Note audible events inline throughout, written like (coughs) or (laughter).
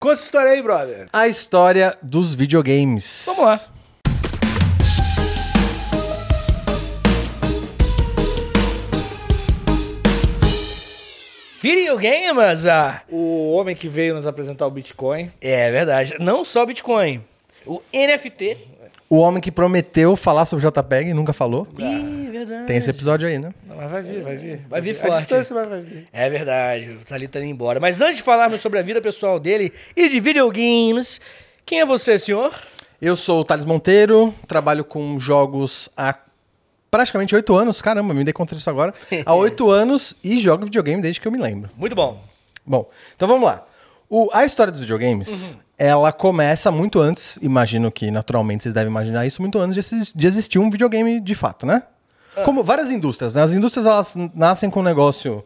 Conta essa história aí, brother. A história dos videogames. Vamos lá. Videogames, ah, O homem que veio nos apresentar o Bitcoin. é verdade. Não só Bitcoin. O NFT. O homem que prometeu falar sobre JPEG e nunca falou. Ih, verdade. Tem esse episódio aí, né? Não, mas vai vir, vai vir. Vai vir A forte. distância vai, vai vir. É verdade, o Thalita tá indo embora. Mas antes de falarmos sobre a vida pessoal dele e de videogames, quem é você, senhor? Eu sou o Thales Monteiro, trabalho com jogos há praticamente oito anos. Caramba, me dei conta disso agora. (laughs) Há oito anos e jogo videogame desde que eu me lembro. Muito bom. Bom, então vamos lá. O- a história dos videogames, ela começa muito antes, imagino que naturalmente vocês devem imaginar isso, muito antes de, exis- de existir um videogame de fato, né? Como várias indústrias, né? As indústrias elas nascem com um negócio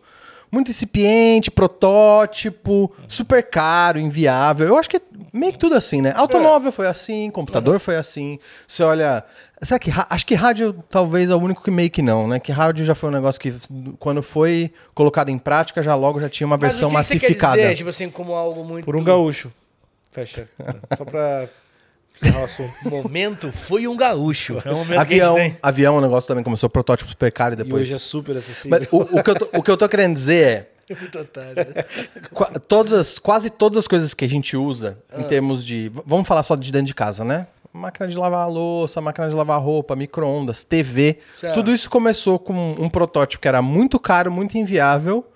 muito incipiente, protótipo, super caro, inviável. Eu acho que é meio que tudo assim, né? Automóvel foi assim, computador foi assim. Você olha. Será que. Acho que rádio talvez é o único que meio que não, né? Que rádio já foi um negócio que, quando foi colocado em prática, já logo já tinha uma Mas versão o que que você quer massificada. dizer, tipo assim, como algo muito... Por um gaúcho. Fecha. Só pra encerrar o assunto. (laughs) Momento foi um gaúcho. É um momento Avião, que a gente tem. avião é um negócio também começou protótipo super caro e E depois. hoje é super acessível. Mas o, o que eu tô, o que eu tô querendo dizer é. (laughs) Muito otário. todas, as- quase todas as coisas que a gente usa Ah. em termos de. Vamos falar só de dentro de casa, né? Máquina de lavar a louça, máquina de lavar roupa, micro-ondas, TV. Certo. Tudo isso começou com um protótipo que era muito caro, muito inviável,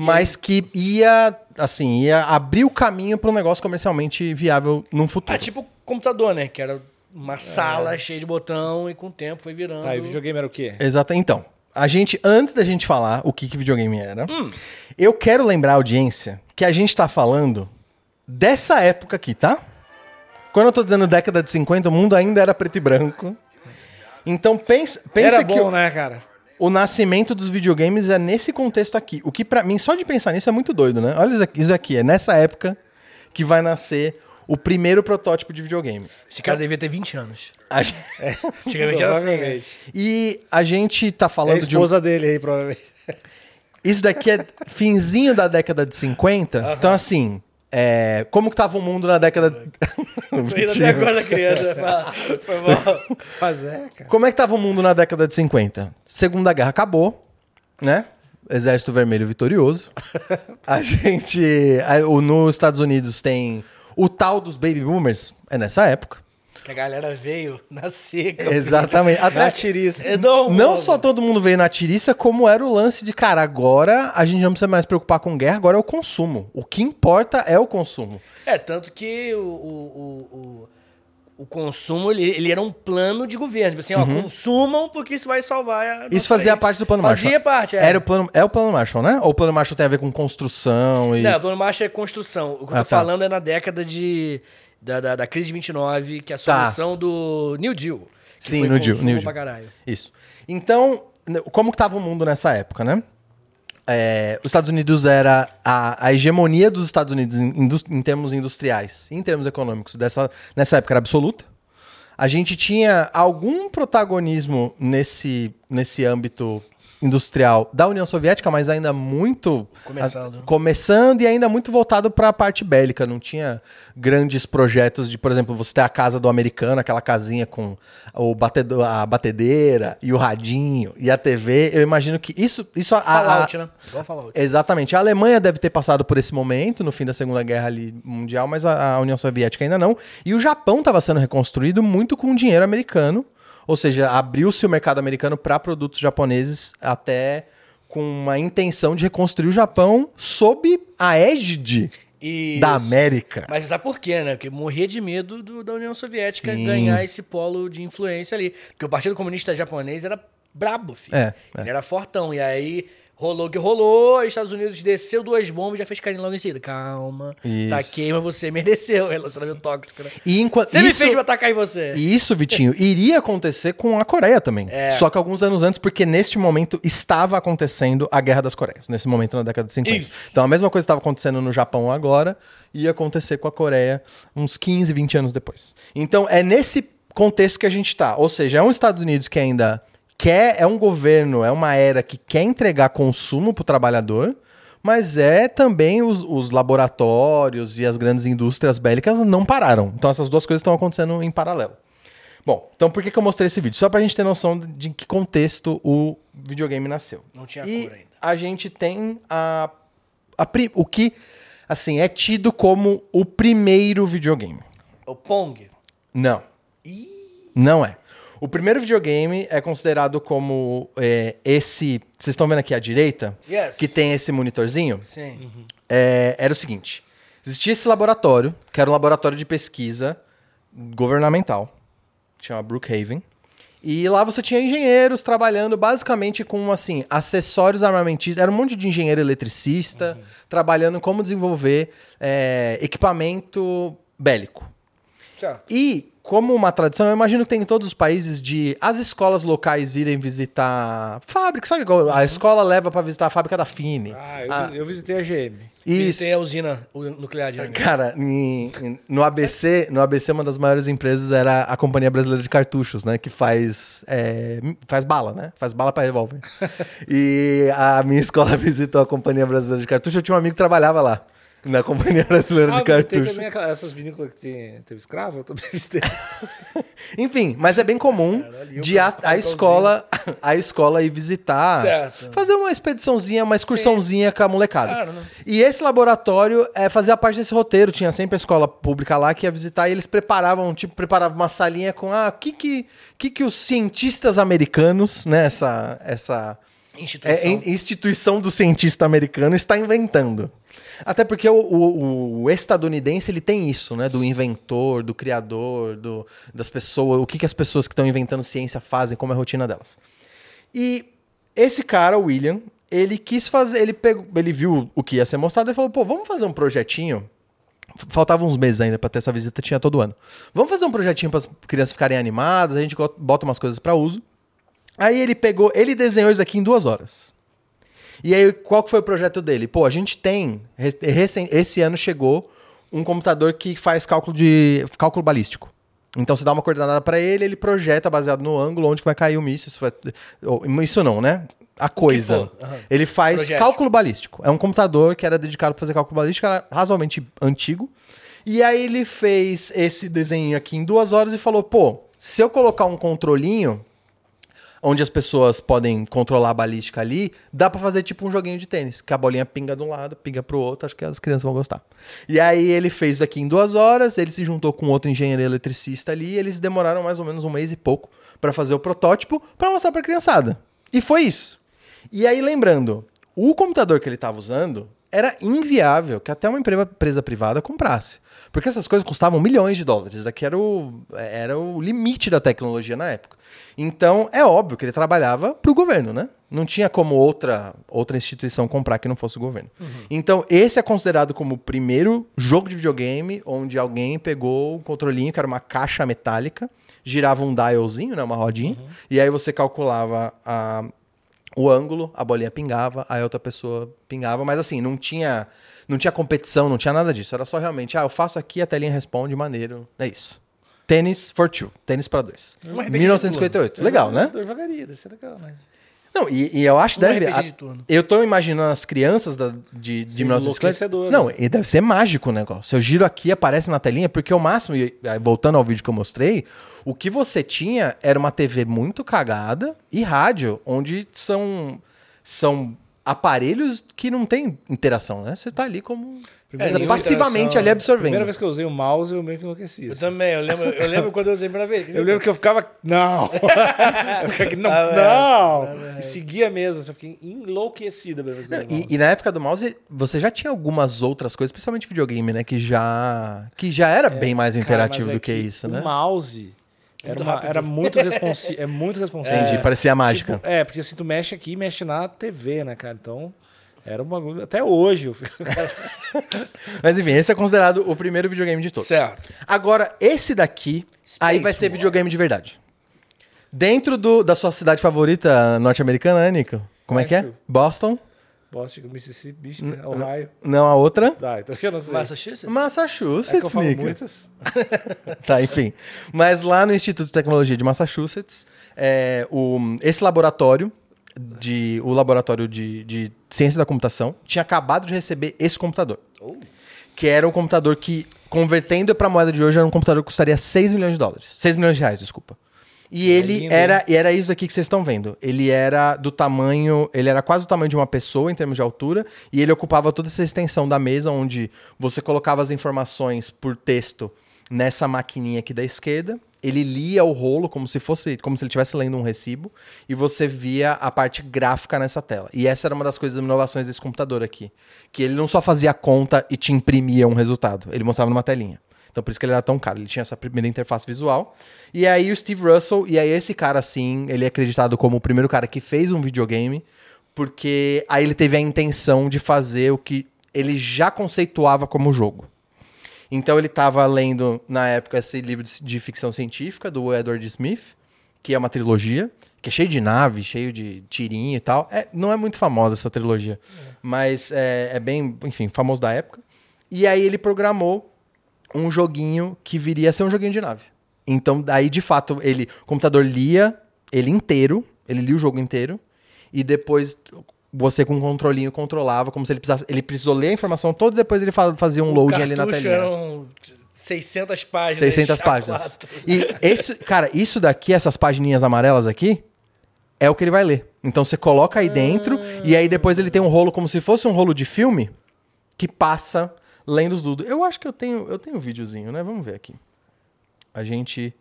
mas que ia, assim, ia abrir o caminho para um negócio comercialmente viável num futuro. Ah, tipo computador, né? Que era uma sala cheia de botão e com o tempo foi virando... Tá, e videogame era o quê? Exato. Então, a gente, antes da gente falar o que, que videogame era, Hum. eu quero lembrar a audiência que a gente tá falando dessa época aqui, tá? Quando eu tô dizendo década de 50, o mundo ainda era preto e branco. Então pensa, pensa era que bom, o, né, cara? O nascimento dos videogames é nesse contexto aqui. O que pra mim, só de pensar nisso é muito doido, né? Olha isso aqui, isso aqui é nessa época que vai nascer o primeiro protótipo de videogame. Esse cara devia ter 20 anos. A gente- (laughs) Antigamente era assim, né? Provavelmente. E a gente tá É a falando de um esposa dele aí, provavelmente. Isso daqui é finzinho da década de 50. Então, assim, é, como que tava o mundo na década... (laughs) Até agora, criança. Fala. Foi mal. Mas é, cara. Como é que tava o mundo na década de 50? Segunda Guerra acabou, né? Exército Vermelho vitorioso. (laughs) A gente... a- o- nos Estados Unidos tem o tal dos Baby Boomers. É nessa época. Que a galera veio (laughs) na seca. Exatamente. Até, Na tiriça. É. Não só todo mundo veio na tiriça, como era o lance de, cara, agora a gente não precisa mais preocupar com guerra, agora é o consumo. O que importa é o consumo. É, tanto que o, o, o, o, consumo, ele, ele era um plano de governo. Tipo assim, ó, consumam porque isso vai salvar a Uhum. Isso fazia parte do plano Marshall. Fazia parte, é. Era o plano, é o plano Marshall, né? Ou o plano Marshall tem a ver com construção e. Não, o plano Marshall é construção. O que eu Ah, tô tá. falando é na década de... Da, da, da crise de 29, que é a Tá. solução do New Deal. Sim, New Deal, New pra Deal. caralho. Isso. Então, como que tava o mundo nessa época, né? É, os Estados Unidos era a, a hegemonia dos Estados Unidos em, em termos industriais, em termos econômicos, dessa, nessa época era absoluta. A gente tinha algum protagonismo nesse, nesse âmbito industrial da União Soviética, mas ainda muito Começando. a- começando e ainda muito voltado para a parte bélica. Não tinha grandes projetos de, por exemplo, você ter a casa do americano, aquela casinha com o batedor, a batedeira e o radinho e a TV. Eu imagino que isso, isso a- a- Fallout, né? Igual Fallout. Exatamente. A Alemanha deve ter passado por esse momento no fim da Segunda Guerra ali, Mundial, mas a, a União Soviética ainda não. E o Japão estava sendo reconstruído muito com dinheiro americano. Ou seja, abriu-se o mercado americano para produtos japoneses até com uma intenção de reconstruir o Japão sob a égide da América. Mas sabe por quê, né? Porque morria de medo do- da União Soviética Sim. ganhar esse polo de influência ali. Porque o Partido Comunista Japonês era brabo, filho. É, é. Ele era fortão. E aí rolou que rolou, os Estados Unidos desceu duas bombas e já fez carinho logo em seguida. Calma, Isso. tá queima, você mereceu relacionamento tóxico, né? E enquanto Você me isso, fez pra atacar em você. E isso, Vitinho, iria acontecer com a Coreia também. É. Só que alguns anos antes, porque neste momento estava acontecendo a Guerra das Coreias, nesse momento na década de 50. Isso. Então a mesma coisa estava acontecendo no Japão agora, ia acontecer com a Coreia uns 15, 20 anos depois. Então é nesse contexto que a gente está. Ou seja, é um Estados Unidos que ainda quer, é um governo, é uma era que quer entregar consumo para o trabalhador, mas é também os, os laboratórios e as grandes indústrias bélicas não pararam. Então essas duas coisas estão acontecendo em paralelo. Bom, então por que, que eu mostrei esse vídeo? Só pra gente ter noção de, em que contexto o videogame nasceu. Não tinha e cor ainda. a gente tem a, a o que assim é tido como o primeiro videogame. O Pong. Não. Não é. O primeiro videogame é considerado como é, esse. Vocês estão vendo aqui à direita? Yes. Que tem esse monitorzinho? Sim. É, era o seguinte: existia esse laboratório, que era um laboratório de pesquisa governamental, chama Brookhaven. E lá você tinha engenheiros trabalhando basicamente com assim acessórios armamentistas. Era um monte de engenheiro eletricista trabalhando como desenvolver é, equipamento bélico. Certo. E, como uma tradição, eu imagino que tem em todos os países de as escolas locais irem visitar fábricas, sabe? Igual a escola leva pra visitar a fábrica da Fine. Ah, eu, Ah, vis- eu visitei a GM. isso. Visitei a usina nuclear de Aranguá. Cara, em- em- no ABC, no ABC uma das maiores empresas era a Companhia Brasileira de Cartuchos, né? Que faz, é, faz bala, né? Faz bala pra revólver. (laughs) e a minha escola (laughs) visitou a Companhia Brasileira de Cartuchos. Eu tinha um amigo que trabalhava lá, na Companhia Brasileira Ah, de visitei Cartuchos. também essas vinícolas que tinha, teve escravo, eu também. (laughs) Enfim, mas é bem comum Caralho, de a, eu a escola (laughs) a escola ir visitar, Certo. fazer uma expediçãozinha, uma excursãozinha com a molecada. Claro, né? E esse laboratório é, fazia parte desse roteiro, tinha sempre a escola pública lá que ia visitar e eles preparavam, tipo, preparavam uma salinha com ah, o que que, que que os cientistas americanos, né, essa essa é, Instituição. in- instituição do cientista americano está inventando. Até porque o, o- o estadunidense ele tem isso, né? Do inventor, do criador, do, das pessoas, o que, que as pessoas que estão inventando ciência fazem, como é a rotina delas. E esse cara, o William, ele quis fazer, ele pegou, ele viu o que ia ser mostrado e falou: pô, vamos fazer um projetinho. Faltavam uns meses ainda pra ter essa visita, tinha todo ano. Vamos fazer um projetinho para as crianças ficarem animadas, a gente bota umas coisas pra uso. Aí ele pegou, ele desenhou isso aqui em duas horas. E aí, qual que foi o projeto dele? Pô, a gente tem, esse ano chegou um computador que faz cálculo de cálculo balístico. Então você dá uma coordenada pra ele, ele projeta baseado no ângulo onde que vai cair o míssil. Isso, vai- isso não, né? A coisa. aham. Ele faz cálculo balístico. É um computador que era dedicado para fazer cálculo balístico, era razoavelmente antigo. E aí ele fez esse desenho aqui em duas horas e falou: pô, se eu colocar um controlinho onde as pessoas podem controlar a balística ali, dá pra fazer tipo um joguinho de tênis, que a bolinha pinga de um lado, pinga pro outro, acho que as crianças vão gostar. E aí ele fez isso aqui em duas horas, ele se juntou com outro engenheiro eletricista ali, e eles demoraram mais ou menos um mês e pouco pra fazer o protótipo pra mostrar pra criançada. E foi isso. E aí lembrando, o computador que ele estava usando era inviável que até uma empresa, privada comprasse. Porque essas coisas custavam milhões de dólares. Aqui era o, era o limite da tecnologia na época. Então, é óbvio que ele trabalhava para o governo, né? Não tinha como outra, outra instituição comprar que não fosse o governo. Então, esse é considerado como o primeiro jogo de videogame onde alguém pegou um controlinho, que era uma caixa metálica, girava um dialzinho, né? Uma rodinha, e aí você calculava a, o ângulo, a bolinha pingava, aí a outra pessoa pingava, mas assim, não tinha, não tinha competição, não tinha nada disso. Era só realmente, ah, eu faço aqui, a telinha responde, maneiro. É isso. Tênis for two, tênis para dois. Um RPG de 1958. Legal, né? Eu jogaria, deve ser legal, né? Não, e, e eu acho que deve. A- de eu tô imaginando as crianças da, de, de Sim, 1950. enlouquecedor, Não, né? e deve ser mágico o negócio. Eu giro aqui, aparece na telinha, porque o máximo, e voltando ao vídeo que eu mostrei, o que você tinha era uma TV muito cagada e rádio, onde são, são aparelhos que não tem interação, né? Você tá ali como. Primeira você vez passivamente ali absorvendo. Primeira vez que eu usei o mouse, eu meio que enlouqueci. Eu assim. também, eu lembro, eu lembro quando eu usei a primeira vez. Eu lembro que eu ficava. Não! (laughs) eu ficava, não! Ah, é. não! Ah, é. E seguia mesmo. assim, Eu fiquei enlouquecido que eu Não, e, e na época do mouse, você já tinha algumas outras coisas, especialmente videogame, né? Que já, que já era bem mais Cara, interativo mas é do que, isso, né? O mouse era, Muito uma- era muito responsivo. É muito (laughs) responsivo. Entendi, parecia mágica. Tipo, é, porque assim, tu mexe aqui, mexe na TV, né, cara? Então, era um bagulho. Até hoje eu fico. (laughs) Mas enfim, esse é considerado o primeiro videogame de todos. Certo. Agora, esse daqui, aí vai ser War. videogame de verdade. Dentro do, da sua cidade favorita norte-americana, né, Nico? Como é que é? Boston? Boston, Mississippi, Michigan, Ohio. Não a outra? Tá, então eu não sei. Massachusetts? é que eu Massachusetts, falo Nico. muitas. (laughs) Tá, enfim. Mas lá no Instituto de Tecnologia de Massachusetts, é, o, esse laboratório de o laboratório de, de ciência da computação tinha acabado de receber esse computador. Que era um computador que, convertendo para moeda de hoje, era um computador que custaria 6 milhões de dólares. 6 milhões de reais, desculpa. E ele lindo, era, e era isso daqui que vocês estão vendo. Ele era do tamanho, ele era quase o tamanho de uma pessoa em termos de altura, e ele ocupava toda essa extensão da mesa onde você colocava as informações por texto nessa maquininha aqui da esquerda. Ele lia o rolo como se fosse, como se ele estivesse lendo um recibo, e você via a parte gráfica nessa tela. E essa era uma das coisas inovações desse computador aqui, que ele não só fazia conta e te imprimia um resultado, ele mostrava numa telinha. Então por isso que ele era tão caro. Ele tinha essa primeira interface visual. E aí o Steve Russell, e aí esse cara assim, ele é acreditado como o primeiro cara que fez um videogame, porque aí ele teve a intenção de fazer o que ele já conceituava como jogo. Então ele estava lendo na época esse livro de, de ficção científica do Edward Smith, que é uma trilogia, que é cheio de nave, cheio de tirinho e tal. É, não é muito famosa essa trilogia, mas é, é bem, enfim, famoso da época. E aí ele programou um joguinho que viria a ser um joguinho de nave. Então, daí, de fato, ele, o computador lia ele inteiro, ele lia o jogo inteiro, e depois você com um controlinho controlava, como se ele precisasse, ele precisou ler a informação toda, e depois ele fa- fazia um loading ali na telinha. eram 600 páginas. 600 A4. páginas. E esse, cara, isso daqui, essas pagininhas amarelas aqui, é o que ele vai ler. Então você coloca aí dentro e aí depois ele tem um rolo como se fosse um rolo de filme que passa lendo tudo. Eu acho que eu tenho, eu tenho um videozinho, né? Vamos ver aqui. A gente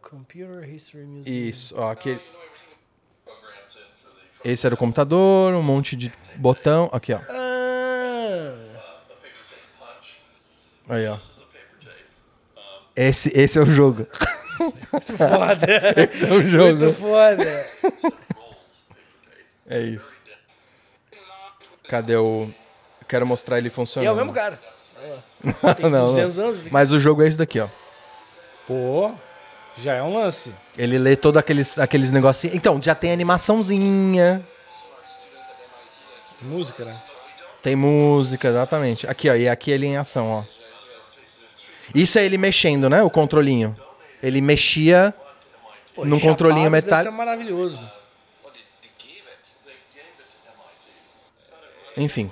Computer History Museum. isso, ó, aqui esse era o computador, um monte de botão, aqui, ó. Aí, ó. Esse, esse é o jogo. foda. (laughs) Esse é o jogo. Muito foda. É isso. Cadê o. Quero mostrar ele E funcionando. é o mesmo cara. (laughs) Tem Não, não. 200 anos. Mas o jogo é esse daqui, ó. Pô, já é um lance. Ele lê todos aqueles, aqueles negocinhos. Então, já tem animaçãozinha. Música, né? Tem música, exatamente. Aqui, ó. E aqui ele em ação, ó. Isso é ele mexendo, né? O controlinho. Ele mexia Pô, num controlinho metálico. ser maravilhoso. Enfim.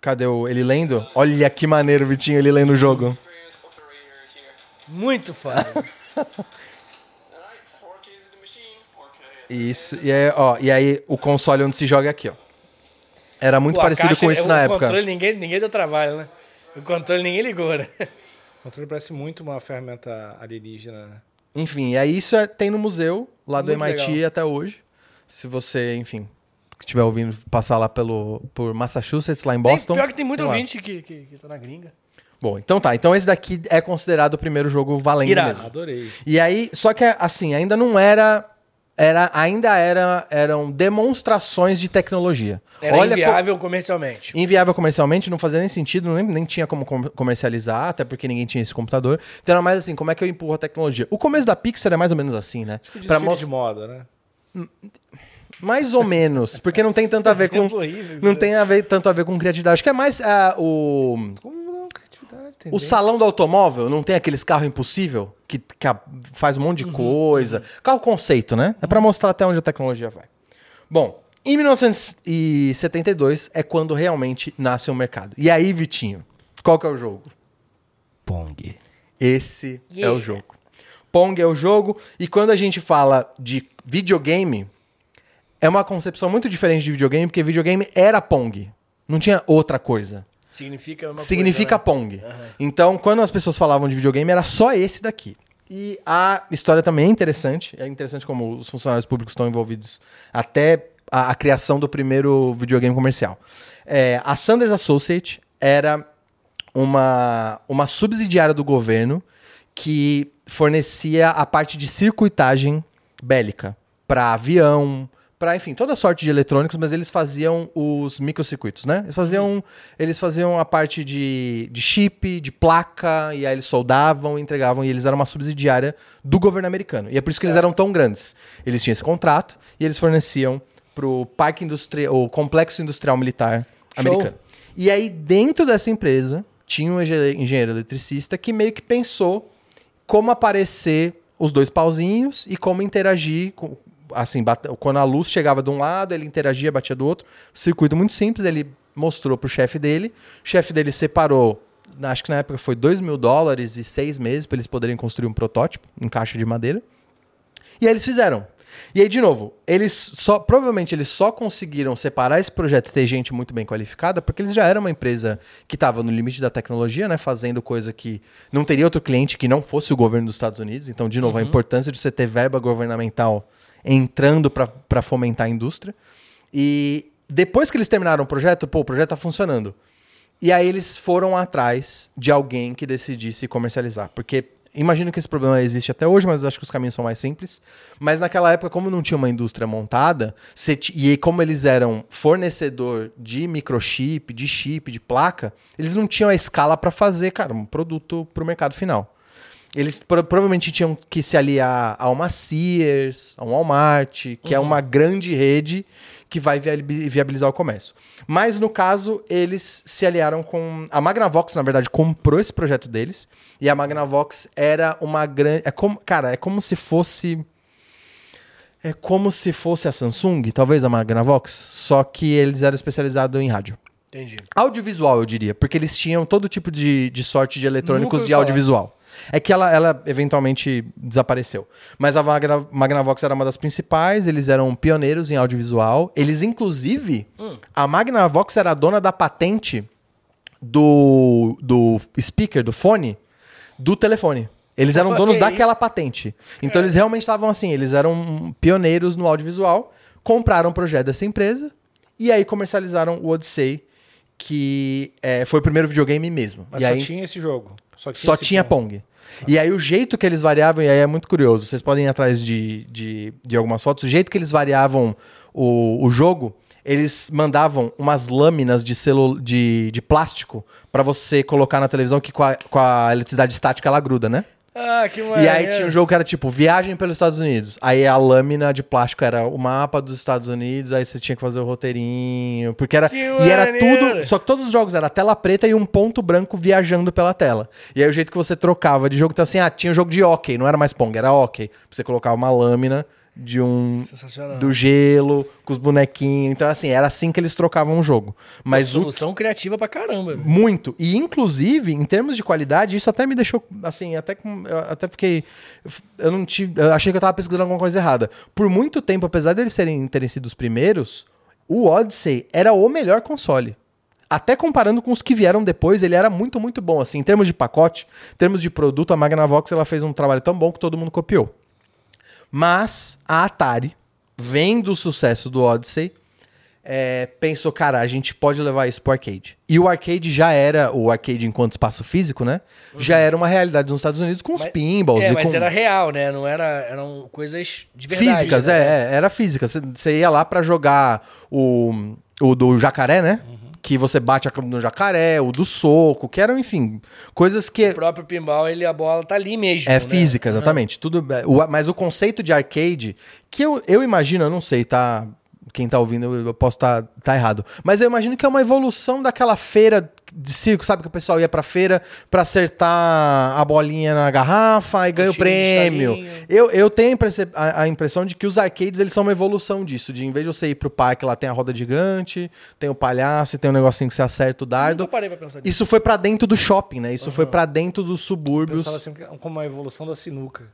Cadê o. Ele lendo? Olha que maneiro, Vitinho, ele lendo o jogo. Muito foda. (laughs) Isso. E aí, ó. E aí o console onde se joga é aqui, ó. Era muito Pô, a parecido caixa- com isso o na época. controle ninguém, ninguém deu trabalho, né? O controle ninguém ligou, né? O controle parece muito uma ferramenta alienígena, né? Enfim, e aí isso é- tem no museu, lá do Muito MIT legal. até hoje. Se você, enfim, estiver ouvindo passar lá pelo, por Massachusetts, lá em Boston. Tem, pior que tem muito lá. ouvinte que, que, que tá na gringa. Bom, então tá. Então esse daqui é considerado o primeiro jogo valendo Irado. mesmo. Adorei. E aí, só que assim, ainda não era. Era, ainda era, eram demonstrações de tecnologia. Era Olha co- inviável comercialmente. inviável comercialmente, não fazia nem sentido, nem, nem tinha como com- comercializar, até porque ninguém tinha esse computador. Então era mais assim, como é que eu empurro a tecnologia? O começo da Pixar é mais ou menos assim, né? Pra Desfile mos- de moda, né? Mais ou menos, porque não tem tanto a ver com. Horrível, Não isso, tem a ver, tanto a ver com criatividade. Acho que é mais ah, o. Como O salão do automóvel não tem aqueles carros impossível que, que a- faz um monte de coisa. Carro conceito, né? É pra mostrar até onde a tecnologia vai. Bom, em 1972 é quando realmente nasce o mercado. E aí, Vitinho, qual que é o jogo? Pong. Esse é Yeah. o jogo. Pong é o jogo. E quando a gente fala de videogame, é uma concepção muito diferente de videogame, porque videogame era Pong. Não tinha outra coisa. Significa uma Significa coisa, né? Pong. Então, quando as pessoas falavam de videogame, era só esse daqui. E a história também é interessante. É interessante como os funcionários públicos estão envolvidos até a, a criação do primeiro videogame comercial. É, a Sanders Associate era uma, uma subsidiária do governo que fornecia a parte de circuitagem bélica para avião, para enfim, toda sorte de eletrônicos, mas eles faziam os microcircuitos, né? Eles faziam, eles faziam a parte de, de chip, de placa, e aí eles soldavam, entregavam, e eles eram uma subsidiária do governo americano. E é por isso que eles eram tão grandes. Eles tinham esse contrato e eles forneciam pro Parque Industrial, o Complexo Industrial Militar Show. americano. E aí, dentro dessa empresa, tinha um engen- engenheiro eletricista que meio que pensou como aparecer os dois pauzinhos e como interagir com, assim, bate- quando a luz chegava de um lado, ele interagia, batia do outro. Circuito muito simples, ele mostrou pro chefe dele. O chefe dele separou, acho que na época foi 2 mil dólares e seis meses para eles poderem construir um protótipo em caixa de madeira. E aí eles fizeram. E aí, de novo, eles só. Provavelmente eles só conseguiram separar esse projeto e ter gente muito bem qualificada, porque eles já eram uma empresa que estava no limite da tecnologia, né? Fazendo coisa que não teria outro cliente que não fosse o governo dos Estados Unidos. Então, de novo, a importância de você ter verba governamental entrando para fomentar a indústria. E depois que eles terminaram o projeto, pô, o projeto tá funcionando. E aí eles foram atrás de alguém que decidisse comercializar. Porque imagino que esse problema existe até hoje, mas acho que os caminhos são mais simples. Mas naquela época, como não tinha uma indústria montada, e como eles eram fornecedor de microchip, de chip, de placa, eles não tinham a escala para fazer, cara, um produto para o mercado final. Eles pro- provavelmente tinham que se aliar a uma Sears, a um Walmart, que é uma grande rede que vai viabi- viabilizar o comércio. Mas no caso, eles se aliaram com. A Magnavox, na verdade, comprou esse projeto deles. E a Magnavox era uma grande. É como, cara, é como se fosse. É como se fosse a Samsung, talvez a Magnavox, só que eles eram especializados em rádio. Entendi. Audiovisual, eu diria, porque eles tinham todo tipo de, de sorte de eletrônicos de falar. audiovisual. É que ela, ela eventualmente desapareceu. Mas a Magra- Magnavox era uma das principais, eles eram pioneiros em audiovisual. Eles, inclusive, Hum. a Magnavox era a dona da patente do, do speaker, do fone, do telefone. Eles eram donos aí. daquela patente. Então eles realmente estavam assim, eles eram pioneiros no audiovisual, compraram o projeto dessa empresa e aí comercializaram o Odyssey, que é, foi o primeiro videogame mesmo. Mas e só aí, tinha esse jogo. Só, só tinha ponto. Pong. E aí o jeito que eles variavam, e aí é muito curioso, vocês podem ir atrás de, de, de algumas fotos, o jeito que eles variavam o, o jogo, eles mandavam umas lâminas de, celu, de, de plástico pra você colocar na televisão que com a, com a eletricidade estática ela gruda, né? Ah, que E maneiro. aí tinha um jogo que era tipo Viagem pelos Estados Unidos. Aí a lâmina de plástico era o mapa dos Estados Unidos, aí você tinha que fazer o roteirinho. Porque era. Que E era tudo. Só que todos os jogos era tela preta e um ponto branco viajando pela tela. E aí o jeito que você trocava de jogo, então assim, ah, tinha um jogo de hockey, não era mais Pong, era hockey. Você colocava uma lâmina de um. Do gelo, com os bonequinhos. Então, assim, era assim que eles trocavam o jogo. Mas o Solução criativa pra caramba. velho. muito. E, inclusive, em termos de qualidade, isso até me deixou, assim, até, eu até fiquei... Eu não tive... Eu achei que eu tava pesquisando alguma coisa errada. Por muito tempo, apesar deles serem, terem sido os primeiros, o Odyssey era o melhor console. Até comparando com os que vieram depois, ele era muito, muito bom. Assim, em termos de pacote, em termos de produto, a Magnavox ela fez um trabalho tão bom que todo mundo copiou. Mas a Atari, vendo o sucesso do Odyssey, é, pensou, cara, a gente pode levar isso pro arcade. E o arcade já era, o arcade enquanto espaço físico, né? Já era uma realidade nos Estados Unidos com os Mas- pinballs É, mas com era real, né? Não era. Eram coisas de verdade. físicas, né? é, é, era física. Você- ia lá pra jogar o, o do jacaré, né? Uhum. Que você bate a- no jacaré, o do soco, que eram, enfim, coisas que O próprio pinball, ele, a bola tá ali mesmo. É né? física, exatamente. Tudo, é, o- mas o conceito de arcade, que eu, eu imagino, eu não sei, tá? Quem tá ouvindo, eu eu posso estar tá, tá errado. Mas eu imagino que é uma evolução daquela feira de circo, sabe? Que o pessoal ia pra feira pra acertar a bolinha na garrafa e ganha o prêmio. Eu, eu tenho a a, impressão de que os arcades eles são uma evolução disso. De em vez de você ir pro parque, lá tem a roda gigante, tem o palhaço, e tem um negocinho que você acerta o dardo. Nunca parei pra pensar nisso. Isso foi pra dentro do shopping, né? Isso foi pra dentro dos subúrbios. Pensava assim, como uma evolução da sinuca.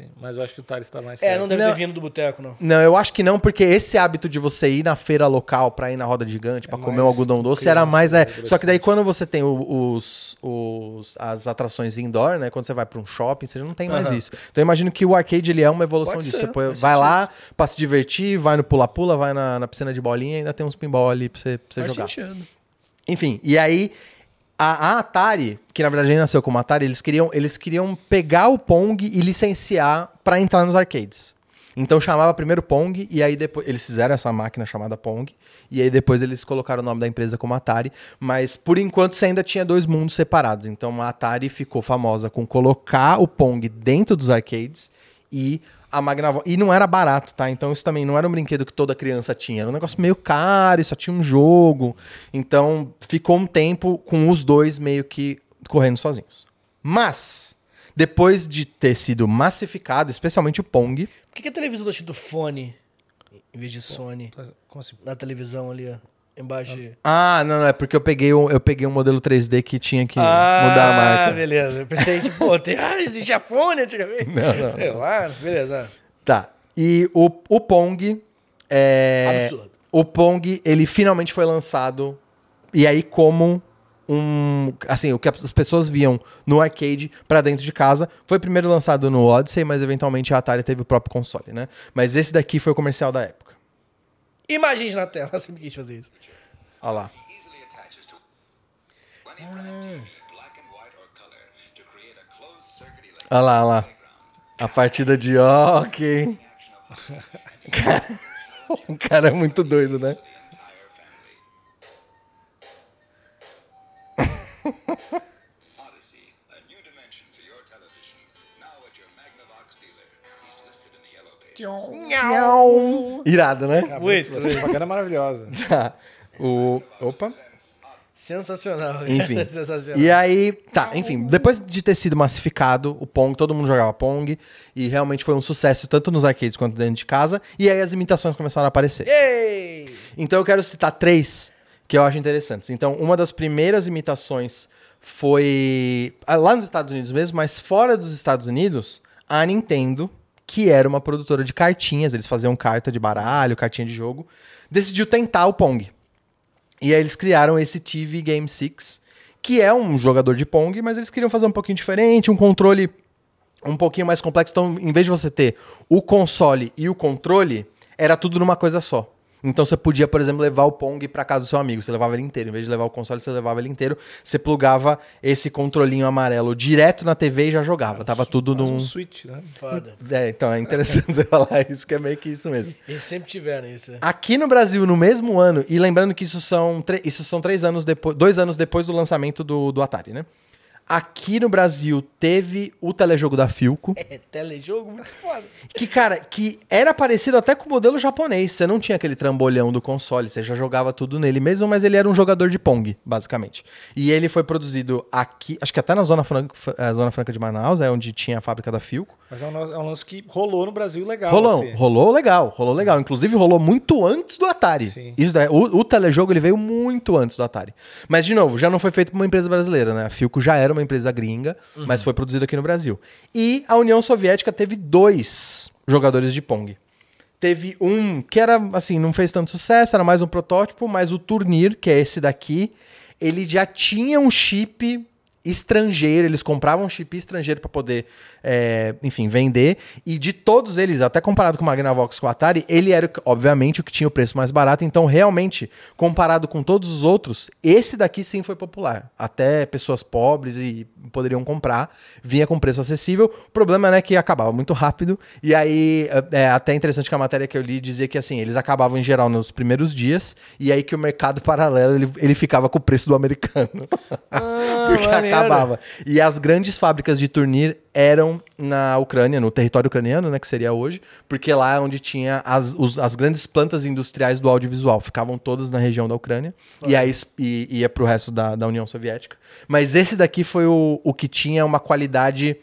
Assim, mas eu acho que o Thales tá mais É, certo. não deve Não. ter vindo do boteco, não. Não, eu acho que não, porque esse hábito de você ir na feira local pra ir na roda gigante, pra É comer um algodão doce, criança, era mais. É. adolescente. Só que daí quando você tem os, os- as atrações indoor, né? Quando você vai pra um shopping, você já não tem mais Aham. isso. Então eu imagino que o arcade ele é uma evolução Pode disso. ser, Você vai sentido. lá pra se divertir, vai no pula-pula, vai na, na piscina de bolinha e ainda tem uns pinball ali pra você, pra você Faz jogar. sentido. Enfim, e aí a, a Atari, que na verdade nem nasceu como Atari, eles queriam, eles queriam pegar o Pong e licenciar pra entrar nos arcades. Então chamava primeiro Pong e aí depois eles fizeram essa máquina chamada Pong e aí depois eles colocaram o nome da empresa como Atari, mas por enquanto você ainda tinha dois mundos separados. Então a Atari ficou famosa com colocar o Pong dentro dos arcades e a Magnavox. E não era barato, tá? Então isso também não era um brinquedo que toda criança tinha. Era um negócio meio caro e só tinha um jogo. Então ficou um tempo com os dois meio que correndo sozinhos. Mas, depois de ter sido massificado, especialmente o Pong, Por que, que a televisão tá escrito fone em vez de Sony? Como assim? Na televisão ali, ó. Embaixo. de- Ah, não, não, é porque eu peguei um, eu peguei um modelo 3D que tinha que mudar a marca. Ah, beleza. Eu pensei, tipo, tem, ah, existia fone antigamente. Não, não. Sei lá, beleza. Tá. E o, o Pong. É, Absurdo. O Pong, ele finalmente foi lançado. E aí, como um. Assim, o que as pessoas viam no arcade pra dentro de casa. Foi primeiro lançado no Odyssey, mas eventualmente a Atari teve o próprio console, né? Mas esse daqui foi o comercial da época. Imagine na tela, (laughs) eu sempre quis fazer isso. Olha lá. easily attaches to when you run a TV, black and white or color, to create a closed circuit electric Olha lá, olha lá. A partida de hockey. Cara, (laughs) o cara é muito doido, né? (laughs) in the yellow page. Irado, né? Muito, Essa propaganda é maravilhosa. (laughs) Tá. O. Opa. Sensacional. (laughs) Enfim. Sensacional. E aí, tá, enfim, depois de ter sido massificado o Pong, todo mundo jogava Pong, e realmente foi um sucesso tanto nos arcades quanto dentro de casa, e aí as imitações começaram a aparecer. Yay! Então eu quero citar três que eu acho interessantes. Então, uma das primeiras imitações foi ah, lá nos Estados Unidos mesmo, mas fora dos Estados Unidos, a Nintendo, que era uma produtora de cartinhas, eles faziam carta de baralho, cartinha de jogo, decidiu tentar o Pong. E aí eles criaram esse TV Game 6, que é um jogador de Pong, mas eles queriam fazer um pouquinho diferente, um controle um pouquinho mais complexo. Então, em vez de você ter o console e o controle, era tudo numa coisa só. Então você podia, por exemplo, levar o Pong para casa do seu amigo. Você levava ele inteiro. Em vez de levar o console, você levava ele inteiro. Você plugava esse controlinho amarelo direto na TV e já jogava. Tava tudo num. um switch, né? Foda. É, então é interessante (laughs) você falar isso, que é meio que isso mesmo. Eles sempre tiveram isso. Aqui no Brasil, no mesmo ano, e lembrando que isso são, tre- isso são três anos depois, dois anos depois do lançamento do, do Atari, né? Aqui no Brasil teve o telejogo da Filco, É, telejogo muito foda. que, cara, que era parecido até com o modelo japonês. Você não tinha aquele trambolhão do console, você já jogava tudo nele mesmo, mas ele era um jogador de Pong, basicamente. E ele foi produzido aqui, acho que até na Zona Franca, a Zona Franca de Manaus, é onde tinha a fábrica da Filco. Mas é um, é um lance que rolou no Brasil legal. Rolou, assim. rolou legal, rolou legal. Inclusive rolou muito antes do Atari. Sim. Isso daí, o, o telejogo ele veio muito antes do Atari. Mas de novo, já não foi feito por uma empresa brasileira, né? A Filco já era uma empresa gringa, mas foi produzido aqui no Brasil. E a União Soviética teve dois jogadores de Pong. Teve um que era assim, não fez tanto sucesso, era mais um protótipo, mas o Turnir, que é esse daqui, ele já tinha um chip estrangeiro, eles compravam um chip estrangeiro para poder, é, enfim, vender. E de todos eles, até comparado com o Magnavox com o Atari, ele era, obviamente, o que tinha o preço mais barato. Então, realmente, comparado com todos os outros, esse daqui sim foi popular. Até pessoas pobres e poderiam comprar, vinha com preço acessível. O problema é que acabava muito rápido. E aí, é é até interessante que a matéria que eu li dizia que assim, eles acabavam em geral nos primeiros dias, e aí que o mercado paralelo ele, ele ficava com o preço do americano. (laughs) Porque maneiro. acabava. E as grandes fábricas de turnir eram na Ucrânia, no território ucraniano, né, que seria hoje, porque lá é onde tinha as, os- as grandes plantas industriais do audiovisual, ficavam todas na região da Ucrânia, e aí e, ia pro resto da, da União Soviética. Mas esse daqui foi o, o que tinha uma qualidade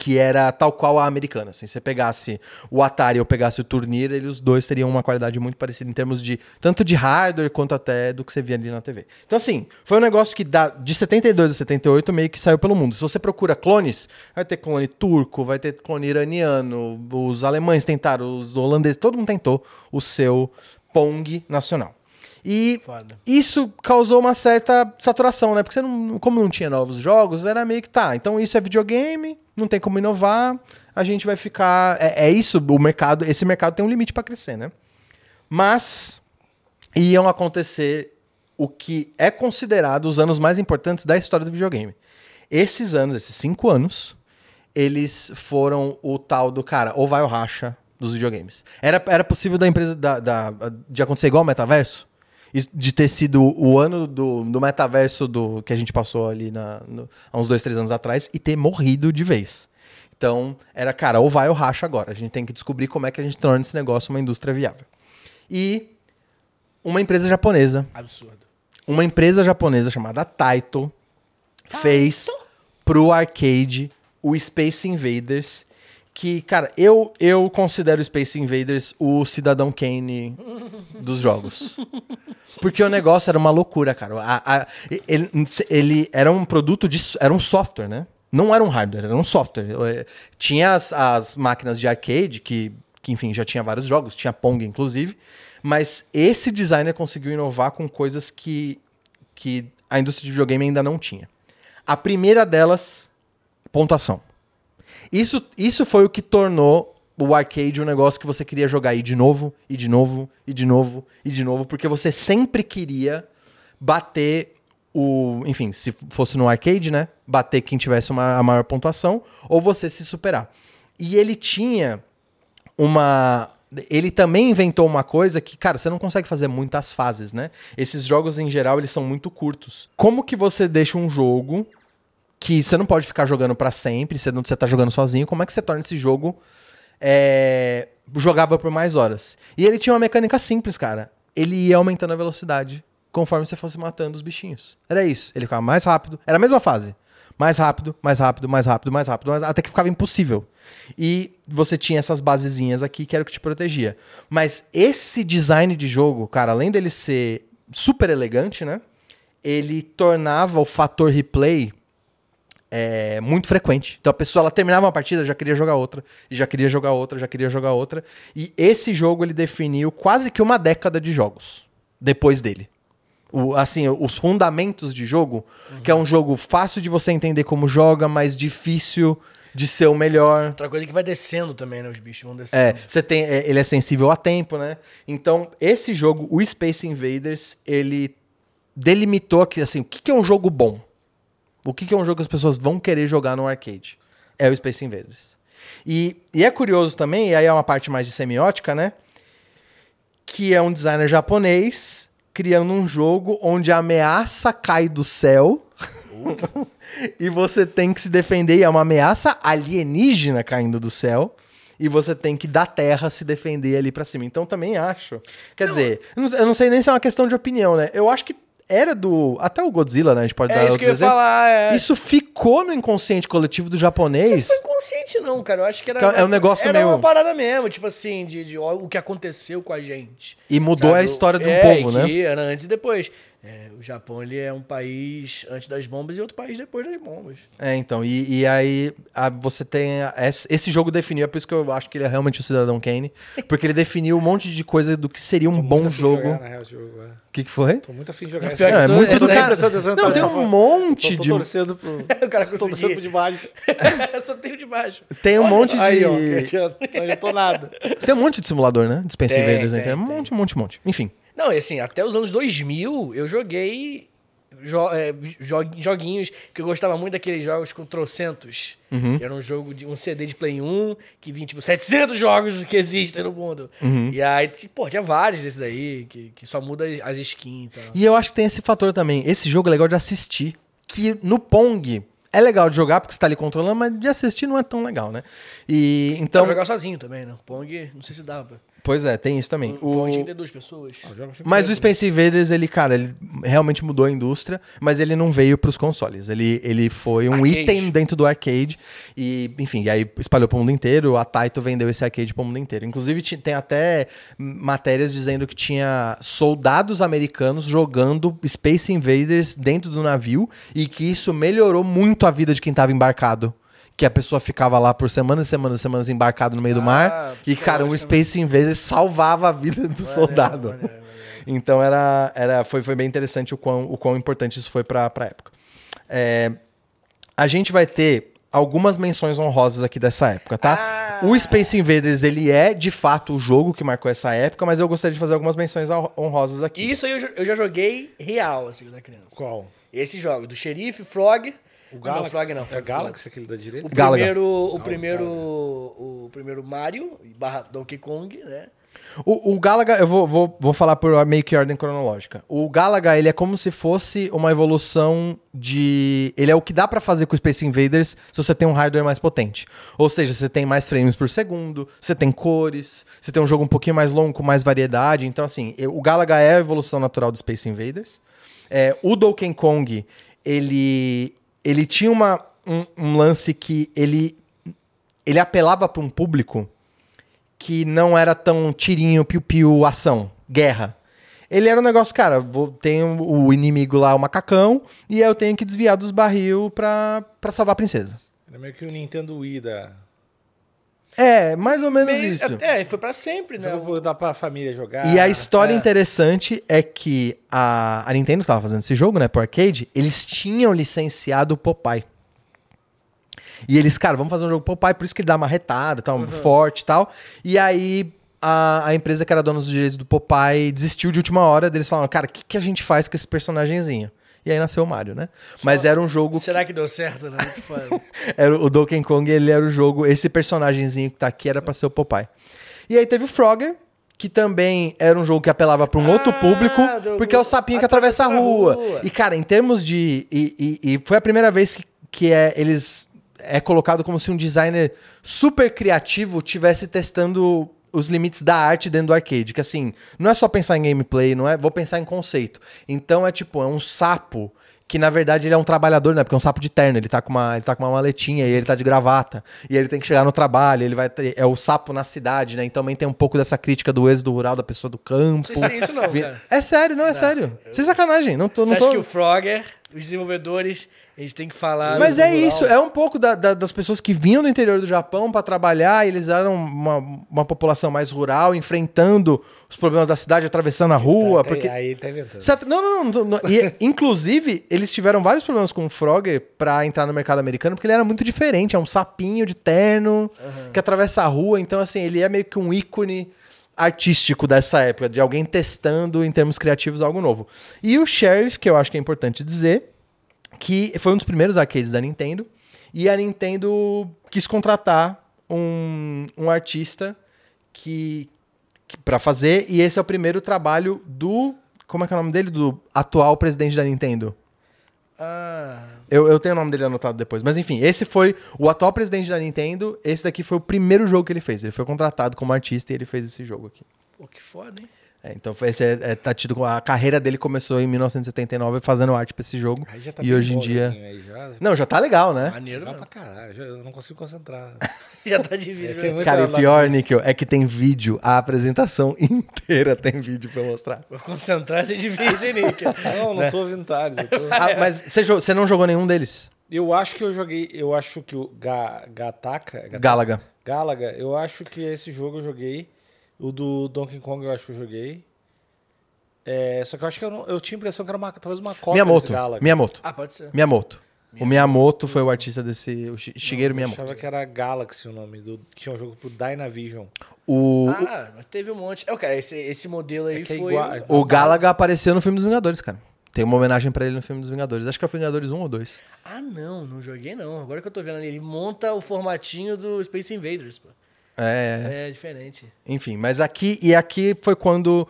que era tal qual a americana. Assim, se você pegasse o Atari ou pegasse o Turnir, eles dois teriam uma qualidade muito parecida em termos de tanto de hardware quanto até do que você via ali na TV. Então, assim, foi um negócio que da, de 72 a 78 meio que saiu pelo mundo. Se você procura clones, vai ter clone turco, vai ter clone iraniano, os alemães tentaram, os holandeses, todo mundo tentou o seu Pong nacional. E Foda. isso causou uma certa saturação, né? Porque você não, como não tinha novos jogos, era meio que tá. Então isso é videogame, não tem como inovar, a gente vai ficar. É, é isso, o mercado. Esse mercado tem um limite para crescer, né? Mas iam acontecer o que é considerado os anos mais importantes da história do videogame. Esses anos, esses cinco anos, eles foram o tal do cara, ou vai ou racha dos videogames. Era, era possível da empresa da, da- de acontecer igual o metaverso? De ter sido o ano do, do metaverso do que a gente passou ali na, no- há uns dois, três anos atrás e ter morrido de vez. Então, era, cara, ou vai ou racha agora. A gente tem que descobrir como é que a gente torna esse negócio uma indústria viável. E uma empresa japonesa Absurdo. uma empresa japonesa chamada Taito fez pro arcade o Space Invaders, que, cara, eu, eu considero Space Invaders o Cidadão Kane dos jogos. (laughs) Porque o negócio era uma loucura, cara. A- a- ele, ele era um produto de. Era um software, né? Não era um hardware, era um software. Eh, Tinha as, as máquinas de arcade, que, que, enfim, já tinha vários jogos, tinha Pong, inclusive. Mas esse designer conseguiu inovar com coisas que, que a indústria de videogame ainda não tinha. A primeira delas, pontuação. Isso, isso foi o que tornou o arcade um negócio que você queria jogar aí de novo, e de novo, e de novo, e de novo, porque você sempre queria bater o. Enfim, se fosse no arcade, né? Bater quem tivesse uma, a maior pontuação, ou você se superar. E ele tinha uma. Ele também inventou uma coisa que, cara, você não consegue fazer muitas fases, né? Esses jogos, em geral, eles são muito curtos. Como que você deixa um jogo que você não pode ficar jogando pra sempre, você não você tá jogando sozinho, como é que você torna esse jogo é, jogável por mais horas? E ele tinha uma mecânica simples, cara. Ele ia aumentando a velocidade conforme você fosse matando os bichinhos. Era isso. Ele ficava mais rápido. Era a mesma fase. Mais rápido, mais rápido, mais rápido, mais rápido, mais- até que ficava impossível. E você tinha essas basezinhas aqui que era o que te protegia. Mas esse design de jogo, cara, além dele ser super elegante, né? Ele tornava o fator replay é, muito frequente. Então a pessoa ela terminava uma partida, já queria jogar outra, e já queria jogar outra, já queria jogar outra. E esse jogo ele definiu quase que uma década de jogos depois dele. O, assim, os fundamentos de jogo, que é um jogo fácil de você entender como joga, mas difícil de ser o melhor. Outra coisa que vai descendo também, né? Os bichos vão descendo. É, você tem, é, ele é sensível a tempo, né? Então, esse jogo, o Space Invaders, ele delimitou aqui, assim, o que, que é um jogo bom? O que, que é um jogo que as pessoas vão querer jogar no arcade? É o Space Invaders. E, e é curioso também, e aí é uma parte mais de semiótica, né? Que é um designer japonês criando um jogo onde a ameaça cai do céu (laughs) e você tem que se defender. E é uma ameaça alienígena caindo do céu. E você tem que da terra se defender ali pra cima. Então também acho. Quer dizer, eu não, eu não sei nem se é uma questão de opinião, né? Eu acho que era do. Até o Godzilla, né? A gente pode dar É isso que eu ia falar. É. Isso ficou no inconsciente coletivo do japonês. Isso foi inconsciente, não, cara. Eu acho que era. É um negócio era meio- uma parada mesmo, tipo assim, de, de o que aconteceu com a gente. E mudou sabe? a história de um É, povo, né? Era antes e depois. É, o Japão ele é um país antes das bombas e outro país depois das bombas. É, então, e, e aí a- você tem. a- esse, esse jogo definiu, é por isso que eu acho que ele é realmente o Cidadão Kane. Porque ele definiu um monte de coisa do que seria um Tô bom de jogo. jogar, O é. que, que foi? Tô muito afim de jogar esse jogo. Não, é tô- muito eu do tô cara. atenção, Não, tem um monte Tô, tô de. torcendo pro. (laughs) o cara Tô torcendo pro conseguiu. de baixo. (laughs) Só tenho de baixo. Tem um monte de. Aí, ó, já tô nada. Tem um monte de simulador, né? De Tem, Invaders, né? tem, Tem um monte, um monte, um monte. Enfim. Não, e assim, até os anos 2000 eu joguei jo é, jo- joguinhos que eu gostava muito daqueles jogos com trocentos. Uhum. Que era um jogo de um CD de Play 1 que vinha tipo 700 jogos que existem no mundo. Uhum. E aí, pô, tinha vários desses daí que, que só muda as skins e tal. E eu acho que tem esse fator também. Esse jogo é legal de assistir. Que no Pong é legal de jogar porque você tá ali controlando, mas de assistir não é tão legal, né? E Então, então. jogar sozinho também, né? Pong, não sei se dá. Pra... Pois é, tem isso também. O O... ter duas pessoas. Mas o Space Invaders, ele, cara, ele realmente mudou a indústria, mas ele não veio pros consoles. Ele, ele foi um Arcade. item dentro do arcade. E, enfim, e aí espalhou pro mundo inteiro. A Taito vendeu esse arcade pro mundo inteiro. Inclusive, tem até matérias dizendo que tinha soldados americanos jogando Space Invaders dentro do navio e que isso melhorou muito a vida de quem tava embarcado. Que a pessoa ficava lá por semanas e semanas e semanas embarcado no meio do Ah, mar. E, cara, um psicologicamente. Space Invaders salvava a vida do soldado. maneiro, maneiro. Então era, era, foi, foi bem interessante o quão, o quão importante isso foi pra, pra época. É, a gente vai ter algumas menções honrosas aqui dessa época, tá? Ah! O Space Invaders, ele é, de fato, o jogo que marcou essa época, mas eu gostaria de fazer algumas menções hon- honrosas aqui. E isso aí eu, eu já joguei real, assim, era criança. Qual? Esse jogo, do Xerife, Frog. O Não, Galaxy? Frog não. É Frog, Galaxy, aquele da direita? O Galaga. primeiro, o primeiro, o primeiro Mario barra Donkey Kong, né? O, o Galaga, eu vou, vou, vou falar por meio que ordem cronológica. O Galaga, ele é como se fosse uma evolução de... Ele é o que dá pra fazer com o Space Invaders se você tem um hardware mais potente. Ou seja, você tem mais frames por segundo, você tem cores, você tem um jogo um pouquinho mais longo, com mais variedade. Então, assim, o Galaga é a evolução natural do Space Invaders. É, o Donkey Kong, ele, ele tinha uma, um, um lance que ele, ele apelava para um público que não era tão tirinho, piu-piu, ação, guerra. Ele era um negócio, cara, vou, tem o inimigo lá, o macacão, e aí eu tenho que desviar dos barril pra salvar a princesa. Era meio que o Nintendo Wii da. É, mais ou menos Meio- isso. É, foi pra sempre, né? Jogo dá pra família jogar. E a história é. interessante é que a, a Nintendo que tava fazendo esse jogo, né, pro arcade, eles tinham licenciado o Popeye. E eles, cara, vamos fazer um jogo Popeye, por isso que ele dá uma retada, tal, forte e tal. E aí a, a empresa que era dona dos direitos do Popeye desistiu de última hora, deles falaram, cara, o que, que a gente faz com esse personagemzinho? E aí nasceu o Mario, né? Mas era um jogo Será que deu certo, né? (laughs) Era o Donkey Kong, ele era o jogo, esse personagemzinho que tá aqui era pra ser o Popeye. E aí teve o Frogger, que também era um jogo que apelava pra um outro Ah, público, do- porque é o sapinho que atravessa a rua. rua. E cara, em termos de e, e- e foi a primeira vez que, que é eles é colocado como se um designer super criativo tivesse testando os limites da arte dentro do arcade, que assim, não é só pensar em gameplay, não é, vou pensar em conceito. Então é tipo, é um sapo que na verdade ele é um trabalhador, né? Porque é um sapo de terno, ele tá com uma, ele tá com uma maletinha e ele tá de gravata. E ele tem que chegar no trabalho, ele vai ter, é o sapo na cidade, né? Então também tem um pouco dessa crítica do êxodo rural da pessoa do campo. Vocês têm isso não, cara. É sério, não é sério. Sem sacanagem, não tô, Você não acha tô... que o Frogger, os desenvolvedores, eles têm que falar. Mas é rural? isso, é um pouco da- da- das pessoas que vinham do interior do Japão para trabalhar, e eles eram uma, uma população mais rural, enfrentando os problemas da cidade, atravessando a rua, Tá, porque... Aí ele tá inventando. Certo- Não, não, não. não, não. E, (laughs) inclusive, eles tiveram vários problemas com o Frogger pra entrar no mercado americano, porque ele era muito diferente. É um sapinho de terno que atravessa a rua. Então, assim, ele é meio que um ícone artístico dessa época, de alguém testando em termos criativos algo novo. E o Sheriff, que eu acho que é importante dizer, que foi um dos primeiros arcades da Nintendo, e a Nintendo quis contratar um, um artista que, que para fazer, e esse é o primeiro trabalho do. Como é que é o nome dele? Do atual presidente da Nintendo. Ah, Eu, eu tenho o nome dele anotado depois. Mas enfim, esse foi o atual presidente da Nintendo. Esse daqui foi o primeiro jogo que ele fez. Ele foi contratado como artista e ele fez esse jogo aqui. pô, que foda, hein? É, então foi- esse é, é, tá tido a carreira dele começou em 1979 fazendo arte pra esse jogo. Aí já tá e bem hoje em dia. já, Não, já tá legal, né? Maneiro, pra caralho. já- eu não consigo concentrar. (laughs) Já tá difícil. É, né? muito- Cara, o pior, Níquel, é que tem vídeo. A apresentação (laughs) inteira tem vídeo pra eu mostrar. Vou concentrar, é difícil, hein, Nick? (laughs) Não, não tô ouvindo tô- Ah, mas você, você não jogou nenhum deles? eu acho que eu joguei. Eu acho que o Ga, Gataka. Gataka- Galaga. Galaga, eu acho que esse jogo eu joguei. O do Donkey Kong eu acho que eu joguei. É, só que eu acho que eu, não- eu tinha a impressão que era uma, talvez uma cópia Miyamoto. desse Galaga. Miyamoto. Ah, pode ser. Miyamoto. O Miyamoto foi o artista desse. O Shi- Shigeru Eu Miyamoto. achava que era Galaxy o nome. Do, que tinha um jogo pro Dynavision. O, Ah, mas teve um monte. É, cara, esse, esse modelo aí É é foi. igual- o Galaga apareceu no filme dos Vingadores, cara. Tem uma homenagem pra ele no filme dos Vingadores. Acho que é o Vingadores 1 ou 2. Ah, não, não joguei não. Agora que eu tô vendo ali, ele monta o formatinho do Space Invaders, pô. É, É diferente. enfim. Mas aqui. E aqui foi quando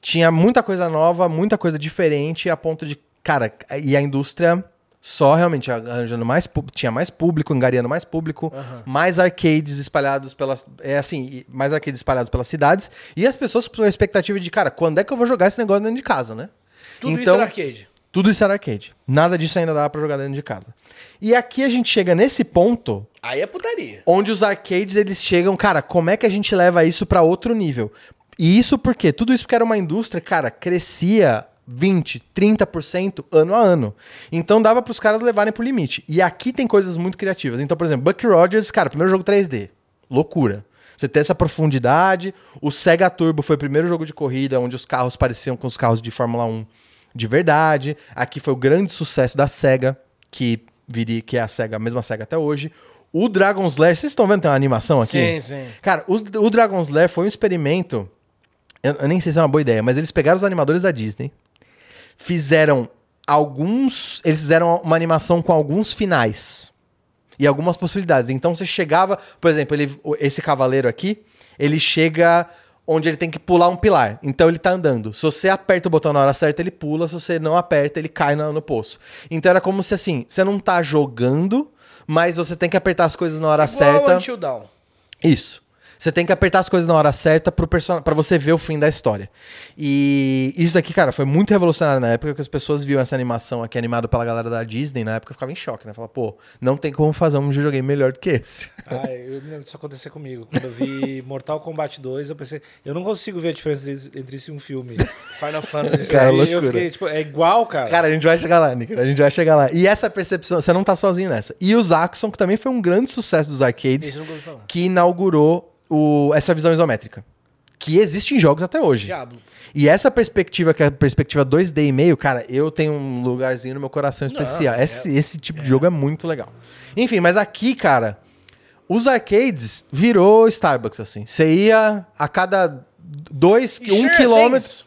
tinha muita coisa nova, muita coisa diferente, a ponto de. Cara, e a indústria só realmente arranjando mais. Tinha mais público, engariando mais público, mais arcades espalhados pelas. É assim, mais arcades espalhados pelas cidades. E as pessoas com a expectativa de, cara, quando é que eu vou jogar esse negócio dentro de casa, né? Tudo isso era arcade. Tudo isso era arcade. Nada disso ainda dava pra jogar dentro de casa. E aqui a gente chega nesse ponto Aí é putaria. onde os arcades eles chegam, cara, como é que a gente leva isso pra outro nível? E isso porque tudo isso porque era uma indústria, cara, crescia 20, 30% ano a ano. Então dava pros caras levarem pro limite. E aqui tem coisas muito criativas. Então, por exemplo, Buck Rogers, cara, primeiro jogo 3D. Loucura. Você tem essa profundidade. O Sega Turbo foi o primeiro jogo de corrida onde os carros pareciam com os carros de Fórmula 1 de verdade. Aqui foi o grande sucesso da Sega, que viria que é a Sega, a mesma Sega até hoje. O Dragon's Lair, vocês estão vendo tem uma animação aqui? Sim, sim. Cara, o, o Dragon's Lair foi um experimento. Eu, eu nem sei se é uma boa ideia, mas eles pegaram os animadores da Disney, fizeram alguns. Eles fizeram uma animação com alguns finais e algumas possibilidades. Então você chegava, por exemplo, ele, esse cavaleiro aqui, ele chega onde ele tem que pular um pilar. Então ele tá andando. Se você aperta o botão na hora certa, ele pula. Se você não aperta, ele cai no, no poço. Então era como se assim, você não tá jogando, mas você tem que apertar as coisas na hora Igual certa. Until Dawn. Isso. Você tem que apertar as coisas na hora certa pro person... pra você ver o fim da história. E isso aqui, cara, foi muito revolucionário na época que as pessoas viam essa animação aqui animada pela galera da Disney, na época ficava em choque, né? Falava, pô, não tem como fazer um videogame melhor do que esse. Ah, eu me lembro disso acontecer comigo. Quando eu vi (laughs) Mortal Kombat 2, eu pensei, eu não consigo ver a diferença entre- isso e um filme. Final Fantasy Cara, Aí VII. eu loucura. fiquei, tipo, é igual, cara. Cara, a gente vai chegar lá, Nick. A gente vai chegar lá. E essa percepção, você não tá sozinho nessa. E o Zaxxon, que também foi um grande sucesso dos arcades, que inaugurou o- essa visão isométrica. Que existe em jogos até hoje. Diablo. E essa perspectiva, que é a perspectiva 2D e meio, cara, eu tenho um lugarzinho no meu coração especial. é- esse, esse tipo de jogo é muito legal. Enfim, mas aqui, cara, os arcades virou Starbucks, assim. Você ia a cada dois, E um Sure quilômetro. Things.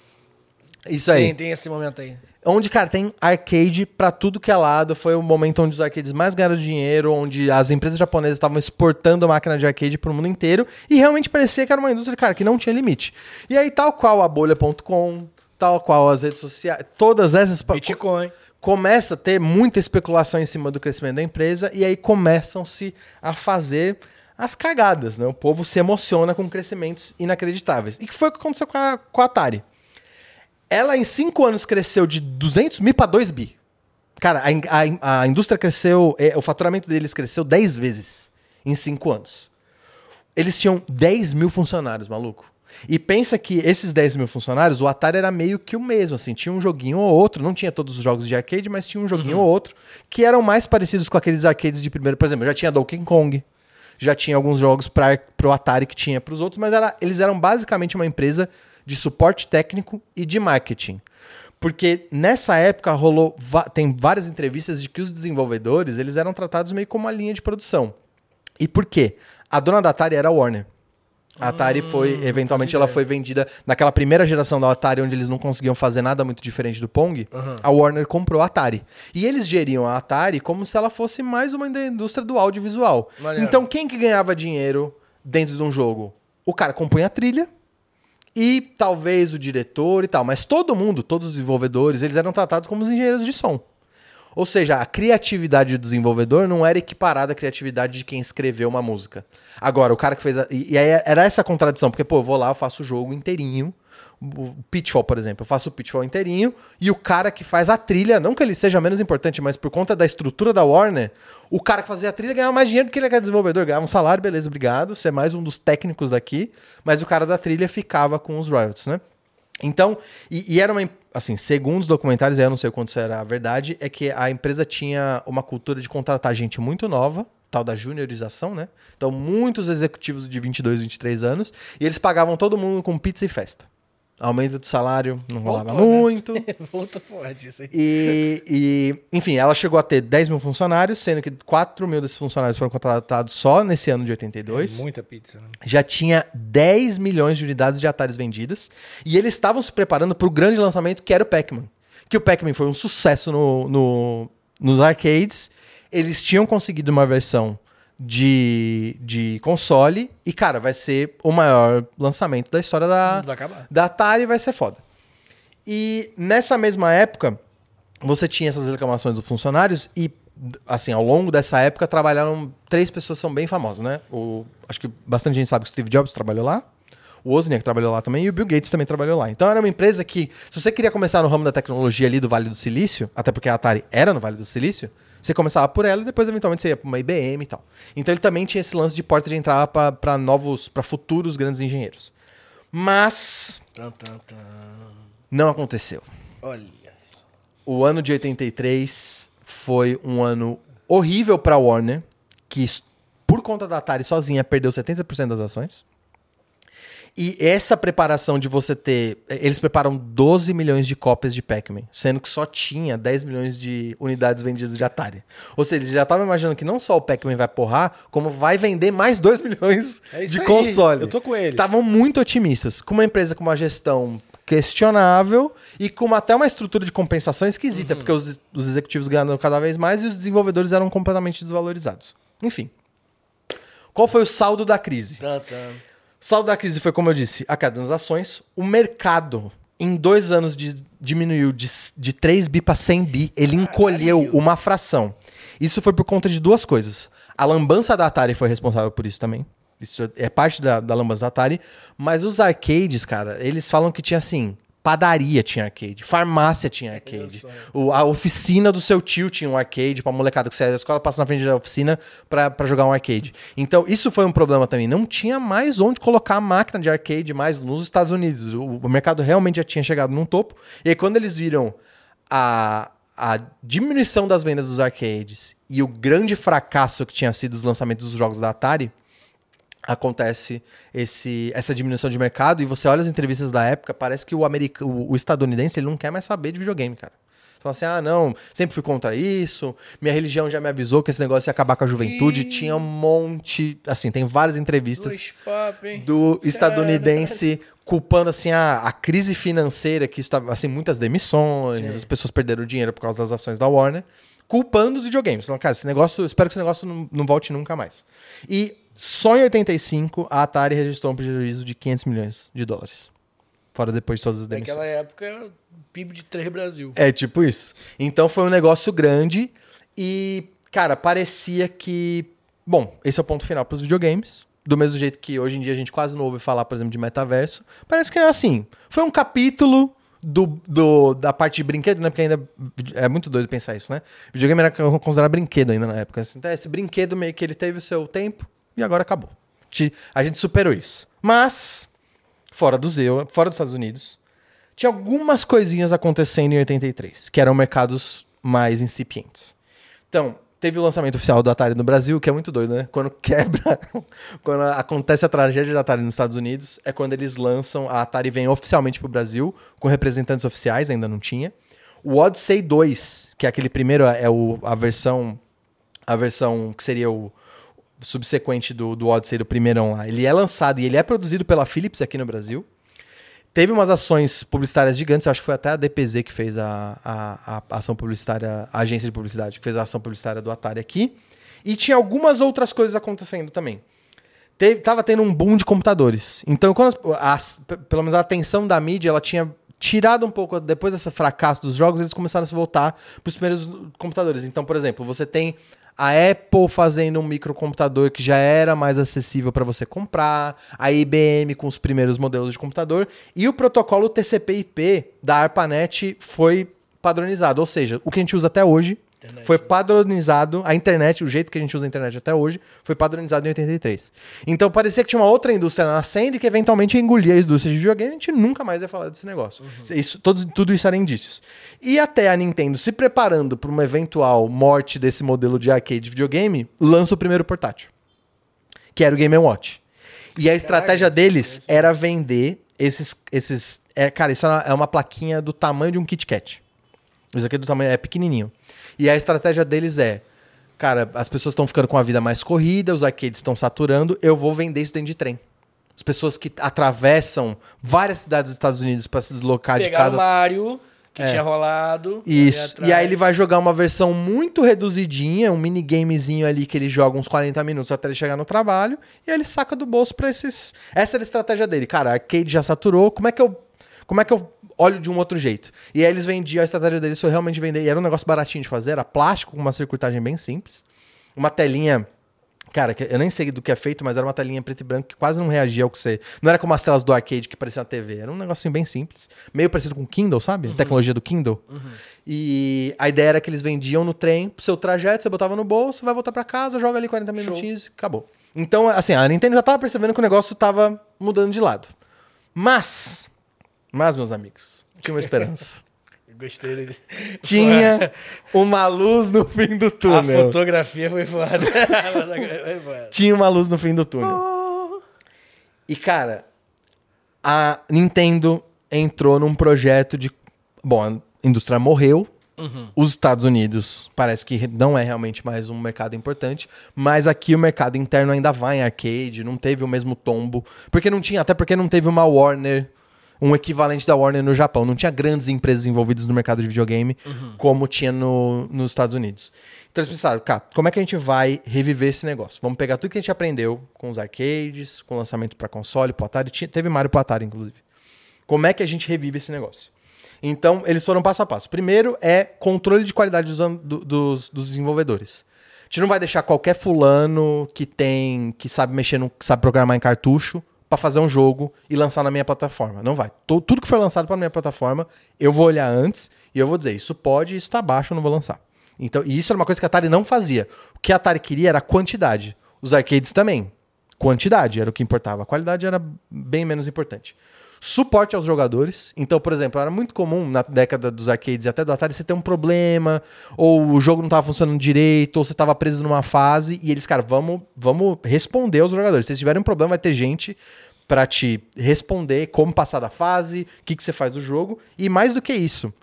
Isso aí. Tem, tem esse momento aí. Onde, cara, tem arcade pra tudo que é lado. Foi o momento onde os arcades mais ganharam dinheiro, onde as empresas japonesas estavam exportando máquina de arcade pro mundo inteiro. E realmente parecia que era uma indústria, cara, que não tinha limite. E aí, tal qual a bolha.com, tal qual as redes sociais, todas essas... Bitcoin. Começa a ter muita especulação em cima do crescimento da empresa. E aí começam-se a fazer as cagadas, né? O povo se emociona com crescimentos inacreditáveis. E que foi o que aconteceu com a, com a Atari. Ela, em cinco anos, cresceu de 200 mil para 2 bi. Cara, a, a a indústria cresceu, é, o faturamento deles cresceu 10 vezes em cinco anos. Eles tinham 10 mil funcionários, maluco. E pensa que esses 10 mil funcionários, o Atari era meio que o mesmo, assim, tinha um joguinho ou outro, não tinha todos os jogos de arcade, mas tinha um joguinho ou outro, que eram mais parecidos com aqueles arcades de primeiro, por exemplo, já tinha Donkey Kong, já tinha alguns jogos para pro Atari que tinha para os outros, mas era- eles eram basicamente uma empresa de suporte técnico e de marketing. Porque nessa época rolou tem várias entrevistas de que os desenvolvedores, eles eram tratados meio como uma linha de produção. E por quê? A dona da Atari era a Warner. A Atari foi, eventualmente, ela foi vendida naquela primeira geração da Atari, onde eles não conseguiam fazer nada muito diferente do Pong. A Warner comprou a Atari. E eles geriam a Atari como se ela fosse mais uma da indústria do audiovisual. Maneiro. Então, quem que ganhava dinheiro dentro de um jogo? O cara compunha a trilha e talvez o diretor e tal. Mas todo mundo, todos os desenvolvedores, eles eram tratados como os engenheiros de som. Ou seja, a criatividade do desenvolvedor não era equiparada à criatividade de quem escreveu uma música. Agora, o cara que fez. A... E aí era essa contradição, porque, pô, eu vou lá, eu faço o jogo inteirinho. O Pitfall, por exemplo, eu faço o Pitfall inteirinho. E o cara que faz a trilha, não que ele seja menos importante, mas por conta da estrutura da Warner, o cara que fazia a trilha ganhava mais dinheiro do que ele que é desenvolvedor. Ganhava um salário, beleza, obrigado. Você é mais um dos técnicos daqui. Mas o cara da trilha ficava com os royalties, né? Então, e, e era uma. Assim, segundo os documentários, eu não sei quanto era a verdade, é que a empresa tinha uma cultura de contratar gente muito nova, tal da juniorização, né? Então, muitos executivos de 22, 23 anos, e eles pagavam todo mundo com pizza e festa. Aumento de salário não rolava Voltou, né? muito. (laughs) Voltou forte isso aí. E, e, enfim, ela chegou a ter 10 mil funcionários, sendo que 4 mil desses funcionários foram contratados só nesse ano de 82 Muita pizza, né? já tinha 10 milhões de unidades de Ataris vendidas e eles estavam se preparando para o grande lançamento que era o Pac-Man. Que o Pac-Man foi um sucesso no, no- nos arcades. Eles tinham conseguido uma versão de, de console e, cara, vai ser o maior lançamento da história da, da Atari vai ser foda. E nessa mesma época, você tinha essas reclamações dos funcionários e, assim, ao longo dessa época, trabalharam três pessoas que são bem famosas, né? O, acho que bastante gente sabe que o Steve Jobs trabalhou lá, o Wozniak trabalhou lá também e o Bill Gates também trabalhou lá. Então era uma empresa que, se você queria começar no ramo da tecnologia ali do Vale do Silício, até porque a Atari era no Vale do Silício, você começava por ela e depois eventualmente você ia para uma IBM e tal. Então ele também tinha esse lance de porta de entrada para novos, para futuros grandes engenheiros. Mas não aconteceu. Olha só. O ano de 83 foi um ano horrível para Warner, que por conta da Atari sozinha perdeu 70% das ações. E essa preparação de você ter. Eles preparam 12 milhões de cópias de Pac-Man, sendo que só tinha 10 milhões de unidades vendidas de Atari. Ou seja, eles já estavam imaginando que não só o Pac-Man vai porrar, como vai vender mais 2 (laughs) milhões É de aí. console. Eu tô com eles. Estavam muito otimistas. Com uma empresa com uma gestão questionável e com uma- até uma estrutura de compensação esquisita, porque os, os executivos ganhando cada vez mais e os desenvolvedores eram completamente desvalorizados. Enfim. Qual foi o saldo da crise? Tan, tan. Saldo da crise foi, como eu disse, a queda das ações. O mercado, em dois anos, de- diminuiu de, de 3 bi para 100 bi. Ele encolheu uma fração. Isso foi por conta de duas coisas. A lambança da Atari foi responsável por isso também. Isso é parte da, da lambança da Atari. Mas os arcades, cara, eles falam que tinha assim. Padaria tinha arcade, farmácia tinha arcade, o- a oficina do seu tio tinha um arcade pra molecada que sai da escola, passa na frente da oficina pra, pra jogar um arcade. Então, isso foi um problema também. Não tinha mais onde colocar a máquina de arcade mais nos Estados Unidos. O, o mercado realmente já tinha chegado num topo. E aí, quando eles viram a, a diminuição das vendas dos arcades e o grande fracasso que tinha sido os lançamentos dos jogos da Atari, acontece esse, essa diminuição de mercado e você olha as entrevistas da época, parece que o, america, o, o estadunidense ele não quer mais saber de videogame, cara. Fala assim, ah, não, sempre fui contra isso, minha religião já me avisou que esse negócio ia acabar com a juventude, tinha um monte, assim, tem várias entrevistas do estadunidense culpando assim a, a crise financeira que estava assim muitas demissões, as pessoas perderam dinheiro por causa das ações da Warner, culpando os videogames. Falando, cara, esse negócio, espero que esse negócio não, não volte nunca mais. E só em 85 a Atari registrou um prejuízo de 500 milhões de dólares. Fora depois de todas as demissões. Naquela época era PIB de 3 Brasil. É tipo isso. Então foi um negócio grande e, cara, parecia que. Bom, esse é o ponto final para os videogames. Do mesmo jeito que hoje em dia a gente quase não ouve falar, por exemplo, de metaverso. Parece que é assim. Foi um capítulo do, do- da parte de brinquedo, né? Porque ainda é muito doido pensar isso, né? Videogame era considerado brinquedo ainda na época. Então, esse brinquedo meio que ele teve o seu tempo e agora acabou. A gente superou isso. Mas, fora do ZEU, fora dos Estados Unidos, tinha algumas coisinhas acontecendo em 83, que eram mercados mais incipientes. Então, teve o lançamento oficial do Atari no Brasil, que é muito doido, né? Quando (laughs) quebra, quando acontece a tragédia da Atari nos Estados Unidos, é quando eles lançam, a Atari vem oficialmente pro Brasil, com representantes oficiais, ainda não tinha. O Odyssey 2, que é aquele primeiro, é o, a versão a versão que seria o subsequente do, do Odyssey, do primeirão lá, ele é lançado e ele é produzido pela Philips aqui no Brasil. Teve umas ações publicitárias gigantes, acho que foi até a DPZ que fez a, a, a ação publicitária, a agência de publicidade que fez a ação publicitária do Atari aqui. E tinha algumas outras coisas acontecendo também. Teve, tava tendo um boom de computadores. Então, quando as- as- pelo menos a atenção da mídia, ela tinha tirado um pouco, depois desse fracasso dos jogos, eles começaram a se voltar para os primeiros computadores. Então, por exemplo, você tem a Apple fazendo um microcomputador que já era mais acessível para você comprar, a IBM com os primeiros modelos de computador, e o protocolo TCP/IP da ARPANET foi padronizado, ou seja, o que a gente usa até hoje Internet, foi né? padronizado, a internet, o jeito que a gente usa a internet até hoje, foi padronizado em 83. Então parecia que tinha uma outra indústria nascendo e que eventualmente ia engolir a indústria de videogame, a gente nunca mais ia falar desse negócio. Isso, todos, tudo isso era indícios. E até a Nintendo se preparando para uma eventual morte desse modelo de arcade de videogame, lança o primeiro portátil, que era o Game Watch. E a estratégia deles era vender esses. esses é, cara, isso é uma plaquinha do tamanho de um Kit Kat. Isso aqui é do tamanho, é pequenininho. E a estratégia deles é, cara, as pessoas estão ficando com a vida mais corrida, os arcades estão saturando, eu vou vender isso dentro de trem. As pessoas que atravessam várias cidades dos Estados Unidos para se deslocar de Pegaram casa o Mario, que É. tinha rolado. isso. E aí ele vai jogar uma versão muito reduzidinha, um minigamezinho ali que ele joga uns 40 minutos até ele chegar no trabalho, e aí ele saca do bolso pra esses. Essa era a estratégia dele. Cara, arcade já saturou, como é que eu. Como é que eu olho de um outro jeito? E aí eles vendiam, a estratégia deles foi realmente vender. E era um negócio baratinho de fazer, era plástico com uma circuitagem bem simples. Uma telinha. Cara, que eu nem sei do que é feito, mas era uma telinha preto e branco que quase não reagia ao que você. Não era como as telas do arcade que parecia uma TV. Era um negocinho bem simples. Meio parecido com o Kindle, sabe? A tecnologia do Kindle. E a ideia era que eles vendiam no trem pro seu trajeto, você botava no bolso, vai voltar pra casa, joga ali 40 minutinhos e acabou. Então, assim, a Nintendo já tava percebendo que o negócio tava mudando de lado. Mas, mas, meus amigos, tinha uma esperança. (laughs) Gostei dele. tinha (laughs) uma luz no fim do A túnel. fotografia foi foda. (laughs) Tinha uma luz no fim do túnel. E, cara, a Nintendo entrou num projeto de. Bom, a indústria morreu. Os Estados Unidos parece que não é realmente mais um mercado importante, mas aqui o mercado interno ainda vai em arcade, não teve o mesmo tombo, porque não tinha, até porque não teve uma Warner, um equivalente da Warner no Japão, não tinha grandes empresas envolvidas no mercado de videogame como tinha no, nos Estados Unidos. Então eles pensaram, cara, como é que a gente vai reviver esse negócio? Vamos pegar tudo que a gente aprendeu com os arcades, com o lançamento para console, pro Atari, tinha- teve Mario pro Atari, inclusive. Como é que a gente revive esse negócio? Então, eles foram passo a passo. Primeiro é controle de qualidade dos, do- dos, dos desenvolvedores. gente não vai deixar qualquer fulano que tem, que sabe mexer, no, que sabe programar em cartucho pra fazer um jogo e lançar na minha plataforma. Não vai. Tudo que for lançado pra minha plataforma, eu vou olhar antes e eu vou dizer, isso pode, isso tá baixo, eu não vou lançar. Então, e isso era uma coisa que a Atari não fazia. O que a Atari queria era quantidade. Os arcades também. Quantidade era o que importava. A qualidade era bem menos importante. Suporte aos jogadores. Então, por exemplo, era muito comum na década dos arcades e até do Atari você ter um problema, ou o jogo não estava funcionando direito, ou você estava preso numa fase, e eles, cara, vamos, vamos responder aos jogadores. Se eles tiverem um problema, vai ter gente para te responder como passar da fase, o que, que você faz do jogo. E mais do que isso,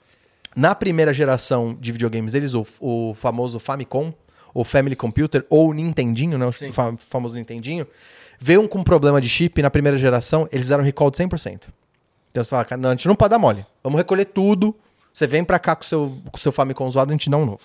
na primeira geração de videogames deles, o, o famoso Famicom, o Family Computer, ou o Nintendinho, né? O fa- famoso Nintendinho, veio um com problema de chip na primeira geração, eles fizeram recall de 100%. Então você fala, cara, não, a gente não pode dar mole. Vamos recolher tudo. Você vem pra cá com o seu, com o seu Famicom zoado, a gente dá um novo.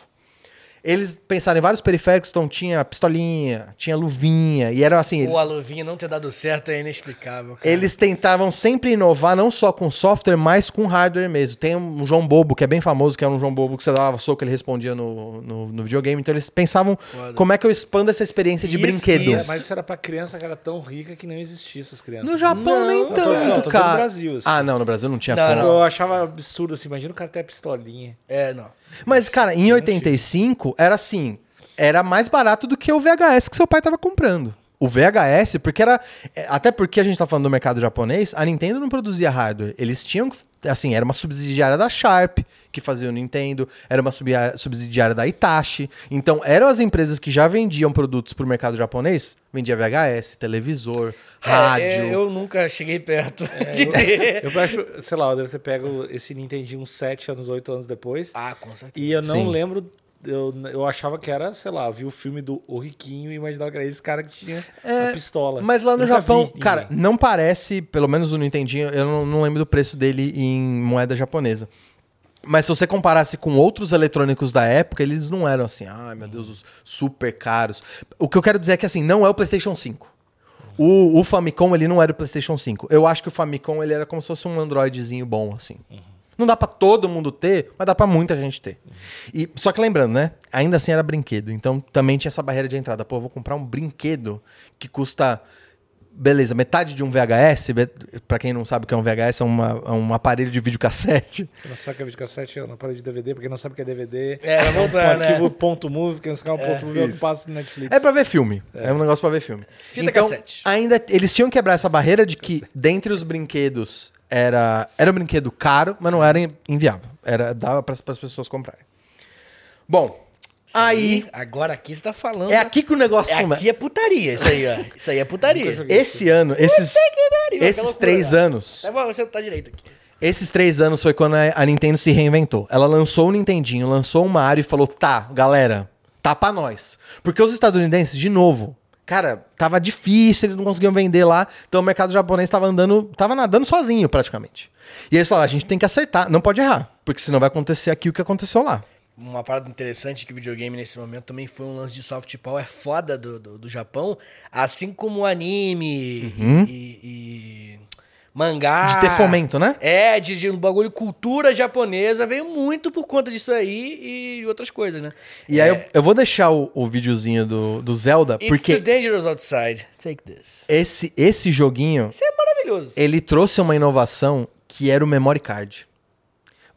Eles pensaram em vários periféricos, então tinha pistolinha, tinha luvinha, e eram assim... eles- Pô, a luvinha não ter dado certo é inexplicável, cara. eles tentavam sempre inovar, não só com software, mas com hardware mesmo. Tem um João Bobo, que é bem famoso, que é um João Bobo que você dava soco, ele respondia no, no, no videogame. Então eles pensavam como é que eu expando essa experiência de Isso, brinquedo. isso. Mas isso era pra criança que era tão rica que não existia essas crianças. No Japão Não, nem eu tô- tanto, não, tô cara. no Brasil, assim. Ah, não, no Brasil não tinha Não, como. não. Eu achava absurdo assim, imagina o cara ter a pistolinha. É, não. Mas, cara, em 85 era assim, era mais barato do que o VHS que seu pai tava comprando. O VHS, porque era. é, Até porque a gente tá falando do mercado japonês, a Nintendo não produzia hardware. Eles tinham. Assim, era uma subsidiária da Sharp que fazia o Nintendo, era uma subsidiária da Itachi. Então, eram as empresas que já vendiam produtos pro mercado japonês. Vendia VHS, televisor, rádio. É, eu nunca cheguei perto de ter. Eu acho, sei lá, você pega esse Nintendinho uns 7 anos, 8 anos depois. Ah, com certeza. E eu não Sim. lembro. Eu, eu achava que era, sei lá, vi o filme do O Riquinho e imaginava que era esse cara que tinha a pistola. Mas lá no Nunca Japão, vi ninguém. cara, não parece, pelo menos o Nintendinho, eu não, não lembro do preço dele em moeda japonesa. Mas se você comparasse com outros eletrônicos da época, eles não eram assim, ai meu Deus, os super caros. O que eu quero dizer é que assim, não é o PlayStation 5. O, o Famicom, ele não era o PlayStation 5. Eu acho que o Famicom, ele era como se fosse um Androidzinho bom, assim. Não dá pra todo mundo ter, mas dá pra muita gente ter. E, só que lembrando, né? Ainda assim era brinquedo. Então também tinha essa barreira de entrada. Pô, eu vou comprar um brinquedo que custa. Beleza, metade de um VHS. Pra quem não sabe o que é um VHS, é, uma- é um aparelho de videocassete. Quem não sabe o que é videocassete, eu não parei de DVD, porque não sabe o que é DVD. É, vai um né? arquivo ponto .move, quem não sabe o ponto .move, eu passo no Netflix. É pra ver filme. É, um negócio pra ver filme. Fita então, cassete. ainda eles tinham que quebrar essa barreira de que dentre os brinquedos era era um brinquedo caro, mas não era in- inviável. Era dava para as pessoas comprarem. Bom, aí Agora aqui você tá falando. é aqui que o negócio É, começa. aqui é putaria, isso aí, ó. Isso aí é putaria. Esse ano, esses pariu, esses três anos, Tá bom, você tá direito aqui. esses três anos foi quando a a Nintendo se reinventou. Ela lançou o Nintendinho, lançou o Mario e falou: tá, galera, tá pra nós. Porque os estadunidenses, de novo, cara, tava difícil, eles não conseguiam vender lá, então o mercado japonês tava andando, tava nadando sozinho praticamente. E eles falaram: a gente tem que acertar, não pode errar, porque senão vai acontecer aqui o que aconteceu lá. Uma parada interessante que o videogame nesse momento também foi um lance de soft power foda do, do, do Japão, assim como o anime e, e mangá. De ter fomento, né? É, de, de um bagulho cultura japonesa, veio muito por conta disso aí e outras coisas, né? E aí eu, eu vou deixar o, o videozinho do, do Zelda, It's porque too dangerous outside. Take this. esse, esse joguinho, Isso é maravilhoso. ele trouxe uma inovação que era o memory card.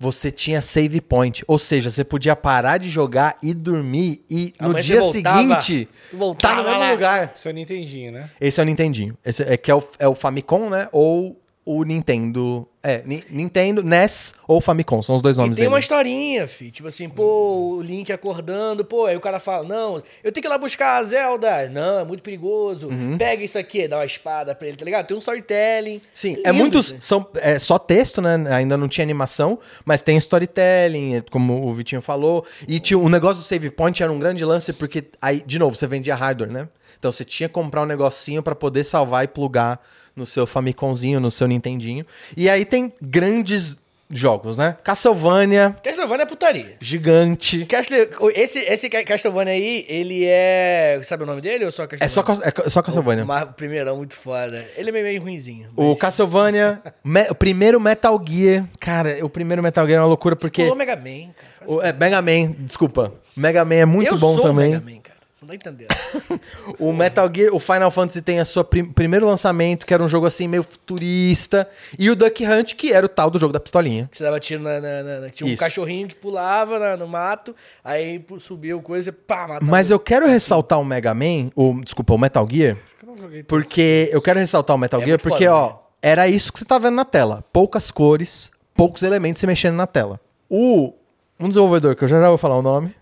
Você tinha save point, ou seja, você podia parar de jogar e dormir e no Amanhã dia voltava, seguinte voltava tá no mesmo lá. lugar. Isso é o Nintendinho, né? Esse é o Nintendinho. Esse é que é o, é o Famicom, né? Ou o Nintendo. É, Ni- Nintendo, NES ou Famicom, são os dois E nomes tem dele. uma historinha, fi. Tipo assim, pô, o Link acordando, pô, aí o cara fala, não, eu tenho que ir lá buscar a Zelda. Não, é muito perigoso. Uhum. Pega isso aqui, dá uma espada pra ele, tá ligado? Tem um storytelling. Sim, Lindo, é muitos. assim. São, é só texto, né? Ainda não tinha animação, mas tem storytelling, é como o Vitinho falou. E tinha, o negócio do save point era um grande lance, porque aí, de novo, você vendia hardware, né? Então você tinha que comprar um negocinho pra poder salvar e plugar no seu Famicomzinho, no seu Nintendinho. E aí tem grandes jogos, né? Castlevania, Castlevania é putaria. gigante. Castle... Esse, esse Ca- Castlevania aí, ele é. Sabe o nome dele ou só Castlevania? É só, é só Castlevania. Mas o primeirão muito foda. Ele é meio, meio ruinzinho. O mas- Castlevania, (laughs) me- o primeiro Metal Gear. Cara, o primeiro Metal Gear é uma loucura porque. Pulou Mega Man, cara. O, é, Mega Man, desculpa. Mega Man é muito eu bom o também. Mega Man, cara. Você não tá entendendo. (laughs) O Metal Gear, o Final Fantasy tem a sua prim- primeiro lançamento, que era um jogo assim meio futurista, e o Duck Hunt, que era o tal do jogo da pistolinha. Você dava tiro na. na- na- na- tinha um Isso. cachorrinho que pulava na- no mato, aí subiu coisa e pá, matava. Mas eu quero ressaltar o Mega Man, o, desculpa, o Metal Gear, Eu não joguei tanto. porque eu quero ressaltar o Metal É Gear porque, foda, ó, né? era isso que você tá vendo na tela. Poucas cores, poucos elementos se mexendo na tela. O um desenvolvedor que eu já já vou falar o nome,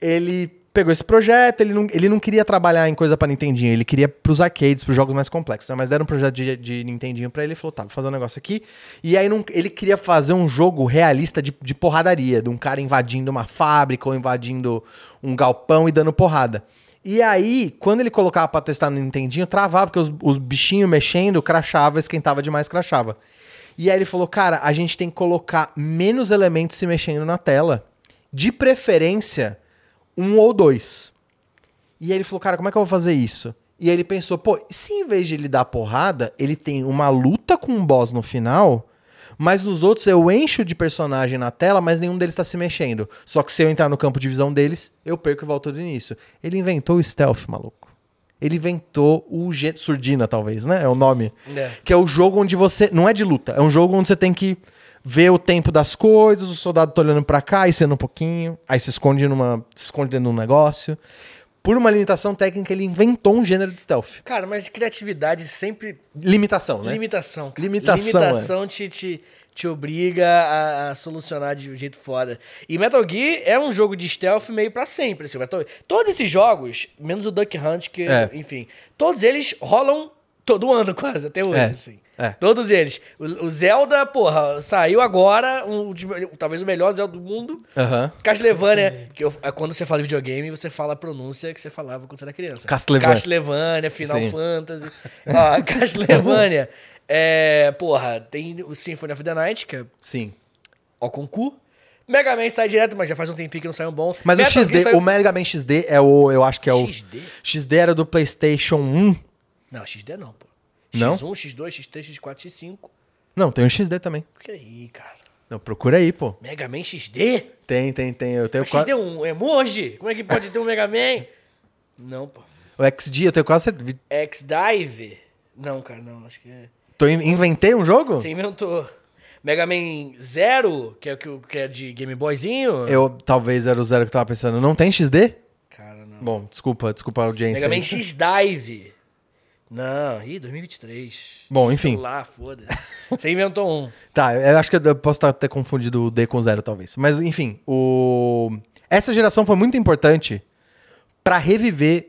ele pegou esse projeto, ele não, ele não queria trabalhar em coisa pra Nintendinho, ele queria pros arcades, pros jogos mais complexos, né? Mas deram um projeto de, de Nintendinho pra ele falou, tá, vou fazer um negócio aqui. E aí não- ele queria fazer um jogo realista de, de porradaria, de um cara invadindo uma fábrica ou invadindo um galpão e dando porrada. E aí, quando ele colocava pra testar no Nintendinho, travava, porque os, os bichinhos mexendo, crachava, esquentava demais, crachava. E aí ele falou, cara, a gente tem que colocar menos elementos se mexendo na tela. De preferência, um ou dois. E aí ele falou, cara, como é que eu vou fazer isso? E aí ele pensou, pô, se em vez de ele dar porrada, ele tem uma luta com um boss no final, mas nos outros eu encho de personagem na tela, mas nenhum deles tá se mexendo. Só que se eu entrar no campo de visão deles, eu perco e volto do início. Ele inventou o stealth, maluco. Ele inventou o gê- Surdina, talvez, né? É o nome. É. Que é o jogo onde você. Não é de luta, é um jogo onde você tem que ver o tempo das coisas, o soldado tá olhando pra cá e sendo um pouquinho, aí se esconde numa. se esconde dentro de um negócio. Por uma limitação técnica, ele inventou um gênero de stealth. Cara, mas criatividade sempre. Limitação, né? Limitação. cara. Limitação, Limitação te, te, te obriga a, a solucionar de um jeito foda. E Metal Gear é um jogo de stealth meio pra sempre. Assim, Metal... Todos esses jogos, menos o Duck Hunt, que, É. enfim, todos eles rolam todo ano (laughs) quase, até hoje, É, assim. É. Todos eles. O, o Zelda, porra, saiu agora, um talvez o melhor Zelda do mundo. Aham. Castlevania, que eu- é quando você fala de videogame, você fala a pronúncia que você falava quando você era criança. Castlevania. Castlevania, Final Sim. Fantasy. Ó, (laughs) Castlevania. é, porra, tem o Symphony of the Night, que é Sim. ó concurso. Mega Man sai direto, mas já faz um tempinho que não sai um bom. Mas Metal o XD, saiu- o Mega Man XD é o. Eu acho que é o. XD? XD era do PlayStation 1. Não, XD não, pô. Não? X1, X2, X3, X4, X5. Não, tem o XD também. Que aí, cara? Não, procura aí, pô. Mega Man XD? Tem, tem, tem. Eu tenho quase. XD é um emoji? Como é que pode ter um Mega Man? (laughs) Não, pô. O XD, eu tenho quase. X-Dive? Não, cara, não. Acho que é... Tô in- inventei um jogo? Você inventou. Mega Man Zero, que é, que, é de Game Boyzinho? Eu talvez era o zero que eu tava pensando. Não tem XD? Cara, não. Bom, desculpa, desculpa a audiência. Mega aí. Man X-Dive. Não, ih, 2023. Bom, enfim. Celular, foda-se. (laughs) Você inventou um. Tá, eu acho que eu posso tá- ter confundido o D com zero, talvez. Mas, enfim, o... essa geração foi muito importante pra reviver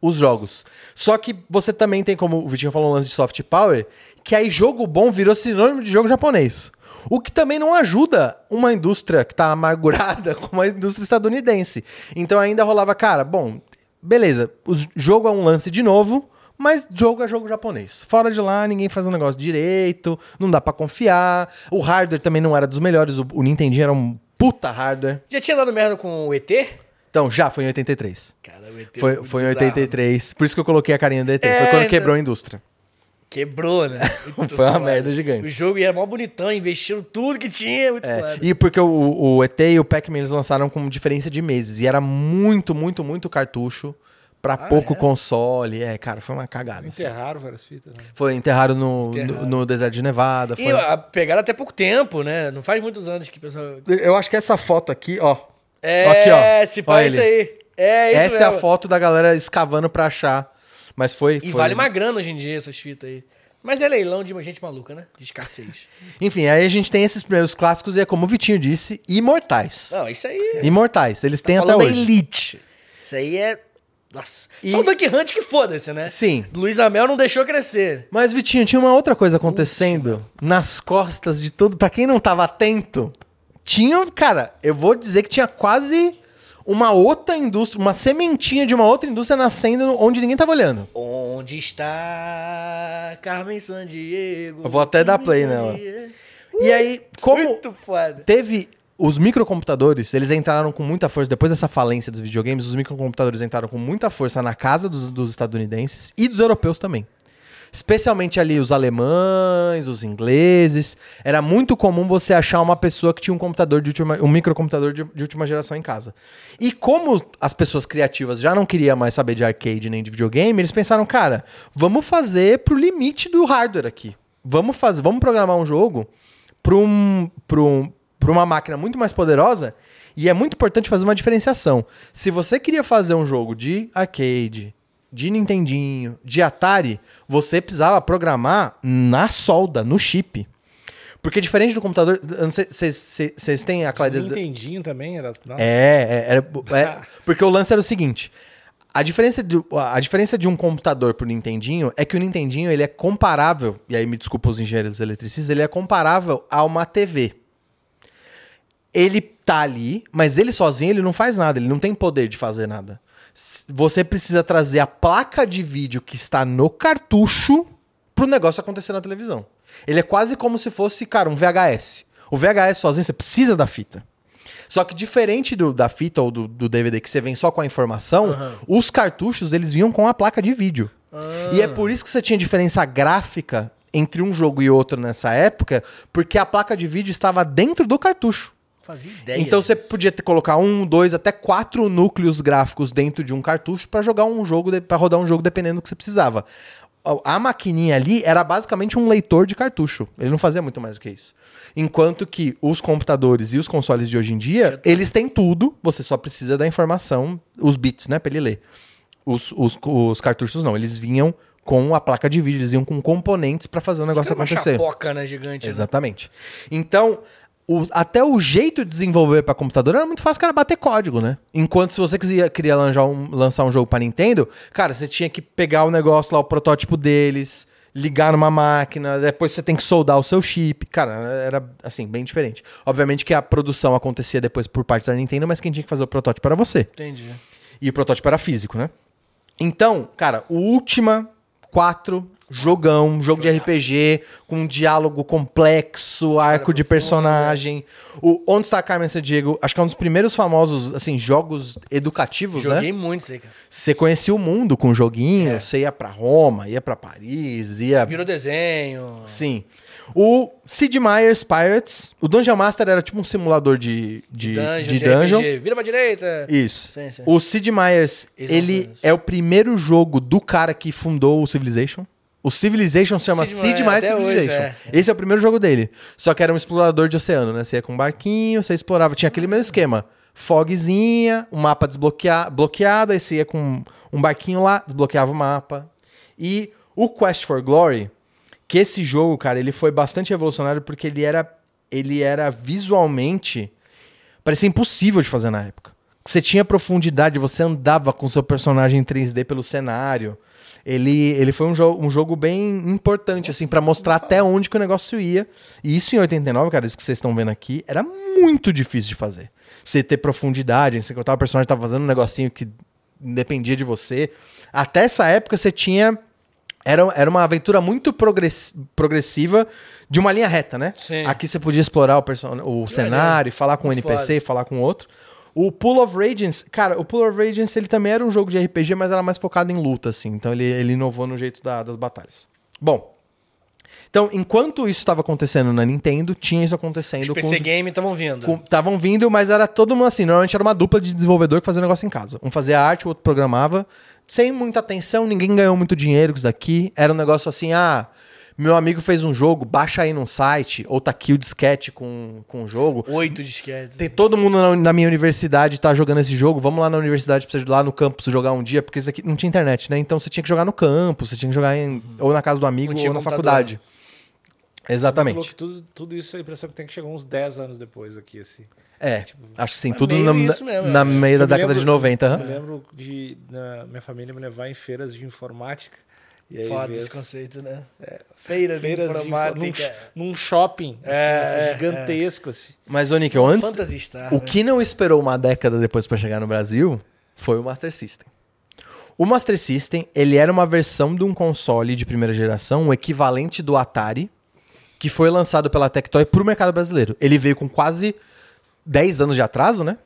os jogos. Só que você também tem, como o Vitinho falou, um lance de soft power, que aí jogo bom virou sinônimo de jogo japonês. O que também não ajuda uma indústria que tá amargurada (laughs) como a indústria estadunidense. Então ainda rolava, cara, bom, beleza, o jogo é um lance de novo, mas jogo é jogo japonês. Fora de lá, ninguém faz um negócio direito, não dá pra confiar. O hardware também não era dos melhores, o, o Nintendinho era um puta hardware. Já tinha dado merda com o ET? Então, já foi em 83. Cara, o ET Foi, muito foi em bizarro. 83. Por isso que eu coloquei a carinha do ET. É, foi quando então- quebrou a indústria. Quebrou, né? (laughs) Foi uma foda. merda gigante. O jogo ia mó bonitão, investiram tudo que tinha, muito É, e porque o, o ET e o Pac-Man eles lançaram com diferença de meses. E era muito, muito, muito cartucho pra pouco é? console. É, cara, foi uma cagada. assim. Enterraram várias fitas, né? Foi enterrado no, Enterrado. no, no deserto de Nevada. E foi- a, pegaram até pouco tempo, né? Não faz muitos anos que o pessoal. Eu acho que essa foto aqui, ó. É, Aqui, ó. se Olha pá, isso ele. aí. É, isso Essa é a mesmo. foto da galera escavando pra achar. Mas foi. E foi- vale uma grana hoje em dia essas fitas aí. Mas é leilão de gente maluca, né? De escassez. (laughs) Enfim, aí a gente tem esses primeiros clássicos e é como o Vitinho disse, imortais. Não, isso aí. Imortais. Eles têm tá até falando da hoje. Elite. Isso aí é. Nossa. E- Só o Duck Hunt que foda-se, né? Sim. Luiz Amel não deixou crescer. Mas, Vitinho, tinha uma outra coisa acontecendo nas costas de todo. Pra quem não tava atento, tinha. Cara, eu vou dizer que tinha quase uma outra indústria, uma sementinha de uma outra indústria nascendo onde ninguém tava olhando. Onde está Carmen Sandiego? Eu vou até dar play nela. Sandiego. E aí, como Muito foda. teve. Os microcomputadores, eles entraram com muita força. Depois dessa falência dos videogames, os microcomputadores entraram com muita força na casa dos, dos estadunidenses e dos europeus também. especialmente ali os alemães, os ingleses, era muito comum você achar uma pessoa que tinha um computador de última, um microcomputador de, de última geração em casa. E como as pessoas criativas já não queriam mais saber de arcade nem de videogame, eles pensaram, cara, vamos fazer pro limite do hardware aqui. Vamos fazer, vamos programar um jogo para um, pra um, pra uma máquina muito mais poderosa. E é muito importante fazer uma diferenciação. Se você queria fazer um jogo de arcade, de Nintendinho, de Atari, você precisava programar na solda, no chip. Porque diferente do computador, eu não sei se se- vocês têm a clareza. Nintendinho também era. não? É, é, é, é, (laughs) porque o lance era o seguinte. A diferença, de, a diferença de um computador pro Nintendinho é que o Nintendinho ele é comparável, e aí me desculpa os engenheiros eletricistas, ele é comparável a uma TV. Ele tá ali, mas ele sozinho ele não faz nada, ele não tem poder de fazer nada. Você precisa trazer a placa de vídeo que está no cartucho pro negócio acontecer na televisão. Ele é quase como se fosse, cara, um VHS. O VHS sozinho você precisa da fita. Só que diferente do- da fita ou do, do DVD que você vem só com a informação, os cartuchos eles vinham com a placa de vídeo. E é por isso que você tinha diferença gráfica entre um jogo e outro nessa época, porque a placa de vídeo estava dentro do cartucho. Fazia ideia. Então você disso. podia ter, colocar um, dois, até quatro núcleos gráficos dentro de um cartucho para jogar um jogo, para rodar um jogo dependendo do que você precisava. A a maquininha ali era basicamente um leitor de cartucho. Ele não fazia muito mais do que isso. Enquanto que os computadores e os consoles de hoje em dia, eles têm tudo, você só precisa da informação, os bits, né, para ele ler. Os, os, os cartuchos não, eles vinham com a placa de vídeo, eles vinham com componentes para fazer o negócio Era uma acontecer. chapoca, né, gigante. né? Exatamente. Então, o- até o jeito de desenvolver para computador era muito fácil, cara, bater código, né? Enquanto se você quisia, queria lançar um, lançar um jogo para Nintendo, cara, você tinha que pegar o negócio lá, o protótipo deles, ligar numa máquina, depois você tem que soldar o seu chip. Cara, era assim, bem diferente. Obviamente que a produção acontecia depois por parte da Nintendo, mas quem tinha que fazer o protótipo era você. Entendi. E o protótipo era físico, né? Então, cara, o Ultima 4, jogão, jogo de RPG, com um diálogo complexo, arco de personagem. O Onde está a Carmen Diego, acho que é um dos primeiros famosos, assim, jogos educativos, né? Joguei muito aí, cara. Você conhecia o mundo com joguinho, É. você ia pra Roma, ia pra Paris, ia... Virou desenho. Sim. O Sid Meier's Pirates, o Dungeon Master era tipo um simulador de, de, Dungeon, de de dungeon. RPG. Vira pra direita. Isso. Sim, sim. O Sid Meier's, Eles não ele é o primeiro jogo do cara que fundou o Civilization. O Civilization se chama Sid Sid Meier, Meier's até hoje, Civilization. é. Esse é o primeiro jogo dele. Só que era um explorador de oceano, né? Você ia com um barquinho, você explorava. Tinha aquele mesmo esquema. Fogzinha, um mapa desbloqueado, bloqueado, aí você ia com um barquinho lá, desbloqueava o mapa. E o Quest for Glory, que esse jogo, cara, ele foi bastante revolucionário porque ele era, ele era visualmente parecia impossível de fazer na época. Você tinha profundidade, você andava com seu personagem em 3D pelo cenário. Ele, ele foi um, jo um jogo bem importante, assim, pra mostrar até onde que o negócio ia. E isso em 89, cara, isso que vocês estão vendo aqui, era muito difícil de fazer. Você ter profundidade, você contar o personagem tava fazendo um negocinho que dependia de você. Até essa época você tinha. Era, era uma aventura muito progress- progressiva de uma linha reta, né? Sim. Aqui você podia explorar o, person- o cenário, falar com um NPC, falar com outro. O Pool of Radiance, cara, o Pool of Radiance ele também era um jogo de RPG, mas era mais focado em luta, assim. Então ele, ele inovou no jeito da- das batalhas. Bom, então enquanto isso estava acontecendo na Nintendo, tinha isso acontecendo Os com PC os- Game estavam vindo. Estavam vindo, mas era todo mundo assim. Normalmente era uma dupla de desenvolvedor que fazia o negócio em casa. Um fazia arte, o outro programava. Sem muita atenção, ninguém ganhou muito dinheiro com isso daqui. Era um negócio assim, ah, meu amigo fez um jogo, baixa aí num site, ou tá aqui o disquete com, com o jogo. Oito disquetes. Tem todo mundo na, na minha universidade tá jogando esse jogo. Vamos lá na universidade, pra você ir lá no campus jogar um dia, porque isso aqui não tinha internet, né? Então você tinha que jogar no campus, você tinha que jogar em- ou na casa do amigo ou na faculdade. Falou Exatamente. que tudo, tudo isso é a impressão que tem que chegar uns 10 anos depois aqui, assim. É, acho que sim, é tudo na, mesmo, na meio da década lembro- de 90. aham. Eu lembro de na, minha família me levar em feiras de informática. E aí Foda esse conceito, né? Feira de feiras de info- num, informática. num shopping assim, É, é, gigantesco, assim. Mas, ô Níquel, antes, Star. o né? que não esperou uma década depois pra chegar no Brasil foi o Master System. O Master System, ele era uma versão de um console de primeira geração, o equivalente do Atari, que foi lançado pela Tectoy pro mercado brasileiro. Ele veio com quase 10 anos de atraso, né?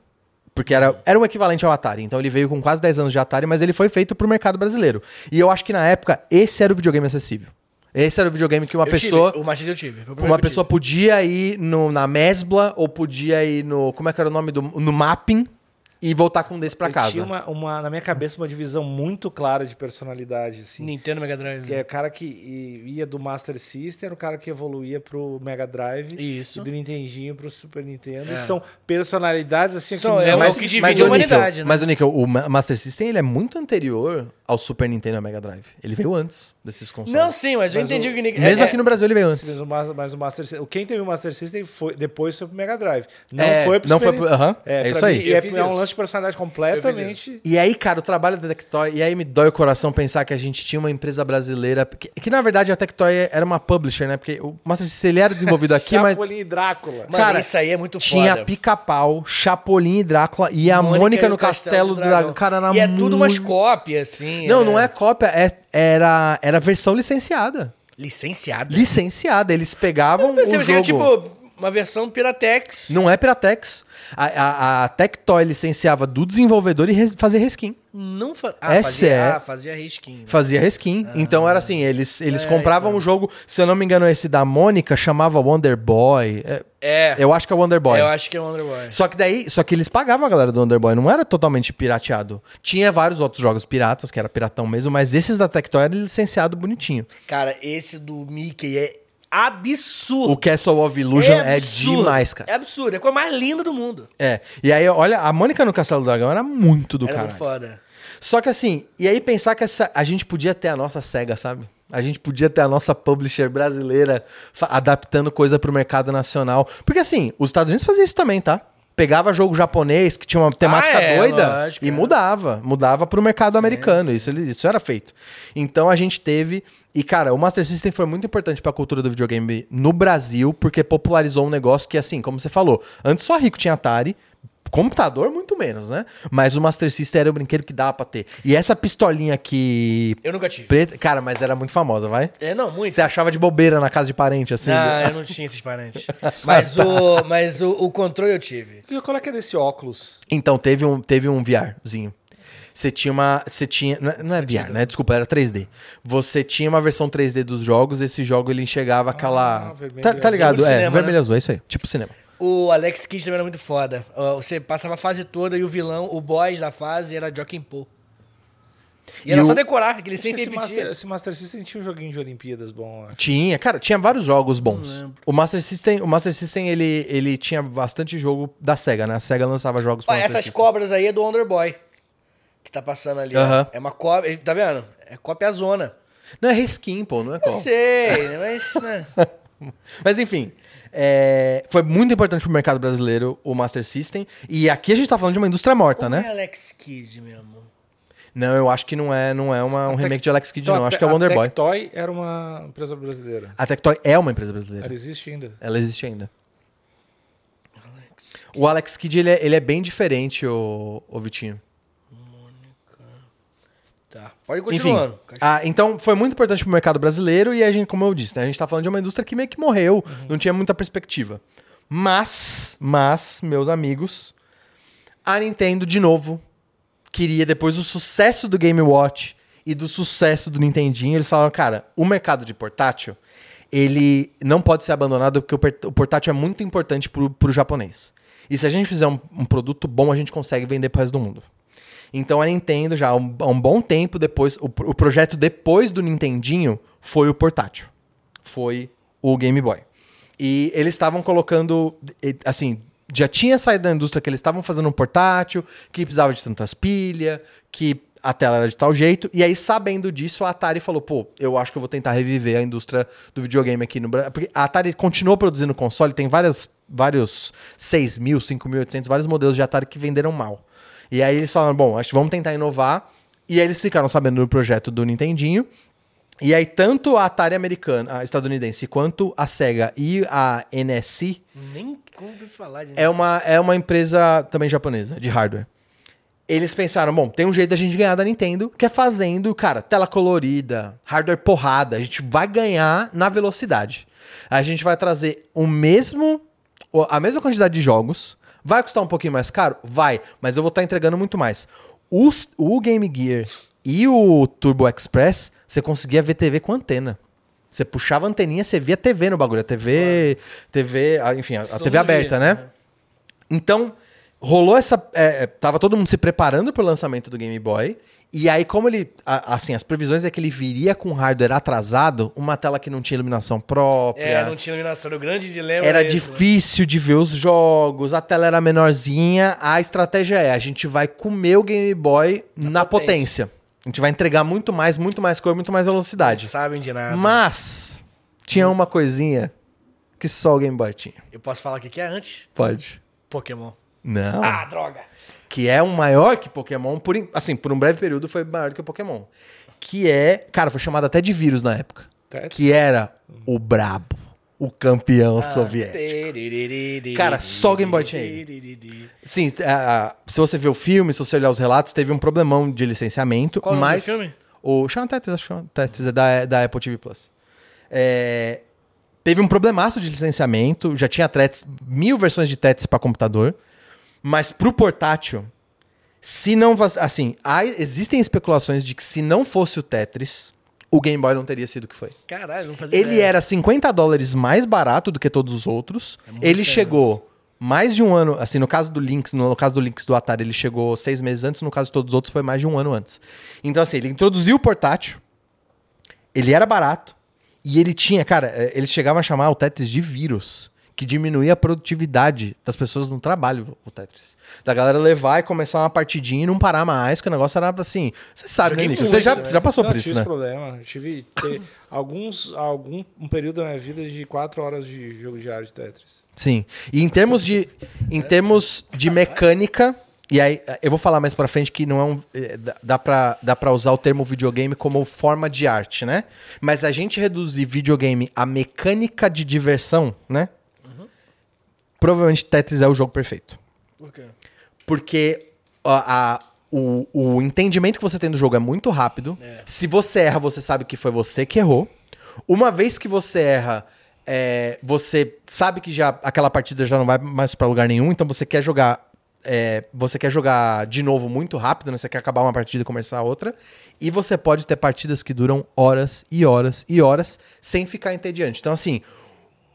Porque era, era um equivalente ao Atari. Então ele veio com quase 10 anos de Atari, mas ele foi feito pro mercado brasileiro. E eu acho que na época, esse era o videogame acessível. Esse era o videogame que uma Eu pessoa. Tive, o Master eu tive. foi Uma pessoa podia ir no, na Mesbla ou podia ir no. Como é que era o nome do. No Mapping e voltar com um desse pra Eu casa. tinha uma, uma- na minha cabeça uma divisão muito clara de personalidade, assim. Nintendo Mega Drive. Que é o cara que ia do Master System, era o cara que evoluía pro Mega Drive. Isso. E do Nintendinho pro Super Nintendo. É. São personalidades, assim, São- que é não o mas- que divide mas, a o humanidade, Nickel, né? mas o Nickel, o Ma- Master System ele é muito anterior ao Super Nintendo e ao Mega Drive. Ele veio antes desses consoles. Não, sim, mas eu Mas entendi o- o que Nick- Mesmo é- aqui no Brasil ele veio antes. Mas o, Mas- mas o Master System, quem teve o Master System foi, depois foi pro Mega Drive. Não É, foi pro não Super foi pro- aham, é pra isso aí. mim, Eu é, é um lance de personalidade completamente. E aí, cara, o trabalho da Tectoy, e aí me dói o coração pensar que a gente tinha uma empresa brasileira, que, que, na verdade a Tectoy era uma publisher, né? Porque o Master System ele era desenvolvido aqui, mas Chapolin e Drácula. Mano, cara, isso aí é muito tinha foda. Pica-Pau, Chapolin e Drácula e a Mônica, e no o Castelo do Dragão. Cara, era E é tudo umas cópias, assim. Não, é- não é cópia, é- era, era versão licenciada. Licenciado. Licenciada, eles pegavam Eu pensei, o mas era jogo... tipo uma versão Piratex. Não é Piratex. A, a, a Tectoy licenciava do desenvolvedor e res- fazia reskin. Não fa... ah, É fazia, sério. ah, fazia risquinho. Fazia reskin. Então era assim, eles, eles É, compravam o jogo, se eu não me engano, esse da Mônica chamava Wonder Boy. É, É, eu acho que é Wonder Boy. eu acho que é o Wonder Boy. Só que daí, só que eles pagavam a galera do Wonder Boy, não era totalmente pirateado. Tinha vários outros jogos piratas, que era piratão mesmo, mas esses da Tectoy era licenciado bonitinho. Cara, esse do Mickey é absurdo. O Castle of Illusion é, absurdo. demais, cara. É absurdo. É a coisa mais linda do mundo. É. E aí, olha, a Mônica no Castelo do Dragão era muito do Era caralho. muito foda. Só que assim, e aí pensar que essa, a gente podia ter a nossa SEGA, sabe? A gente podia ter a nossa publisher brasileira adaptando coisa pro mercado nacional. Porque assim, os Estados Unidos faziam isso também, tá? Pegava jogo japonês que tinha uma temática é, doida lógico, e é. mudava. Mudava pro mercado americano. Isso, ele- isso era feito. Então a gente teve. E, cara, o Master System foi muito importante pra cultura do videogame no Brasil, porque popularizou um negócio que, assim, como você falou, antes só rico tinha Atari. Computador, muito menos, né? Mas o Master System era o brinquedo que dava pra ter. E essa pistolinha aqui. Eu nunca tive. Preta, cara, mas era muito famosa, vai? É, não, muito. Você achava de bobeira na casa de parente, assim? Não, (laughs) eu não tinha esses parentes. Mas o, (laughs) mas o, o controle eu tive. E Qual é que é desse óculos? Então, teve um, teve um VRzinho. Você tinha uma. Você tinha. Não é, não é VR, né? Desculpa, era 3D. Você tinha uma versão 3D dos jogos, esse jogo ele enxergava aquela. Ah, vermelho tá, tá ligado? Tipo é, cinema, vermelho e né? azul, é isso aí. Tipo cinema. O Alex Kidd também era muito foda. Você passava a fase toda e o vilão, o boss da fase era Joaquim Pô. E, E era o- só decorar, que ele sempre esse, repetia. Master, esse Master System tinha um joguinho de Olimpíadas bom. acho. Tinha, cara, tinha vários jogos bons. O Master System, o Master System ele, ele tinha bastante jogo da Sega, né? A Sega lançava jogos Ó, Master essas System. cobras aí é do Wonder Boy. Que tá passando ali, ó. Aham. É uma cópia. ele- Tá vendo? É cópia zona. Não é reskin, pô, não é Eu qual. sei, (laughs) mas. Né? Mas enfim, é, foi muito importante pro mercado brasileiro o Master System. E aqui a gente tá falando de uma indústria morta, Ou né? é Alex Kidd mesmo? Não, eu acho que não é, não é uma, um A Tec- remake de Alex Kidd, Então, não. a Acho que é o Wonder A Boy. Tectoy era uma empresa brasileira. A Tectoy é uma empresa brasileira. Ela existe ainda. Ela existe ainda. O Alex Kidd, ele é, ele é bem diferente, o, o Vitinho. Pode Enfim, ah, então foi muito importante pro mercado brasileiro e a gente, como eu disse, né, a gente tá falando de uma indústria que meio que morreu, Uhum. não tinha muita perspectiva. Mas, mas, meus amigos, a Nintendo, de novo, queria, depois do sucesso do Game Watch e do sucesso do Nintendinho, eles falaram, cara, o mercado de portátil, ele não pode ser abandonado porque o o portátil é muito importante pro, pro japonês. E se a gente fizer um, um produto bom, a gente consegue vender pro resto do mundo. Então a Nintendo, já há um, há um bom tempo depois, o, o projeto depois do Nintendinho foi o portátil. Foi o Game Boy. E eles estavam colocando, assim, já tinha saído da indústria que eles estavam fazendo um portátil, que precisava de tantas pilhas, que a tela era de tal jeito. E aí, sabendo disso, a Atari falou: pô, eu acho que eu vou tentar reviver a indústria do videogame aqui no Brasil. Porque a Atari continuou produzindo console, tem várias, vários 6 mil, 5.800, vários modelos de Atari que venderam mal. E aí eles falaram: bom, acho que vamos tentar inovar. E aí eles ficaram sabendo do projeto do Nintendinho. E aí, tanto a Atari americana, a estadunidense, quanto a SEGA e a NSC Nem ouvi falar de é uma, é uma empresa também japonesa, de hardware. Eles pensaram, bom, tem um jeito da gente ganhar da Nintendo, que é fazendo, cara, tela colorida, hardware porrada. A gente vai ganhar na velocidade. A gente vai trazer o mesmo, a mesma quantidade de jogos, Vai custar um pouquinho mais caro? Vai, mas eu vou estar entregando muito mais. Os- o Game Gear e o Turbo Express, você conseguia ver TV com antena. Você puxava a anteninha, você via TV no bagulho. A TV, TV, a- enfim, a, a TV aberta, via, né? Então, rolou essa. É, é, tava todo mundo se preparando pro lançamento do Game Boy. E aí, como ele. assim, as previsões é que ele viria com hardware atrasado, uma tela que não tinha iluminação própria. É, não tinha iluminação. O grande dilema Era né? difícil de ver os jogos, a tela era menorzinha. A estratégia é: a gente vai comer o Game Boy na, potência. potência. A gente vai entregar muito mais, muito mais cor, muito mais Não velocidade. sabem de nada. Mas tinha uma coisinha que só o Game Boy tinha. Eu posso falar o que é antes? Pode. Pokémon. Não. Ah, droga! Que é um maior que Pokémon, por, assim, por um breve período foi maior do que o Pokémon. Que é, cara, foi chamado até de vírus na época. Que era o brabo, o campeão Ah, soviético. Cara, só Game Boy tinha Sim, a- se você ver o filme, se você olhar os relatos, teve um problemão de licenciamento, Qual mas filme? o chama Tetris, acho que Tetris, é da, da Apple TV Plus. É, teve um problemaço de licenciamento, já tinha Tetris, mil versões de Tetris para computador, mas pro portátil, se não assim, há- existem especulações de que se não fosse o Tetris, o Game Boy não teria sido o que foi. Caralho, não fazia Ele ideia. era 50 dólares mais barato do que todos os outros. É ele diferença. chegou mais de um ano, assim, no caso do Lynx, no caso do Lynx do Atari, ele chegou seis meses antes, no caso de todos os outros foi mais de um ano antes. Então, assim, ele introduziu o portátil, ele era barato, e ele tinha, cara, eh, eles chegavam a chamar o Tetris de vírus, que diminuía a produtividade das pessoas no trabalho, o Tetris. Da galera levar e começar uma partidinha e não parar mais, que o negócio era assim. Você sabe, né, Nico? Você já, também. você já passou Não, por eu isso, tive né? esse problema. Eu tive alguns, algum um período da minha vida de quatro horas de jogo diário de Tetris. Sim. E em termos de, em termos de mecânica, e aí eu vou falar mais pra frente que não é um. eh, dá- pra, dá pra usar o termo videogame como forma de arte, né? Mas a gente reduzir videogame a mecânica de diversão, né? Provavelmente Tetris é o jogo perfeito. Por quê? Porque a, a- o, o entendimento que você tem do jogo é muito rápido. Se você erra, você sabe que foi você que errou. Uma vez que você erra, é, você sabe que já aquela partida já não vai mais pra lugar nenhum, então você quer jogar. é, você quer jogar de novo muito rápido, né? Você quer acabar uma partida e começar outra. E você pode ter partidas que duram horas e horas e horas sem ficar entediante. Então, assim,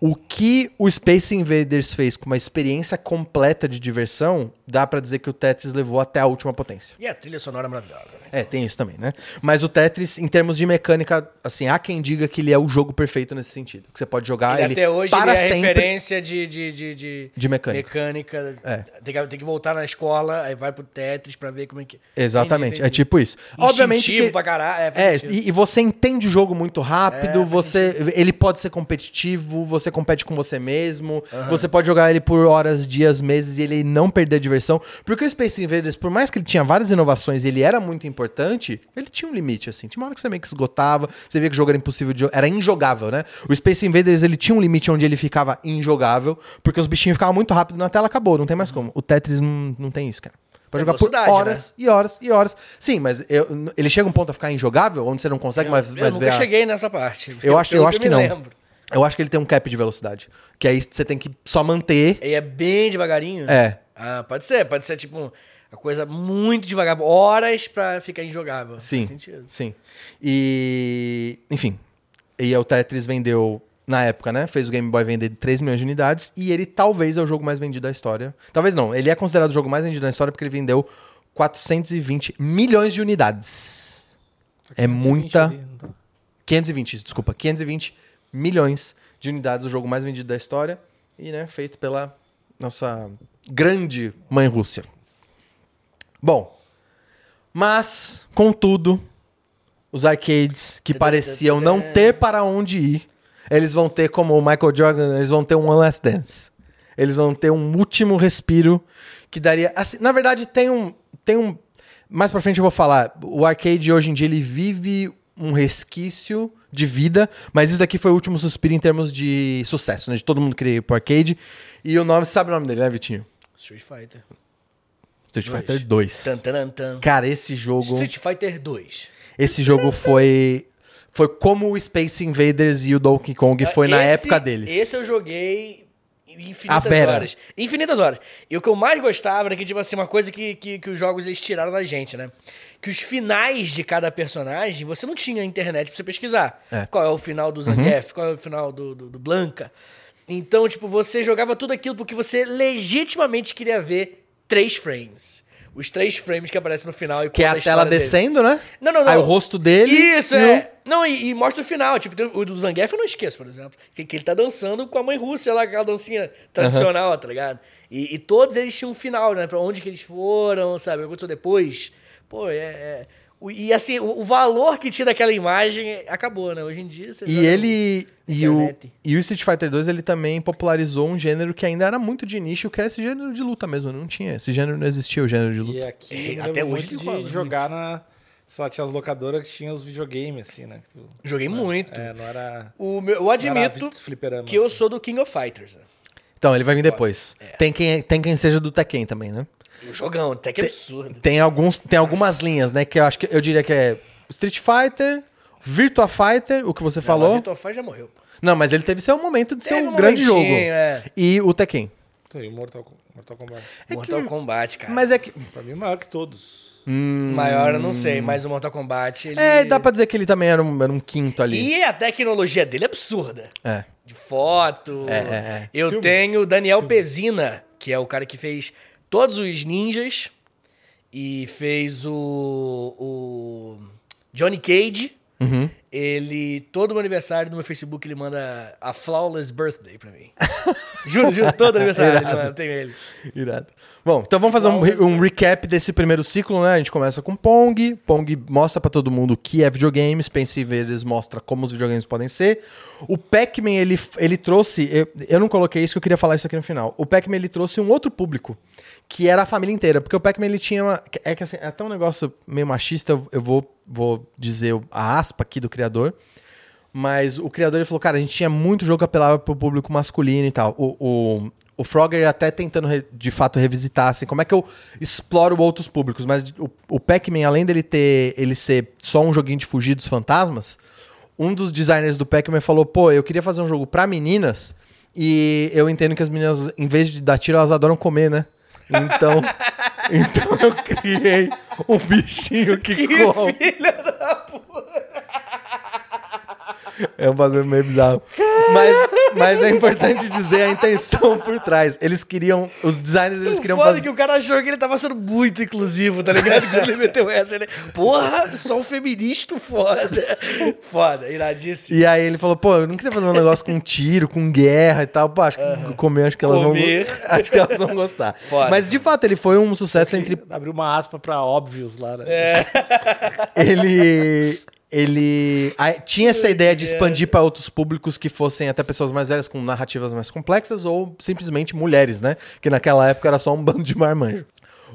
o que o Space Invaders fez com uma experiência completa de diversão, dá pra dizer que o Tetris levou até a última potência. E a trilha sonora é maravilhosa, né? É, tem isso também, né? Mas o Tetris, em termos de mecânica, assim, há quem diga que ele é o jogo perfeito nesse sentido. Que você pode jogar Ele ele, até hoje para ele é sempre referência de, de, de, de, de mecânica. mecânica. É. Tem, que, tem que voltar na escola, aí vai pro Tetris pra ver como é que. Exatamente, Entendi, é entendi. tipo isso. Obviamente Instintivo que... pra caralho. É, É, sentido. e, e você entende o jogo muito rápido, É, você ele pode ser competitivo, você compete com você mesmo, você pode jogar ele por horas, dias, meses e ele não perder a diversão. Porque o Space Invaders, por mais que ele tinha várias inovações e ele era muito importante, ele tinha um limite, assim. Tinha uma hora que você meio que esgotava, você via que o jogo era impossível de Era injogável, né? O Space Invaders, ele tinha um limite onde ele ficava injogável, porque os bichinhos ficavam muito rápido na tela, acabou, não tem mais como. O Tetris não, não tem isso, cara. Tem jogar por horas e horas e horas. Sim, mas eu- ele chega um ponto a ficar injogável, onde você não consegue mais, eu mais ver a... cheguei nessa parte. Eu acho, eu acho que, não. lembro. Eu acho que ele tem um cap de velocidade. Que aí você tem que só manter. E é bem devagarinho? É. Ah, pode ser. Pode ser, tipo, uma coisa muito devagar. Horas pra ficar injogável. Sim. Sim. E. Enfim. E o Tetris vendeu. Na época, né? Fez o Game Boy vender 3 milhões de unidades. E ele talvez é o jogo mais vendido da história. Talvez não. Ele é considerado o jogo mais vendido da história porque ele vendeu 420 milhões de unidades. É muita. Ali, não tá? 520, desculpa, 520 milhões de unidades, o jogo mais vendido da história e, né, feito pela nossa grande mãe Rússia. Bom, mas, contudo, os arcades que pareciam não ter para onde ir, eles vão ter como o Michael Jordan, eles vão ter um One Last Dance. Eles vão ter um último respiro que daria, assim, na verdade tem um tem um mais pra frente eu vou falar, o arcade hoje em dia ele vive um resquício de vida, mas isso daqui foi o último suspiro em termos de sucesso, né? De todo mundo querer ir pro arcade. E o nome, sabe o nome dele, né, Vitinho? Street Fighter. Street Dois. Fighter 2. Tan, tan, tan. Cara, esse jogo, Street Fighter 2. esse jogo foi foi como o Space Invaders e o Donkey Kong foi na Esse- época deles. Esse eu joguei infinitas horas. Infinitas horas. E o que eu mais gostava era que, tipo assim, uma coisa que, que, que os jogos eles tiraram da gente, né? Que os finais de cada personagem, você não tinha internet pra você pesquisar. É. Qual é o final do Zangief, qual é o final do, do, do Blanca. Então, tipo, você jogava tudo aquilo porque você legitimamente queria ver três frames. Os três frames que aparecem no final e Que é conta a tela história dele. descendo, né? Não, não, não. Aí o rosto dele. Isso, é. Não, e, e mostra o final. Tipo, o do Zangief eu não esqueço, por exemplo. Que, que ele tá dançando com a mãe russa, lá, aquela dancinha tradicional, tá ligado? E, e todos eles tinham um final, né? Pra onde que eles foram, sabe? O que aconteceu depois. Pô, é... é- E assim, o, o valor que tinha daquela imagem acabou, né? Hoje em dia... Você E ele. E o, e o Street Fighter 2 ele também popularizou um gênero que ainda era muito de nicho, que é esse gênero de luta mesmo. Não tinha. Esse gênero não existia, o gênero de luta. E aqui É, até hoje muito de jogar na. Sei lá, tinha as locadoras que tinham os videogames, assim, né? tu- Joguei muito. É, não era. O meu- eu admito que eu assim. sou do King of Fighters. Né? Então, ele vai vir depois. Tem, quem, tem quem seja do Tekken também, né? O jogão, até que absurdo. Tem, alguns, tem algumas linhas, né? Que eu acho que eu diria que é Street Fighter, Virtua Fighter, o que você Não, falou. Virtua Fighter já morreu. pô. Não, mas ele teve seu momento de ser Teve um um grande jogo. é. E o Tekken. Então, e o Mortal, Mortal Kombat. Mortal Kombat, cara. Mas é que. Pra mim, maior que todos. Maior eu não sei, mas o Mortal Kombat, ele... É, dá pra dizer que ele também era um, era um quinto ali. E a tecnologia dele é absurda. É. De foto. É, é, é. Eu Filme. tenho o Daniel Pezina, que é o cara que fez todos os ninjas e fez o, o Johnny Cage. Uhum. Ele, todo meu aniversário no meu Facebook, ele manda a Flawless Birthday pra mim. (laughs) juro, juro, todo aniversário ele manda, tem ele. Irado. Bom, então vamos fazer um, um recap desse primeiro ciclo, né? A gente começa com Pong. Pong mostra pra todo mundo o que é videogame. Spencer Veres mostra como os videogames podem ser. O Pac-Man, ele, ele trouxe... Eu, eu não coloquei isso, que eu queria falar isso aqui no final. O Pac-Man, ele trouxe um outro público, que era a família inteira. Porque o Pac-Man, ele tinha uma... É que assim, é até um negócio meio machista, eu- eu vou, vou dizer a aspa aqui do criador. Mas o criador ele falou, cara, a gente tinha muito jogo que apelava pro público masculino e tal. O, o, o Frogger até tentando de fato revisitar, assim, como é que eu exploro outros públicos. Mas o, o Pac-Man, além dele ter ele ser só um joguinho de fugir dos fantasmas, um dos designers do Pac-Man falou, pô, eu queria fazer um jogo pra meninas e eu entendo que as meninas, em vez de dar tiro, elas adoram comer, né? Então, (laughs) então eu criei um bichinho que, come. É um bagulho meio bizarro. Mas, mas é importante dizer a intenção por trás. Eles queriam. Os designers eles O queriam foda fazer. é que o cara achou que ele tava sendo muito inclusivo, tá ligado? Quando ele meteu essa, ele... Porra, sou um feminista foda. Foda, iradíssimo. E aí ele falou, pô, eu não queria fazer um negócio com tiro, com guerra e tal. Pô, acho que comer, acho que elas Comer. vão. (laughs) Acho que elas vão gostar. Foda. Mas de fato, ele foi um sucesso entre. Abriu uma aspa pra óbvios lá, né? É. ele ele tinha essa ideia de expandir para outros públicos que fossem até pessoas mais velhas com narrativas mais complexas ou simplesmente mulheres, né? Que naquela época era só um bando de marmanjo.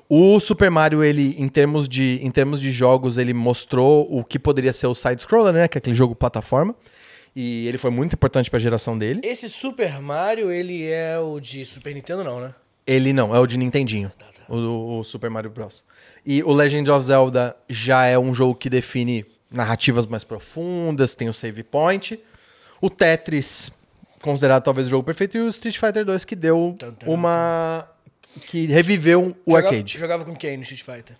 O Super Mario, ele, em termos de, em termos de jogos, ele mostrou o que poderia ser o side-scroller, né? Que é aquele jogo plataforma. E ele foi muito importante para a geração dele. Esse Super Mario, ele é o de Super Nintendo, não, né? Ele não, é o de Nintendinho. O, o Super Mario Bros. E o Legend of Zelda já é um jogo que define narrativas mais profundas, tem o save point. O Tetris, considerado talvez o jogo perfeito, e o Street Fighter 2 que deu uma. que reviveu o Jogava- arcade. Jogava com quem no Street Fighter?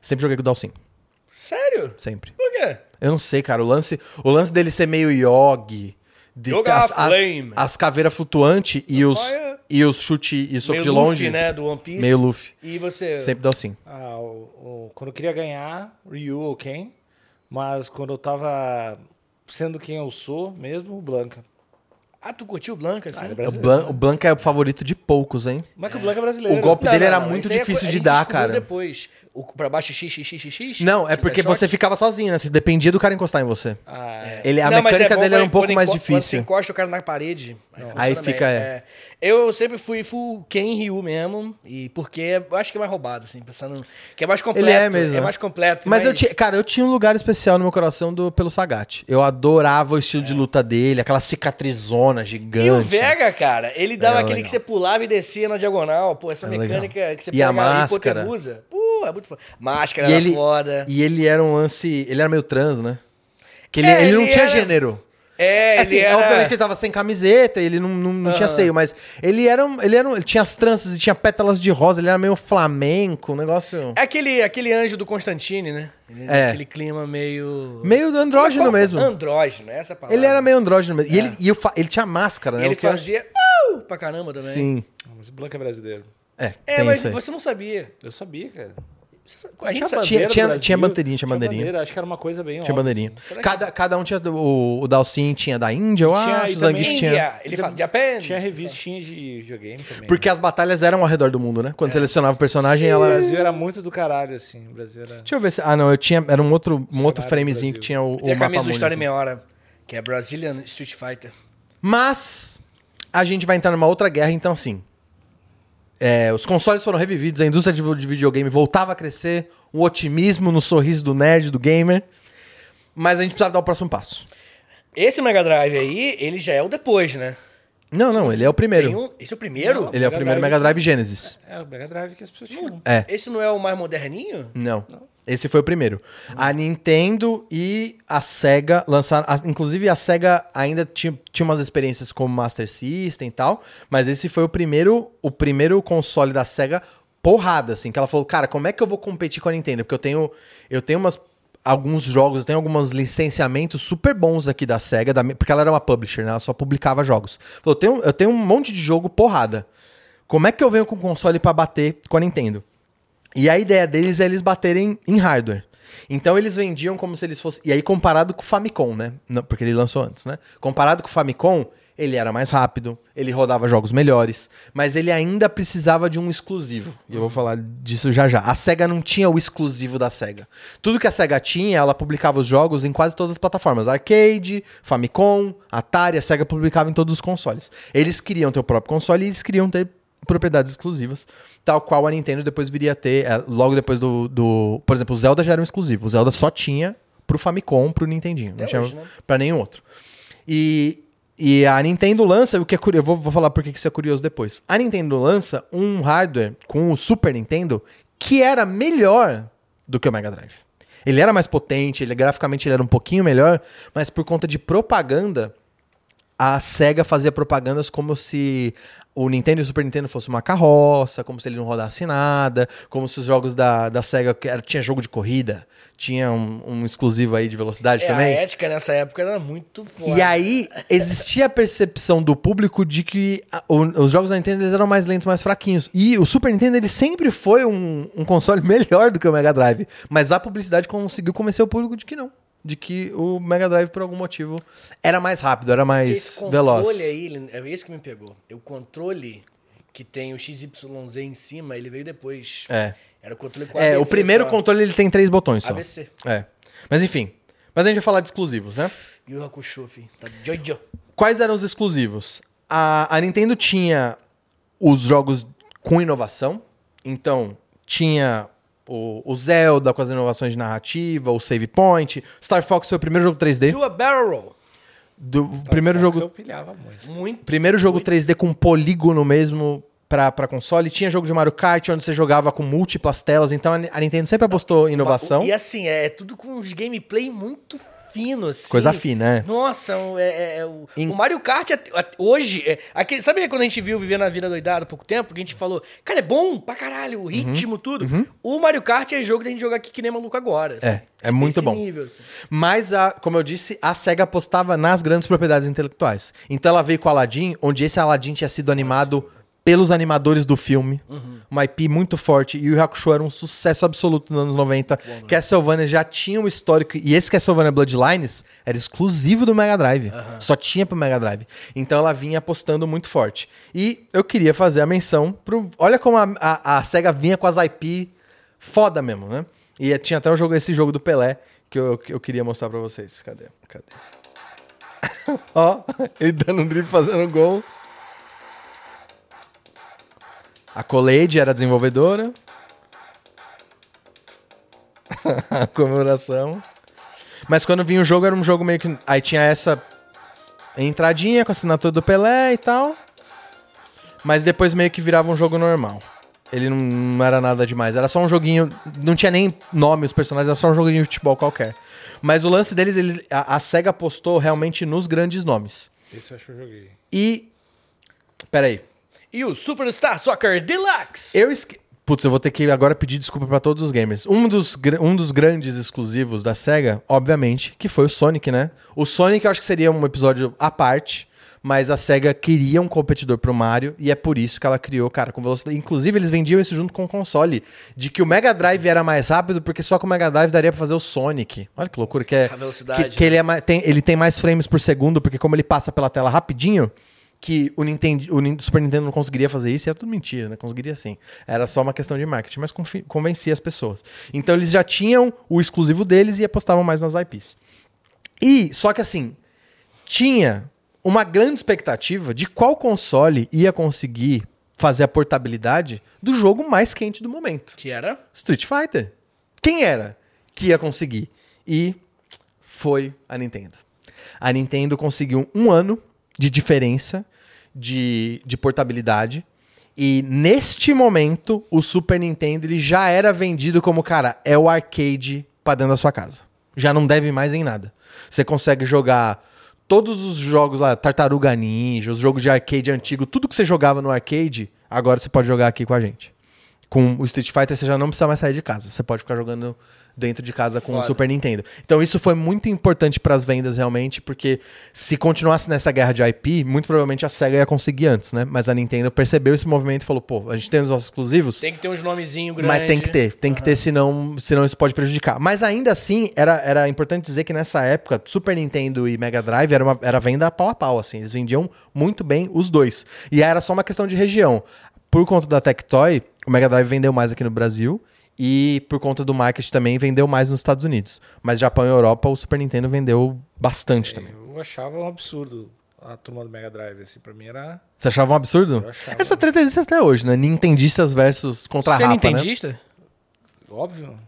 Sempre joguei com o Dalsin. Sério? Sempre. Por quê? Eu não sei, cara. O lance, o lance dele ser meio Yogi. De Jogar as, as, Flame. as caveiras flutuantes e os, Fire. e os chute e soco Meio de Luffy, longe. né? Do One Piece. Meio Luffy. E você... Sempre Dalsin. Ah, o- o- quando eu queria ganhar, Ryu ou Ken. Mas quando eu tava sendo quem eu sou mesmo, o Blanca. Ah, tu curtiu o Blanca, assim? Ah, é O, brasileiro. Blan, o Blanca é o favorito de poucos, hein? Mas que o Blanca é brasileiro. O golpe Não, dele não, era não, muito é difícil co- de dar, cara. depois. O pra baixo x, x, x, x, x. Não, é e porque você ficava sozinho, né? Você dependia do cara encostar em você. Ah, é. Ele, a Não, mecânica é dele era um pouco mais enco- Quando você difícil. encosta o cara na parede, aí, funciona Aí fica, é. Eu sempre fui full Ken Ryu mesmo, e porque eu acho que é mais roubado, assim, pensando que é mais completo. Ele é mesmo. É mais completo. Mas eu tinha, cara, eu tinha um lugar especial no meu coração do, pelo Sagat. Eu adorava o estilo de luta dele, aquela cicatrizona gigante. E o Vega, cara, ele dava É, aquele legal. que você pulava e descia na diagonal. Pô, essa É legal. mecânica que você E a pega máscara. hipotenusa. Pô, é muito foda. Máscara E era ele, foda. e ele era um lance. Ele era meio trans, né? Que ele, É, ele não ele tinha era- gênero. É, assim, ele era... obviamente que ele tava sem camiseta, ele não, não, não tinha seio, mas ele era, um- ele era, um- ele tinha as tranças e tinha pétalas de rosa, ele era meio flamenco, um negócio É aquele, aquele anjo do Constantine, né? Ele- É. Aquele clima meio... meio do andrógeno Qual- mesmo. Andrógeno, essa é palavra. Ele era meio andrógeno mesmo. E, ele, e fa- ele tinha máscara, E né? ele O que eu- fazia... Uh, pra caramba também. Sim. Mas o Blanca é brasileiro. É, É, tem mas isso aí. você não sabia. Eu sabia, cara. A gente Tinha Tinha- tinha- Brasil, tinha bandeirinha, tinha bandeirinha. bandeira, acho que era uma coisa bem Tinha óbvia, bandeirinha. assim. Será que- Cada, cada um tinha. O, o Dalcin tinha da Índia, eu Tinha- acho. O Zangief Índia. tinha. Ele fala, Japan. Tinha revistinha de videogame também. Porque as batalhas eram ao redor do mundo, né? Quando selecionava o personagem, o ela. Brasil era muito do caralho, assim. O Brasil era... Deixa eu ver se. Ah, não, eu tinha. Era um outro, um outro framezinho que tinha o. Tem o a camisa do História em. Meia Hora, que é Brazilian Street Fighter. Mas a gente vai entrar numa outra guerra, então assim. É, os consoles foram revividos, a indústria de, videogame voltava a crescer, o otimismo no sorriso do nerd, do gamer. Mas a gente precisava dar o próximo passo. Esse Mega Drive aí, ele já é o depois, né? Não, não, ele é o primeiro. Tem um- Esse é o primeiro? Não. Ele é o Mega primeiro Drive. Mega Drive Genesis. É o Mega Drive que as pessoas tinham. É. Esse não é o mais moderninho? Não. Esse foi o primeiro. A Nintendo e a Sega lançaram. a- inclusive, a Sega ainda tinha, tinha umas experiências como Master System e tal. Mas esse foi o primeiro, o primeiro console da Sega porrada, assim. Que ela falou, cara, como é que eu vou competir com a Nintendo? Porque eu tenho. Eu tenho umas. Alguns jogos, eu tenho alguns licenciamentos super bons aqui da SEGA, da- porque ela era uma publisher, né? Ela só publicava jogos. Falou, eu tenho, eu tenho um monte de jogo porrada. Como é que eu venho com o console pra bater com a Nintendo? E a ideia deles é eles baterem em hardware. Então eles vendiam como se eles fossem. E aí, comparado com o Famicom, né? Porque ele lançou antes, né? Comparado com o Famicom, ele era mais rápido, ele rodava jogos melhores, mas ele ainda precisava de um exclusivo. E eu vou falar disso já já. A SEGA não tinha o exclusivo da SEGA. Tudo que a SEGA tinha, ela publicava os jogos em quase todas as plataformas: arcade, Famicom, Atari, a SEGA publicava em todos os consoles. Eles queriam ter o próprio console e eles queriam ter propriedades exclusivas, tal qual a Nintendo depois viria a ter, eh, logo depois do, do- Por exemplo, o Zelda já era um exclusivo. O Zelda só tinha pro Famicom, pro Nintendinho. Não Até tinha hoje, né? pra nenhum outro. E, e a Nintendo lança, o que é curioso, eu vou, vou falar porque que isso é curioso depois. A Nintendo lança um hardware com o Super Nintendo que era melhor do que o Mega Drive. Ele era mais potente, ele graficamente ele era um pouquinho melhor, mas por conta de propaganda, a SEGA fazia propagandas como se o Nintendo e o Super Nintendo fosse uma carroça, como se ele não rodasse nada, como se os jogos da, da SEGA era- tinha jogo de corrida, tinha um, um exclusivo aí de velocidade É, também. a ética nessa época era muito forte. E aí, existia a percepção do público de que a- o- os jogos da Nintendo eles eram mais lentos, mais fraquinhos. E o Super Nintendo ele sempre foi um, um console (laughs) melhor do que o Mega Drive. Mas a publicidade conseguiu convencer o público de que não. De que o Mega Drive, por algum motivo, era mais rápido, era mais Esse controle veloz. aí, é isso que me pegou. O controle que tem o XYZ em cima, ele veio depois. É. Era o controle com É, o ABC primeiro só. controle ele tem três botões só. ABC. É. Mas enfim. Mas a gente vai falar de exclusivos, né? Yu Hakusho, fi. Tá jojo. Quais eram os exclusivos? A, a Nintendo tinha os jogos com inovação. Então, tinha o, o Zelda com as inovações de narrativa, o Save Point. Star Fox foi o primeiro jogo 3D. Do a Barrel Roll. Do, primeiro Fox jogo Eu pilhava muito. Muito. Primeiro jogo 3D com polígono mesmo pra, pra console. Tinha jogo de Mario Kart, onde você jogava com múltiplas telas. Então a, a Nintendo sempre apostou em inovação. E assim, é tudo com uns gameplay muito fino, assim. Coisa fina, é. Nossa, é, é- é o, Em- o Mario Kart é- é- hoje. Aquele, sabe quando a gente viu Viver na Vida Doidada há pouco tempo? Que a gente falou, cara, é bom pra caralho, o ritmo, Uhum. tudo. O Mario Kart é jogo da gente jogar aqui que nem maluco agora. assim. É, é muito bom. nível, assim. Mas, a, como eu disse, a SEGA apostava nas grandes propriedades intelectuais. Então ela veio com o Aladdin, onde esse Aladdin tinha sido animado pelos animadores do filme. Uma IP muito forte. E o Hakusho era um sucesso absoluto nos anos 90. Castlevania já tinha um histórico. E esse Castlevania Bloodlines era exclusivo do Mega Drive. Só tinha pro Mega Drive. Então ela vinha apostando muito forte. E eu queria fazer a menção pro. Olha como a, a, a SEGA vinha com as IP foda mesmo, né? E tinha até o jogo, esse jogo do Pelé que eu, eu queria mostrar pra vocês. Cadê? Cadê? (laughs) Ó, ele dando um drible fazendo gol. A Colade era desenvolvedora. (laughs) A comemoração. Mas quando vinha o jogo, era um jogo meio que. Aí tinha essa entradinha com a assinatura do Pelé e tal. Mas depois meio que virava um jogo normal. Ele não, não era nada demais. Era só um joguinho. Não tinha nem nome os personagens, era só um joguinho de futebol qualquer. Mas o lance deles, eles, a, a SEGA apostou realmente nos grandes nomes. Esse eu acho que eu joguei. E. Peraí. E o Superstar Soccer Deluxe. Eu esque... Putz, eu vou ter que agora pedir desculpa pra todos os gamers. Um dos, um dos grandes exclusivos da SEGA, obviamente, que foi o Sonic, né? O Sonic eu acho que seria um episódio à parte, mas a SEGA queria um competidor pro Mario e é por isso que ela criou, cara, com velocidade. Inclusive, eles vendiam isso junto com o console, de que o Mega Drive era mais rápido porque só com o Mega Drive daria pra fazer o Sonic. Olha que loucura que é. A velocidade, Que, que ele, é mais- tem, ele tem mais frames por segundo, porque como ele passa pela tela rapidinho, que o, Nintendo, o Super Nintendo não conseguiria fazer isso, e é tudo mentira, né? Conseguiria sim. Era só uma questão de marketing, mas convencia as pessoas. Então eles já tinham o exclusivo deles e apostavam mais nas IPs. E, só que assim, tinha uma grande expectativa de qual console ia conseguir fazer a portabilidade do jogo mais quente do momento. Que era? Street Fighter. Quem era que ia conseguir? E foi a Nintendo. A Nintendo conseguiu um ano de diferença de, de portabilidade. E neste momento, o Super Nintendo ele já era vendido como, cara, é o arcade pra dentro da sua casa. Já não deve mais em nada. Você consegue jogar todos os jogos lá, Tartaruga Ninja, os jogos de arcade antigo, tudo que você jogava no arcade, agora você pode jogar aqui com a gente. Com o Street Fighter, você já não precisa mais sair de casa. Você pode ficar jogando dentro de casa com o Foda. Super Nintendo. Então, isso foi muito importante para as vendas, realmente, porque se continuasse nessa guerra de IP, muito provavelmente a SEGA ia conseguir antes, né? Mas a Nintendo percebeu esse movimento e falou: pô, a gente tem os nossos exclusivos. Tem que ter uns nomezinhos grandes. Mas tem que ter, tem que ter, senão, senão isso pode prejudicar. Mas ainda assim, era, era importante dizer que nessa época, Super Nintendo e Mega Drive era, uma, era venda pau a pau, assim. Eles vendiam muito bem os dois. E aí era só uma questão de região. Por conta da Tectoy, o Mega Drive vendeu mais aqui no Brasil. E por conta do marketing também, vendeu mais nos Estados Unidos. Mas Japão e Europa, o Super Nintendo vendeu bastante também. Eu achava um absurdo a turma do Mega Drive, assim, pra mim era... Você achava um absurdo? Eu achava. Essa treta existe até hoje, né? Nintendistas versus contra Você é né? nintendista? Óbvio.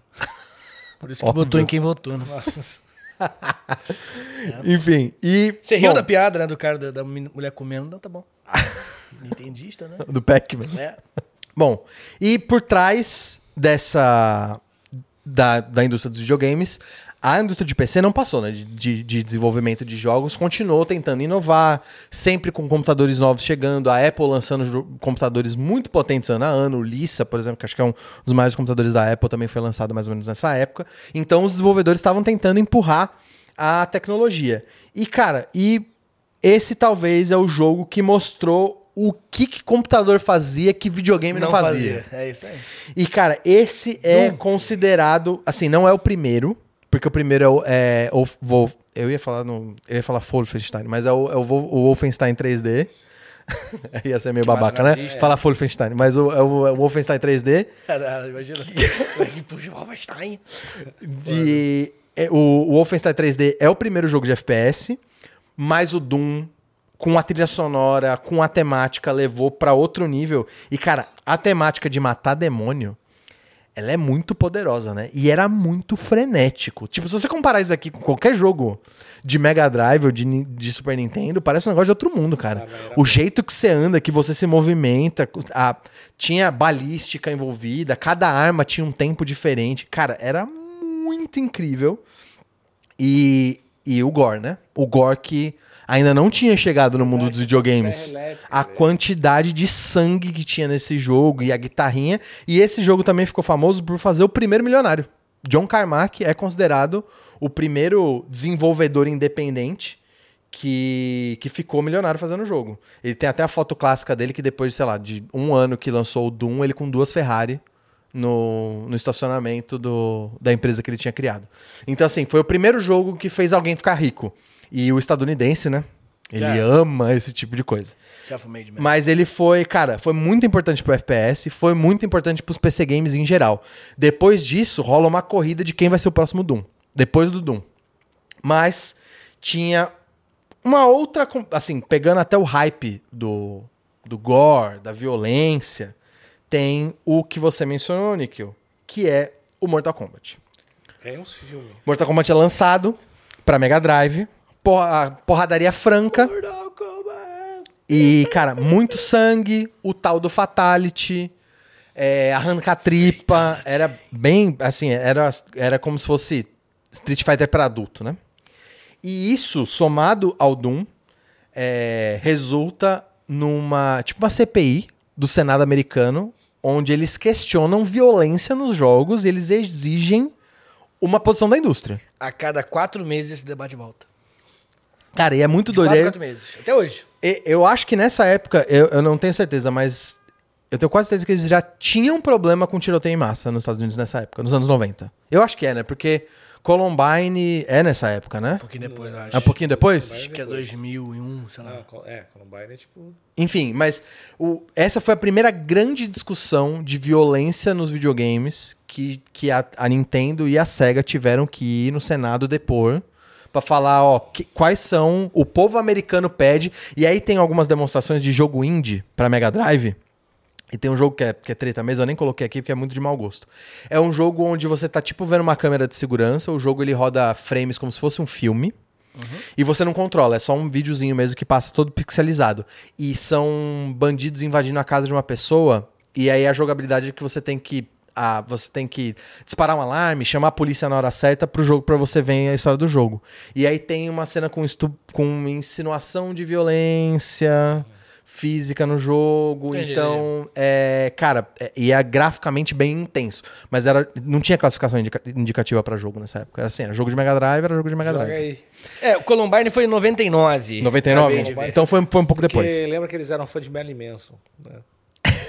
Por isso que Óbvio. votou em quem votou, né? (laughs) Enfim, e... Você riu bom, da piada, né? Do cara da, da mulher comendo. Não, tá bom. (laughs) Nintendista, né? (laughs) Do Pac-Man. É. Bom, e por trás dessa. Da, da indústria dos videogames, a indústria de PC não passou, né? De, de, de desenvolvimento de jogos, continuou tentando inovar, sempre com computadores novos chegando, a Apple lançando computadores muito potentes ano a ano, o Lisa, por exemplo, que acho que é um dos maiores computadores da Apple, também foi lançado mais ou menos nessa época. Então os desenvolvedores estavam tentando empurrar a tecnologia. E, cara, e esse talvez é o jogo que mostrou o que, que computador fazia que videogame não, fazia. É isso aí. E, cara, esse é considerado. Assim, não é o primeiro. Porque o primeiro é o. É, Wolf- eu ia falar no. Eu ia falar Wolfenstein, mas é o, é o, o Wolfenstein 3D. (laughs) ia ser meio Que babaca, né? nazista. Falar Wolfenstein, mas o, é, o, é o Wolfenstein 3D. Caralho, imagina. É que puxa o Wolfenstein? De, é, o, o Wolfenstein 3D é o primeiro jogo de FPS, mas o Doom, com a trilha sonora, com a temática, levou pra outro nível. E, cara, a temática de matar demônio, ela é muito poderosa, né? E era muito frenético. Tipo, se você comparar isso aqui com qualquer jogo de Mega Drive ou de, de Super Nintendo, parece um negócio de outro mundo, cara. O jeito que você anda, que você se movimenta, a- tinha balística envolvida, cada arma tinha um tempo diferente. Cara, era muito incrível. E, e o Gore, né? O Gore que ainda não tinha chegado no mundo dos videogames. A quantidade de sangue que tinha nesse jogo e a guitarrinha. E esse jogo também ficou famoso por fazer o primeiro milionário. John Carmack é considerado o primeiro desenvolvedor independente que, que ficou milionário fazendo o jogo. Ele tem até a foto clássica dele que depois, sei lá, de um ano que lançou o Doom, ele com duas Ferrari no, no estacionamento do, da empresa que ele tinha criado. Então, assim, foi o primeiro jogo que fez alguém ficar rico. E o estadunidense, né? Ele Já. ama esse tipo de coisa. Self-made man. Mas ele foi, cara, foi muito importante pro FPS, foi muito importante pros PC games em geral. Depois disso, rola uma corrida de quem vai ser o próximo Doom. Depois do Doom. Mas tinha uma outra, assim, pegando até o hype do, do gore, da violência, tem o que você mencionou, Nikhil, que é o Mortal Kombat. É um filme. Mortal Kombat é lançado pra Mega Drive, porra- porradaria franca. E, cara, muito sangue, o tal do Fatality. é, arrancar tripa. Era bem, assim, era, era como se fosse Street Fighter para adulto, né? E isso, somado ao Doom, é, resulta numa, tipo uma CPI do Senado americano, onde eles questionam violência nos jogos e eles exigem uma posição da indústria. A cada quatro meses esse debate volta. Cara, e é muito De doido. quatro, quatro meses. Até hoje. E- Eu acho que nessa época, eu, eu não tenho certeza, mas eu tenho quase certeza que eles já tinham problema com tiroteio em massa nos Estados Unidos nessa época, nos anos 90. Eu acho que é, né? Porque Columbine é nessa época, né? Um pouquinho depois, eu acho. É um pouquinho depois? Acho que é 2001, sei lá. Não, é, Columbine é tipo. Enfim, mas o- essa foi a primeira grande discussão de violência nos videogames que, que a, a Nintendo e a Sega tiveram que ir no Senado depor pra falar, ó, que- quais são o povo americano pede. E aí tem algumas demonstrações de jogo indie pra Mega Drive. E tem um jogo que é, que é treta mesmo, eu nem coloquei aqui porque é muito de mau gosto. É um jogo onde você tá tipo vendo uma câmera de segurança, o jogo ele roda frames como se fosse um filme. E você não controla, é só um videozinho mesmo que passa todo pixelizado. E são bandidos invadindo a casa de uma pessoa, e aí a jogabilidade é que você tem que a, você tem que disparar um alarme, chamar a polícia na hora certa pro jogo para você ver a história do jogo. E aí tem uma cena com, estu com insinuação de violência física no jogo, Entendi. então é, cara, é, e é graficamente bem intenso, mas era não tinha classificação indica- indicativa pra jogo nessa época. Era assim, era jogo de Mega Drive, era jogo de Mega Joga Drive. aí. É, o Columbine foi em 99. 99? Acabei de ver. Então foi, foi um pouco depois. Porque lembra que eles eram fã de Marilyn Manson. Né?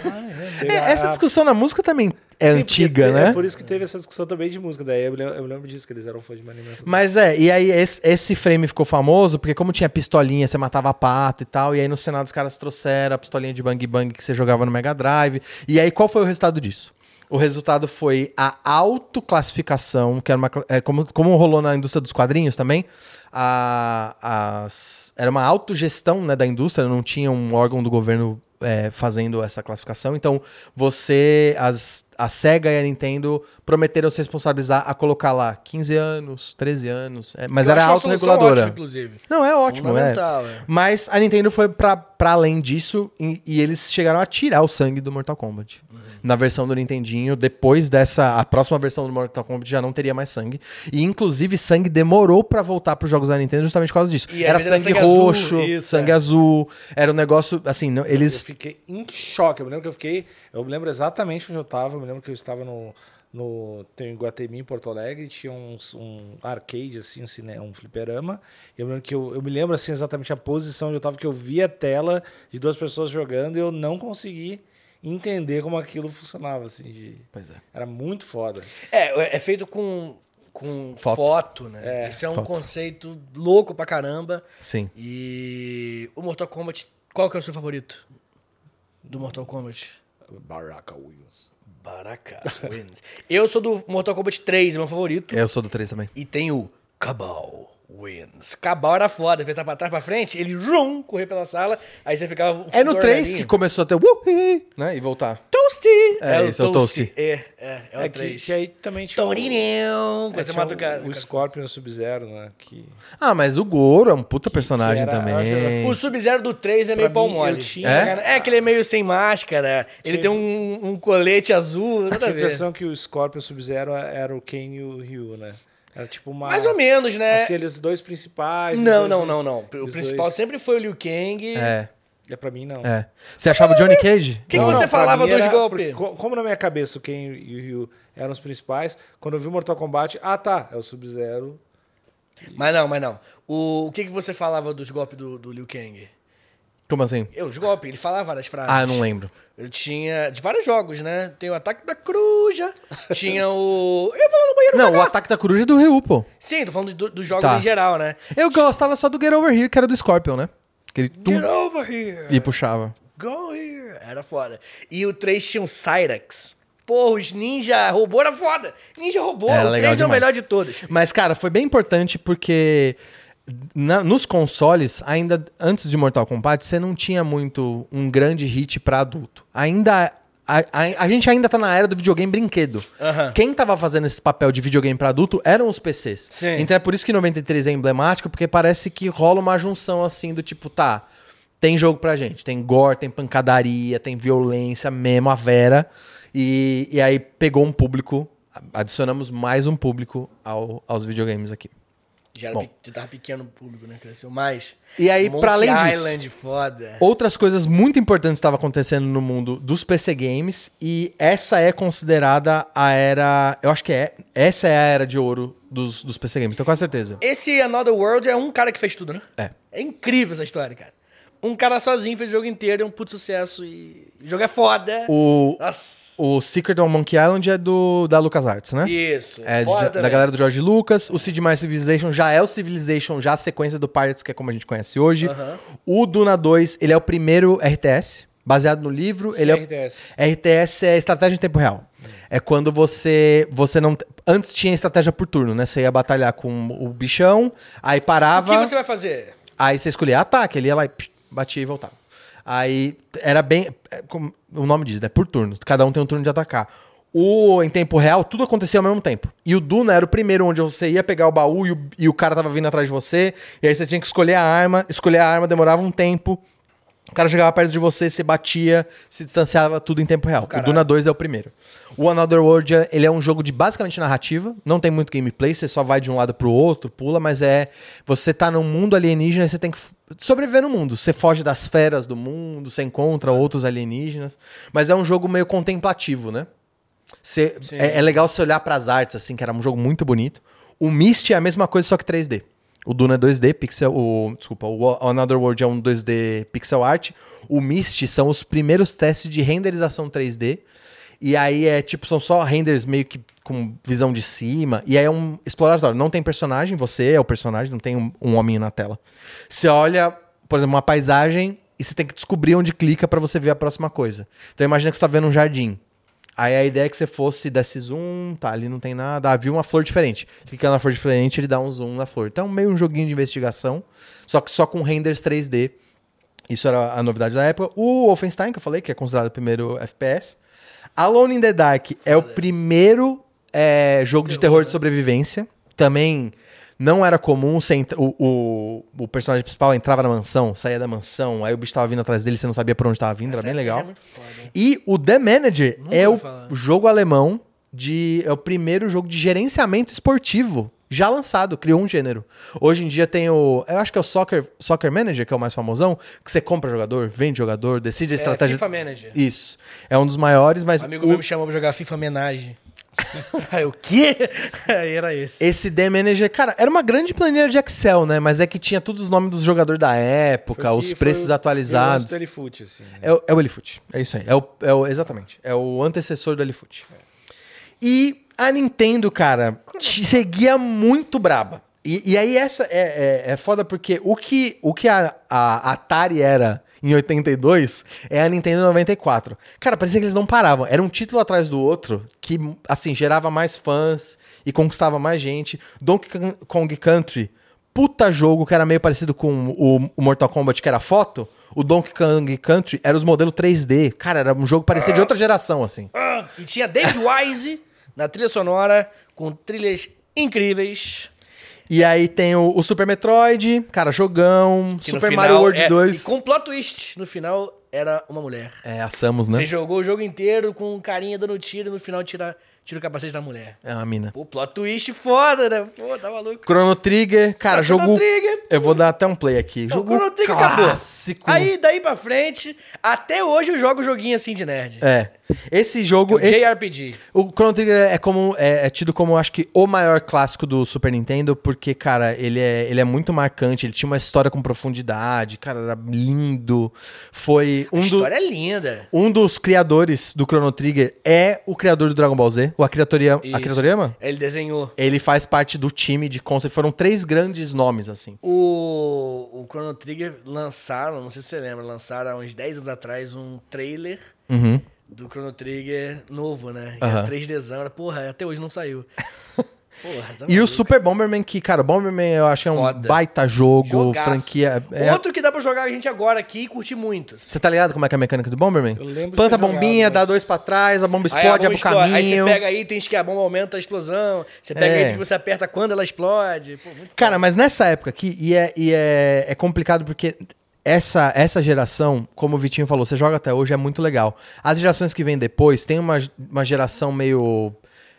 (laughs) É, essa discussão na música também é Sim, antiga, porque te- né? É por isso que teve essa discussão também de música. Daí eu lembro, eu lembro disso, que eles eram fã de Manson. Mas é, e aí esse, esse frame ficou famoso porque como tinha pistolinha, você matava pato e tal, e aí no Senado os caras trouxeram a pistolinha de Bang Bang que você jogava no Mega Drive. E aí qual foi o resultado disso? O resultado foi a autoclassificação, que era uma, é, como, como rolou na indústria dos quadrinhos também, a, as- era uma autogestão né, da indústria, não tinha um órgão do governo é, fazendo essa classificação. Então, você, as, a SEGA e a Nintendo prometeram se responsabilizar a colocar lá 15 anos, 13 anos, é, mas Eu era autorreguladora. ótima, inclusive. Não, é ótimo, é. É. Mas a Nintendo foi pra além disso e, e eles chegaram a tirar o sangue do Mortal Kombat. Na versão do Nintendinho, depois dessa. A próxima versão do Mortal Kombat já não teria mais sangue. E inclusive sangue demorou pra voltar pros jogos da Nintendo justamente por causa disso. E era sangue, sangue azul, roxo, isso, sangue é. azul. Era um negócio. Assim, não- Eu eles. fiquei em choque. Eu me lembro que eu fiquei. Eu me lembro exatamente onde eu tava. Eu me lembro que eu estava no. no tem em Guatemi, em Porto Alegre, tinha uns- um arcade, assim, um, cine, um fliperama. E eu me lembro que eu, eu me lembro assim exatamente a posição onde eu tava, que eu vi a tela de duas pessoas jogando e eu não consegui entender como aquilo funcionava. Assim, de- Pois é. Era muito foda. É, é feito com, com Foto. foto, né? É, Isso é um foto. conceito louco pra caramba. Sim. E o Mortal Kombat, qual que é o seu favorito do Mortal Kombat? Baraka Williams. Baraka wins. Eu sou do Mortal Kombat 3, meu favorito. Eu sou do 3 também. E tem o Cabal wins. Cabal era foda, pensar pra trás, pra frente, ele rum, correr pela sala, aí você ficava... É no 3 tornadinho. que começou a ter. Uh, né? E voltar. Toasty! É, esse é o Toasty. É, é, é o É que, 3. que aí também tinha. o- Torinho! é, Você mata o cara. O Scorpion e o Sub-Zero, né? Que... Ah, mas o Goro é um puta personagem era- também. O Sub-Zero do 3 é meio pau mole. eu tinha- é? é que ele é meio sem máscara. Ele tem um, um colete azul, nada Tinha a a impressão que o Scorpion e o Sub-Zero era o Ken e o Ryu, né? Era tipo uma. Mais ou menos, né? Assim, eles dois principais. não, dois- não, não, não. O principal dois- sempre foi o Liu Kang. É, É pra mim, não. é. Você achava o Johnny Cage? O que, que você não, falava dos era- golpes? como na minha cabeça o Ken e o Ryu eram os principais, quando eu vi o Mortal Kombat, ah tá, é o Sub-Zero. Mas não, mas não. O, o que, que você falava dos golpes do, do Liu Kang? Como assim? Eu, os golpes, ele falava várias frases. Ah, eu não lembro. Eu tinha. De vários jogos, né? Tem o ataque da coruja. tinha o. Eu vou lá no banheiro. Não, o ataque da coruja é do Ryu, pô. Sim, tô falando do- dos jogos Tá. em geral, né? Eu gostava só do Get Over Here, que era do Scorpion, né? Que ele tum, Get over here. e puxava. Go here. Era foda. E o 3 tinha um Cyrax. Porra, os ninja robô era foda. Ninja robô, É, o legal 3 é o demais. melhor de todos. Mas, cara, foi bem importante porque na- nos consoles, ainda antes de Mortal Kombat, você não tinha muito um grande hit pra adulto. Ainda. A, a- a gente ainda tá na era do videogame brinquedo. Aham. Quem tava fazendo esse papel de videogame pra adulto eram os PCs. Sim. Então é por isso que 93 é emblemático, porque parece que rola uma junção assim do tipo, tá. tem jogo pra gente. Tem gore, tem pancadaria, tem violência mesmo, a Vera. E, e aí pegou um público, adicionamos mais um público ao- aos videogames aqui. Já, Bom. pe- já tava pequeno o público, né? Cresceu mais. E aí, pra além disso- Island, foda. Outras coisas muito importantes estavam acontecendo no mundo dos PC games e essa é considerada a era, eu acho que é, essa é a era de ouro dos, dos PC games, tenho quase certeza. Esse Another World é um cara que fez tudo, né? É. É incrível essa história, cara. Um cara sozinho fez o jogo inteiro, é um puto sucesso e o jogo é foda. O, Nossa. o Secret on Monkey Island é do da LucasArts, né? Isso. É de- da galera do George Lucas. O Sid Meier's Civilization já é o Civilization, já a sequência do Pirates, que é como a gente conhece hoje. Aham. O Duna 2, ele é o primeiro RTS, baseado no livro. Ele é, o- RTS? RTS é estratégia em tempo real. É quando você você não antes tinha estratégia por turno, né? Você ia batalhar com o bichão, aí O parava, que você vai fazer? aí você escolhia ataque, ele ia lá e batia e voltava. Aí era bem, é, como o nome diz, né? Por turno. Cada um tem um turno de atacar. O em tempo real, tudo acontecia ao mesmo tempo. E o Duna era o primeiro onde você ia pegar o baú e o, e o cara tava vindo atrás de você. E aí você tinha que escolher a arma. Escolher a arma demorava um tempo. O cara chegava perto de você, você batia, se distanciava tudo em tempo real. o caralho. Duna 2 é o primeiro. O Another World, é- ele é um jogo de basicamente narrativa, não tem muito gameplay, você só vai de um lado pro outro, pula, mas é você tá num mundo alienígena e você tem que sobreviver no mundo. Você foge das feras do mundo, você encontra outros alienígenas, mas é um jogo meio contemplativo, né? Você- é, é legal você olhar pras artes, assim, que era um jogo muito bonito. O Myst é a mesma coisa, só que 3D. O Duna é 2D, pixel. O, desculpa, o Another World é um 2D pixel art. O Myst são os primeiros testes de renderização 3D. E aí é tipo, são só renders meio que com visão de cima. E aí é um exploratório. Não tem personagem, você é o personagem, não tem um, um na tela. Você olha, por exemplo, uma paisagem e você tem que descobrir onde clica pra você ver a próxima coisa. Então imagina que você tá vendo um jardim. Aí a ideia é que você fosse, desse zoom, tá, ali não tem nada, ah, viu uma flor diferente. Clicando na flor diferente, ele dá um zoom na flor. Então, meio um joguinho de investigação, só que só com renders 3D. Isso era a novidade da época. O Wolfenstein, que eu falei, que é considerado o primeiro FPS. Alone in the Dark é o primeiro é, jogo de terror de sobrevivência. Também não era comum você entra- o, o, o personagem principal entrava na mansão, saía da mansão, aí o bicho tava vindo atrás dele, você não sabia por onde tava vindo, Essa era bem legal. é foda. E o The Manager é o falar. jogo alemão de. É o primeiro jogo de gerenciamento esportivo já lançado, criou um gênero. Hoje em dia tem o. Eu acho que é o Soccer, Soccer Manager, que é o mais famosão, que você compra jogador, vende jogador, decide a estratégia. É, FIFA Manager. Isso. É um dos maiores, mas. Um amigo o- meu me chamou pra jogar FIFA Menage. (laughs) Aí o quê? Aí era esse. Esse The Manager, cara, era uma grande planilha de Excel, né? Mas é que tinha todos os nomes dos jogadores da época, os preços atualizados. do Elifoot, assim, né? É, o- é o Elifoot. É isso aí. É o, é o- exatamente. É o antecessor do Elifoot. E a Nintendo, cara, te seguia muito braba. E, e aí essa é, é, é foda porque o que, o que a, a Atari era em 82 é a Nintendo 94. Cara, parecia que eles não paravam. Era um título atrás do outro que, assim, gerava mais fãs e conquistava mais gente. Donkey Kong Country, puta jogo que era meio parecido com o, Mortal Kombat, que era foto. O Donkey Kong Country era os modelos 3D. Cara, era um jogo que parecia de outra geração, assim. E tinha David Wise na trilha sonora, com trilhas incríveis. E aí tem o, o Super Metroid, cara, jogão. que Super Mario World é- 2. E com plot twist. No final, era uma mulher. É, a Samus, né? Você jogou o jogo inteiro com um carinha dando tiro e no final tira, tira o capacete da mulher. É uma mina. Pô, plot twist foda, né? Pô, tá maluco. Chrono Trigger, cara, jogo. Chrono Trigger. Eu vou dar até um play aqui. Não, jogo Chrono Trigger clássico. acabou. Aí, daí pra frente, até hoje eu jogo joguinho assim de nerd. É. Esse jogo. O esse- JRPG. O Chrono Trigger é, como, é, é tido como, acho que, o maior clássico do Super Nintendo, porque, cara, ele é, ele é muito marcante, ele tinha uma história com profundidade, cara, era lindo. Foi A um, do, história é linda. um dos criadores do Chrono Trigger é o criador do Dragon Ball Z, o Akira Toriyama. Isso. Akira Toriyama? Ele desenhou. Ele faz parte do time de concept. Foram três grandes nomes, assim. O, o Chrono Trigger lançaram, não sei se você lembra, lançaram há uns 10 anos atrás um trailer Uhum. Do Chrono Trigger novo, né? Aham. Era 3Dzão, era, porra, até hoje não saiu. (laughs) Porra, tá E o. Super Bomberman, que, cara, Bomberman eu acho que é um Foda. baita jogo, Jogaço. franquia. é- Outro que dá pra jogar a gente agora aqui e curtir muito. Você tá ligado como é que é a mecânica do Bomberman? Eu lembro Planta a bombinha, jogado, dá mas- dois pra trás, a bomba explode, abre o explode. Aí você caminho. pega itens que a bomba aumenta a explosão. Você pega É. item que você aperta quando ela explode. Pô, muito Cara, foda. mas nessa época aqui, e é, e é, é complicado porque essa, essa geração, como o Vitinho falou, você joga até hoje, é muito legal. As gerações que vêm depois, tem uma, uma geração meio.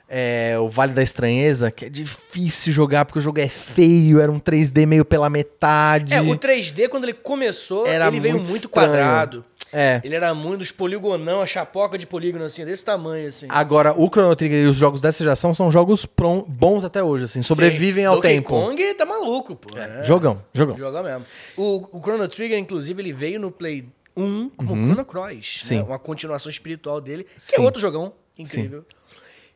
é, o Vale da Estranheza, que é difícil jogar porque o jogo é feio, era um 3D meio pela metade. É, o 3D, quando ele começou, Era ele veio muito muito, quadrado. É. Ele era muito dos poligonão, a chapoca de polígono, assim, desse tamanho, assim. Agora, o Chrono Trigger e os jogos dessa geração são jogos pron- bons até hoje, assim, sobrevivem Sim. ao Donkey tempo. Kong tá maluco, pô. É. Jogão, jogão. Joga mesmo. O, o Chrono Trigger, inclusive, ele veio no Play 1 como Chrono Cross. Uhum. Sim. né? Uma continuação espiritual dele, que Sim. é outro jogão incrível.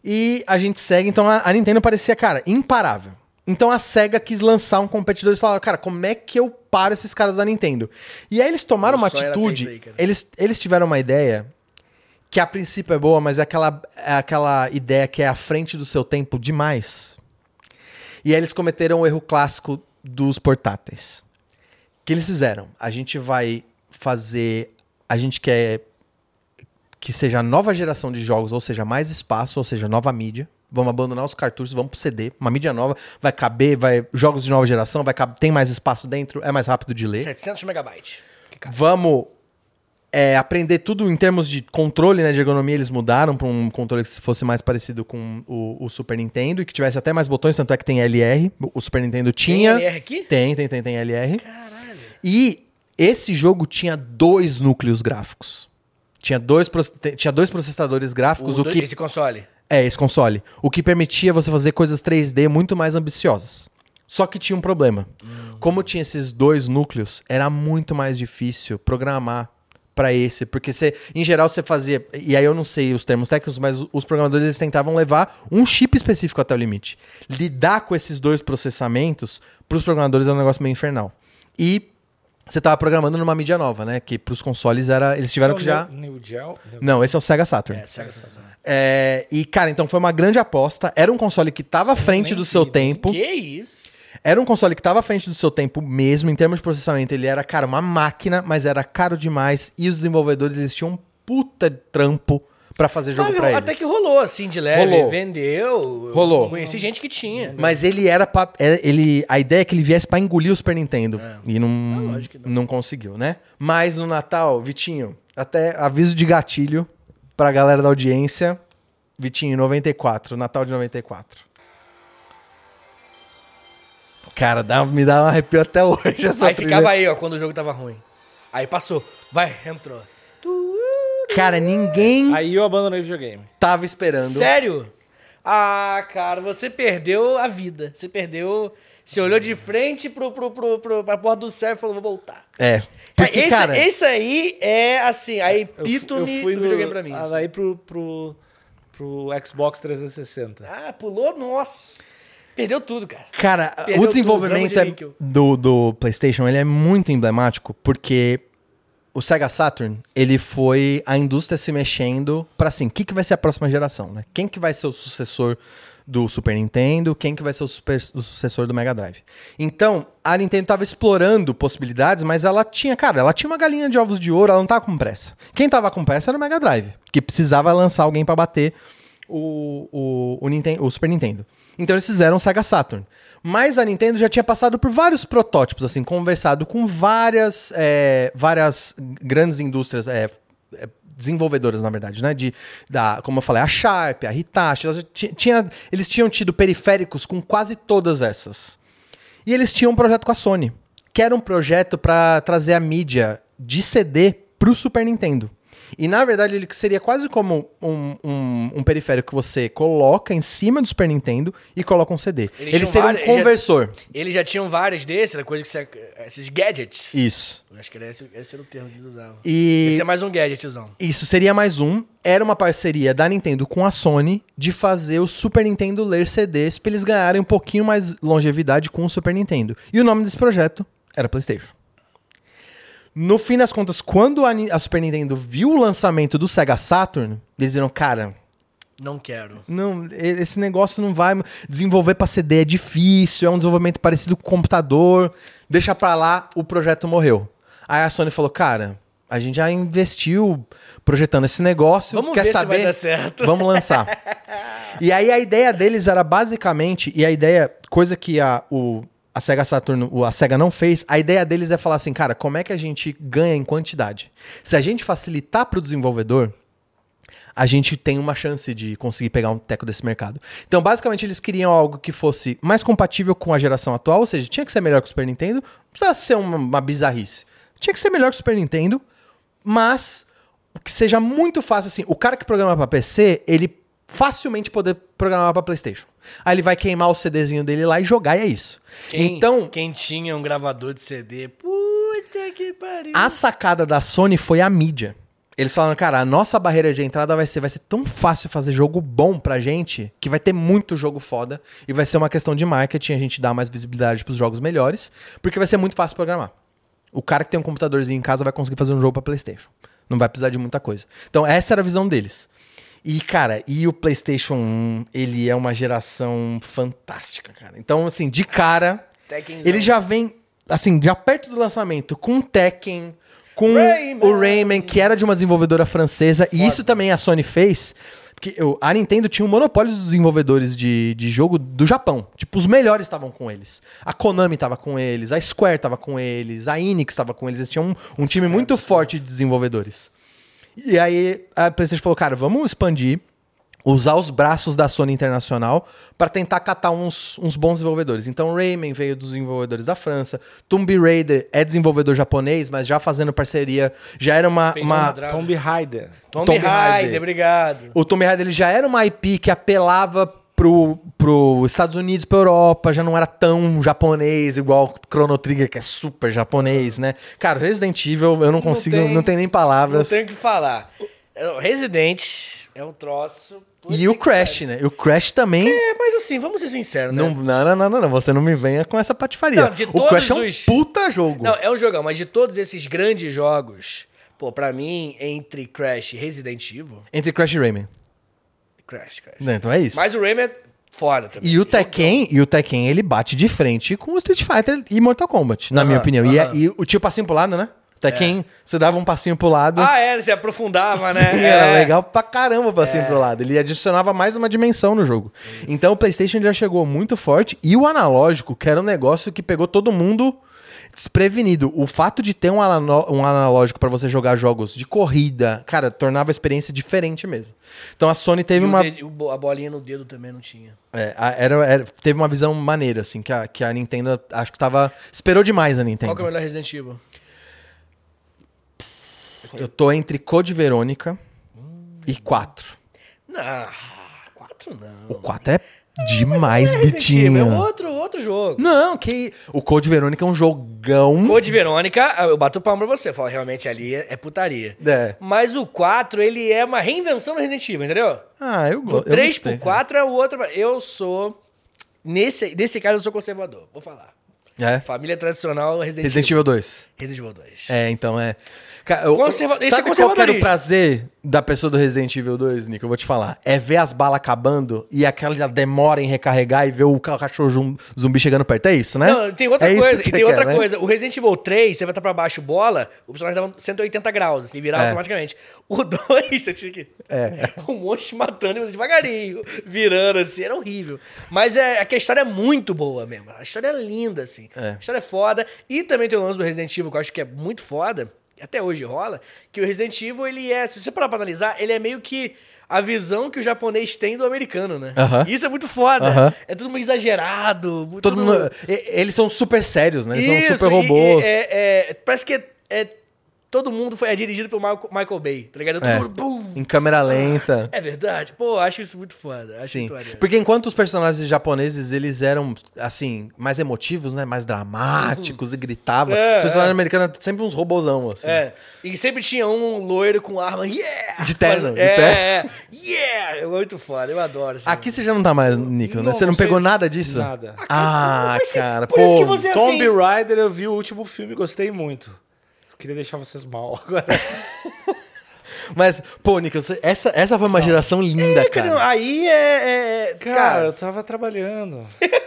E a gente segue, então a, a Nintendo parecia, cara, imparável. Então a SEGA quis lançar um competidor e falaram, cara, como é que eu paro esses caras da Nintendo? E aí eles tomaram uma atitude, aí, eles, eles tiveram uma ideia que a princípio é boa, mas é aquela, é aquela ideia que é à frente do seu tempo demais. E aí eles cometeram o erro clássico dos portáteis. O que eles fizeram? A gente vai fazer. A gente quer que seja a nova geração de jogos, ou seja, mais espaço, ou seja, nova mídia. Vamos abandonar os cartuchos, vamos pro CD, uma mídia nova, vai caber, vai jogos de nova geração, vai caber, tem mais espaço dentro, é mais rápido de ler. 700 megabytes. Vamos é, aprender tudo em termos de controle, né, de ergonomia, eles mudaram para um controle que fosse mais parecido com o, o Super Nintendo e que tivesse até mais botões, tanto é que tem LR. O Super Nintendo tinha. LR aqui? Tem, tem, tem, tem LR. Caralho. E esse jogo tinha dois núcleos gráficos. Tinha dois, tinha dois processadores gráficos, O o, que Esse console. É, esse console. O que permitia você fazer coisas 3D muito mais ambiciosas. Só que tinha um problema. Como tinha esses dois núcleos, era muito mais difícil programar pra esse, porque você, em geral você fazia, e aí eu não sei os termos técnicos, mas os programadores eles tentavam levar um chip específico até o limite. Lidar com esses dois processamentos pros programadores era um negócio meio infernal. E você tava programando numa mídia nova, né, que pros consoles era, eles tiveram que já New Gel. Não, esse é o Sega Saturn. É, Sega Saturn. É, e, cara, então foi uma grande aposta. Era um console que tava à frente do seu tempo. Que isso? Era um console que tava à frente do seu tempo mesmo, em termos de processamento. Ele era, cara, uma máquina, mas era caro demais. E os desenvolvedores, eles tinham um puta trampo pra fazer jogo Mas pra eles. até que rolou, assim, de leve. Rolou. Vendeu. Eu Rolou. Conheci gente que tinha. Mas ele era pra. era- ele, a ideia é que ele viesse pra engolir o Super Nintendo. E não, Ah, não. não. conseguiu, né? Mas no Natal, Vitinho, até aviso de gatilho pra galera da audiência. Vitinho, 94, Natal de 94. Cara, dá, me dá um arrepio até hoje essa Aí trilha. ficava aí, ó, quando o jogo tava ruim. Aí passou. Vai, entrou. Cara, ninguém Aí eu abandonei o videogame. tava esperando. Sério? Ah, cara, você perdeu a vida. Você perdeu. Você olhou de frente pro, pro, pro, pro, pra porta do céu e falou, vou voltar. É. Cara, Porque, esse, cara, esse aí é assim, a Eu, fu- eu epítome fui do no, videogame pra mim. ah, assim. Daí pro, pro, pro Xbox 360. Ah, pulou? Nossa. Perdeu tudo, cara. Cara, Perdeu o tudo, desenvolvimento drama é- níquel. do, do PlayStation ele é muito emblemático porque o Sega Saturn ele foi a indústria se mexendo pra assim, o que, que vai ser a próxima geração, né? Quem que vai ser o sucessor do Super Nintendo? Quem que vai ser o, super- o sucessor do Mega Drive? Então, a Nintendo tava explorando possibilidades, mas ela tinha, cara, ela tinha uma galinha de ovos de ouro, ela não tava com pressa. Quem tava com pressa era o Mega Drive, que precisava lançar alguém pra bater o, o, o, Ninten- o Super Nintendo. Então eles fizeram o Sega Saturn. Mas a Nintendo já tinha passado por vários protótipos, assim, conversado com várias, é, várias grandes indústrias, é, é, desenvolvedoras, na verdade, né? De, da, como eu falei, a Sharp, a Hitachi, tinha, eles tinham tido periféricos com quase todas essas. E eles tinham um projeto com a Sony, que era um projeto para trazer a mídia de CD pro Super Nintendo. E na verdade ele seria quase como um, um, um periférico que você coloca em cima do Super Nintendo e coloca um CD. Eles ele seria um vários- eles já- conversor. Eles já tinham vários desses, era coisa que você, esses gadgets. Isso. Eu Acho que era esse, esse era o termo que eles usavam. E Esse é mais um gadgetzão. isso seria mais um. Era uma parceria da Nintendo com a Sony de fazer o Super Nintendo ler CDs para eles ganharem um pouquinho mais longevidade com o Super Nintendo. E o nome desse projeto era PlayStation. No fim das contas, quando a, a Super Nintendo viu o lançamento do Sega Saturn, eles viram, cara, Não quero. não, esse negócio não vai desenvolver para CD é difícil, é um desenvolvimento parecido com computador, deixa pra lá, o projeto morreu. Aí a Sony falou, cara, a gente já investiu projetando esse negócio, Vamos quer ver se saber? vai dar certo. Vamos lançar. (laughs) e aí a ideia deles era basicamente, e a ideia, coisa que a, o, a Sega Saturn, a Sega não fez, a ideia deles é falar assim, cara, como é que a gente ganha em quantidade? Se a gente facilitar para o desenvolvedor, a gente tem uma chance de conseguir pegar um teco desse mercado. Então, basicamente, eles queriam algo que fosse mais compatível com a geração atual, ou seja, tinha que ser melhor que o Super Nintendo, não precisava ser uma, uma bizarrice. Tinha que ser melhor que o Super Nintendo, mas que seja muito fácil assim. O cara que programa para PC, ele facilmente poder programar para PlayStation. Aí ele vai queimar o CDzinho dele lá e jogar e é isso. Quem, então, Quem tinha um gravador de CD, puta que pariu. a sacada da Sony foi a mídia. Eles falaram, cara, a nossa barreira de entrada vai ser, vai ser tão fácil fazer jogo bom pra gente que vai ter muito jogo foda e vai ser uma questão de marketing, a gente dá mais visibilidade pros jogos melhores, porque vai ser muito fácil programar. O cara que tem um computadorzinho em casa vai conseguir fazer um jogo pra PlayStation. Não vai precisar de muita coisa. Então, essa era a visão deles. E, cara, e o PlayStation 1, ele é uma geração fantástica, cara. Então, assim, de cara, Tekkenzão. ele já vem, assim, já perto do lançamento, com Tekken, com Rayman. o Rayman, que era de uma desenvolvedora francesa, e isso também a Sony fez. Porque eu- a Nintendo tinha um monopólio dos desenvolvedores de, de jogo do Japão. Tipo, os melhores estavam com eles. A Konami estava com eles, a Square estava com eles, a Enix estava com eles. Eles tinham um, um time muito forte de desenvolvedores. E aí a PlayStation falou, cara, vamos expandir, usar os braços da Sony Internacional para tentar catar uns, uns bons desenvolvedores. Então Rayman veio dos desenvolvedores da França, Tomb Raider é desenvolvedor japonês, mas já fazendo parceria, já era uma... Uma. Tomb Raider. Tomb, Tomb Raider, Raider. obrigado. o Tomb Raider ele já era uma IP que apelava pro, pro Estados Unidos, pra Europa, já não era tão japonês igual Chrono Trigger, que é super japonês, né? Cara, Resident Evil, eu não consigo, não tem- tem, nem Não palavras. tenho o que falar. É, Resident é um troço. E o Crash, né? E o Crash também... É, mas assim, vamos ser sinceros, né? Não, não, não, não, não, não, você não me venha com essa patifaria. Não, de o Crash é um os- puta jogo. Não, é um jogão, mas de todos esses grandes jogos, pô, pra mim, entre Crash e Resident Evil, Entre Crash e Rayman. Crash, Crash. Né, Então é isso. Mas o Rayman é foda também. E o Tekken, e o Tekken, ele bate de frente com o Street Fighter e Mortal Kombat, na Aham, minha opinião. E, é- aham. e o tio passinho pro lado, né? O Tekken, você dava um passinho pro lado. Ah, é, você aprofundava, né? Sim, era É. legal pra caramba o passinho pro lado. Ele adicionava mais uma dimensão no jogo. Então o PlayStation já chegou muito forte. E o analógico, que era um negócio que pegou todo mundo desprevenido. O fato de ter um, um analógico pra você jogar jogos de corrida, cara, tornava a experiência diferente mesmo. Então a Sony E teve o uma. dedo- a bolinha no dedo também não tinha. é, a- era, era- teve uma visão maneira, assim, que a, que a Nintendo acho que tava. Esperou demais a Nintendo. Qual que é o melhor Resident Evil? Eu tô entre Code Verônica e 4. Não, quatro não. O 4 é demais, É Bitinho. É outro, outro jogo. Não, que. O Code Verônica é um jogão. Code Verônica, eu bato palma pra você. Falo, realmente ali é, é putaria. É. Mas o 4, ele é uma reinvenção do Resident Evil, entendeu? Ah, eu O gosto. 3 pro 4 é o outro. Eu sou. Nesse, nesse caso, eu sou conservador. Vou falar. É. Família tradicional, Resident, Resident Evil. Evil 2. Resident Evil 2. É, então é. Conserva- esse Sabe é qual era o prazer da pessoa do Resident Evil 2, Nico? Eu vou te falar. É ver as balas acabando e aquela demora em recarregar e ver o ca- cachorro zum- zumbi chegando perto. É isso, né? Não, tem outra É coisa. E tem outra quer, né? coisa. O Resident Evil 3, você vai estar pra baixo bola, o personagem dava 180 graus, assim, virava É. automaticamente. O 2, você tinha que. É. (laughs) Um monte matando e você devagarinho, virando assim, era horrível. Mas é, é que a história é muito boa mesmo. A história é linda, assim. É. A história é foda. E também tem o lance do Resident Evil, que eu acho que é muito foda, e até hoje rola, que o Resident Evil, ele é, se você parar pra analisar, ele é meio que a visão que o japonês tem do americano, né? Aham. Isso é muito foda. Aham. É tudo muito exagerado. muito- Todo mundo, e- eles são super sérios, né? Eles Isso, são super e- robôs. e- é- é- parece que é, é- todo mundo foi, é dirigido pelo Michael, Bay, tá ligado? Todo É. mundo. Em câmera lenta. É verdade. Pô, acho isso muito foda. Acho Sim. muito. Porque enquanto os personagens japoneses, eles eram, assim, mais emotivos, né? Mais dramáticos e gritavam. É, os personagens é. americanos eram sempre uns robôzão, assim. É. E sempre tinha um loiro com arma. Yeah! De terno, Mas- de é, terno. é. Yeah! É muito foda. Eu adoro isso. Aqui você já não tá mais, Nico, né? Você não, pegou nada disso? Nada. Ah, ser- cara, por pô. isso que você é Tomb assim. Raider eu vi o último filme e gostei muito. Queria deixar vocês mal (laughs) agora. Mas, pô, Nico, você- essa, essa foi uma geração linda, É, cara, cara. Aí é. é- Cara, cara, eu tava trabalhando. (laughs)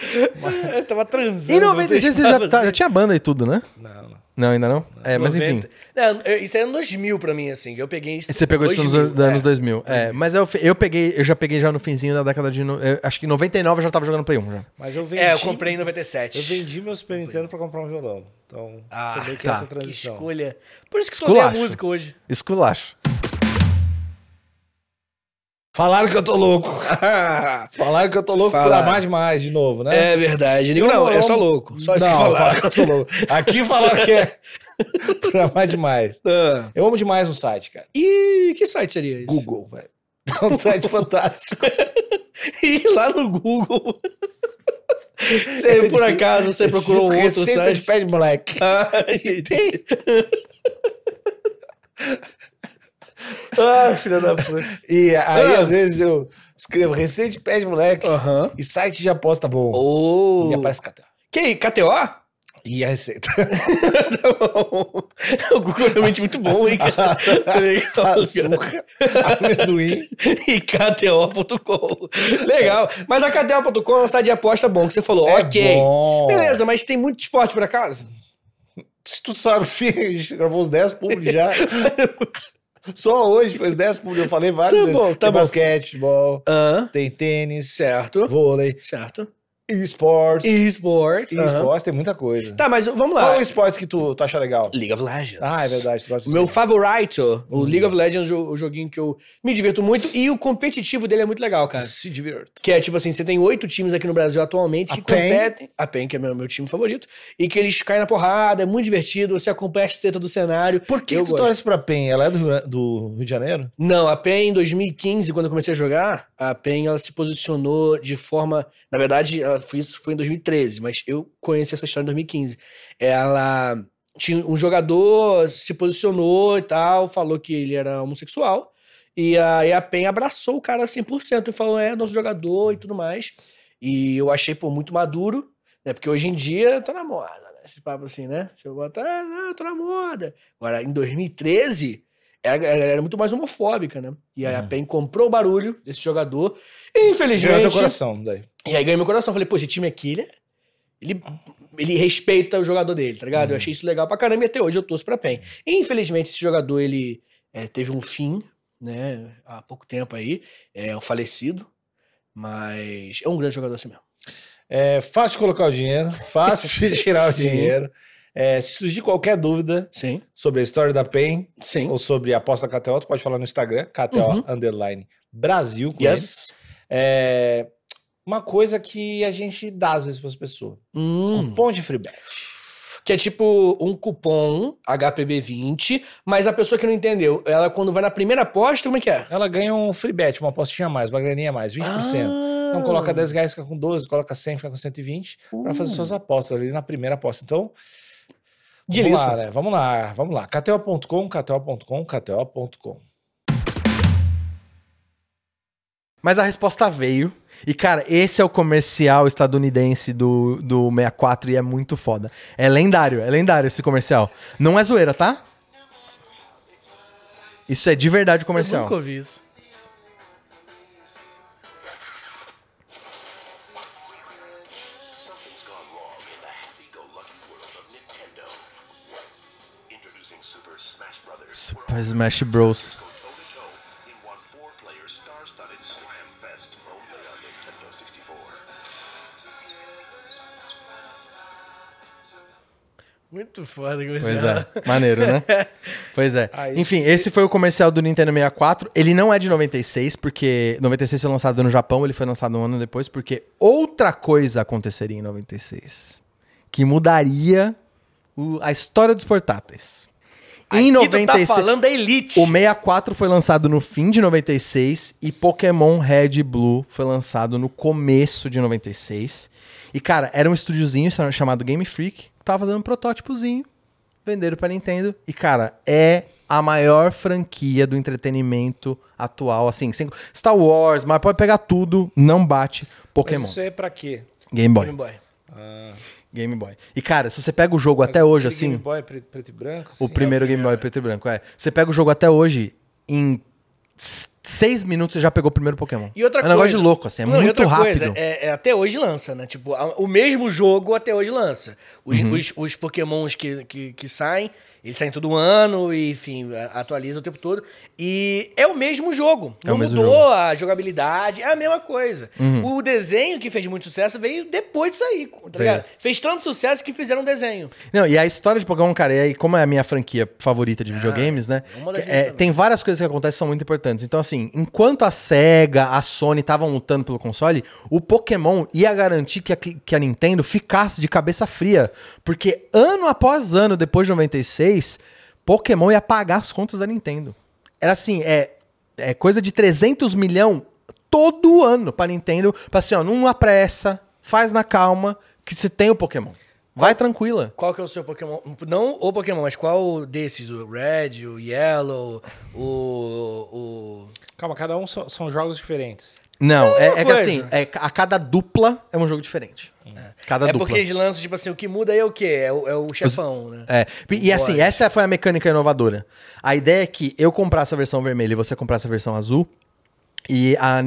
(laughs) eu tava transando. Em 96 você já, tá- assim. já tinha banda e tudo, né? Não, não. Ainda não? É, mas enfim. 90. Não, eu- isso é ano 2000 pra mim, assim. Eu peguei isso. Você pegou isso nos 2000, dos anos é. 2000. É, mas eu, eu peguei, eu já peguei já no finzinho da década de. eu acho que em 99 eu já tava jogando Play 1 já. Mas eu vendi. É, eu comprei em 97. Eu vendi meu Super Nintendo pra comprar um violão. Então, Ah, foi meio que tá. essa Que transição. escolha. Por isso que escolhi a música hoje. Esculacho. Falaram que eu tô louco. (laughs) Falaram que eu tô louco Falaram. amar demais de novo, né? É verdade. Digo, não, é só louco. Só isso que Não, falaram. falaram que eu sou louco. Aqui falaram que é por amar demais. Ah. Eu amo demais um site, cara. E que site seria esse? Google, velho. É um site (laughs) fantástico. E lá no Google. (laughs) Você, por acaso, você procurou um outro Receita site? de pé de moleque. Tem. Ah, filha da puta. (laughs) E aí, Ah. às vezes, eu escrevo receita de pé de moleque e site de aposta bom. Oh. E aparece KTO. Que? KTO? E a receita. (laughs) Tá bom. o Google é realmente muito bom, hein, cara? (laughs) Cara. Açúcar, amendoim. e KTO.com. Legal. Mas a KTO.com é um site de aposta bom, que você falou, É ok. bom. Beleza, mas tem muito esporte por acaso? Se tu sabe se a gente gravou os 10 públicos já. Só hoje foi os 10 públicos. Eu falei várias Tá vezes. bom, tá tem bom. basquete, futebol, tem tênis, Certo. vôlei, Certo. Esportes. eSports. E aham. esportes tem muita coisa. Tá, mas vamos Qual lá. é o esporte que tu, tu acha legal? League of Legends. Ah, é verdade. Tu gosta meu disso. favorito, o League of Legends, o, o joguinho que eu me divirto muito. E o competitivo dele é muito legal, cara. Se divirto. Que é tipo assim, você tem oito times aqui no Brasil atualmente A que PEN. competem. A PEN, que é meu, meu time favorito. E que eles caem na porrada, é muito divertido, você acompanha a treta do cenário. Por que, eu que tu torce pra PEN? Ela é do Rio, do Rio de Janeiro? Não, a PEN em 2015, quando eu comecei a jogar, a PEN ela se posicionou de forma. Na verdade, ela foi, isso foi em 2013, mas eu conheci essa história em 2015. Ela. Tinha um jogador se posicionou e tal, falou que ele era homossexual. E aí a PEN abraçou o cara 100% e falou: é nosso jogador e tudo mais. E eu achei, pô, muito maduro, né? Porque hoje em dia tá na moda, né? Esse papo assim, né? Você bota, ah, não, eu tô na moda. Agora, em 2013, ela era muito mais homofóbica, né? E aí a PEN comprou o barulho desse jogador. E, Ganhou infelizmente. teu coração, daí. E aí ganhei meu coração. Falei, pô, esse time aqui, ele, é- ele, ele respeita o jogador dele, tá ligado? Eu achei isso legal pra caramba e até hoje eu torço pra PEN. Infelizmente, esse jogador, ele é, teve um fim, né? Há pouco tempo aí. É um falecido. Mas é um grande jogador assim mesmo. É fácil colocar o dinheiro, fácil de (laughs) tirar o dinheiro. É, se surgir qualquer dúvida Sim, sobre a história da PEN sim. ou sobre a aposta KTO, tu pode falar no Instagram, KTO Uhum. underline Brasil. Yes. É, uma coisa que a gente dá às vezes para as pessoas. Hum. Cupom de free bet. Que é tipo um cupom HPB20, mas a pessoa que não entendeu, ela quando vai na primeira aposta, como é que é? Ela ganha um free bet, uma apostinha a mais, uma graninha a mais, 20%. Ah. Então coloca 10 reais, fica com 12, coloca 100, fica com 120, para fazer Uh. suas apostas ali na primeira aposta. Então, De vamos lá, né? Vamos lá, vamos lá. KTO.com, KTO.com, KTO.com. Mas a resposta veio. E, cara, esse é o comercial estadunidense do, do 64 e é muito foda. É lendário, é lendário esse comercial. Não é zoeira, tá? Isso é de verdade o Eu comercial. nunca ouvi isso. Nintendo 64. Muito foda o Pois comercial. é, maneiro, né? (laughs) Pois é. Ah, Enfim, esse foi o comercial do Nintendo 64. Ele não é de 96, porque 96 foi lançado no Japão, ele foi lançado um ano depois, porque outra coisa aconteceria em 96, que mudaria o- a história dos portáteis. Em Aqui tu tá 96, falando da Elite. o 64 foi lançado no fim de 96 e Pokémon Red e Blue foi lançado no começo de 96. E, cara, era um estúdiozinho chamado Game Freak, que tava fazendo um protótipozinho, venderam pra Nintendo. E, cara, é a maior franquia do entretenimento atual, assim, sem- Star Wars, mas pode pegar tudo, não bate Pokémon. Mas isso é pra quê? Game Boy. Game Boy. Game Boy. E, cara, se você pega o jogo até hoje, assim... Game Boy preto, preto e branco? O primeiro Game Boy preto e branco, é. Você pega o jogo até hoje em seis minutos você já pegou o primeiro Pokémon. E outra é um coisa. negócio de louco, assim, é Não, muito outra rápido. Coisa, é, é até hoje lança, né? Tipo, a- o mesmo jogo até hoje lança. Os, Uhum. os, os Pokémons que, que, que saem, eles saem todo ano e, enfim, atualiza o tempo todo. E é o mesmo jogo. É Não mesmo mudou jogo. Uhum. a jogabilidade, é a mesma coisa. O desenho que fez muito sucesso veio depois de sair, tá ligado? Fez tanto sucesso que fizeram um desenho. Não, e a história de Pokémon, cara, e aí, como é a minha franquia favorita de videogames, né? Ah, que- minhas é, tem várias coisas que acontecem que são muito importantes. Então, assim, enquanto a SEGA, a Sony estavam lutando pelo console, o Pokémon ia garantir que a, que a Nintendo ficasse de cabeça fria. Porque ano após ano, depois de 96, Pokémon ia pagar as contas da Nintendo. Era assim, é, é coisa de 300 milhão todo ano pra Nintendo. Pra assim, ó, não apressa, faz na calma, que você tem o Pokémon. Vai tranquila. Qual que é o seu Pokémon? Não o Pokémon, mas qual desses? O Red, o Yellow, o. o... Calma, cada um são, são jogos diferentes. Não, é, é que coisa. assim, é, a cada dupla é um jogo diferente. Cada é dupla. porque eles lançam, tipo assim, o que muda aí é o quê? É o, é o chefão, né? É, e e assim, essa foi a mecânica inovadora. A ideia é que eu comprasse a versão vermelha e você comprasse a versão azul. E a,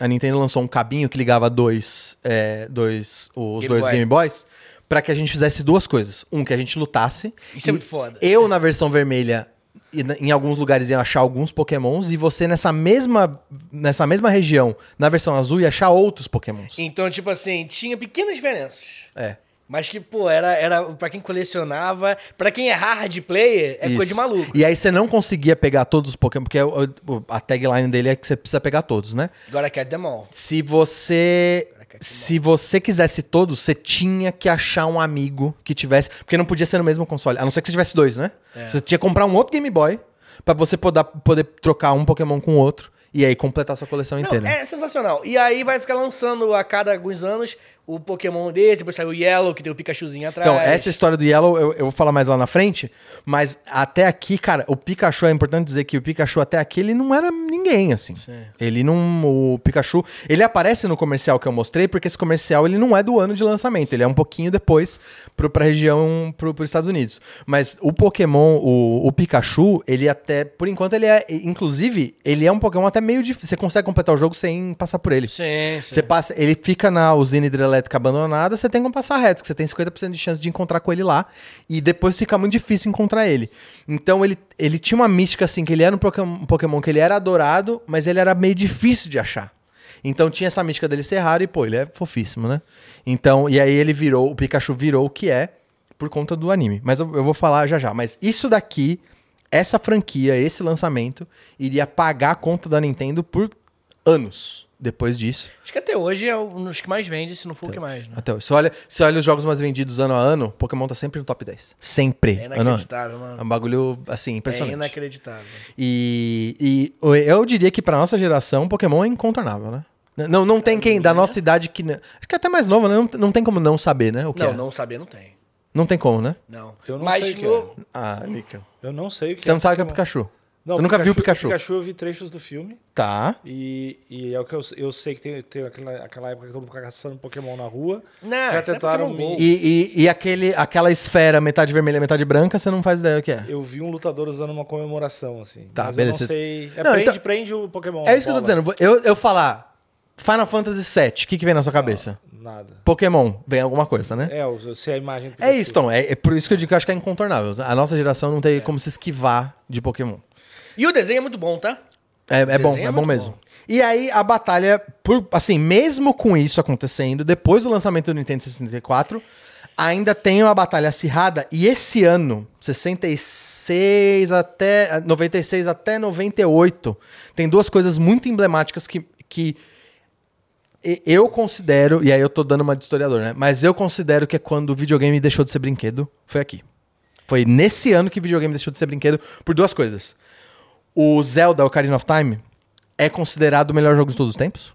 a Nintendo lançou um cabinho que ligava dois, é, dois os Game dois Boy. Game Boys pra que a gente fizesse duas coisas. Um, que a gente lutasse. Isso é E muito foda. Eu, na versão vermelha, em alguns lugares ia achar alguns pokémons. E você, nessa mesma, nessa mesma região, na versão azul, ia achar outros pokémons. Então, tipo assim, tinha pequenas diferenças. É. Mas que, pô, era, era pra quem colecionava. Pra quem é hard player, é coisa de Isso. maluco. E aí você não conseguia pegar todos os Pokémon, porque o- a tagline dele é que você precisa pegar todos, né? Agora quer them all. Se você. Se você quisesse todos, você tinha que achar um amigo que tivesse. Porque não podia ser no mesmo console. A não ser que você tivesse dois, né? É. Você tinha que comprar um outro Game Boy pra você poder, poder trocar um Pokémon com o outro. E aí completar sua coleção Não, inteira. é sensacional. E aí vai ficar lançando a cada alguns anos o Pokémon desse, depois sai o Yellow, que tem o Pikachuzinho atrás. Então, essa história do Yellow eu, eu vou falar mais lá na frente, mas até aqui, cara, o Pikachu, é importante dizer que o Pikachu até aqui, ele não era ninguém, assim. Ele não... O Pikachu, ele aparece no comercial que eu mostrei, porque esse comercial, ele não é do ano de lançamento, ele é um pouquinho depois pro, pra região, pro, pros Estados Unidos. Mas o Pokémon, o, o Pikachu, ele até, por enquanto, ele é, inclusive, ele é um Pokémon até meio difícil, você consegue completar o jogo sem passar por ele. Sim, sim. Você passa, ele fica na usina hidrelétrica abandonada, você tem como passar reto, que você tem 50% de chance de encontrar com ele lá, e depois fica muito difícil encontrar ele. Então ele, ele tinha uma mística assim, que ele era um um Pokémon que ele era adorado, mas ele era meio difícil de achar. Então tinha essa mística dele ser raro e, pô, ele é fofíssimo, né? Então, e aí ele virou, o Pikachu virou o que é por conta do anime. Mas eu, eu vou falar já já. Mas isso daqui, essa franquia, esse lançamento, iria pagar a conta da Nintendo por anos depois disso. Acho que até hoje é um dos que mais vende, se não for o que mais, né? Até hoje. Você olha, você olha os jogos mais vendidos ano a ano, Pokémon tá sempre no top 10. Sempre. É ano a ano. inacreditável, É mano. um bagulho, assim, É impressionante. inacreditável. E, e eu diria que pra nossa geração, Pokémon é incontornável, né? Não, não tem quem da nossa idade que. Acho que é até mais nova, né? Não, não tem como não saber, né? O que Não, é. não saber não tem. Não tem como, né? Não. Eu não Mas sei o que no- é. Ah, Níquel. Eu não sei o que Você não sabe o que é Pikachu. Não, Você nunca viu o Pikachu? Pikachu eu vi trechos do filme. Tá. E, e é o que eu, eu sei que tem, tem aquela, aquela época que todo mundo fica caçando Pokémon na rua. Não, Já é tentaram Pokémon me. E, e, e aquele, aquela esfera, metade vermelha, metade branca, você não faz ideia o que é. Eu vi um lutador usando uma comemoração, assim. Tá, mas beleza. eu não sei. É, Não, prende, então- prende o Pokémon. É isso que eu tô dizendo. Eu, eu falar Final Fantasy VII, o que, que vem na sua cabeça? Nada. Pokémon, vem alguma coisa, né? É, sei a imagem É Pikachu. isso, então. É, é por isso que eu digo que eu acho que é incontornável. A nossa geração não tem como se esquivar de Pokémon. E o desenho é muito bom, tá? É, é bom, é é bom mesmo. bom. E aí a batalha, por, assim, mesmo com isso acontecendo, depois do lançamento do Nintendo 64, ainda tem uma batalha acirrada. E esse ano, 66 até 96 até 98, tem duas coisas muito emblemáticas que, que eu considero, e aí eu tô dando uma de historiador, né? Mas eu considero que é quando o videogame deixou de ser brinquedo, foi aqui. Foi nesse ano que o videogame deixou de ser brinquedo por duas coisas. O Zelda Ocarina of Time é considerado o melhor jogo de todos os tempos.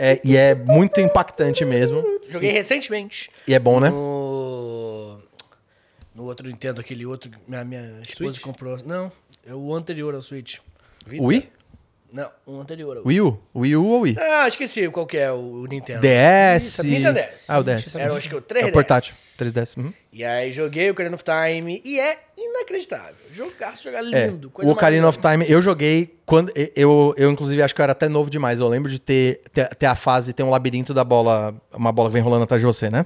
É, e é muito impactante mesmo. Joguei recentemente. E é bom, né? No... no outro Nintendo, aquele outro minha, minha esposa Switch? comprou. Não, é o anterior ao Switch. Wii? Não, um anterior. Wii U? Wii U ou Wii? Ah, esqueci qual que é o Nintendo. DS. Nintendo DS. Ah, o DS. Era, acho que o É 3DS. o portátil. 3DS. Uhum. E aí joguei o Ocarina of Time e é inacreditável. Jogar, jogar É, lindo. coisa o Ocarina of. Time, eu joguei quando. Eu, eu, inclusive, acho que eu era até novo demais. Eu lembro de ter, ter, ter a fase, tem um labirinto da bola, uma bola que vem rolando atrás de você, né?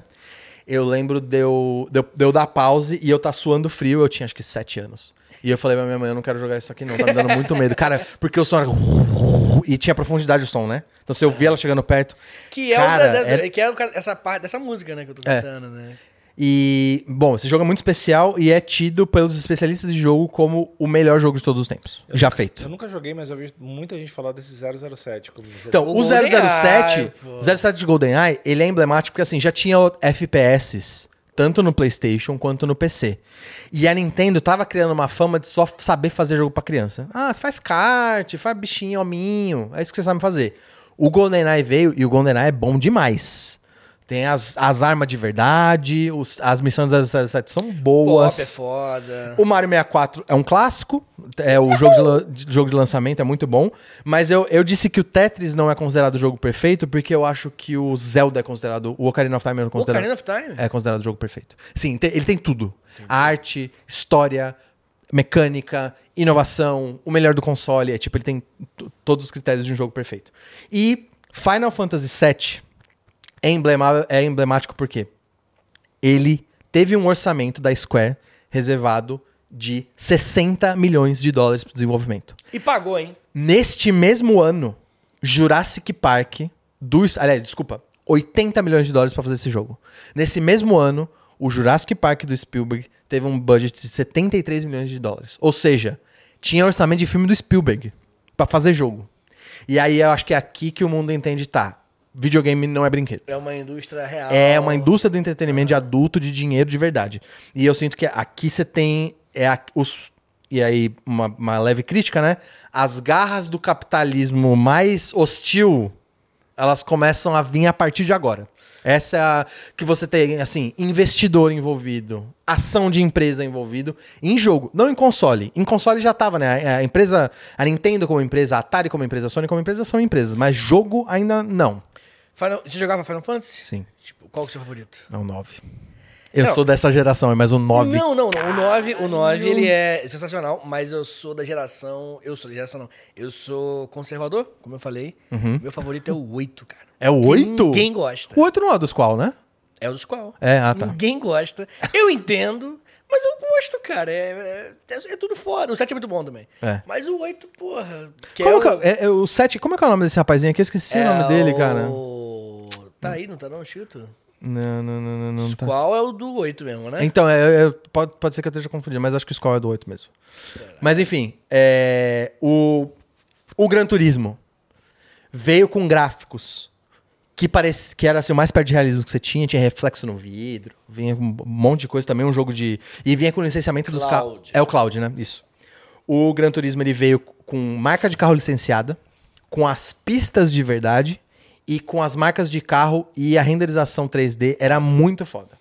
Eu lembro de eu, de eu, de eu dar pause e eu tá suando frio, eu tinha acho que sete anos. E eu falei pra minha mãe, eu não quero jogar isso aqui não, tá me dando muito medo. Cara, porque o som era... (laughs) E tinha profundidade o som, né? Então se eu vi ela chegando perto... Que é, Cara, o da, da- era- que é o essa parte dessa música, né, que eu tô É. cantando, né? E, bom, esse jogo é muito especial e é tido pelos especialistas de jogo como o melhor jogo de todos os tempos. Já feito. Eu nunca joguei, mas eu vi muita gente falar desse 007 como jogo. Então, O o 007, GoldenEye, pô. 07 de GoldenEye, ele é emblemático porque assim, já tinha FPS, tanto no PlayStation quanto no PC. E a Nintendo tava criando uma fama de só saber fazer jogo pra criança. Ah, você faz kart, faz bichinho, hominho, é isso que você sabe fazer. O GoldenEye veio e o GoldenEye é bom demais. Tem as, as armas de verdade, os- as missões do 007 são boas. Pop é foda. O Mario 64 é um clássico, é o jogo de, jogo de lançamento, é muito bom. Mas eu, eu disse que o Tetris não é considerado jogo perfeito porque eu acho que o Zelda é considerado. O Ocarina of Time é O considerado. Ocarina of Time? É considerado jogo perfeito. Sim, te- ele tem tudo: arte, história, mecânica, inovação, o melhor do console. É tipo, ele tem todos os critérios de um jogo perfeito. E Final Fantasy VII é, emblema, é emblemático porque ele teve um orçamento da Square reservado de 60 milhões de dólares para desenvolvimento. E pagou, hein? Neste mesmo ano, Jurassic Park do, aliás, desculpa, 80 milhões de dólares para fazer esse jogo. Nesse mesmo ano, o Jurassic Park do Spielberg teve um budget de 73 milhões de dólares. Ou seja, tinha orçamento de filme do Spielberg para fazer jogo. E aí eu acho que é aqui que o mundo entende, tá? Videogame não é brinquedo. É uma indústria real. É uma indústria do entretenimento de adulto, de dinheiro de verdade. E eu sinto que aqui você tem. É a- os, e aí, uma, uma leve crítica, né? As garras do capitalismo mais hostil, elas começam a vir a partir de agora. Essa é a. Que você tem, assim, investidor envolvido, ação de empresa envolvido em jogo, não em console. Em console já tava, né? A, empresa. A Nintendo como empresa, a Atari como empresa, a Sony como empresa são empresas, mas jogo ainda não. Final... Você jogava Final Fantasy? Sim. Tipo, qual que é o seu favorito? É o 9. Eu Não. sou dessa geração, mas o 9. Não, não, não. O 9, o 9 ele é sensacional, mas eu sou da geração. Eu sou da geração, não. Eu sou conservador, como eu falei. Meu favorito é o 8, cara. É o Que 8? Ninguém gosta. O 8 não é dos qual, né? É o dos qual? É, ah, tá. Ninguém gosta. Eu entendo, mas eu gosto, cara. É, é, é tudo fora. O 7 é muito bom também. É. Mas o 8, porra. Que Como é que o, é, é, é o 7, como é que é o nome desse rapazinho aqui? Eu esqueci o nome dele, cara. o- Tá aí, não tá não, escrito? Não, não, não, não, não tá. Qual é o do 8 mesmo, né? Então, é, é, pode, pode ser que eu esteja confundindo, mas acho que o Squall é do 8 mesmo. Mas enfim, é, o, o Gran Turismo veio com gráficos que parece que era assim, o mais perto de realismo que você tinha, tinha reflexo no vidro, vinha um monte de coisa também, um jogo de. E vinha com o licenciamento dos carros. Cloud. É o Cloud, né? Isso. O Gran Turismo ele veio com marca de carro licenciada, com as pistas de verdade e com as marcas de carro e a renderização 3D era muito foda.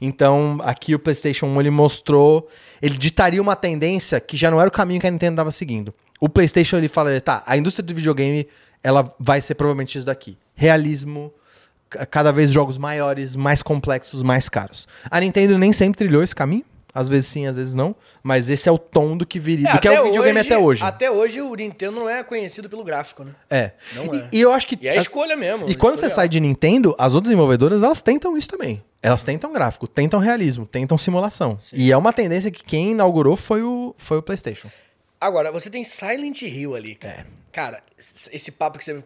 Então, aqui o PlayStation 1 ele mostrou, ele ditaria uma tendência que já não era o caminho que a Nintendo estava seguindo. O PlayStation ele fala, tá, a indústria do videogame, ela vai ser provavelmente isso daqui. Realismo, ca- cada vez jogos maiores, mais complexos, mais caros. A Nintendo nem sempre trilhou esse caminho, às vezes sim, às vezes não, mas esse é o tom do que viria, do que é o videogame até hoje. Até hoje o Nintendo não é conhecido pelo gráfico, né? É. Não e, é. e eu acho que E é a escolha mesmo. e quando você escolha. sai de Nintendo, as outras desenvolvedoras, elas tentam isso também. Elas tentam gráfico, tentam realismo, tentam simulação. E é uma tendência que quem inaugurou foi o, foi o PlayStation. Agora, você tem Silent Hill ali, cara. É. Cara, esse papo que você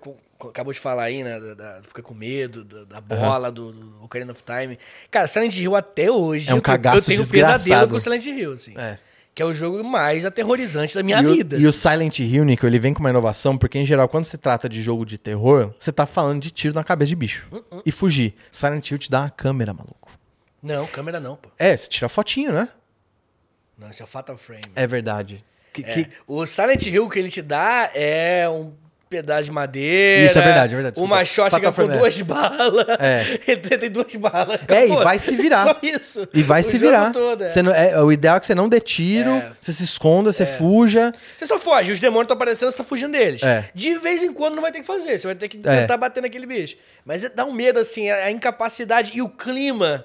acabou de falar aí, né? Da, da- fica com medo, da, da bola, do, do Ocarina of Time. Cara, Silent Hill até hoje. É um eu, cagaço Eu tenho desgraçado. pesadelo com Silent Hill, assim. É. Que é o jogo mais aterrorizante da minha e, o- vida. e o assim. Silent Hill, Nico, ele vem com uma inovação, porque em geral, quando se trata de jogo de terror, você tá falando de tiro na cabeça de bicho. Uh, E fugir. Silent Hill te dá uma câmera, maluco. Não, câmera não, pô. É, você tira fotinho, né? Não, esse é o Fatal Frame. É verdade. Que, É. que- O Silent Hill que ele te dá é um pedaço de madeira. Isso é verdade, é verdade, desculpa. chega Fatal com é. duas balas. É. (laughs) Ele tem duas balas. É, e vai se virar. (laughs) Só isso. E vai O se virar. todo, é. Você não- é, o ideal é que você não dê tiro, É. você se esconda, você fuja. Você só foge, os demônios estão aparecendo, você tá fugindo deles. É. De vez em quando não vai ter que fazer, você vai ter que É. tentar bater naquele bicho. Mas é- dá um medo, assim, a, incapacidade e o clima.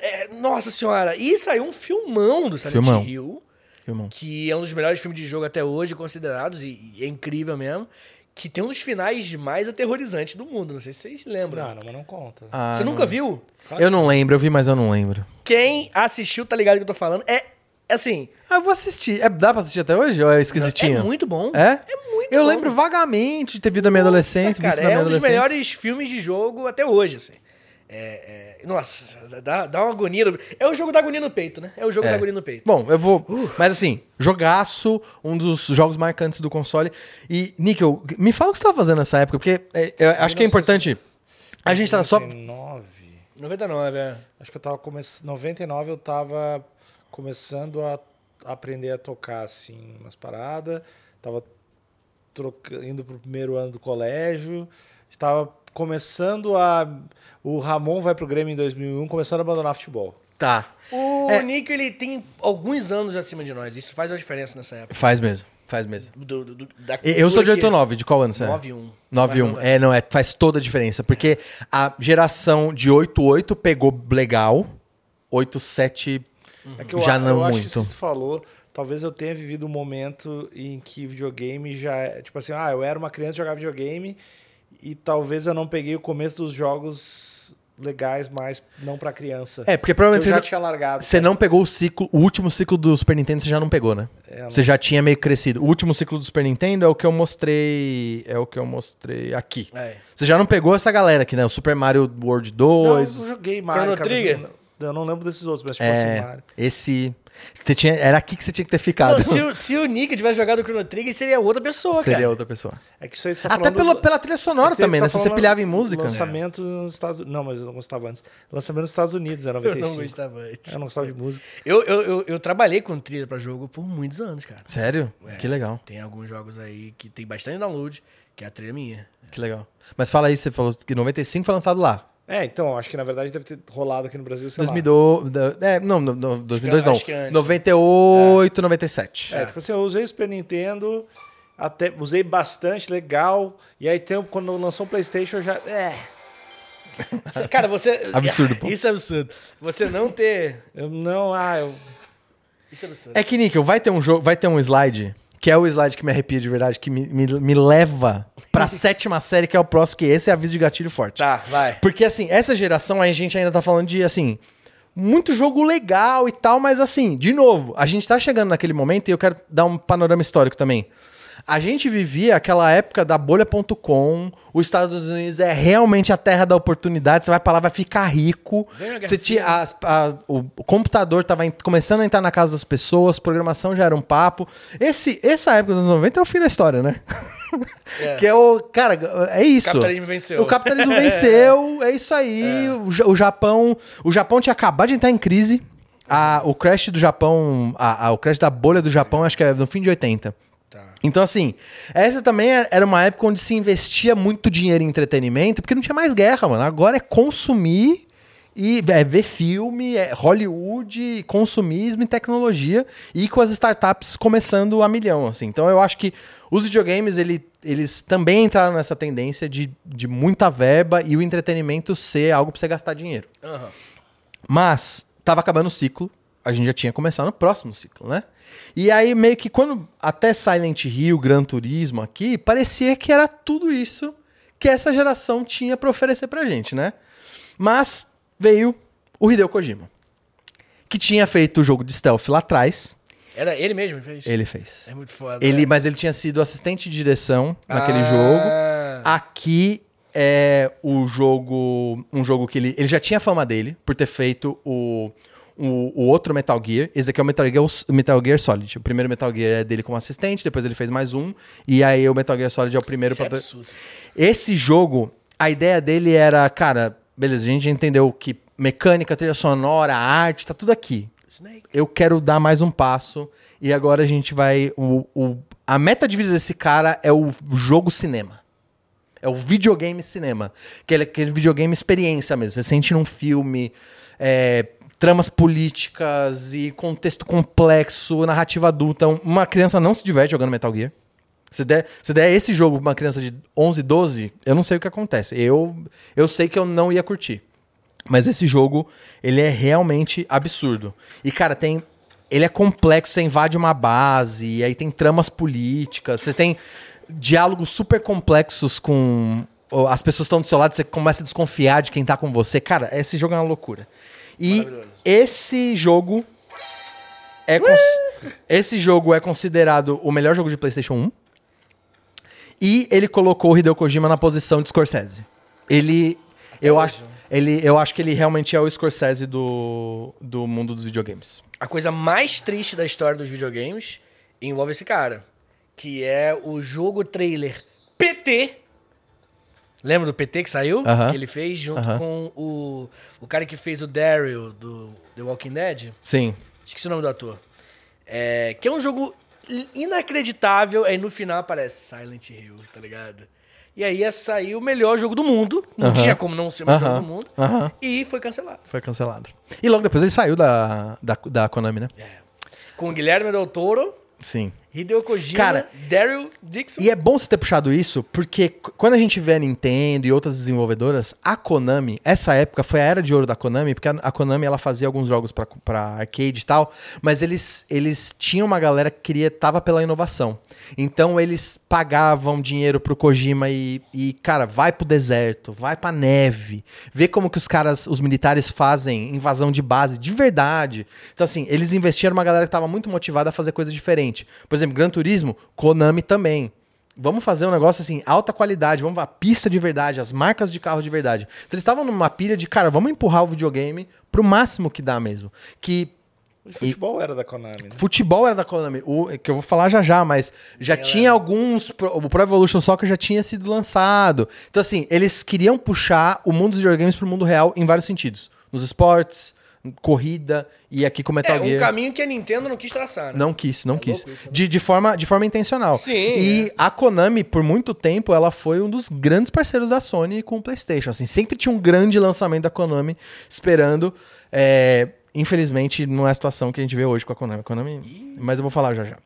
É, nossa senhora, e saiu um filmão do Silent Filmão. Hill, Irmão. que é um dos melhores filmes de jogo até hoje considerados, e, e é incrível mesmo, que tem um dos finais mais aterrorizantes do mundo. Não sei se vocês lembram. Não, não, mas não conta. Ah, você não- nunca viu? Eu não lembro, eu vi, mas eu não lembro. Quem assistiu tá ligado do que eu tô falando. É, assim, Ah, eu vou assistir. É, dá pra assistir até hoje? Ou é esquisitinho? é muito bom. É? É muito Eu bom. lembro vagamente de ter visto na minha adolescência. Visto cara, na minha é um dos adolescência. melhores filmes de jogo até hoje, assim. É, é- nossa, dá, dá uma agonia. no- É o jogo da agonia no peito, né? É o jogo É. da agonia no peito. Bom, eu vou. Mas assim, jogaço, um dos jogos marcantes do console. E, Níquel, me fala o que você tava fazendo nessa época, porque é, eu acho que é importante. A gente tá só. 99. 99, é. Acho que eu tava começando. 99 eu tava começando a aprender a tocar, assim, umas paradas. Tava troca... indo pro primeiro ano do colégio. Estava começando a. O Ramon vai pro Grêmio em 2001, começando a abandonar futebol. Tá. O É. Nick, ele tem alguns anos acima de nós. Isso faz uma diferença nessa época. Faz mesmo, faz mesmo. Do, do- do- da Eu sou de cultura que- 89, de qual ano você é? 91. 91. Mas É, não, é, faz toda a diferença. Porque a geração de 88 pegou legal, 87 É eu, já não eu acho que muito. isso que tu falou, talvez eu tenha vivido um momento em que videogame já é. Tipo assim, ah, eu era uma criança jogava videogame e talvez eu não peguei o começo dos jogos legais mais não pra criança. É, porque provavelmente eu você já não- tinha largado. Você não pegou o ciclo, o último ciclo do Super Nintendo você já não pegou, né? É, Você já tinha meio crescido. O último ciclo do Super Nintendo é o que eu mostrei, é o que eu mostrei aqui. É. Você já não pegou essa galera aqui, né? O Super Mario World Não, 2. eu joguei Mario. Chrono cara, Trigger? mas Eu não lembro desses outros, mas tipo assim, é, Mario. esse você tinha, era aqui que você tinha que ter ficado. Não, se, o, se o Nick tivesse jogado o Chrono Trigger, seria outra pessoa, Seria cara. outra pessoa. É que isso aí tá Até falando pela, do- pela trilha sonora é também, tá né? Se você pilhava em música. Lançamento nos Estados Unidos. Não, mas eu não gostava antes. Lançamento nos Estados Unidos, era (laughs) Eu 95. não gostava antes. Eu não gostava de música. Eu, eu, eu, eu trabalhei com trilha pra jogo por muitos anos, cara. Sério? É. Que legal, Tem alguns jogos aí que tem bastante download, que é a trilha minha. que legal. Mas fala aí, você falou que 95 foi lançado lá. É, então, acho que na verdade deve ter rolado aqui no Brasil, sei lá. 2002, da- é, não, no, no, 2002 não. acho que antes. 98, 97. É, tipo assim, eu usei o Super Nintendo, até usei bastante, legal. E aí tem, quando lançou o Playstation, eu já. É. (laughs) Cara, você. Absurdo, pô. Isso é absurdo. Você não ter. Eu não, ah, eu. Isso é absurdo. É que, Níquel, vai ter um jogo, vai ter um slide, que é o slide que me arrepia de verdade, que me, me, me leva pra sétima série, que é o próximo, que esse é aviso de gatilho forte. Tá, vai. Porque, assim, essa geração a gente ainda tá falando de, assim, muito jogo legal e tal, mas, assim, de novo, a gente tá chegando naquele momento e eu quero dar um panorama histórico também. A gente vivia aquela época da bolha.com, os Estados Unidos é realmente a terra da oportunidade, você vai pra lá, vai ficar rico. Você tinha as- a- o, o computador tava en- começando a entrar na casa das pessoas, programação já era um papo. Esse, essa época dos anos 90 é o fim da história, né? (laughs) É. que é o. Cara, é isso. O capitalismo venceu. O capitalismo venceu, (laughs) é isso aí. O, Ja- o Japão. O Japão tinha acabado de entrar em crise. A- o crash do Japão. a- a- o crash da bolha do Japão, acho que é no fim de 80. Então, assim, essa também é- era uma época onde se investia muito dinheiro em entretenimento, porque não tinha mais guerra, mano. Agora é consumir e é ver filme, é Hollywood, consumismo e tecnologia, e com as startups começando a milhão, assim. Então eu acho que os videogames, ele- eles também entraram nessa tendência de, de muita verba e o entretenimento ser algo pra você gastar dinheiro. Aham. Mas tava acabando o ciclo, a gente já tinha começado no próximo ciclo, né? E aí meio que quando até Silent Hill, Gran Turismo aqui, parecia que era tudo isso que essa geração tinha pra oferecer pra gente, né? Mas veio o Hideo Kojima, que tinha feito o jogo de stealth lá atrás, Era ele mesmo que fez? ele fez. É muito foda. Ele, né? mas ele tinha sido assistente de direção naquele Ah. jogo. Aqui é o jogo, um jogo que ele, ele já tinha fama dele por ter feito o, o, o outro Metal Gear. Esse aqui é o Metal Gear, Metal Gear Solid. O primeiro Metal Gear é dele como assistente, depois ele fez mais um e aí o Metal Gear Solid é o primeiro é pra- absurdo. esse jogo, a ideia dele era, cara, beleza, a gente entendeu que mecânica, trilha sonora, arte, tá tudo aqui Snake. eu quero dar mais um passo e agora a gente vai o, o- A meta de vida desse cara é o jogo cinema. É o videogame cinema. Aquele, aquele videogame experiência mesmo. Você sente num filme, é, tramas políticas e contexto complexo, narrativa adulta. Uma criança não se diverte jogando Metal Gear. Se der, se der esse jogo pra uma criança de 11, 12, eu não sei o que acontece. Eu, eu sei que eu não ia curtir. Mas esse jogo, ele é realmente absurdo. E, cara, tem. Ele é complexo, você invade uma base, e aí tem tramas políticas, você tem diálogos super complexos com. As pessoas estão do seu lado, você começa a desconfiar de quem tá com você. Cara, esse jogo é uma loucura. E esse jogo. É cons- esse jogo é considerado o melhor jogo de PlayStation 1. E ele colocou o Hideo Kojima na posição de Scorsese. Ele. Eu acho, ele, eu acho que ele realmente é o Scorsese do, do mundo dos videogames. A coisa mais triste da história dos videogames envolve esse cara. Que é o jogo trailer PT. Lembra do PT que saiu? Aham. Que ele fez junto Aham. com o, o cara que fez o Daryl do The Walking Dead. Sim. Esqueci o nome do ator. É, que é um jogo in- inacreditável. Aí no final aparece Silent Hill, tá ligado? E aí ia sair o melhor jogo do mundo. Não Aham. tinha como não ser o melhor Aham. jogo do mundo. Aham. E foi cancelado. Foi cancelado. E logo depois ele saiu da, da, da Konami, né? Com Guilherme Del Toro, Sim. Hideo Kojima, Cara, Daryl Dixon. E é bom você ter puxado isso, porque quando a gente vê a Nintendo e outras desenvolvedoras, a Konami, essa época foi a era de ouro da Konami, porque a, Konami ela fazia alguns jogos pra pra arcade e tal, mas eles, eles tinham uma galera que queria tava pela inovação. Então eles pagavam dinheiro pro Kojima e, e cara, vai pro deserto, vai pra neve, vê como que os caras, os militares fazem invasão de base de verdade. Então assim, eles investiram uma galera que tava muito motivada a fazer coisa diferente. Por exemplo, Gran Turismo, Konami também. Vamos fazer um negócio assim, alta qualidade, vamos a pista de verdade, as marcas de carro de verdade. Então eles estavam numa pilha de, cara, vamos empurrar o videogame pro máximo que dá mesmo. Que O futebol era da Konami, né? futebol era da Konami, o, que eu vou falar já já, mas já tinha alguns, pro- o Pro Evolution Soccer já tinha sido lançado. Então assim, eles queriam puxar o mundo dos videogames pro mundo real em vários sentidos. Nos esportes, corrida e aqui com Metal É, um Gear. caminho que a Nintendo não quis traçar, né? Não quis, não quis. louco isso, né? De, de, forma, de forma intencional. Sim, E é. a Konami, por muito tempo, ela foi um dos grandes parceiros da Sony com o PlayStation. Assim, sempre tinha um grande lançamento da Konami esperando. É, infelizmente, não é a situação que a gente vê hoje com a Konami. Konami mas eu vou falar já já.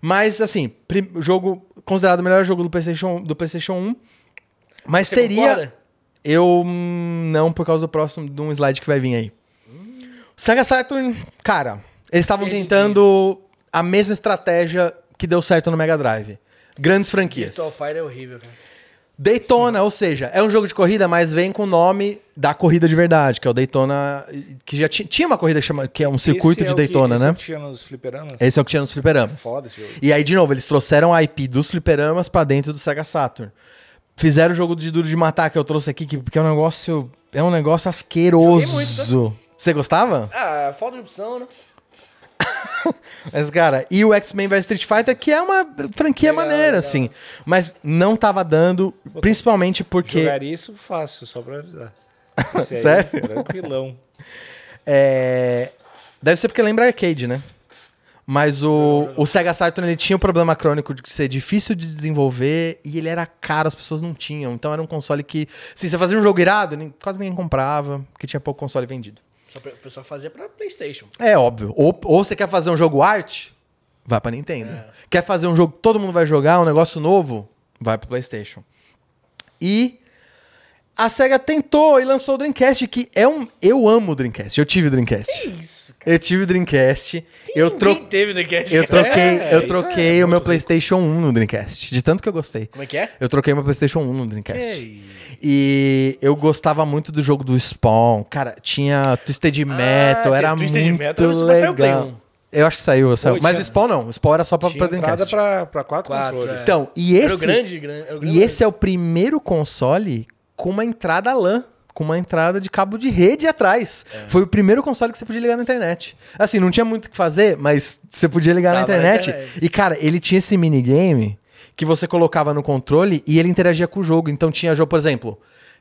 Mas, assim, jogo considerado o melhor jogo do PlayStation, do PlayStation 1. Mas Você teria. concorda? Eu hum, não, por causa do próximo, de um slide que vai vir aí. Sega Saturn, cara, eles estavam tentando a mesma estratégia que deu certo no Mega Drive. Grandes franquias. Virtual Fighter é horrível, cara. Daytona, ou seja, é um jogo de corrida, mas vem com o nome da corrida de verdade, que é o Daytona, que já ti- tinha uma corrida que, chama, que é um circuito Esse de é o que- Daytona, esse é né? o que tinha nos fliperamas? Esse é o que tinha nos fliperamas. Foda esse jogo. E aí, de novo, eles trouxeram a IP dos fliperamas pra dentro do Sega Saturn. Fizeram o jogo de Duro de Matar que eu trouxe aqui, que, que é um negócio. É um negócio asqueroso. Joguei muito, Você gostava? Ah, falta de opção, né? (laughs) Mas, cara, e o X-Men vs Street Fighter, que é uma franquia Legal, maneira, legal. assim. Mas não tava dando, principalmente porque. Jogaria isso fácil, só pra avisar. (laughs) Esse aí, Sério? Tranquilão. (laughs) É, Deve ser porque lembra arcade, né? Mas o, o Sega Saturn ele tinha o problema crônico de ser difícil de desenvolver e ele era caro, as pessoas não tinham. Então era um console que, se você fazia um jogo irado, quase ninguém comprava, porque tinha pouco console vendido. Só pra, o pessoal fazia pra Playstation. É óbvio. Ou, ou você quer fazer um jogo arte, vai pra Nintendo. Quer fazer um jogo que todo mundo vai jogar, um negócio novo, vai pro PlayStation. E a SEGA tentou e lançou o Dreamcast, que é um. Eu amo o Dreamcast. Eu tive o Dreamcast. Isso, cara. Eu tive o Dreamcast. Eu, tro... Teve Dreamcast, eu troquei, É, eu então troquei é o meu muito PlayStation 1 no Dreamcast. De tanto que eu gostei. Como é que é? Eu troquei meu PlayStation 1 no Dreamcast. Ei. E eu gostava muito do jogo do Spawn. Cara, tinha Twisted Metal, tem era Twisted muito Metal, legal. saiu Play 1. Eu acho que saiu, saiu. Pô, mas tinha- o Spawn não. O Spawn era só pra, Tinha pra Dreamcast. pra, pra quatro, Quatro, controles. é. Então, e Era o esse, grande, grande. era o grande e esse é o primeiro console com uma entrada LAN. Com uma entrada de cabo de rede atrás. É. Foi o primeiro console que você podia ligar na internet. Assim, não tinha muito o que fazer, mas você podia ligar na Tava na internet. internet. E, cara, ele tinha esse minigame que você colocava no controle e ele interagia com o jogo. Então tinha jogo, por exemplo,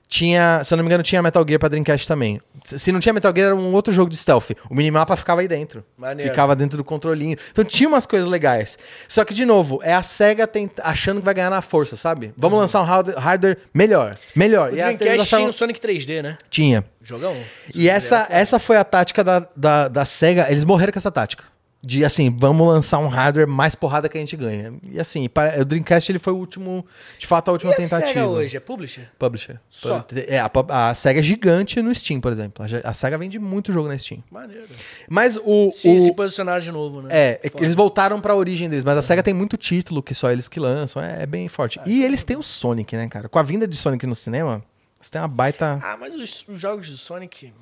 Tinha, se eu não me engano, tinha Metal Gear pra Dreamcast também. Se não tinha Metal Gear, era um outro jogo de stealth. O minimapa ficava aí dentro. Maneiro. Ficava dentro do controlinho. Então tinha umas coisas legais. Só que, de novo, é a SEGA tent- achando que vai ganhar na força, sabe? Vamos lançar um hard- hardware melhor. Melhor. Uhum. O E Dreamcast acharam- tinha o Sonic 3D, né? Tinha. Jogão. E essa, essa foi a tática da, da, da SEGA. Eles morreram com essa tática. De assim, vamos lançar um hardware mais porrada que a gente ganha. E assim, para- o Dreamcast ele foi o último, de fato, a E última a tentativa. SEGA hoje? É publisher? Publisher. Só. É, a, a SEGA é gigante no Steam, por exemplo. A, a SEGA vende muito jogo na Steam. Maneiro. Mas o. Se, o- se posicionaram de novo, né? é, é Foda. eles voltaram pra origem deles, mas a SEGA tem muito título que só eles que lançam. É, é bem forte. e eles têm o Sonic, né, cara? Com a vinda de Sonic no cinema, você tem uma baita. Ah, mas os, os jogos de Sonic...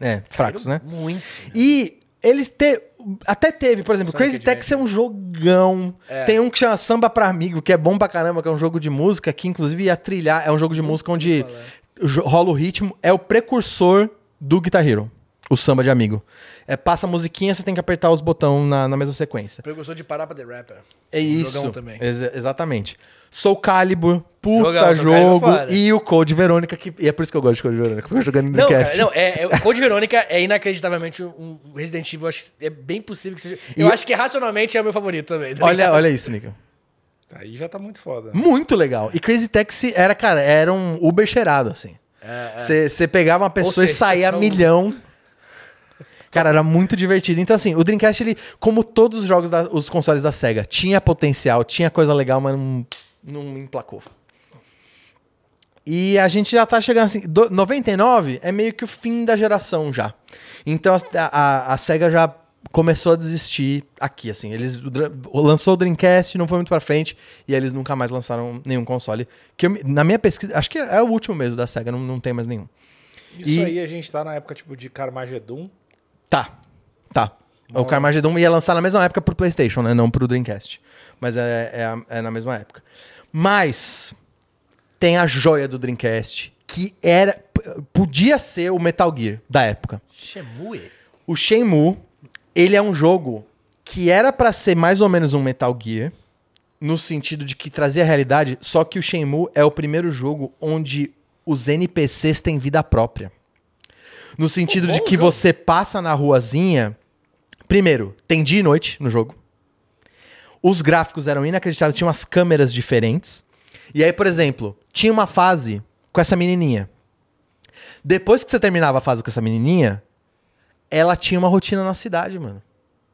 É, fracos, né? Muito. E eles te... até teve, por exemplo, Sonic Crazy Taxi é um jogão. Tem um que chama Samba pra Amigo, que é bom pra caramba, que é um jogo de música, que inclusive ia trilhar, é um jogo de música onde rola o ritmo, é o precursor do Guitar Hero, o Samba de Amigo. É, passa a musiquinha, você tem que apertar os botões na, na mesma sequência. Precursor de Parapa The Rapper. É isso. Jogão também. Exa- exatamente. Soul Calibur, puta Calibur é jogo. foda. e o Code Verônica, que. E é por isso que eu gosto de Code Verônica, porque eu tô jogando no Não, cara, não, é, é, o Code Verônica é inacreditavelmente um Resident Evil. eu Acho que é bem possível que seja. Eu E- acho que racionalmente é o meu favorito também. tá Olha, olha isso, Nico. Aí já tá muito foda. Muito legal. E Crazy Taxi era, cara, era um Uber cheirado, assim. Você pegava uma pessoa seja, e saía a são- milhão. Cara, era muito divertido. Então, assim, o Dreamcast, ele, como todos os jogos, da, os consoles da SEGA, tinha potencial, tinha coisa legal, mas não, não emplacou. E a gente já tá chegando assim. do- 99 é meio que o fim da geração já. Então a, a, a SEGA já começou a desistir aqui, assim. Eles o lançou o Dreamcast, não foi muito pra frente, e eles nunca mais lançaram nenhum console. Que eu na minha pesquisa, acho que é o último mesmo da SEGA, não, não tem mais nenhum. Isso E- aí a gente tá na época tipo de Carmageddon. Tá, tá. O Carmageddon ia lançar na mesma época pro PlayStation, né? Não pro Dreamcast. Mas é, é, é na mesma época. Mas tem a joia do Dreamcast, que era podia ser o Metal Gear da época. Shemue. O Shenmue, ele é um jogo que era pra ser mais ou menos um Metal Gear, no sentido de que trazia a realidade, só que o Shenmue é o primeiro jogo onde os NPCs têm vida própria. No sentido de que você passa na ruazinha, primeiro, tem dia e noite no jogo. Os gráficos eram inacreditáveis, tinham umas câmeras diferentes. E aí, por exemplo, tinha uma fase com essa menininha. Depois que você terminava a fase com essa menininha, ela tinha uma rotina na cidade, mano.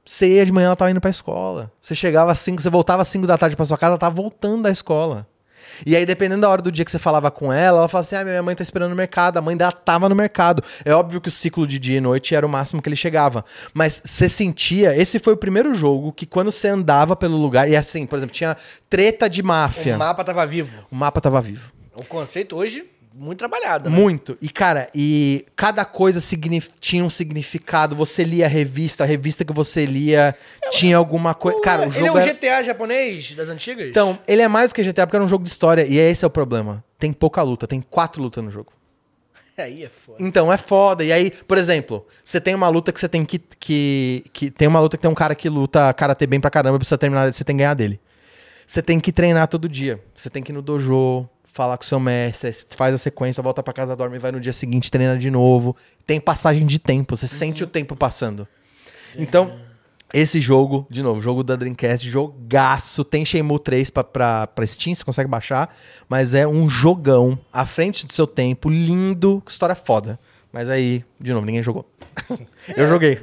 Você ia de manhã, ela tava indo pra escola. Você chegava às 5, você voltava às 5 da tarde pra sua casa, ela tava voltando da escola. E aí, dependendo da hora do dia que você falava com ela, ela falava assim: ah, minha mãe tá esperando no mercado. A mãe dela tava no mercado. É óbvio que o ciclo de dia e noite era o máximo que ele chegava. Mas você sentia. Esse foi o primeiro jogo que, quando você andava pelo lugar. E assim, por exemplo, tinha treta de máfia. O mapa tava vivo. O mapa tava vivo. O conceito hoje, muito trabalhado. né? Muito. E, cara, e cada coisa tinha um significado. Você lia a revista, a revista que você lia tinha alguma coisa. Cara, o Ele jogo. é um era- GTA japonês das antigas? Então, ele é mais do que GTA porque era um jogo de história. E esse é o problema. Tem pouca luta, tem quatro lutas no jogo. (laughs) Aí é foda. Então, é foda. E aí, por exemplo, você tem uma luta que você tem que, que, que. Tem uma luta que tem um cara que luta karatê bem pra caramba, precisa terminar, você tem que ganhar dele. Você tem que treinar todo dia. Você tem que ir no dojo, falar com seu mestre, faz a sequência, volta pra casa, dorme, vai no dia seguinte, treina de novo. Tem passagem de tempo, você sente o tempo passando. Então, esse jogo, de novo, jogo da Dreamcast, jogaço. Tem Shenmue 3 pra, pra, pra Steam, você consegue baixar. Mas é um jogão, à frente do seu tempo, lindo, história foda. Mas aí, de novo, ninguém jogou. (laughs) Eu joguei.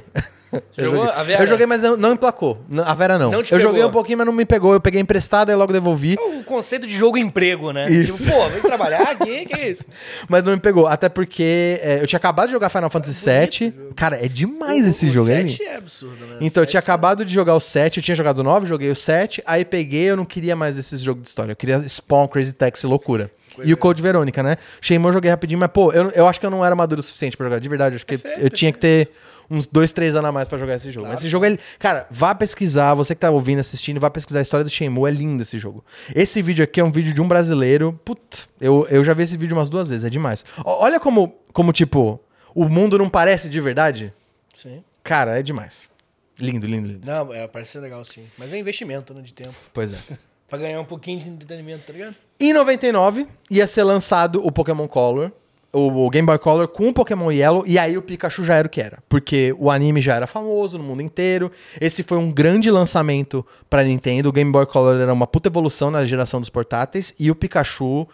Eu Jogou joguei. a Vera? Eu joguei, mas não, emplacou. A Vera não. Não eu pegou? joguei um pouquinho, mas não me pegou. Eu peguei emprestado e logo devolvi. O conceito de jogo emprego, né? Isso. Tipo, pô, vem trabalhar aqui, que é isso? (laughs) Mas não me pegou. Até porque é, eu tinha acabado de jogar Final Fantasy VII. Cara, é demais esse o jogo, hein? 7 é absurdo, né? Então, eu Sete tinha são- acabado de jogar o 7, eu tinha jogado o 9, joguei o 7, aí peguei, eu não queria mais esses jogos de história. Eu queria Spawn, Crazy Taxi, loucura. E o Code Verônica, né? Shenmue eu joguei rapidinho, mas, pô, eu, eu acho que eu não era maduro o suficiente pra jogar. De verdade, acho que Perfeito, eu tinha que ter uns dois, três anos a mais pra jogar esse jogo. Mas esse jogo, ele, cara, vá pesquisar, você que tá ouvindo, assistindo, vá pesquisar a história do Shenmue, é lindo esse jogo. Esse vídeo aqui é um vídeo de um brasileiro, putz, eu, eu já vi esse vídeo umas duas vezes, é demais. Ó, Olha como, como, tipo, o mundo não parece de verdade. Sim. Cara, é demais. Lindo, lindo, lindo. Não, é, parece ser legal sim. Mas é investimento, né, de tempo. Pois é. (laughs) Pra ganhar um pouquinho de entretenimento, tá ligado? Em 99, ia ser lançado o Pokémon Color o, Game Boy Color com o Pokémon Yellow e aí o Pikachu já era o que era. Porque o anime já era famoso no mundo inteiro. Esse foi um grande lançamento pra Nintendo. O Game Boy Color era uma puta evolução na geração dos portáteis e o Pikachu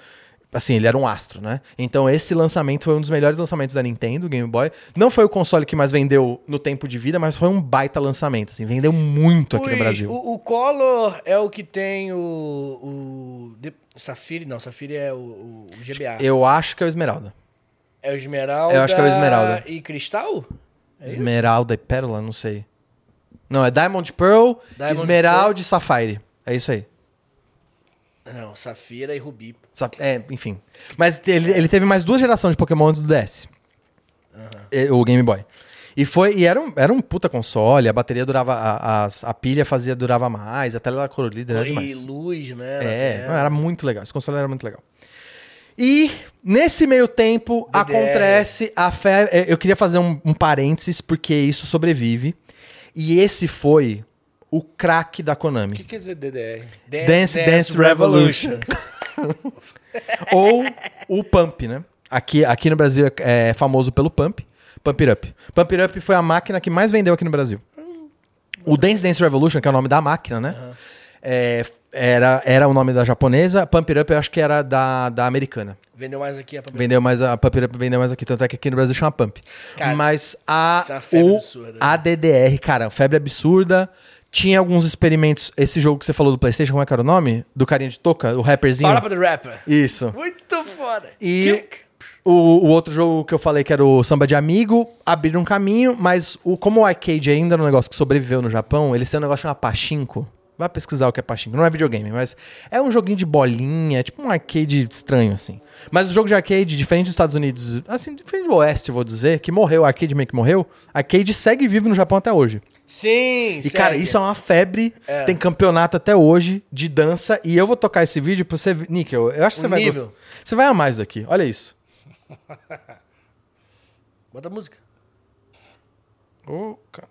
assim, ele era um astro, né? Então esse lançamento foi um dos melhores lançamentos da Nintendo, Game Boy. Não foi o console que mais vendeu no tempo de vida, mas foi um baita lançamento, assim, vendeu muito aqui no Brasil. O, o Color é o que tem o. o de, Safiri? Não, Safiri é o, o GBA. Eu acho que é o Esmeralda. É o Esmeralda. Eu acho que é o Esmeralda. E Cristal? É isso? Esmeralda e Pérola, não sei. Não, é Diamond Pearl, Diamond Esmeralda e Sapphire. É isso aí. Não, Safira e Rubi. É, enfim. Mas ele, ele teve mais duas gerações de Pokémon antes do DS. E- O Game Boy. E foi e era um, era um puta console, a bateria durava, a, as- a pilha fazia durava mais, a tela era colorida, era E demais. luz, né? É, não, era muito legal. Esse console era muito legal. E nesse meio tempo DDR. acontece a fé. Eu queria fazer um, um parênteses porque isso sobrevive. E esse foi o craque da O Konami. que quer dizer DDR? Dance Dance Revolution. (laughs) Ou o Pump, né? Aqui, aqui no Brasil é, é famoso pelo Pump. Pump It Up. Pump It Up foi a máquina que mais vendeu aqui no Brasil. O Dance Dance Revolution, que é o nome da máquina, né? É, era, era o nome da japonesa. Pump It Up eu acho que era da, da americana. Vendeu mais aqui a Pump Vendeu mais a Pump It Up vendeu mais aqui, tanto é que aqui no Brasil chama Pump. Cara, Mas a, é o, absurda, né? a DDR, cara, febre absurda. Tinha alguns experimentos. Esse jogo que você falou do PlayStation, como é que era o nome? Do carinha de touca, o rapperzinho. Para the Rapper. Isso. Muito foda. E Kick. o, o outro jogo que eu falei que era o Samba de Amigo, abriram um caminho, mas o, como o arcade ainda era um negócio que sobreviveu no Japão, eles têm um negócio chamado Pachinko. Vai pesquisar o que é Pachinko. Não é videogame, mas é um joguinho de bolinha, é tipo um arcade estranho, assim. Mas o jogo de arcade, diferente dos Estados Unidos, assim, diferente do Oeste, vou dizer, que morreu, o arcade meio que morreu, arcade segue vivo no Japão até hoje. Sim, E, cara, isso é uma febre. Tem campeonato até hoje de dança. E eu vou tocar esse vídeo pra você. Nick, eu, eu acho que O você vai nível. gostar. Você vai amar isso daqui. Olha isso. (laughs) Bota a música. Ô, cara.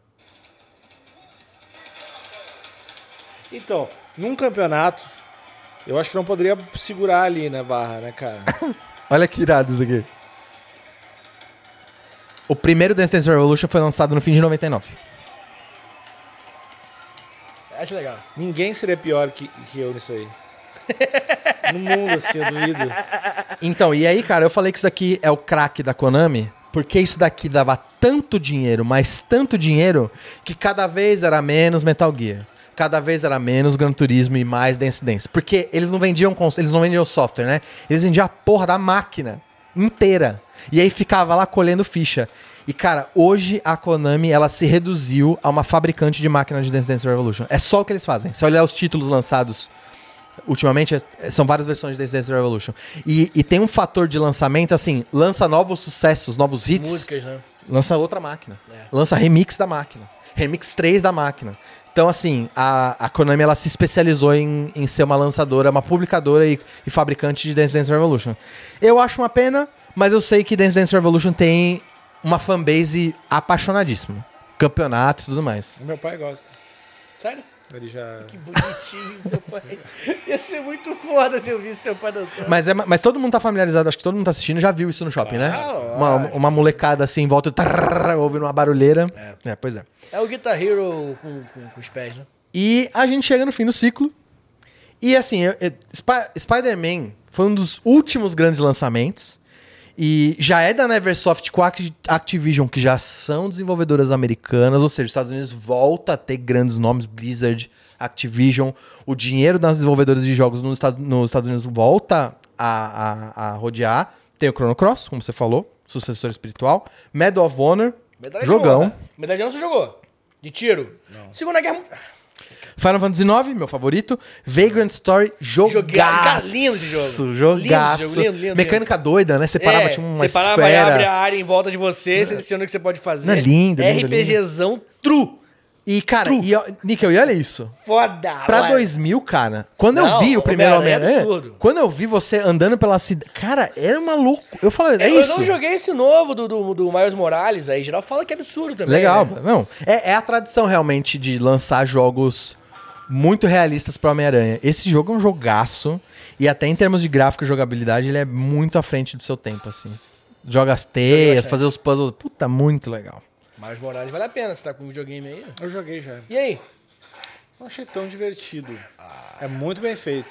Então, num campeonato, eu acho que não poderia segurar ali na barra, né, cara? (coughs) Olha que irado isso aqui. O primeiro Dance Dance Revolution foi lançado no fim de 99. Acho legal. Ninguém seria pior que, que eu nisso aí. (laughs) No mundo, assim, eu duvido. Então, e aí, cara, eu falei que isso aqui é o craque da Konami, porque isso daqui dava tanto dinheiro, mas tanto dinheiro, que cada vez era menos Metal Gear. Cada vez era menos Gran Turismo e mais Dance Dance. Porque eles não vendiam eles não vendiam software, né? Eles vendiam a porra da máquina inteira. E aí ficava lá colhendo ficha. E, cara, hoje a Konami, ela se reduziu a uma fabricante de máquinas de Dance Dance Revolution. É só o que eles fazem. Se olhar os títulos lançados Ultimamente é- são várias versões de Dance Dance Revolution. E, e tem um fator de lançamento, assim, lança novos sucessos, novos hits, Músicas, né? lança outra máquina. É. Lança remix da máquina. Remix 3 da máquina. Então, assim, a, a Konami ela se especializou em, em ser uma lançadora, uma publicadora e, e fabricante de Dance Dance Revolution. Eu acho uma pena, mas eu sei que Dance Dance Revolution tem uma fanbase apaixonadíssima. Campeonato e tudo mais. Meu pai gosta. Sério? Ele já. Que bonitinho, seu pai. Ia ser muito foda se eu visse seu pai dançando. Mas, é, mas todo mundo tá familiarizado, acho que todo mundo tá assistindo já viu isso no shopping, né? Claro, Uma, uma molecada assim em volta, trrr, ouvindo uma barulheira. É. pois é. É o Guitar Hero com, com, com os pés, né? E a gente chega no fim do ciclo. E assim, Spi- Spider-Man foi um dos últimos grandes lançamentos. E já é da Neversoft com a Acti- Activision, que já são desenvolvedoras americanas, ou seja, os Estados Unidos volta a ter grandes nomes, Blizzard, Activision. O dinheiro das desenvolvedoras de jogos nos Estados, nos Estados Unidos volta a, a, a rodear. Tem o Chrono Cross, como você falou, sucessor espiritual. Medal of Honor, Medalha jogão. de honra. Medalha de honra você jogou? De tiro? Segunda Guerra Mundial. Final Fantasy IX, meu favorito. Vagrant Story, jogaço. Cara, lindo esse jogo. Jogaço. Lindo jogo, lindo, lindo, Mecânica doida, né? Você parava, tinha uma É, você parava e esfera. abre a área em volta de você, seleciona o que você pode fazer. Não, lindo, lindo, RPGzão true. E, cara, e, ó, Níquel, e olha isso. Foda. Pra ué. 2000, cara, quando eu Não, vi o primeiro Homem-Aranha é Homem-Aranha, absurdo. quando eu vi você andando pela cidade, cara, era uma louco. Eu falei, é eu, isso. eu não joguei esse novo do, do, do Miles Morales aí. Geral fala que é absurdo também. Legal, né? não. É, é a tradição realmente de lançar jogos muito realistas pro Homem-Aranha. Esse jogo é um jogaço. E até em termos de gráfico e jogabilidade, ele é muito à frente do seu tempo, assim. joga as teias, fazer os puzzles. Puta, muito legal. Mas Morales vale a pena, você tá com videogame aí. Eu joguei já. E aí? Não achei tão divertido. É muito bem feito.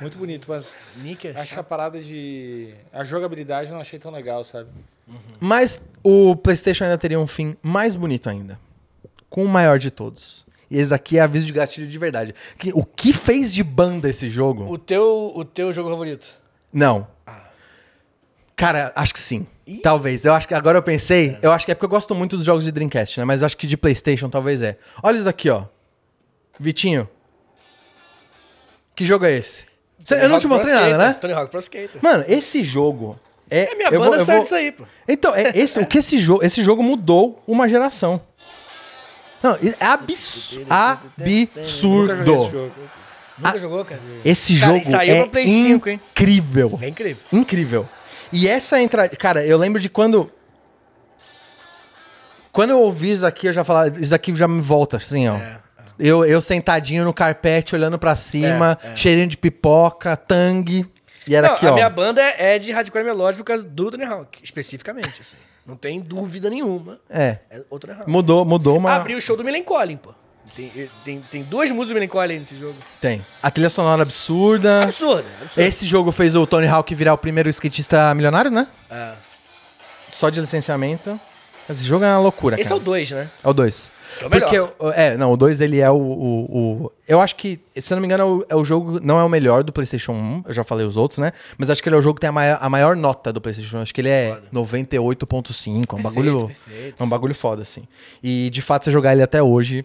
Muito bonito, mas Nick, acho que a parada de. A jogabilidade eu não achei tão legal, sabe? Mas o PlayStation ainda teria um fim mais bonito ainda. Com o maior de todos. E esse aqui é aviso de gatilho de verdade. Que- o que fez de banda esse jogo? o teu, o teu jogo favorito? Não. Cara, acho que sim. Talvez. Eu acho que agora eu pensei, eu acho que é porque eu gosto muito dos jogos de Dreamcast, né? Mas acho que de PlayStation talvez é. Olha isso daqui, ó. Vitinho. Que jogo é esse? Cê- eu não te mostrei nada, né? Tony Hawk Pro Skater. Mano, esse jogo é. É minha eu banda vou- eu saiu vou- disso aí, pô. Então, é esse, o que esse jogo, esse jogo mudou uma geração. Não, é abs- absurdo. jogo. Nunca jogou, cara? Esse Cara, jogo saiu é pra Play 5, hein? incrível. É incrível. Incrível. E essa entrada. Cara, eu lembro de quando. Quando eu ouvi isso aqui, eu já falava. Isso aqui já me volta, assim, ó. É, Eu, eu sentadinho no carpete, olhando pra cima, cheirinho de pipoca, tangue. E era Não, aqui, a ó. minha banda é de hardcore melódico por causa do Tony Hawk, especificamente, assim. Não tem dúvida nenhuma. É. É o Tony Hawk. Mudou, mudou uma. Abriu o show do Melancholy, pô. Tem, tem, tem duas músicas do Melancholy nesse jogo. Tem. A trilha sonora absurda. Absurdo, absurdo. Esse jogo fez o Tony Hawk virar o primeiro skatista milionário, né? É. Só de licenciamento. Esse jogo é uma loucura, Esse é cara. o 2, né? É o 2. Que é o melhor. Porque, é, não, o 2 ele é o, o, o- Eu acho que, se eu não me engano, é o, é o jogo. Não é o melhor do PlayStation 1. Eu já falei os outros, né? Mas acho que ele é o jogo que tem a maior, a maior nota do PlayStation 1. Acho que ele é 98,5. É um bagulho. perfeito. É um bagulho foda, assim. E de fato, você jogar ele até hoje,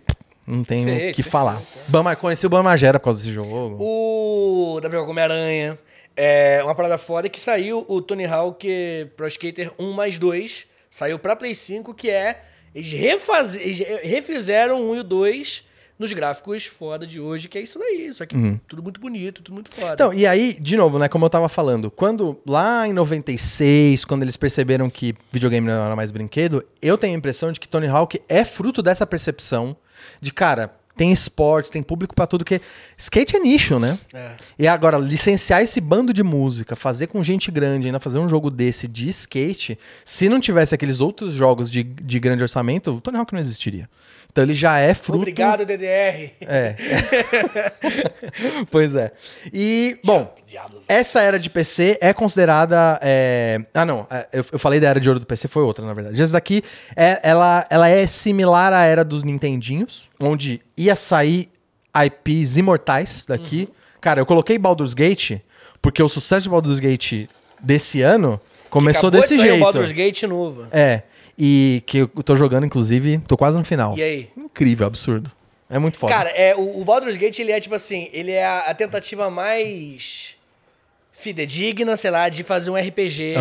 não tem o que perfeito, falar. Bama, conheci o Bamagera por causa desse jogo. O da jogar Homem-Aranha. É uma parada foda que saiu o Tony Hawk Pro Skater 1 mais 2. Saiu pra Play 5, que é. Eles, refaz... eles refizeram o 1 e o 2 nos gráficos foda de hoje, que é isso daí. Só que tudo muito bonito, tudo muito foda. Uhum. Então, e aí, de novo, né, como eu tava falando, quando lá em 96, quando eles perceberam que videogame não era mais brinquedo, eu tenho a impressão de que Tony Hawk é fruto dessa percepção de, cara, tem esporte, tem público pra tudo que skate é nicho, né? É. E agora licenciar esse bando de música, fazer com gente grande, ainda fazer um jogo desse de skate, se não tivesse aqueles outros jogos de, de grande orçamento, o Tony Hawk não existiria. Então ele já é fruto Obrigado, DDR. é. (laughs) pois é. E, bom, essa era de PC é considerada. é, Ah, não. é, Eu, eu falei da era de ouro do PC, foi outra, na verdade. Essa daqui, é, ela, ela é similar à era dos Nintendinhos, onde ia sair IPs imortais daqui. Cara, eu coloquei Baldur's Gate, porque o sucesso de Baldur's Gate desse ano começou desse de jeito. o Baldur's Gate novo. É. E que eu tô jogando, inclusive, tô quase no final. E aí? Incrível, absurdo. É muito foda. Cara, é, o, o Baldur's Gate, ele é tipo assim, ele é a, a tentativa mais fidedigna, sei lá, de fazer um RPG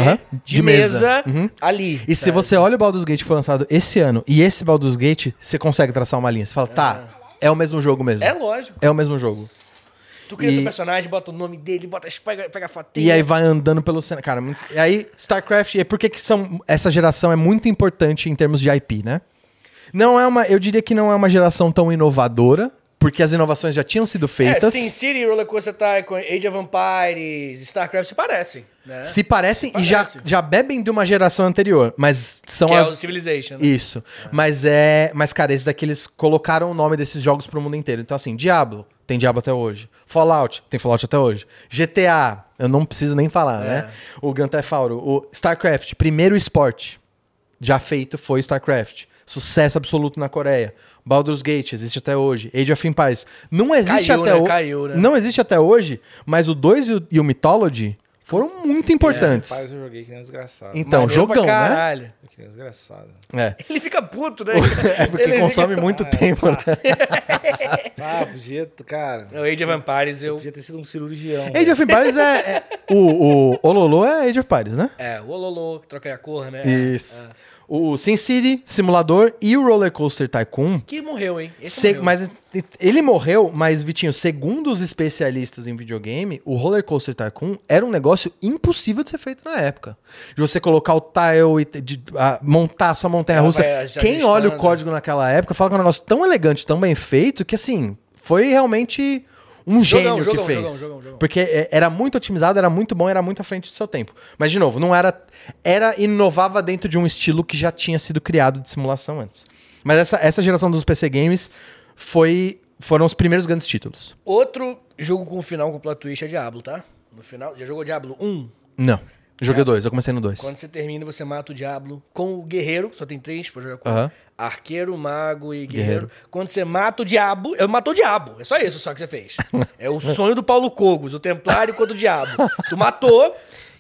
de, de mesa, mesa. Uhum. ali. E se você olha o Baldur's Gate que foi lançado esse ano e esse Baldur's Gate, você consegue traçar uma linha. Você fala, tá, é o mesmo jogo mesmo. É lógico. É o mesmo jogo. Tu cria E- teu personagem, bota o nome dele, bota, pega, pega a fotinha. E aí vai andando pelo cenário. Cara, muito... e aí StarCraft, e por que que são... essa geração é muito importante em termos de IP, né? Não é uma... Eu diria que não é uma geração tão inovadora, porque as inovações já tinham sido É, feitas. Sin City, Roller Coaster Tycoon, Age of Empires, StarCraft se parecem, né? Se parecem e já, Parece. já bebem de uma geração anterior, mas são que as... é o Civilization, né? Isso. Mas é. Mas, cara, esses daqui eles colocaram o nome desses jogos pro mundo inteiro. Então, assim, Diablo, tem Diablo até hoje. Fallout, tem Fallout até hoje. GTA, eu não preciso nem falar, né? O Grand Theft Auto, o StarCraft, primeiro esporte já feito foi StarCraft. Sucesso absoluto na Coreia. Baldur's Gate existe até hoje. Age of Empires. Não existe Caiu, até né? hoje. Caiu, né? Não existe até hoje, mas o 2 e o, e o Mythology foram muito importantes. Rapaz, eu joguei que nem desgraçado. então, Maneiro pra jogão, né? caralho. Que nem desgraçado. É. Ele fica puto, né? (laughs) É porque Ele consome fica- muito tempo, né? (laughs) Ah, podia, cara. O Age of Empires, eu... Podia ter sido um cirurgião. Age of Empires é. é- o, o Ololo é Age of Empires, né? É, o Ololô, que troca a cor, né? Isso. É. O SimCity, Simulador e o Roller Coaster Tycoon. Que morreu, hein? Esse se- morreu. mas ele morreu, mas, Vitinho, segundo os especialistas em videogame, o Roller Coaster Tycoon era um negócio impossível de ser feito na época. De você colocar o tile e de, a- montar a sua montanha russa. Quem olha o código naquela época fala que é um negócio tão elegante, tão bem feito, que assim, foi realmente um Jogão, gênio jogão, que fez. jogão, jogão, jogão. Porque é, era muito otimizado, era muito bom, era muito à frente do seu tempo. Mas, de novo, não era. Era inovava dentro de um estilo que já tinha sido criado de simulação antes. Mas essa, essa geração dos PC Games foi, foram os primeiros grandes títulos. Outro jogo com final com plot twist é Diablo, tá? No final, já jogou Diablo 1? Não. Joguei o dois, eu comecei no dois. Quando você termina, você mata o Diablo com o guerreiro, só tem três pra jogar com arqueiro, mago e guerreiro. Guerreiro. Quando você mata o diabo, eu matou o diabo. É só isso só que você fez. (laughs) É o sonho do Paulo Cogos, o templário contra o diabo. Tu matou,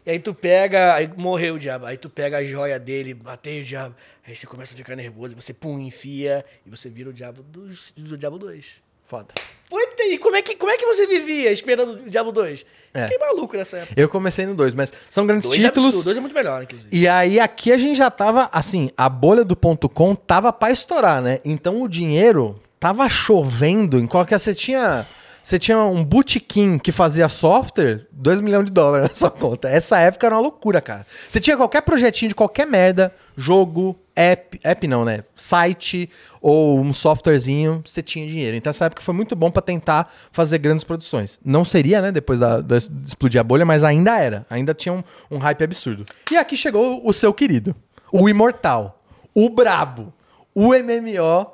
e aí tu pega, aí morreu o diabo. Aí tu pega a joia dele, matei o diabo. Aí você começa a ficar nervoso, você pum, enfia e você vira o diabo do, do Diabo 2. Foda. Puta, e como é que, como é que você vivia esperando o Diabo 2? É. Fiquei maluco nessa época. Eu comecei no dois, mas são grandes Dois é títulos. absurdo, dois é muito melhor, inclusive. E aí aqui a gente já tava, assim, a bolha do ponto .com tava pra estourar, né? Então o dinheiro tava chovendo em qualquer... Você tinha, você tinha um botequim que fazia software, 2 milhões de dólares (laughs) na sua conta. Essa época era uma loucura, cara. Você tinha qualquer projetinho de qualquer merda, jogo, app, app não, né? Site ou um softwarezinho, você tinha dinheiro. Então essa época foi muito bom pra tentar fazer grandes produções. Não seria, né, depois da, da- de explodir a bolha, mas ainda era. Ainda tinha um, um hype absurdo. E aqui chegou o seu querido, o imortal, o brabo, o MMO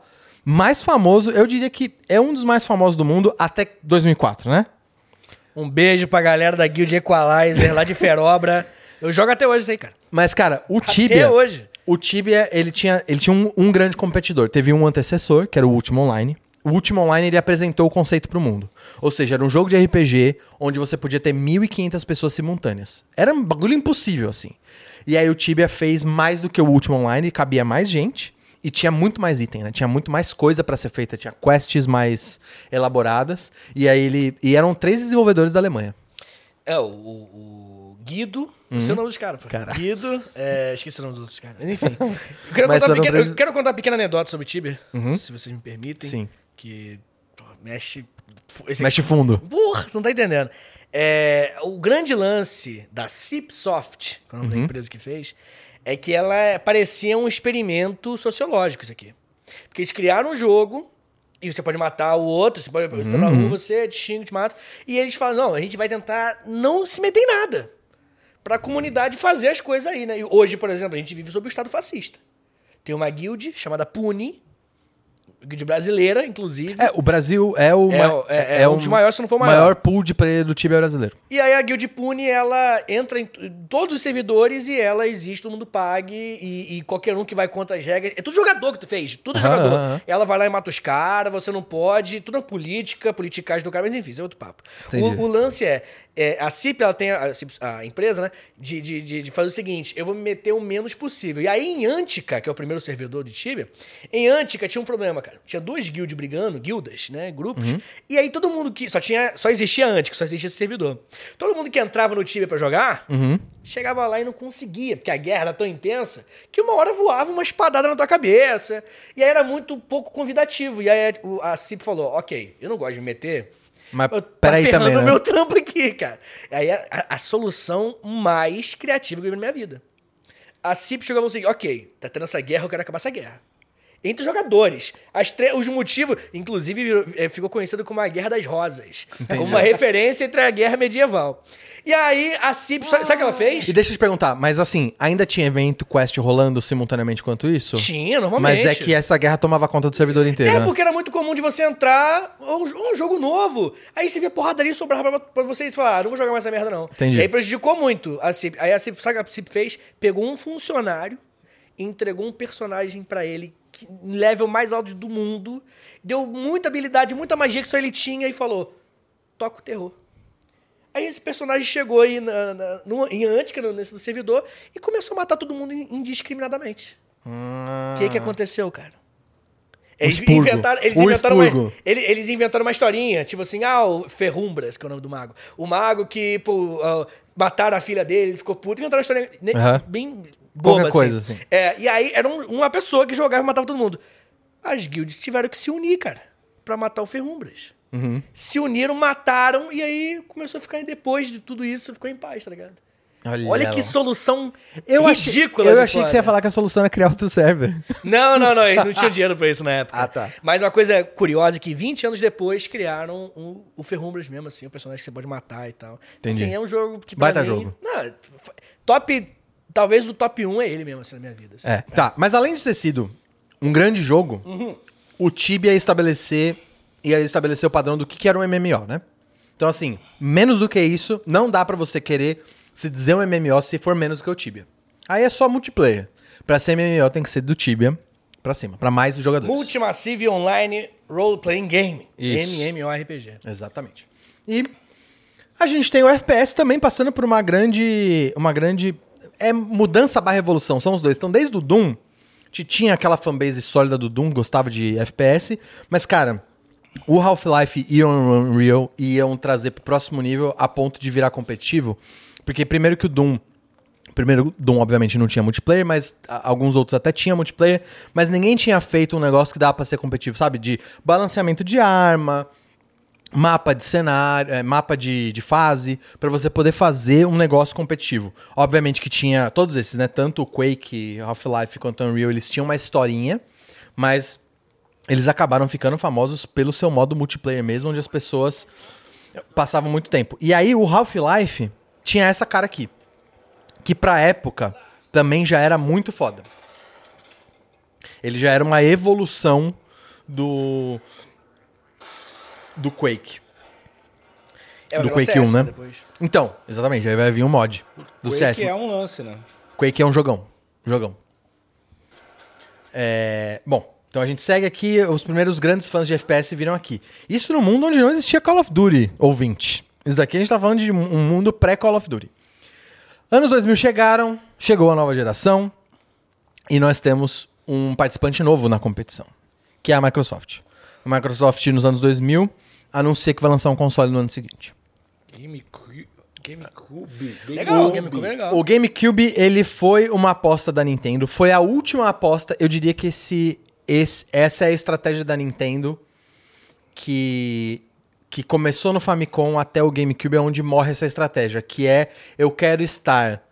mais famoso, eu diria que é um dos mais famosos do mundo até 2004, né? Um beijo pra galera da Guild Equalizer lá de Ferobra. (laughs) Eu jogo até hoje isso aí, cara. Mas, cara, o Tibia. hoje. O Tibia, ele tinha, ele tinha um, um grande competidor. Teve um antecessor, que era o Último Online. O Último Online, ele apresentou o conceito pro mundo. Ou seja, era um jogo de RPG onde você podia ter 1.500 pessoas simultâneas. Era um bagulho impossível, assim. E aí o Tibia fez mais do que o Último Online, cabia mais gente. E tinha muito mais item, né? Tinha muito mais coisa pra ser feita, tinha quests mais elaboradas. E aí ele. E eram três desenvolvedores da Alemanha. É, o, o- o Guido. Não sei o nome dos caras. Cara. Guido. é, esqueci o nome dos outros caras. (laughs) Enfim. Eu quero, contar, pequena, três- eu quero contar uma pequena anedota sobre Tibia, se vocês me permitem. Sim. Que pô, mexe. Esse Mexe fundo. Porra, você não tá entendendo. É, o grande lance da Cipsoft, que é o nome da empresa que fez, é que ela parecia um experimento sociológico isso aqui. Porque eles criaram um jogo e você pode matar o outro, você pode estar na rua, você te xinga, te mata. E eles falam, não, a gente vai tentar não se meter em nada. Pra comunidade fazer as coisas aí, né? E hoje, por exemplo, a gente vive sob o Estado fascista. Tem uma guild chamada Puni, guild brasileira, inclusive. É, o Brasil é o. É ma- o- é- é um dos maiores, se não for o maior. maior pool de player do Tibia brasileiro. E aí a Guild Pune, ela entra em t- todos os servidores e ela existe, todo mundo pague e, e qualquer um que vai contra as regras. É tudo jogador que tu fez, tudo Aham, jogador. aham. Ela vai lá e mata os caras, você não pode, tudo é política, politicagem do cara, mas enfim, isso é outro papo. Entendi. O, o lance é, é, a CIP, ela tem, a, CIP, a empresa, né, de, de, de, de fazer o seguinte, eu vou me meter o menos possível. E aí em Antica, que é o primeiro servidor de Tibia, em Antica tinha um problema, cara. Tinha duas guilds brigando, guildas, né, grupos, Uhum. e aí todo mundo que, só tinha, só existia Antica, só existia esse servidor. Todo mundo que entrava no Tibia pra jogar, Uhum. chegava lá e não conseguia, porque a guerra era tão intensa que uma hora voava uma espadada na tua cabeça. E aí era muito pouco convidativo. E aí a CIP falou: ok, eu não gosto de me meter. Mas eu- tá peraí ferrando também, o né? meu trampo aqui, cara. Aí a, a- a solução mais criativa que eu vi na minha vida. A CIP chegou e falou assim: ok, tá tendo essa guerra, eu quero acabar essa guerra. Entre os jogadores. As os motivos, inclusive, virou- eh, ficou conhecido como a Guerra das Rosas. Como uma referência entre a guerra medieval. E aí a CIP, sabe o que ela fez? E deixa eu te perguntar, mas assim, ainda tinha evento quest rolando simultaneamente quanto isso? Tinha, normalmente. Mas é que essa guerra tomava conta do servidor inteiro. É, né? porque era muito comum de você entrar, um, um jogo novo. Aí você via porradaria e sobrava pra, pra você e falar, ah, não vou jogar mais essa merda, não. Entendi. E aí prejudicou muito a CIP. Aí a CIP, sabe o que a CIP fez? Pegou um funcionário e entregou um personagem pra ele, level mais alto do mundo, deu muita habilidade, muita magia que só ele tinha e falou: toca o terror. Aí esse personagem chegou aí na, na- no, em Antica, no- nesse do servidor, e começou a matar todo mundo in- indiscriminadamente. O que que aconteceu, cara? Eles inventaram, eles inventaram, uma, expurgo. ele- eles inventaram uma historinha, tipo assim, ah, o Ferrumbras, que é o nome do mago. O mago que, pô, ah, mataram a filha dele, ele ficou puto, inventaram uma história ne- Aham. bem boba, Qualquer coisa, assim. É, e aí era um- uma pessoa que jogava e matava todo mundo. As guilds tiveram que se unir, cara, pra matar o Ferrumbras. Uhum. Se uniram, mataram, e aí começou a ficar, depois de tudo isso, ficou em paz, tá ligado? Olha lá. que solução Eu achei, ridícula. eu de achei que você ia foda. falar que a solução era criar outro server. Não, não, não, eles não tinham (laughs) dinheiro pra isso na época. Ah, tá. Mas uma coisa curiosa é que 20 anos depois criaram um- o Ferrumbras mesmo, assim, o personagem que você pode matar e tal. Entendi. Assim, é um jogo que pra Baita jogo. Não, top... Talvez o top 1 é ele mesmo, assim, na minha vida. assim. É, tá. Mas além de ter sido um grande jogo, o Tibia ia estabelecer, ia estabelecer o padrão do que, que era um MMO, né? Então, assim, menos do que isso, não dá pra você querer se dizer um MMO se for menos do que o Tibia. Aí é só multiplayer. Pra ser MMO tem que ser do Tibia pra cima, pra mais jogadores. Multimassive Online Role Playing Game. Isso. MMORPG. Exatamente. E a gente tem o FPS também passando por uma grande. Uma grande. É mudança barra evolução, são os dois. Então, desde o Doom, tinha aquela fanbase sólida do Doom, gostava de FPS, mas, cara, o Half-Life e o Unreal iam trazer pro próximo nível a ponto de virar competitivo. Porque, primeiro, que o Doom Primeiro, Doom, obviamente, não tinha multiplayer, mas alguns outros até tinham multiplayer, mas ninguém tinha feito um negócio que dava pra ser competitivo, sabe? De balanceamento de arma, mapa de cenário, eh, mapa de, de fase, pra você poder fazer um negócio competitivo. Obviamente que tinha todos esses, né? Tanto o Quake, Half-Life quanto o Unreal, eles tinham uma historinha, mas eles acabaram ficando famosos pelo seu modo multiplayer mesmo, onde as pessoas passavam muito tempo. E aí o Half-Life tinha essa cara aqui, que pra época também já era muito foda. Ele já era uma evolução do do Quake. É, Do o Quake CS 1, né? depois. Então, exatamente, aí vai vir um mod do Quake CS. é um lance, né? Quake é um jogão. Jogão. É, Bom, então a gente segue aqui. Os primeiros grandes fãs de FPS viram aqui. Isso no mundo onde não existia Call of Duty, ouvinte. Isso daqui a gente tá falando de um um mundo pré-Call of Duty. Anos 2000 chegaram, chegou a nova geração e nós temos um participante novo na competição, que é a Microsoft. A Microsoft, nos anos 2000, anuncia que vai lançar um console no ano seguinte. GameCube. GameCube. Legal, o GameCube é legal. O GameCube, ele foi uma aposta da Nintendo. Foi a última aposta. Eu diria que esse, esse- essa é a estratégia da Nintendo que, que começou no Famicom até o GameCube, é onde morre essa estratégia. Que é, eu quero estar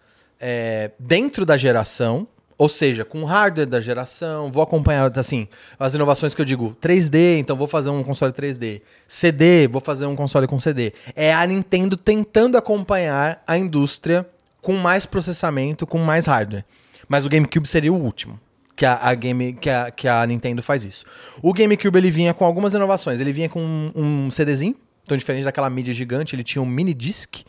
é, dentro da geração, ou seja, com o hardware da geração, vou acompanhar, assim, as inovações que eu digo, 3D, então vou fazer um console 3D. CD, vou fazer um console com CD. É a Nintendo tentando acompanhar a indústria com mais processamento, com mais hardware. Mas o GameCube seria o último. Que a, a game, que, a, que a Nintendo faz isso. O GameCube ele vinha com algumas inovações. Ele vinha com um, um CDzinho, então diferente daquela mídia gigante, ele tinha um mini disc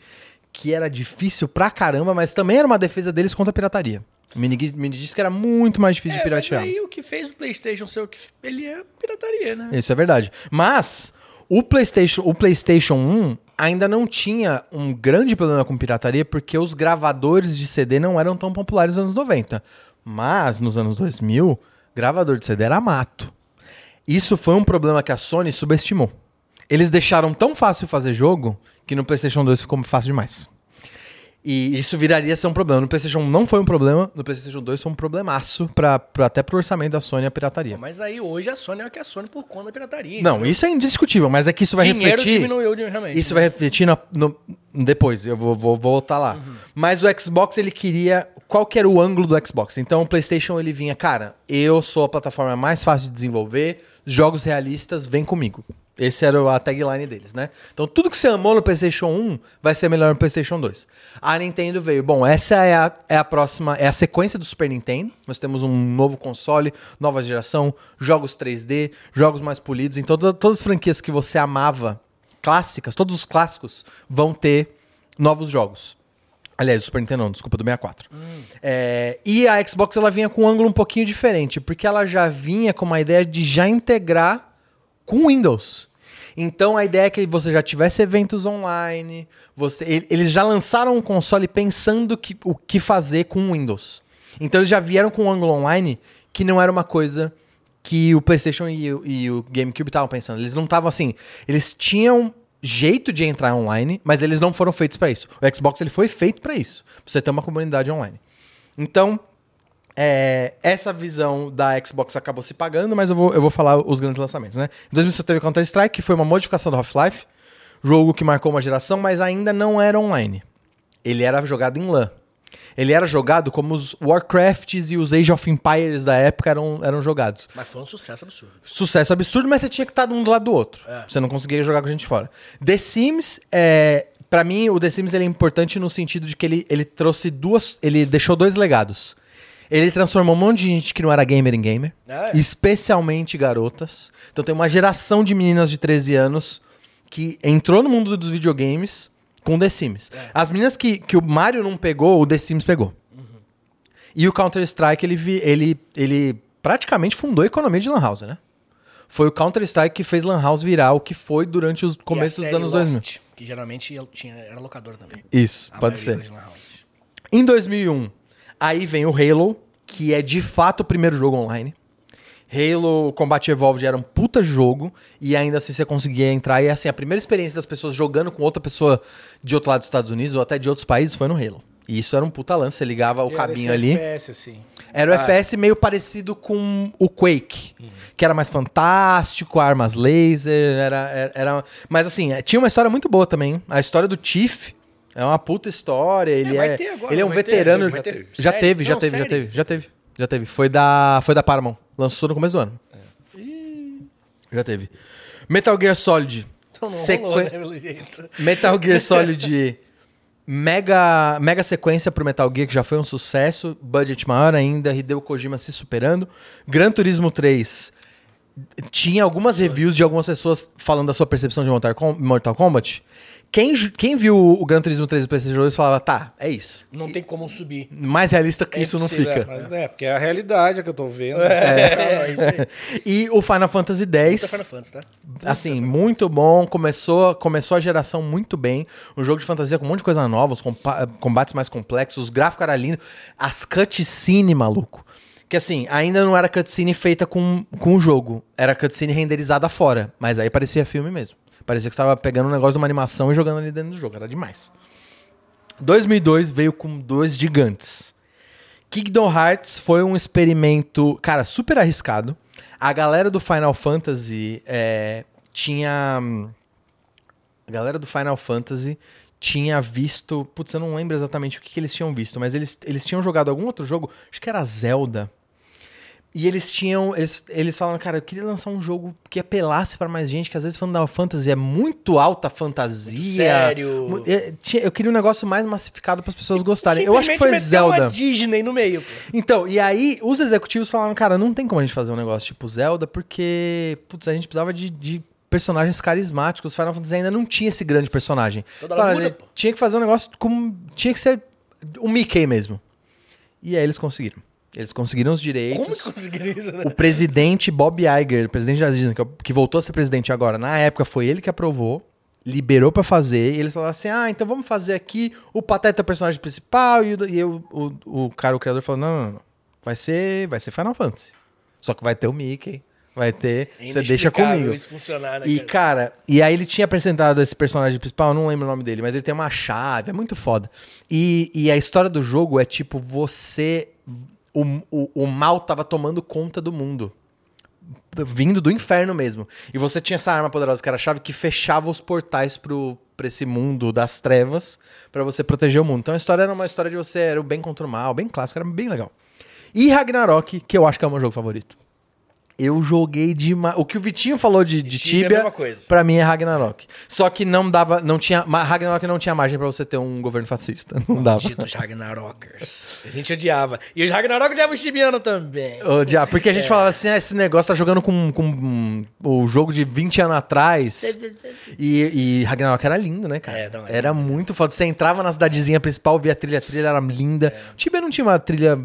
que era difícil pra caramba, mas também era uma defesa deles contra a pirataria. O mini disc era muito mais difícil de É, mas piratear. aí o que fez o PlayStation ser o que. Ele é pirataria, né? Isso é verdade. Mas o PlayStation, o PlayStation 1 ainda não tinha um grande problema com pirataria porque os gravadores de CD não eram tão populares nos anos 90. Mas nos anos 2000, gravador de CD era mato. Isso foi um problema que a Sony subestimou. Eles deixaram tão fácil fazer jogo que no PlayStation 2 ficou fácil demais. E isso viraria a ser um problema. No PlayStation 1 não foi um problema, no PlayStation 2 foi um problemaço pra, pra- até pro orçamento da Sony a pirataria. Mas aí hoje a Sony é o que a Sony por conta da pirataria. Não, entendeu? isso é indiscutível, mas é que isso vai Dinheiro refletir. diminuiu realmente. Isso vai refletir no, no- depois, eu vou, vou voltar lá. Mas o Xbox, ele queria. Qual que era o ângulo do Xbox? Então o PlayStation ele vinha, cara, eu sou a plataforma mais fácil de desenvolver, jogos realistas, vem comigo. Esse era a tagline deles, né? Então tudo que você amou no PlayStation 1 vai ser melhor no PlayStation 2. A Nintendo veio, bom, essa é a, é a próxima, é a sequência do Super Nintendo. Nós temos um novo console, nova geração, jogos 3D, jogos mais polidos. Então toda- todas as franquias que você amava clássicas, todos os clássicos vão ter novos jogos. Aliás, o Super Nintendo não, desculpa, do 64. É, e a Xbox ela vinha com um ângulo um pouquinho diferente, porque ela já vinha com uma ideia de já integrar com o Windows. Então a ideia é que você já tivesse eventos online, você, eles já lançaram um console pensando que, o que fazer com o Windows. Então eles já vieram com um ângulo online que não era uma coisa que o PlayStation e, o- e o GameCube estavam pensando. Eles não estavam assim. Eles tinham jeito de entrar online, mas eles não foram feitos para isso. O Xbox ele foi feito para isso, pra você ter uma comunidade online. Então, é, essa visão da Xbox acabou se pagando, mas eu vou, eu vou falar os grandes lançamentos, né? Em 2000 você teve Counter-Strike, que foi uma modificação do Half-Life, jogo que marcou uma geração, mas ainda não era online. ele era jogado em LAN. Ele era jogado como os Warcrafts e os Age of Empires da época eram, eram jogados. Mas foi um sucesso absurdo. Sucesso absurdo, mas você tinha que estar um do lado do outro. É. Você não conseguia jogar com a gente fora. The Sims, é, para mim, o The Sims ele é importante no sentido de que ele, ele trouxe duas. Ele deixou dois legados. Ele transformou um monte de gente que não era gamer em gamer, Ah, é. especialmente garotas. Então tem uma geração de meninas de 13 anos que entrou no mundo dos videogames com The Sims. É. As meninas que, que o Mario não pegou, o The Sims pegou. E o Counter-Strike, ele, vi- ele, ele praticamente fundou a economia de Lan House, né? Foi o Counter-Strike que fez Lan House virar o que foi durante os começos dos anos 2000. Lost, Que geralmente tinha, era locadora também. Isso, A pode ser. Em 2001, aí vem o Halo, que é de fato o primeiro jogo online. Halo Combat Evolved era um puta jogo e ainda assim você conseguia entrar. E assim, a primeira experiência das pessoas jogando com outra pessoa de outro lado dos Estados Unidos ou até de outros países foi no Halo. E isso era um puta lance, você ligava o Era cabinho esse ali. FPS, assim. Era o FPS meio parecido com o Quake, que era mais fantástico, armas laser, era, era, era- Mas assim, é, tinha uma história muito boa também. A história do Chief é uma puta história. Ele é, ter agora, ele é um ter, veterano. vai já, ter já teve, já Não, teve, já teve, já teve. Já teve. Foi da, foi da Paramount. Lançou no começo do ano. Já teve. Metal Gear Solid. Então não rolou, né, pelo jeito. Metal Gear (laughs) Solid mega, mega sequência pro Metal Gear, que já foi um sucesso, budget maior ainda, Hideo Kojima se superando. Gran Turismo 3 tinha algumas reviews de algumas pessoas falando da sua percepção de Mortal Kombat. Quem, quem viu o Gran Turismo 3 do PlayStation 2 falava, tá, é isso. Não tem como subir. Mais realista que É isso não fica. Mas é, porque é a realidade que eu tô vendo. É, (laughs) isso aí. E o Final Fantasy X. Final Fantasy, tá? Assim, muito bom. Começou, começou a geração muito bem. Um jogo de fantasia com um monte de coisa nova, os combates mais complexos, os gráficos eram lindos. As cutscene, maluco. Que assim, ainda não era cutscene feita com, com o jogo. Era cutscene renderizada fora. Mas aí parecia filme mesmo. Parecia que você tava pegando um negócio de uma animação e jogando ali dentro do jogo. Era demais. 2002 veio com dois gigantes. Kingdom Hearts foi um experimento, cara, super arriscado. A galera do Final Fantasy é, tinha. A galera do Final Fantasy tinha visto. Putz, eu não lembro exatamente o que, que eles tinham visto, mas eles, eles tinham jogado algum outro jogo, acho que era Zelda. E eles tinham. Eles, eles falaram, cara, eu queria lançar um jogo que apelasse pra mais gente, que às vezes Final Fantasy é muito alta fantasia. Muito sério. é, Eu queria um negócio mais massificado para as pessoas gostarem. Eu acho que foi Zelda. uma Disney no meio, pô. Então, e aí os executivos falaram, cara, não tem como a gente fazer um negócio tipo Zelda, porque, putz, a gente precisava de, de personagens carismáticos. Final Fantasy ainda não tinha esse grande personagem. Toda pô. tinha que fazer um negócio como. Tinha que ser o Mickey mesmo. E aí eles conseguiram. Eles conseguiram os direitos. Como que conseguiram isso, né? O presidente Bob Iger, o presidente da Disney, que, é que voltou a ser presidente agora, na época foi ele que aprovou, liberou pra fazer, e eles falaram assim: ah, então vamos fazer aqui o Pateta é o personagem principal, e, o, e o, o, o cara, o criador, falou: não, não, não, vai ser, vai ser Final Fantasy. Só que vai ter o Mickey, vai ter. É Você deixa comigo. isso funcionar, né, E, cara? cara, e aí ele tinha apresentado esse personagem principal, eu não lembro o nome dele, mas ele tem uma chave, é muito foda. E, e a história do jogo é tipo, você. O, o, o mal tava tomando conta do mundo. Vindo do inferno mesmo. E você tinha essa arma poderosa que era a chave que fechava os portais pro, pra esse mundo das trevas pra você proteger o mundo. Então a história era uma história de você era o bem contra o mal, bem clássico, era bem legal. E Ragnarok, que eu acho que é o meu jogo favorito. Eu joguei demais. O que o Vitinho falou de, de Tibia é Tibia, coisa. pra mim é Ragnarok. Só que não dava, não tinha, Ragnarok não tinha margem pra você ter um governo fascista, (laughs) não dava. Malditos Ragnarokers. A gente odiava. E os Ragnarok odiavam os tibianos também. Odiar, porque a gente falava assim, ah, esse negócio tá jogando com, com o jogo de 20 anos atrás. (laughs) E, e Ragnarok era lindo, né, cara? É, não, é era muito foda. Você entrava na cidadezinha principal, via a trilha, a trilha era linda. O Tibia não tinha uma trilha.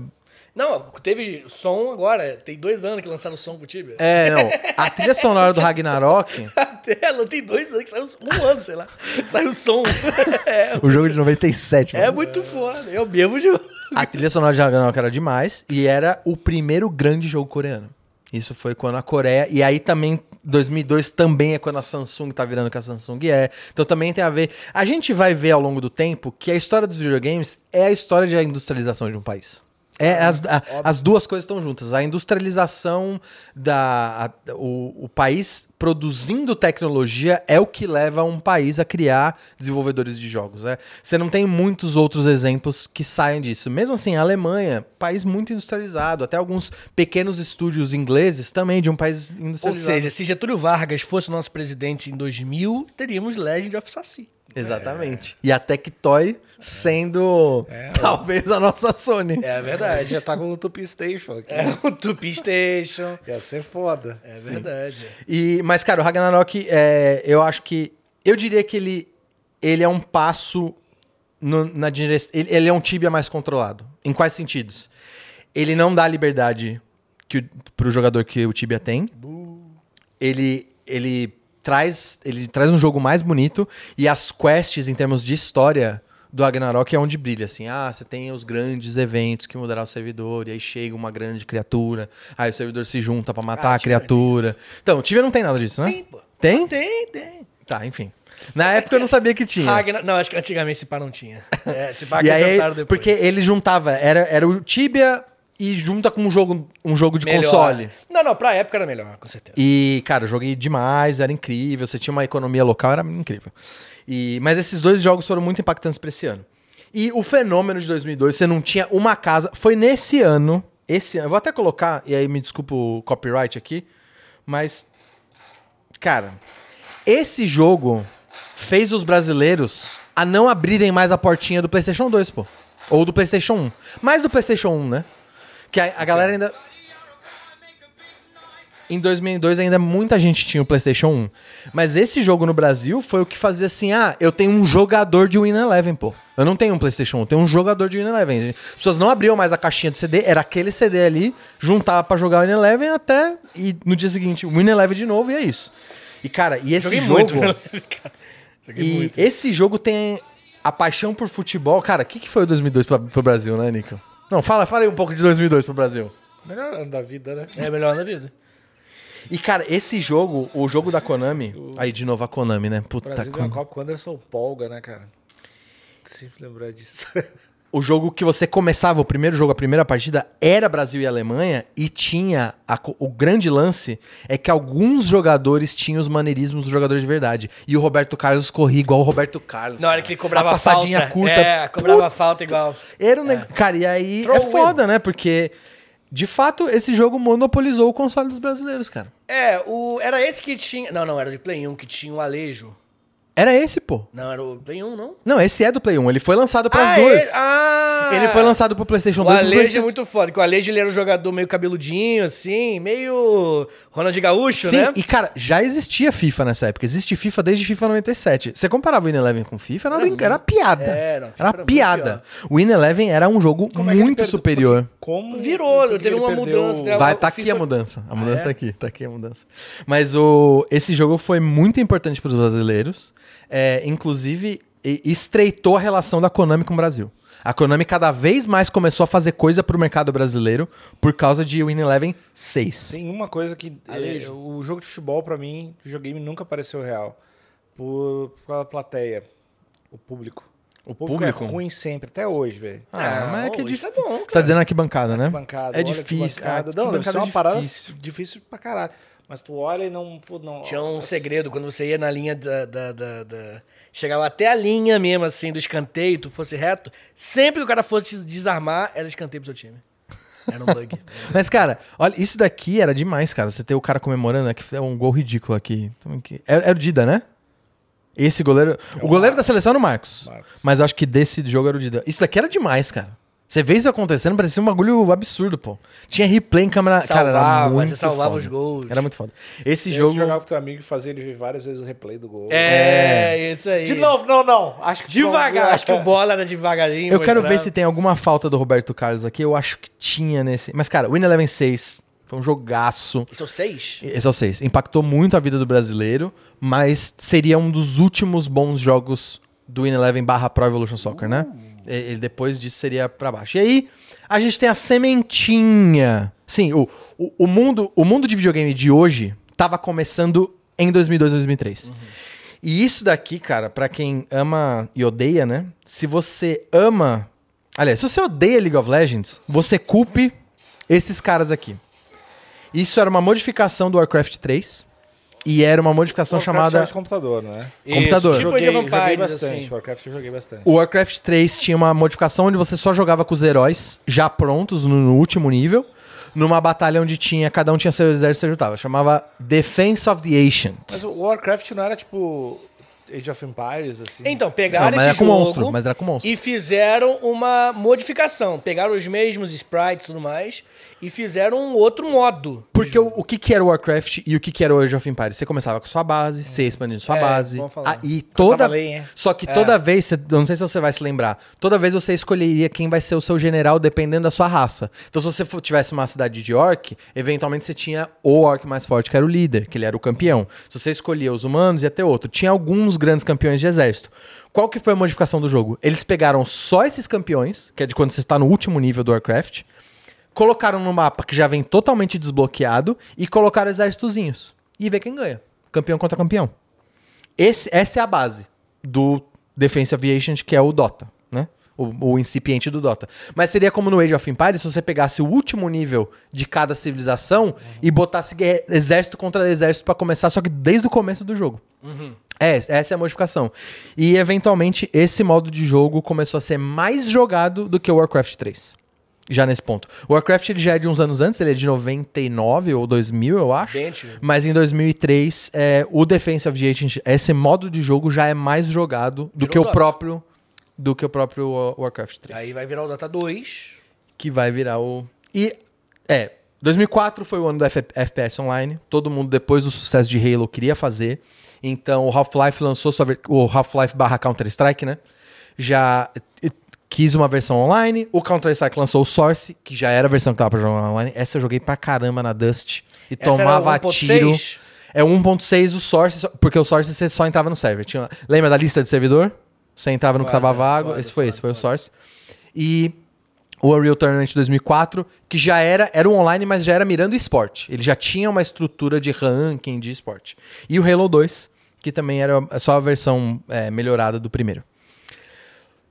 Não, teve som agora. Tem dois anos que lançaram o som pro Tibia. É, não. A trilha sonora do Ragnarok, (laughs) Até, ela tem dois anos que saiu um ano, sei lá. Saiu o som. (laughs) é, o jogo de 97. é mano. muito foda. É o mesmo jogo. A trilha sonora de Ragnarok era demais e era o primeiro grande jogo coreano. Isso foi quando a Coreia. E aí também, 2002 também é quando a Samsung tá virando o que a Samsung é. Então também tem a ver. A gente vai ver ao longo do tempo que a história dos videogames é a história de industrialização de um país. É, as, a- as duas coisas estão juntas. A industrialização da. a- o, o país produzindo tecnologia é o que leva um país a criar desenvolvedores de jogos. Né? Você não tem muitos outros exemplos que saem disso. Mesmo assim, a Alemanha, país muito industrializado, até alguns pequenos estúdios ingleses também de um país Ou industrializado. seja, se Getúlio Vargas fosse o nosso presidente em 2000, teríamos Legend of Saci. Exatamente. E a Tectoy sendo (laughs) talvez a nossa Sony. É verdade. Já tá com o Tupi Station aqui. É o Tupi Station. Ia ser foda. É verdade. E, mas, cara, o Ragnarok, é, eu acho que. Eu diria que ele, ele é um passo no- na direção. Ele, ele é um Tibia mais controlado. Em quais sentidos? Ele não dá a liberdade que o, pro jogador que o Tibia tem. Ele, ele, traz, ele traz um jogo mais bonito e as quests, em termos de história. Do Ragnarok é onde brilha, assim. Ah, você tem os grandes eventos que mudará o servidor, e aí chega uma grande criatura, aí o servidor se junta pra matar Ah, a Tibia criatura. Então, o Tibia não tem nada disso, né? Tem, pô. Tem? Tem, tem. Tá, enfim. Na época eu não sabia que tinha. Ragnar... Não, acho que antigamente esse pá não tinha. É, esse pá (laughs) e aí, depois. porque ele juntava, era, era o Tibia e junta com um jogo, um jogo de Melhor. console. Não, não, pra época era melhor, com certeza. E, cara, eu joguei demais, era incrível. Você tinha uma economia local, era incrível. E, mas esses dois jogos foram muito impactantes pra esse ano. E o fenômeno de 2002, você não tinha uma casa. Foi nesse ano. Esse ano. Eu vou até colocar, e aí me desculpa o copyright aqui. Mas. Cara, esse jogo fez os brasileiros a não abrirem mais a portinha do PlayStation 2, pô. Ou do PlayStation 1. Mais do PlayStation 1, né? Que a, a galera ainda. Em 2002 ainda muita gente tinha o PlayStation 1. Mas esse jogo no Brasil foi o que fazia assim: ah, eu tenho um jogador de Win Eleven, pô. Eu não tenho um PlayStation 1, eu tenho um jogador de Win Eleven. As pessoas não abriam mais a caixinha de CD, era aquele CD ali, juntava pra jogar o Win Eleven até. E no dia seguinte, Win Eleven de novo e é isso. E cara, e esse Joguei jogo. muito, cara. Joguei E muito. esse jogo tem a paixão por futebol. Cara, o que, que foi o 2002 pra, pro Brasil, né, Nico? Não, fala, fala aí um pouco de 2002 pro Brasil. Melhor ano da vida, né? É melhor na vida. E, cara, esse jogo, o jogo da Konami. Aí, de novo, a Konami, né? O Puta Brasil Konami. Copa com o Anderson Polga, né, cara? Sempre lembrar disso. (laughs) O jogo que você começava, o primeiro jogo, a primeira partida, era Brasil e Alemanha. E tinha. a o grande lance é que alguns jogadores tinham os maneirismos dos jogadores de verdade. E o Roberto Carlos corria igual o Roberto Carlos. Na hora cara. que ele cobrava a passadinha falta. curta. É, cobrava falta igual. Era um neg- Cara, e aí Throw é in. foda, né? Porque, de fato, esse jogo monopolizou o console dos brasileiros, cara. É, o, era esse que tinha. Não, não, era de Play 1 que tinha o Alejo. Era esse, pô. Não, era o Play 1, não? Não, esse é do Play 1. Ele foi lançado para as ah, duas. Ele, ah! Ele foi lançado pro PlayStation O 2 e pro Alejo é muito foda, porque o Alejo ele era um jogador meio cabeludinho, assim, meio Ronald Gaúcho, Sim, né? e cara, já existia FIFA nessa época. Existe FIFA desde FIFA 97. Você comparava o Win Eleven com FIFA, era, uma brinca- era piada. É, era era piada. O Win Eleven era um jogo Como é muito perdeu- superior. Como Virou, teve uma perdeu mudança, o- né? Vai, tá aqui FIFA- a mudança. A mudança é? tá aqui, tá aqui a mudança. Mas o, esse jogo foi muito importante para os brasileiros. É, inclusive, estreitou a relação da Konami com o Brasil. A Konami cada vez mais começou a fazer coisa pro mercado brasileiro por causa de Win Eleven 6. Tem uma coisa que. é, o jogo de futebol, pra mim, o videogame nunca pareceu real. Por, pela plateia. O público. O público, público? é ruim sempre, até hoje, velho. Ah, mas é que é hoje difícil. tá bom, Você tá cara. dizendo arquibancada, né? Bancada, é difícil. Bancada. Não, arquibancada ser uma é parada difícil. difícil pra caralho. Mas tu olha e não. não Tinha um Nossa. segredo, quando você ia na linha da, da, da- da- Chegava até a linha mesmo, assim, do escanteio, tu fosse reto, sempre que o cara fosse desarmar, era escanteio pro seu time. Era um bug. (laughs) Mas, cara, olha, isso daqui era demais, cara. Você ter o cara comemorando, né? Que é um gol ridículo aqui. Então, aqui- Era, era o Dida, né? Esse goleiro. o goleiro da seleção era o Marcos. Marcos. Mas eu acho que desse jogo era o Dida. Isso daqui era demais, cara. Você vê isso acontecendo, parecia um bagulho absurdo, pô. Tinha replay em câmera. cara, era Salvava, muito você salvava foda. os gols. Era muito foda. Esse E tu jogo. jogava com teu amigo e fazia ele ver várias vezes o replay do gol. É, isso aí. De novo, não, não. Acho que Devagar, não- acho que o bola era devagarinho. Eu quero ver se tem alguma falta do Roberto Carlos aqui. Eu acho que tinha nesse. Mas, cara, Win Eleven 6 foi um jogaço. Esse é o 6? Esse é o 6. Impactou muito a vida do brasileiro, mas seria um dos últimos bons jogos do Win Eleven barra Pro Evolution Soccer, né? E- Ele depois disso seria pra baixo. E aí, a gente tem a sementinha. Sim, o, o, o mundo, o mundo de videogame de hoje tava começando em 2002, 2003. E isso daqui, cara, pra quem ama e odeia, né? Se você ama Aliás, se você odeia League of Legends, você culpe esses caras aqui. Isso era uma modificação do Warcraft 3. E era uma modificação Warcraft chamada. de computador, não é? Computador. Tipo joguei, joguei bastante. assim. Warcraft eu joguei bastante. O Warcraft 3 tinha uma modificação onde você só jogava com os heróis já prontos no, no último nível, numa batalha onde tinha cada um tinha seu exército e você lutava. Chamava Defense of the Ancient. Mas o Warcraft não era tipo Age of Empires, assim? Então, pegaram Não, mas esse era com jogo monstro, mas era com monstro. e fizeram uma modificação. Pegaram os mesmos sprites e tudo mais e fizeram um outro modo. Porque o, o que, que era o Warcraft e o que, que era o Age of Empires? Você começava com sua base, você ia expandindo sua É, base. falar. Ah, e toda. Tava além, é. Só que toda vez, você- eu não sei se você vai se lembrar, toda vez você escolheria quem vai ser o seu general dependendo da sua raça. Então, se você tivesse uma cidade de orc, eventualmente você tinha o orc mais forte, que era o líder, que ele era o campeão. Se você escolhia os humanos, ia ter outro. Tinha alguns grandes campeões de exército. Qual que foi a modificação do jogo? Eles pegaram só esses campeões, que é de quando você está no último nível do Warcraft, colocaram no mapa que já vem totalmente desbloqueado e colocaram exércitozinhos. E vê quem ganha. Campeão contra campeão. Esse, essa é a base do Defense Ancient, que é o Dota, né? O, o incipiente do Dota. Mas seria como no Age of Empires, se você pegasse o último nível de cada civilização e botasse exército contra exército pra começar, só que desde o começo do jogo. É, essa é a modificação. E eventualmente esse modo de jogo começou a ser mais jogado do que o Warcraft 3. Já nesse ponto. O Warcraft ele já é de uns anos antes, ele é de 99 ou 2000, eu acho. Bem. Mas em 2003, é, o Defense of the Ancient, esse modo de jogo já é mais jogado do Virou que o Dota. próprio do que o próprio uh, Warcraft 3. Aí vai virar o Dota 2. Que vai virar o E é, 2004 foi o ano do FPS online. Todo mundo depois do sucesso de Halo queria fazer. Então o Half-Life lançou sua o Half-Life barra Counter-Strike, né? Já quis uma versão online. O Counter-Strike lançou o Source, que já era a versão que tava pra jogar online. Essa eu joguei pra caramba na Dust e Essa tomava 1.6? tiro. É 1.6 o Source, porque o Source você só entrava no server. Tinha, lembra da lista de servidor? Você entrava no que tava vago. esse foi esse, foi o Source. E o Unreal Tournament 2004, que já era, era um online, mas já era mirando esporte. Ele já tinha uma estrutura de ranking de esporte. E o Halo 2, que também era só a versão é, melhorada do primeiro.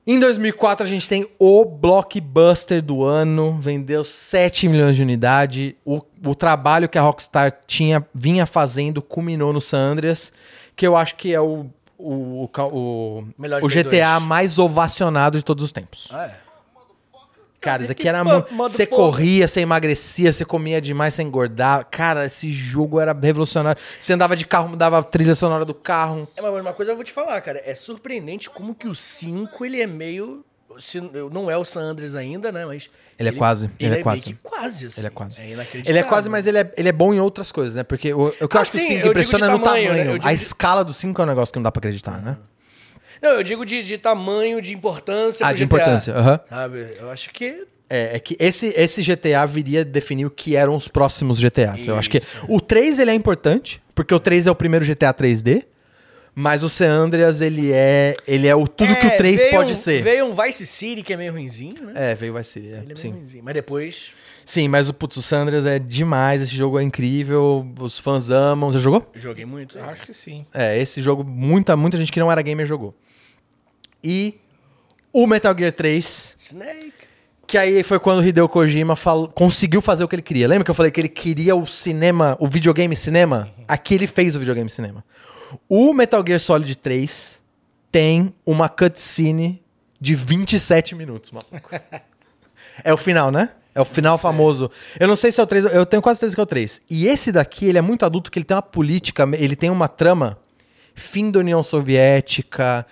Em 2004 a gente tem o blockbuster do ano, vendeu 7 milhões de unidade. O, o trabalho que a Rockstar tinha, vinha fazendo culminou no San Andreas, que eu acho que é o, o, o, o, o GTA 2. mais ovacionado de todos os tempos. Ah, é. Cara, isso aqui era (laughs) muito. Você corria, você emagrecia, você comia demais, você engordava. Cara, esse jogo era revolucionário. Você andava de carro, mudava a trilha sonora do carro. É, mas uma coisa eu vou te falar, cara. É surpreendente como que o 5, ele é meio... Se, não é o San Andreas ainda, né? Mas... Ele é quase, ele é meio quase. quase, assim. Ele é quase. É inacreditável. Ele é quase, mas ele é, ele é bom em outras coisas, né? Porque o, o que eu Ah, acho que o sim, 5 eu digo impressiona é no tamanho, tamanho. né? Eu digo A escala do 5 é um negócio que não dá pra acreditar, né? Não, eu digo de, de tamanho, de importância Ah, de GTA, importância, aham. Sabe? Eu acho que... É, é que esse, esse GTA viria definir o que eram os próximos GTAs. Eu acho que Isso. o 3 ele é importante, porque o 3 é o primeiro GTA 3D, mas o San Andreas ele é, ele é o tudo que É, o 3 veio pode um- ser. Veio um Vice City que é meio ruinzinho, né? É, veio vai ser, é, Ele é meio sim. ruinzinho. Mas depois... Sim, mas o, putz, o San Andreas é demais, esse jogo é incrível, os fãs amam. Você jogou? Joguei muito. Acho que sim. É, esse jogo, muita, muita gente que não era gamer jogou. E o Metal Gear 3, Snake. que aí foi quando o Hideo Kojima falou- conseguiu fazer o que ele queria. Lembra que eu falei que ele queria o cinema, o videogame cinema? Aqui ele fez o videogame cinema. O Metal Gear Solid 3 tem uma cutscene de 27 minutos, maluco. (laughs) é o final, né? É o final famoso. Eu não sei se é o 3, eu tenho quase certeza que é o 3. E esse daqui, ele é muito adulto, que ele tem uma política, ele tem uma trama fim da União Soviética,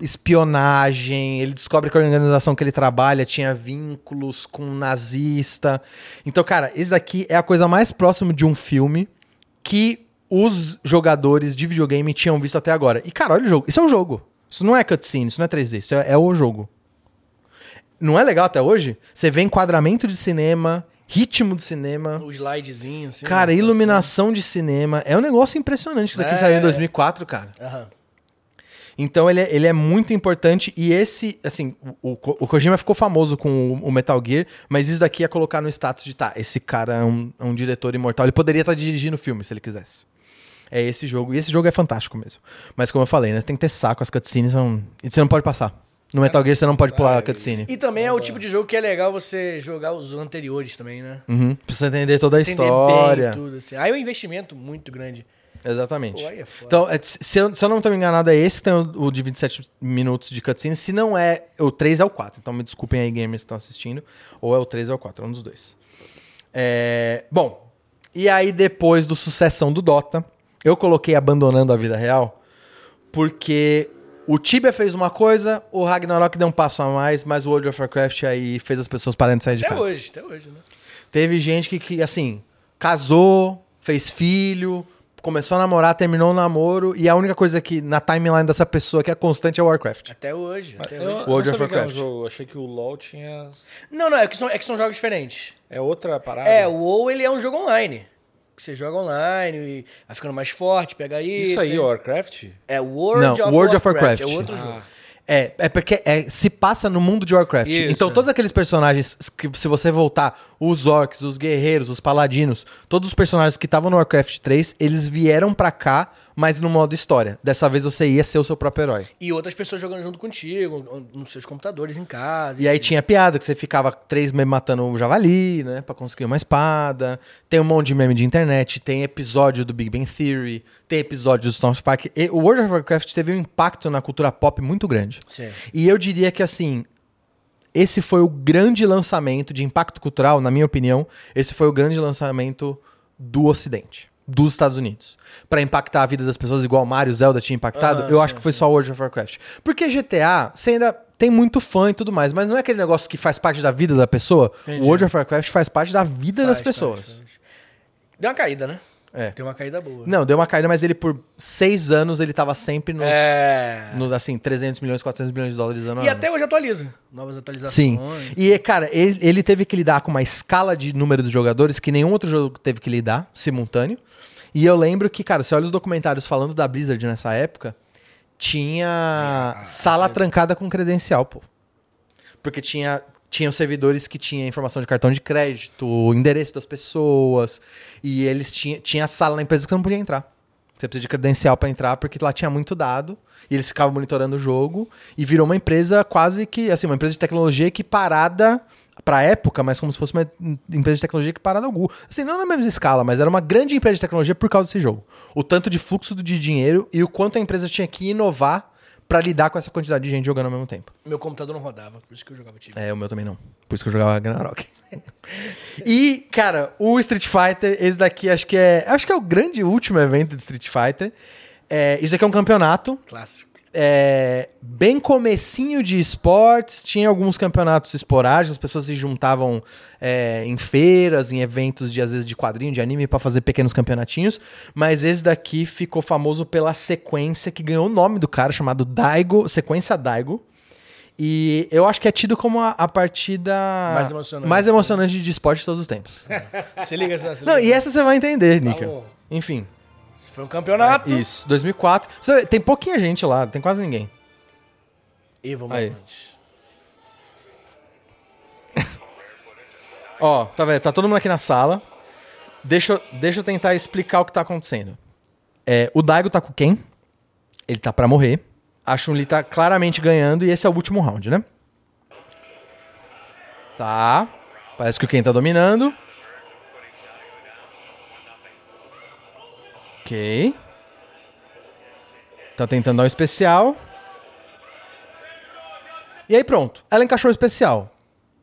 espionagem, ele descobre que a organização que ele trabalha tinha vínculos com um nazista. Então, cara, esse daqui é a coisa mais próxima de um filme que os jogadores de videogame tinham visto até agora. E, cara, olha o jogo. Isso é o jogo. Isso não é cutscene, isso não é 3D, isso é, é o jogo. Não é legal até hoje? Você vê enquadramento de cinema, ritmo de cinema. O slidezinho, assim. Cara, né? iluminação de cinema. É um negócio impressionante. Isso aqui É. saiu em 2004, cara. Assim. Aham. Então ele é, ele é muito importante. E esse, assim, o, o Ko- o Kojima ficou famoso com o, o Metal Gear, mas isso daqui ia colocar no status de, tá, esse cara é um, é um diretor imortal. Ele poderia estar dirigindo o filme se ele quisesse. É esse jogo. E esse jogo é fantástico mesmo. Mas como eu falei, né? Você tem que ter saco, as cutscenes são. E você não pode passar. No Metal Gear você não pode pular a cutscene. E também é o tipo de jogo que é legal você jogar os anteriores também, né? Uhum. Pra você entender toda a Entender história. bem tudo, assim. Aí é um investimento muito grande. Exatamente. Pô, é então, é, se, eu, se eu não tô me enganado, é esse que tem o, o de 27 minutos de cutscene. Se não é, o 3 é o 4. Então me desculpem aí, gamers que estão assistindo. Ou é o 3 ou é o 4, é um dos dois. É, bom, e aí depois do sucessão do Dota, eu coloquei abandonando a vida real, porque o Tibia fez uma coisa, o Ragnarok deu um passo a mais, mas o World of Warcraft aí fez as pessoas pararem de sair de Até casa. hoje, até hoje, né? Teve gente que, que, assim, casou, fez filho, começou a namorar, terminou o namoro, e a única coisa que na timeline dessa pessoa que é constante é o Warcraft. Até hoje, até hoje. eu World não of que um Warcraft. jogo, eu achei que o LoL tinha. Não, não, é que são, é que são jogos diferentes. É outra parada? É, o WoW, ele é um jogo online. Você joga online e vai ficando mais forte, pega aí. Isso aí, Warcraft? É World, Não, of, World of Warcraft. Warcraft. É outro Ah. jogo. É, é porque é, se passa no mundo de Warcraft. Isso. Então, todos aqueles personagens que, se você voltar, os orcs, os guerreiros, os paladinos, todos os personagens que estavam no Warcraft 3, eles vieram pra cá, mas no modo história. Dessa vez você ia ser o seu próprio herói. E outras pessoas jogando junto contigo, nos seus computadores, em casa. E aí enfim. tinha piada que você ficava três meses matando um javali, né? Pra conseguir uma espada. Tem um monte de meme de internet. Tem episódio do Big Bang Theory. Tem episódio do South Park. E o World of Warcraft teve um impacto na cultura pop muito grande. Sim. E eu diria que, assim, esse foi o grande lançamento de impacto cultural, na minha opinião. Esse foi o grande lançamento do Ocidente. Dos Estados Unidos. Pra impactar a vida das pessoas, igual Mario Zelda tinha impactado, Ah, eu sim, acho que foi só World of Warcraft. Porque GTA, você ainda tem muito fã e tudo mais, mas não é aquele negócio que faz parte da vida da pessoa. Entendi. O World of Warcraft faz parte da vida das Faz, pessoas. faz, faz. Deu uma caída, né? É. Deu uma caída boa. Não, deu uma caída, mas ele por seis anos ele tava sempre nos, É. nos assim, 300 milhões, 400 milhões de dólares ano E ano. até hoje atualiza. Novas atualizações. Sim. E, cara, ele, ele teve que lidar com uma escala de número de jogadores que nenhum outro jogo teve que lidar, simultâneo. E eu lembro que, cara, você olha os documentários falando da Blizzard nessa época, tinha sala trancada com credencial, pô. Porque tinha tinham servidores que tinham informação de cartão de crédito, endereço das pessoas, e eles tinham tinha sala na empresa que você não podia entrar. Você precisa de credencial pra entrar, porque lá tinha muito dado, e eles ficavam monitorando o jogo, e virou uma empresa quase que, assim, uma empresa de tecnologia equiparada pra época, mas como se fosse uma empresa de tecnologia equiparada ao Google. Assim, não na mesma escala, mas era uma grande empresa de tecnologia por causa desse jogo. O tanto de fluxo de dinheiro e o quanto a empresa tinha que inovar pra lidar com essa quantidade de gente jogando ao mesmo tempo. Meu computador não rodava, por isso que eu jogava time. É, o meu também não. Por isso que eu jogava Ragnarok. (laughs) e, cara, o Street Fighter, esse daqui acho que é. Acho que é o grande último evento de Street Fighter. É, isso aqui é um campeonato. Clássico. É, bem comecinho de esportes, tinha alguns campeonatos esporádicos, as pessoas se juntavam é, em feiras, em eventos de às vezes de quadrinho, de anime pra fazer pequenos campeonatinhos, mas esse daqui ficou famoso pela sequência que ganhou o nome do cara chamado Daigo, sequência Daigo. E eu acho que é tido como a, a partida Mais emocionante. mais emocionante de esporte de todos os tempos. (laughs) Se liga, se Não, liga. e essa você vai entender, Nika. Falou. Enfim, Isso Foi um campeonato. isso, 2004. Você vê, tem pouquinha gente lá, tem quase ninguém. E vamos Aí. antes. Ó, tá vendo? Tá todo mundo aqui na sala. Deixa, eu- deixa eu tentar explicar o que tá acontecendo. É, o Daigo tá com quem? Ele tá pra morrer. A Chun-Li tá claramente ganhando e esse é o último round, né? Tá. Parece que o Ken tá dominando. Ok. Tá tentando dar um especial. E aí pronto. Ela encaixou o especial.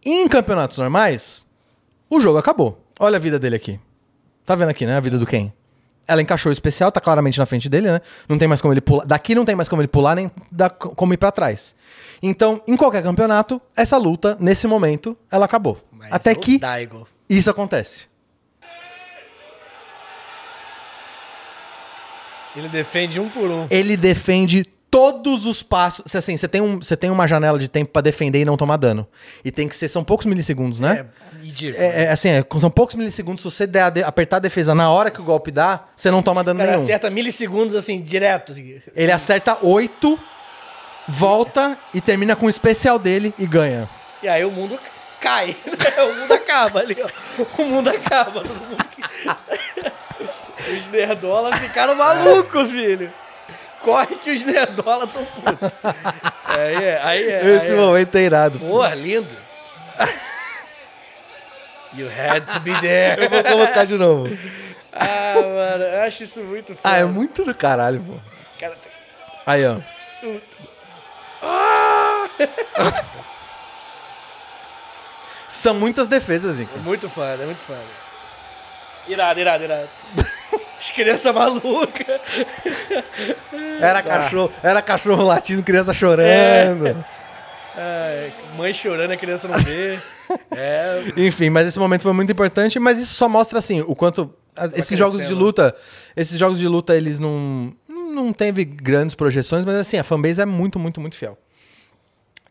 Em campeonatos normais, o jogo acabou. Olha a vida dele aqui. Tá vendo aqui, né? A vida do Ken. Ela encaixou o especial, tá claramente na frente dele, né? Não tem mais como ele pular. Daqui não tem mais como ele pular, nem dá co- como ir pra trás. Então, em qualquer campeonato, essa luta, nesse momento, ela acabou. Mas Até que Daigo. isso acontece. Ele defende um por um. Ele defende todos os passos. Assim, você tem, um, você tem uma janela de tempo pra defender e não tomar dano. E tem que ser, são poucos milissegundos, né? É. É, é, assim, é, são poucos milissegundos. Se você der a de- apertar a defesa na hora que o golpe dá, você não toma dano cara nenhum. acerta milissegundos assim, direto. assim. Ele acerta 8, volta e termina com o especial dele e ganha. E aí o mundo cai. o mundo acaba ali, ó. O mundo acaba. Todo mundo. Os nerdolas ficaram malucos, filho. Corre que os nerdola tão putos. Aí é, aí é. Esse aí é. momento é irado. Porra, lindo. You had to be there. Eu vou colocar de novo. Ah, mano, eu acho isso muito foda. Ah, é muito do caralho, pô. Cara, tem- Aí, ó. São muitas defesas, Zico. é muito foda, é muito foda. Irado, irado, irado. As crianças malucas. Era Tá. cachorro, era cachorro latindo, criança É. chorando. Ai, mãe chorando, a criança não vê. É, Enfim, mas esse momento foi muito importante, mas isso só mostra assim o quanto a- esses jogos de crescendo. luta, esses jogos de luta eles não não teve grandes projeções, mas assim, a fanbase é muito, muito, muito fiel.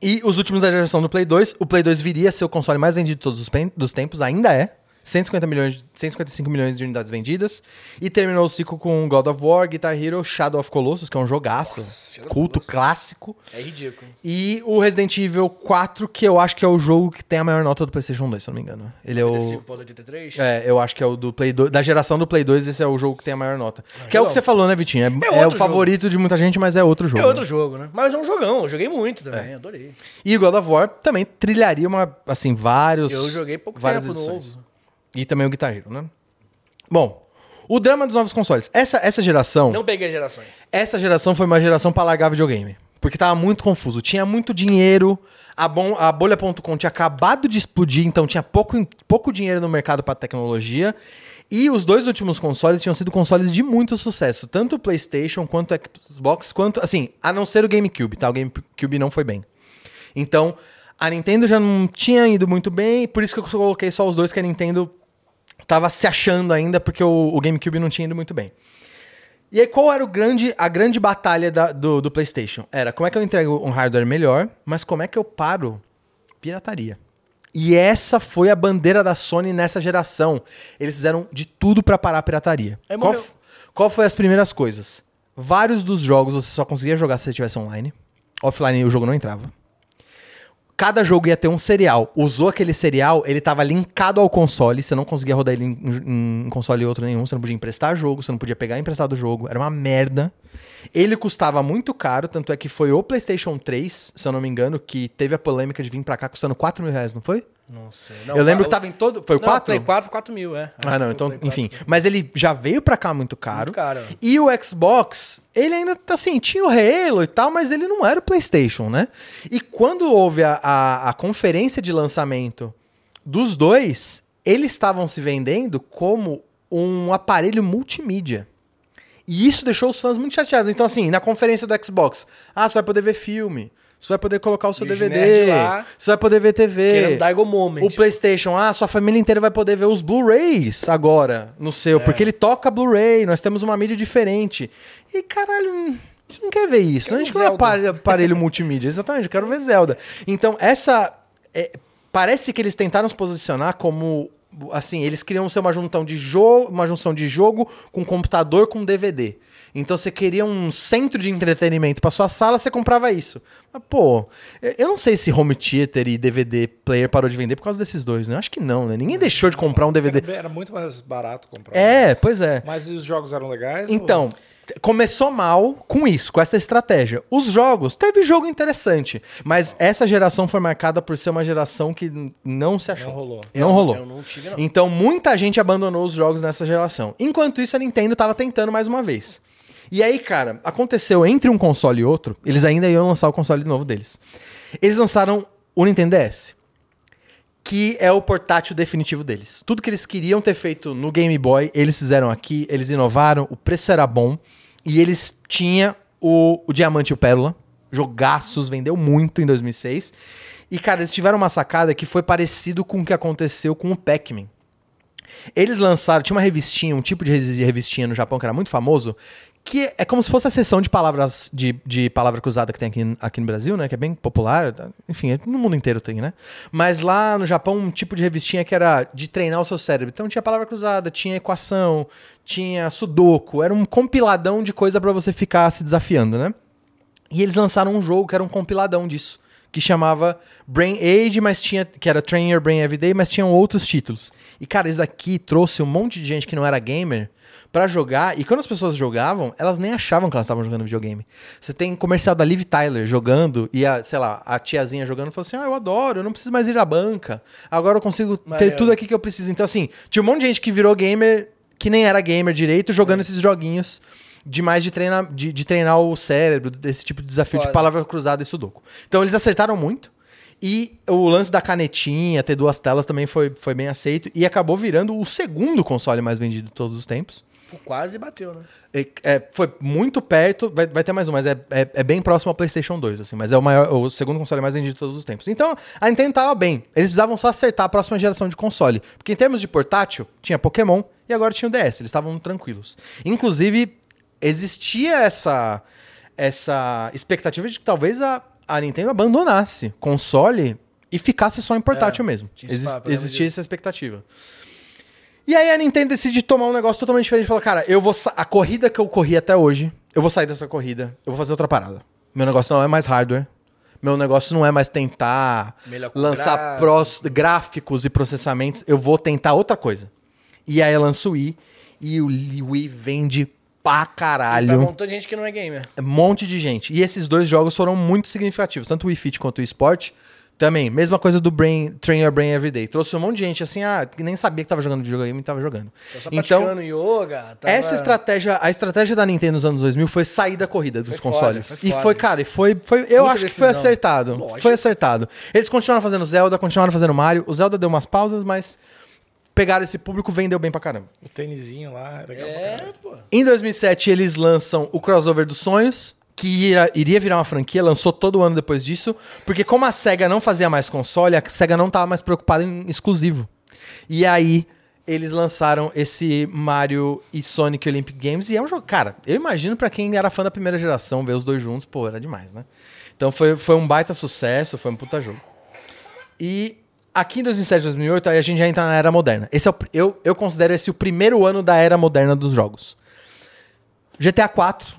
E os últimos da geração do Play 2, o Play 2 viria a ser o console mais vendido de todos os dos tempos, ainda é. 150 milhões, 155 milhões de unidades vendidas. E terminou o ciclo com God of War, Guitar Hero, Shadow of Colossus, que é um jogaço, Nossa, culto clássico. é ridículo. E o Resident Evil 4, que eu acho que é o jogo que tem a maior nota do PlayStation 2, se eu não me engano. Ele é o. 5.83? É, eu acho que é o do Play 2. Da geração do Play 2, esse é o jogo que tem a maior nota. que é o que você falou, né, Vitinho? É, é o outro jogo. favorito de muita gente, mas é outro jogo. É outro né? jogo, né? Mas é um jogão, eu joguei muito também, adorei. E God of War também trilharia uma, assim, vários. Eu joguei pouco várias tempo edições. novo. E também o Guitar Hero, né? Bom, o drama dos novos consoles. Essa, essa geração. Não peguei gerações. Essa geração foi uma geração pra largar videogame. Porque tava muito confuso. Tinha muito dinheiro, a, bom, a bolha.com tinha acabado de explodir, então tinha pouco, pouco dinheiro no mercado pra tecnologia. E os dois últimos consoles tinham sido consoles de muito sucesso. Tanto o PlayStation quanto o Xbox, quanto. Assim, a não ser o GameCube, tá? O GameCube não foi bem. Então, a Nintendo já não tinha ido muito bem, por isso que eu coloquei só os dois que a Nintendo tava se achando ainda, porque o, o GameCube não tinha ido muito bem. E aí, qual era o grande, a grande batalha da- do, do PlayStation? Era como é que eu entrego um hardware melhor, mas como é que eu paro pirataria? E essa foi a bandeira da Sony nessa geração. Eles fizeram de tudo pra parar a pirataria. Aí Qual, morreu. qual foi as primeiras coisas? Vários dos jogos você só conseguia jogar se você tivesse online. Offline o jogo não entrava. Cada jogo ia ter um serial. Usou aquele serial, ele tava linkado ao console. Você não conseguia rodar ele em, em console outro nenhum. Você não podia emprestar jogo, você não podia pegar emprestado jogo. Era uma merda. Ele custava muito caro, tanto é que foi o PlayStation 3, se eu não me engano, que teve a polêmica de vir pra cá custando 4 mil reais, não foi? Não sei. eu lembro que tava em todo. Foi o Não, 4? Play 4, 4 mil, é. Acho Ah, não, então, Play 4. enfim. Mas ele já veio pra cá muito caro. Muito caro. E o Xbox, ele ainda, assim, tinha o Halo e tal, mas ele não era o PlayStation, né? E quando houve a, a, a conferência de lançamento dos dois, eles estavam se vendendo como um aparelho multimídia. E isso deixou os fãs muito chateados. Então, assim, na conferência do Xbox, ah, você vai poder ver filme, você vai poder colocar o seu E DVD, lá você vai poder ver TV. O PlayStation, ah, sua família inteira vai poder ver os Blu-rays agora no seu, É. porque ele toca Blu-ray, nós temos uma mídia diferente. E caralho, a gente não quer ver isso. Quero a gente ver não é aparelho multimídia, exatamente, eu quero ver Zelda. Então, essa. é, parece que eles tentaram se posicionar como. Assim, eles queriam ser uma junção de jogo, uma junção de jogo com computador com DVD. Então você queria um centro de entretenimento para sua sala, você comprava isso. Mas, pô, eu não sei se home theater e DVD player parou de vender por causa desses dois, né? Acho que não, né? Ninguém deixou de comprar um DVD. Era, muito mais barato comprar. É, pois é. Mas os jogos eram legais? Então, começou mal com isso, com essa estratégia. Os jogos, teve jogo interessante, mas essa geração foi marcada por ser uma geração que não se achou. Não rolou. Não Eu- rolou. eu não tive, não. Então, muita gente abandonou os jogos nessa geração. Enquanto isso, a Nintendo tava tentando mais uma vez. E aí, cara, aconteceu entre um console e outro, eles ainda iam lançar o console novo deles. Eles lançaram o Nintendo DS que é o portátil definitivo deles. Tudo que eles queriam ter feito no Game Boy, eles fizeram aqui, eles inovaram, o preço era bom e eles tinham o, o Diamante e o Pérola, jogaços, vendeu muito em 2006. E cara, eles tiveram uma sacada que foi parecido com o que aconteceu com o Pac-Man. Eles lançaram, tinha uma revistinha, um tipo de revis- de revistinha no Japão que era muito famoso, que é como se fosse a seção de palavras de, de palavra cruzada que tem aqui, aqui no Brasil, né? Que é bem popular. Enfim, no mundo inteiro tem, né? Mas lá no Japão, um tipo de revistinha que era de treinar o seu cérebro. Então tinha palavra cruzada, tinha equação, tinha sudoku. Era um compiladão de coisa pra você ficar se desafiando, né? E eles lançaram um jogo que era um compiladão disso. Que chamava Brain Age, mas tinha que era Train Your Brain Everyday, mas tinham outros títulos. E cara, isso aqui trouxe um monte de gente que não era gamer pra jogar, e quando as pessoas jogavam, elas nem achavam que elas estavam jogando videogame. Você tem comercial da Liv Tyler jogando e a, sei lá, a tiazinha jogando falou assim: "Ah, eu adoro, eu não preciso mais ir à banca. Agora eu consigo ter Maneiro. tudo aqui que eu preciso". Então assim, tinha um monte de gente que virou gamer que nem era gamer direito jogando esses joguinhos de mais de treinar, de, de treinar o cérebro, desse tipo de desafio de palavra cruzada e sudoku. Então eles acertaram muito. E o lance da canetinha, ter duas telas também foi, foi bem aceito. E acabou virando o segundo console mais vendido de todos os tempos. Quase bateu, né? É, foi muito perto, vai, vai ter mais um, mas é, é, é bem próximo ao PlayStation 2, assim, mas é o maior, o segundo console mais vendido de todos os tempos. Então, a Nintendo tava bem. Eles precisavam só acertar a próxima geração de console. Porque em termos de portátil, tinha Pokémon e agora tinha o DS. Eles estavam tranquilos. Inclusive, existia essa, essa expectativa de que talvez a, a Nintendo abandonasse console e ficasse só em portátil É, mesmo. lembro existia essa expectativa. E aí a Nintendo decide tomar um negócio totalmente diferente. Fala, cara, eu vou a corrida que eu corri até hoje, eu vou sair dessa corrida, eu vou fazer outra parada. Meu negócio não é mais hardware. Meu negócio não é mais tentar lançar gráficos e processamentos. Eu vou tentar outra coisa. E aí eu lanço o Wii e o Wii vende Pra caralho. um montão de gente que não é gamer. Um monte de gente. E esses dois jogos foram muito significativos, tanto o Wii Fit quanto o Sport. Também, mesma coisa do Brain, Train Your Brain Everyday. Trouxe um monte de gente assim, ah, que nem sabia que tava jogando videogame e tava jogando. Tô só Então, praticando yoga. tava- essa estratégia, a estratégia da Nintendo nos anos 2000 foi sair da corrida dos Foi consoles. foda, foi e foda foi, isso. cara, e foi, foi eu Muita acho que foi decisão. acertado. Lógico. Foi acertado. Eles continuaram fazendo Zelda, continuaram fazendo Mario. O Zelda deu umas pausas, mas pegaram esse público, vendeu bem pra caramba. O tênisinho lá, legal pra É, caralho. pô. Em 2007, eles lançam o Crossover dos Sonhos, que iria, iria virar uma franquia, lançou todo ano depois disso, porque como a SEGA não fazia mais console, a SEGA não estava mais preocupada em exclusivo. E aí, eles lançaram esse Mario e Sonic Olympic Games, e é um jogo, cara, eu imagino pra quem era fã da primeira geração, ver os dois juntos, pô, era demais, né? Então foi, foi um baita sucesso, foi um puta jogo. E aqui em 2007, 2008, aí a gente já entra na era moderna. Esse é o, eu, eu considero esse o primeiro ano da era moderna dos jogos. GTA 4,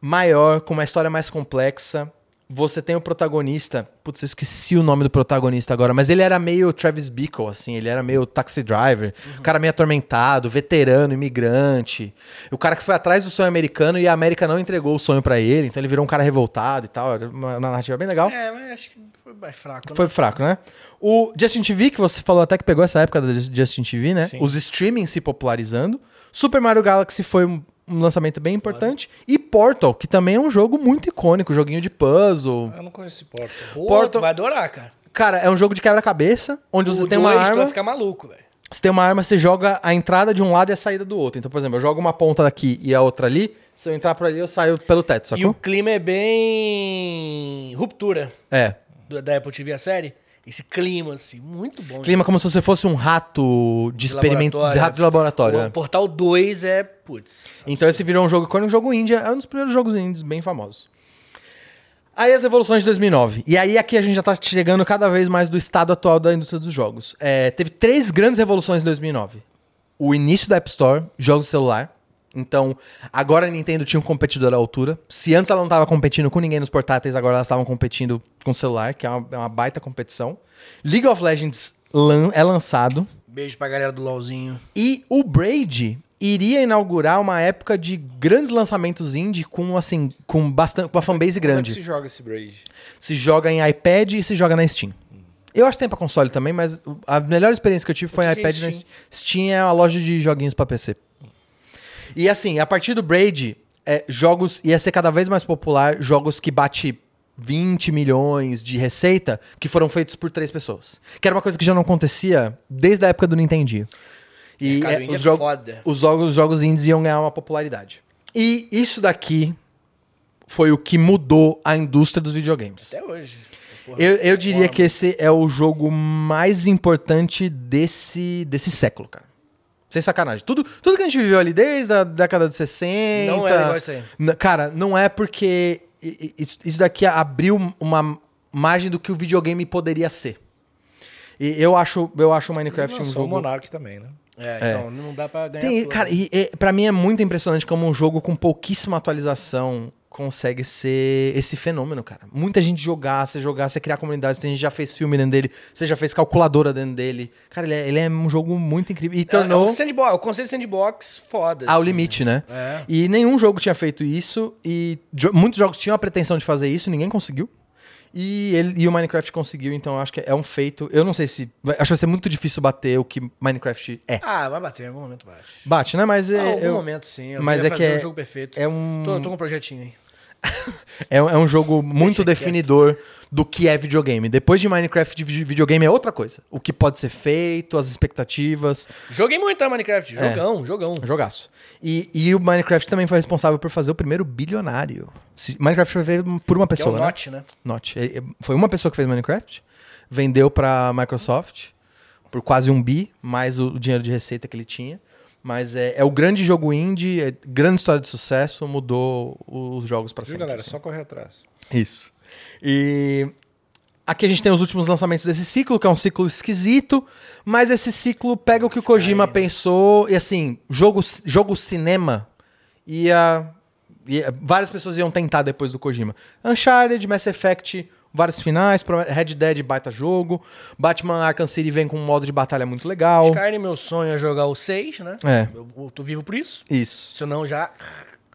maior, com uma história mais complexa. Você tem o protagonista. Putz, eu esqueci o nome do protagonista agora, mas ele era meio Travis Bickle, assim, ele era meio taxi driver, o cara meio atormentado, veterano, imigrante. O cara que foi atrás do sonho americano e a América não entregou o sonho pra ele, então ele virou um cara revoltado e tal. Era uma narrativa bem legal. É, mas acho que foi mais fraco. né? Foi fraco, né? O Justin TV, que você falou até que pegou essa época da Justin TV, né? Sim. Os streaming se popularizando. Super Mario Galaxy foi um, um lançamento bem importante. E Portal, que também é um jogo muito icônico, joguinho de puzzle. Eu não conheço esse Portal. Pô, Portal- vai adorar, cara. Cara, é um jogo de quebra-cabeça, onde você O tem uma dois, Tu vai arma. ficar maluco, velho. Você tem uma arma, você joga a entrada de um lado e a saída do outro. Então, por exemplo, eu jogo uma ponta daqui e a outra ali. Se eu entrar por ali, eu saio pelo teto, E sacou? o clima é bem. ruptura É. do- da Apple TV, a série. Esse clima, assim, muito bom. Clima como se você fosse um rato de, De experimento. De rato de laboratório. O é. Portal 2 é, putz. Então esse virou um jogo icônico, um jogo índia, é um dos primeiros jogos indies bem famosos. Aí as evoluções de 2009. E aí aqui a gente já tá chegando cada vez mais do estado atual da indústria dos jogos. É, teve três grandes revoluções em 2009. O início da App Store, jogos de celular. Então, agora a Nintendo tinha um competidor à altura. Se antes ela não estava competindo com ninguém nos portáteis, agora elas estavam competindo com o celular, que é uma, é uma baita competição. League of Legends lan- é lançado. Beijo pra galera do LOLzinho. E o Braid iria inaugurar uma época de grandes lançamentos indie com assim, com bastante com uma fanbase Como é grande. que se joga esse Braid? Se joga em iPad e se joga na Steam. Eu acho que tem pra console também, mas a melhor experiência que eu tive foi em é iPad e na Steam? Steam. Steam é a loja de joguinhos pra PC. E assim, a partir do Braid, é, jogos ia ser cada vez mais popular, jogos que bate 20 milhões de receita que foram feitos por três pessoas. Que era uma coisa que já não acontecia desde a época do Nintendo. E é, os, é jogo- os jogos, os jogos indies iam ganhar uma popularidade. E isso daqui foi o que mudou a indústria dos videogames. Até hoje. Porra, Eu, eu diria que esse é o jogo mais importante desse, desse século, cara. Sem sacanagem. Tudo, tudo que a gente viveu ali desde a década de 60. Não era igual isso aí. Cara, não é porque isso isso daqui abriu uma margem do que o videogame poderia ser. E eu acho, eu acho o Minecraft um Lançou o jogo. Monark também, né? É, então não dá pra ganhar Tem, tudo. cara, e, e, pra mim é muito impressionante como um jogo com pouquíssima atualização consegue ser esse fenômeno, cara. Muita gente jogar, você jogar, você criar comunidades, tem gente já fez filme dentro dele, você já fez calculadora dentro dele. Cara, ele é, ele é um jogo muito incrível. E É, é tornou um sandbox, o conceito de sandbox foda. ao assim. limite, né? É. E nenhum jogo tinha feito isso, e jo- muitos jogos tinham a pretensão de fazer isso, ninguém conseguiu. E, ele, e o Minecraft conseguiu, então acho que é um feito. Eu não sei se. vai- Acho que vai ser muito difícil bater o que Minecraft é. Ah, vai bater em algum momento baixo. Bate, né? Mas é. Ah, algum eu- momento sim. Eu mas é que é- um jogo perfeito. é um- Tô, tô com um projetinho aí. (laughs) É, um- é um jogo muito Deixa quieto. definidor do que é videogame. Depois de Minecraft, de vide- videogame é outra coisa. O que pode ser feito, as expectativas. Joguei muito tá, Minecraft. É. Jogão, jogão. Jogaço. E, e o Minecraft também foi responsável por fazer o primeiro bilionário. Se- Minecraft foi feito por uma Que é pessoa, o né? Notch, né? Notch. É- é- Foi uma pessoa que fez Minecraft, vendeu pra Microsoft por quase um bi, mais o dinheiro de receita que ele tinha. Mas é, é o grande jogo indie, é grande história de sucesso, mudou os jogos Viu, sempre. galera? assim. Só correr atrás. Isso. E aqui a gente tem os últimos lançamentos desse ciclo, que é um ciclo esquisito, mas esse ciclo pega o que o Kojima pensou e assim, jogo, jogo cinema ia, ia- várias pessoas iam tentar depois do Kojima. Uncharted, Mass Effect, vários finais, Red Dead baita jogo, Batman Arkham City vem com um modo de batalha muito legal. Skyrim, meu sonho é jogar o 6, né? É. Eu, eu tô vivo por isso. Isso. Senão já.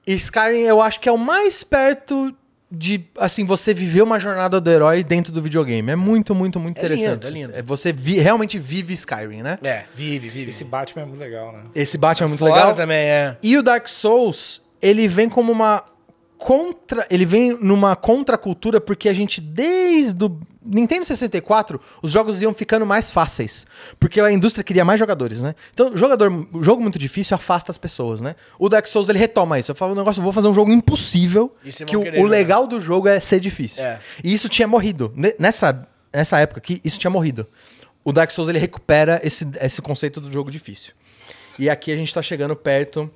E Skyrim eu acho que é o mais perto de, assim, você viver uma jornada do herói dentro do videogame. É muito, muito, muito É lindo, interessante. é lindo. Você vi- realmente vive Skyrim, né? É, vive, vive. Esse Batman é muito legal, né? Esse Batman é muito Fora legal. também, é. E o Dark Souls, ele vem como uma contra, ele vem numa contracultura porque a gente desde o Nintendo 64, os jogos iam ficando mais fáceis, porque a indústria queria mais jogadores, né? Então, jogador, jogo muito difícil afasta as pessoas, né? O Dark Souls ele retoma isso. Eu falo, negócio, eu vou fazer um jogo impossível, que o, querer o legal do jogo é ser difícil. É. E isso tinha morrido. Ne- Nessa nessa época aqui, isso tinha morrido. O Dark Souls ele recupera esse, esse conceito do jogo difícil. E aqui a gente tá chegando perto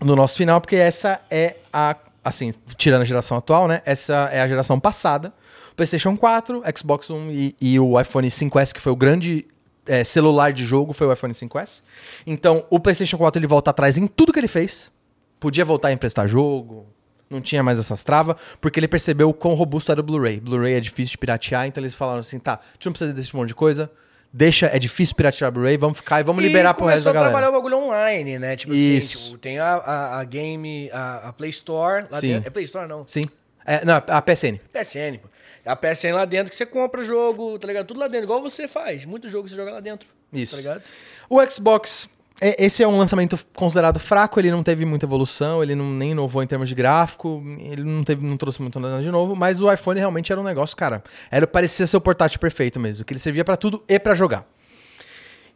no nosso final, porque essa é a. Assim, tirando a geração atual, né? Essa é a geração passada. PlayStation 4, Xbox One e, e o iPhone 5S, que foi o grande é, celular de jogo, foi o iPhone 5S. Então, o PlayStation 4 ele volta atrás em tudo que ele fez. Podia voltar a emprestar jogo, não tinha mais essas travas, porque ele percebeu o quão robusto era o Blu-ray. Blu-ray é difícil de piratear, então eles falaram assim: tá, a gente não precisa desse monte de coisa. Deixa, é difícil piratear Blu-ray, vamos ficar e vamos liberar pro resto da começou a galera. trabalhar o bagulho online, né? Tipo Isso. assim, tipo, tem a, a, a game, a, a Play Store lá Sim. dentro. É Play Store, não. Sim. É, não, a PSN. PSN, pô. A PSN lá dentro que você compra jogo, tá ligado? Tudo lá dentro, igual você faz. Muitos jogos você joga lá dentro. Isso. Tá ligado? O Xbox, esse é um lançamento considerado fraco, ele não teve muita evolução, ele não nem inovou em termos de gráfico, ele não, teve, não trouxe muito nada de novo, mas o iPhone realmente era um negócio, cara, era, parecia ser o portátil perfeito mesmo, que ele servia pra tudo e pra jogar.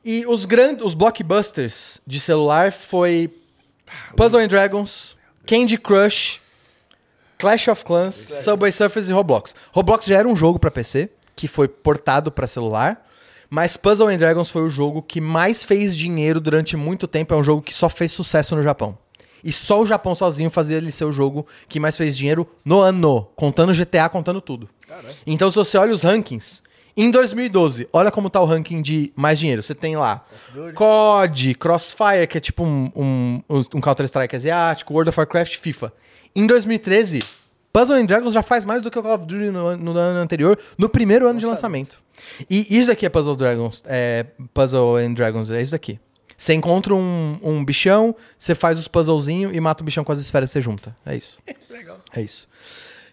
E os grandes, os blockbusters de celular foi Puzzle and Dragons, Candy Crush, Clash of Clans, Subway Surfers e Roblox. Roblox já era um jogo pra PC, que foi portado pra celular, mas Puzzle and Dragons foi o jogo que mais fez dinheiro durante muito tempo, é um jogo que só fez sucesso no Japão. E só o Japão sozinho fazia ele ser o jogo que mais fez dinheiro no ano, contando GTA, contando tudo. Então, se você olha os rankings, em 2012, olha como tá o ranking de mais dinheiro. Você tem lá COD, Crossfire, que é tipo um, um, um Counter-Strike asiático, World of Warcraft, FIFA. Em 2013, Puzzle and Dragons já faz mais do que o Call of Duty no, no ano anterior, no primeiro ano de lançamento. E isso daqui é Puzzle Dragons, é Puzzle and Dragons, é isso daqui. Você encontra um, um bichão, você faz os puzzlezinhos e mata o bichão com as esferas que você junta. É isso. (laughs) Legal. É isso.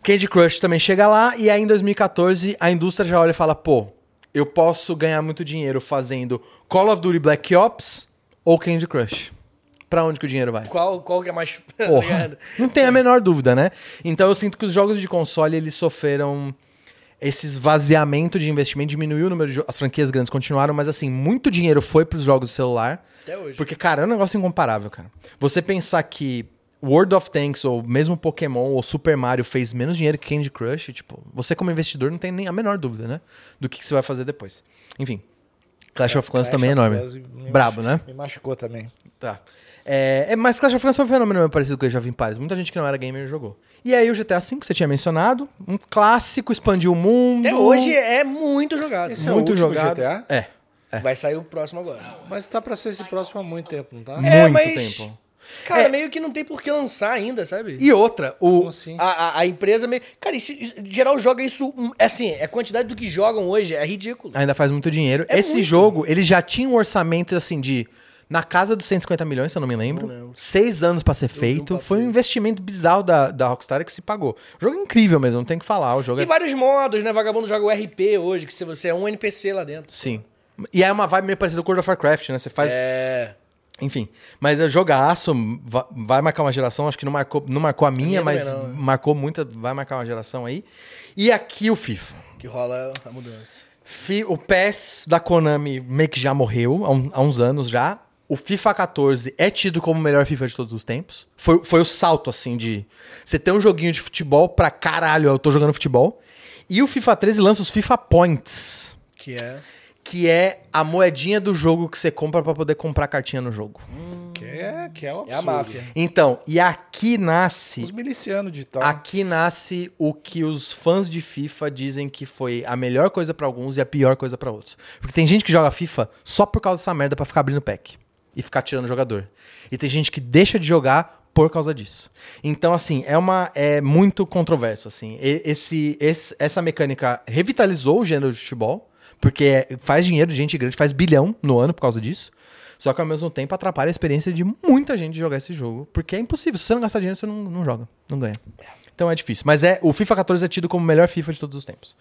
Candy Crush também chega lá e aí em 2014 a indústria já olha e fala, pô, eu posso ganhar muito dinheiro fazendo Call of Duty Black Ops ou Candy Crush. Pra onde que o dinheiro vai? Qual, qual que é mais. (laughs) tá Porra, não tem a menor dúvida, né? Então eu sinto que os jogos de console eles sofreram esse esvaziamento de investimento, diminuiu o número de as franquias grandes continuaram, mas assim, muito dinheiro foi pros jogos de celular. Até hoje. Porque, cara, é um negócio incomparável, cara. Você pensar que World of Tanks ou mesmo Pokémon ou Super Mario fez menos dinheiro que Candy Crush, tipo, você como investidor não tem nem a menor dúvida, né? Do que, que você vai fazer depois. Enfim. Clash of Clans Clash também é enorme. Brabo, né? Me machucou também. Tá. É, é, mas Clash of Clans foi um fenômeno meio parecido com o Age of Empires. Muita gente que não era gamer jogou. E aí o GTA V, que você tinha mencionado, um clássico, expandiu o mundo. Até hoje é muito jogado. Esse é o muito jogado. GTA? É. Vai sair o próximo agora. Mas tá pra ser esse próximo há muito tempo, não tá? É, muito mas- tempo. Cara, É, meio que não tem por que lançar ainda, sabe? E outra, o, Como assim? A, a, a empresa meio. Cara, e se, geral joga isso. é Assim, a quantidade do que jogam hoje é ridículo. ainda faz muito dinheiro. É Esse muito. jogo, ele já tinha um orçamento assim de na casa dos 150 milhões, se eu não me lembro. Não lembro. Seis anos pra ser um feito. Foi um investimento bizarro da, da Rockstar que se pagou. O jogo é incrível mesmo, não tem o que falar. O jogo E é. vários modos, né? Vagabundo joga o RP hoje, que se você é um NPC lá dentro. Sim. E é uma vibe meio parecida com World of Warcraft, né? Você faz. É. Enfim. Mas é jogaço, va- vai marcar uma geração. Acho que não marcou, não marcou a minha, minha mas não, né? marcou muita. Vai marcar uma geração aí. E aqui o FIFA. Que rola a mudança. O PES da Konami meio que já morreu há uns anos já. O FIFA 14 é tido como o melhor FIFA de todos os tempos. Foi, foi o salto, assim, de... Você ter um joguinho de futebol pra caralho, eu tô jogando futebol. E o FIFA 13 lança os FIFA Points, Que é. que é a moedinha do jogo que você compra pra poder comprar cartinha no jogo. Que é, que é, um É a absurdo. máfia. Então, e aqui nasce... Os milicianos de tal. Aqui nasce o que os fãs de FIFA dizem que foi a melhor coisa pra alguns e a pior coisa pra outros. Porque tem gente que joga FIFA só por causa dessa merda pra ficar abrindo pack e ficar tirando jogador. E tem gente que deixa de jogar por causa disso. Então assim, é uma é muito controverso assim. E- Esse, esse- essa mecânica revitalizou o gênero de futebol, porque é- faz dinheiro, gente grande faz bilhão no ano por causa disso. Só que ao mesmo tempo atrapalha a experiência de muita gente de jogar esse jogo. Porque é impossível. Se você não gastar dinheiro, você não, não joga. Não ganha. Então é difícil. Mas é o FIFA 14 é tido como o melhor FIFA de todos os tempos.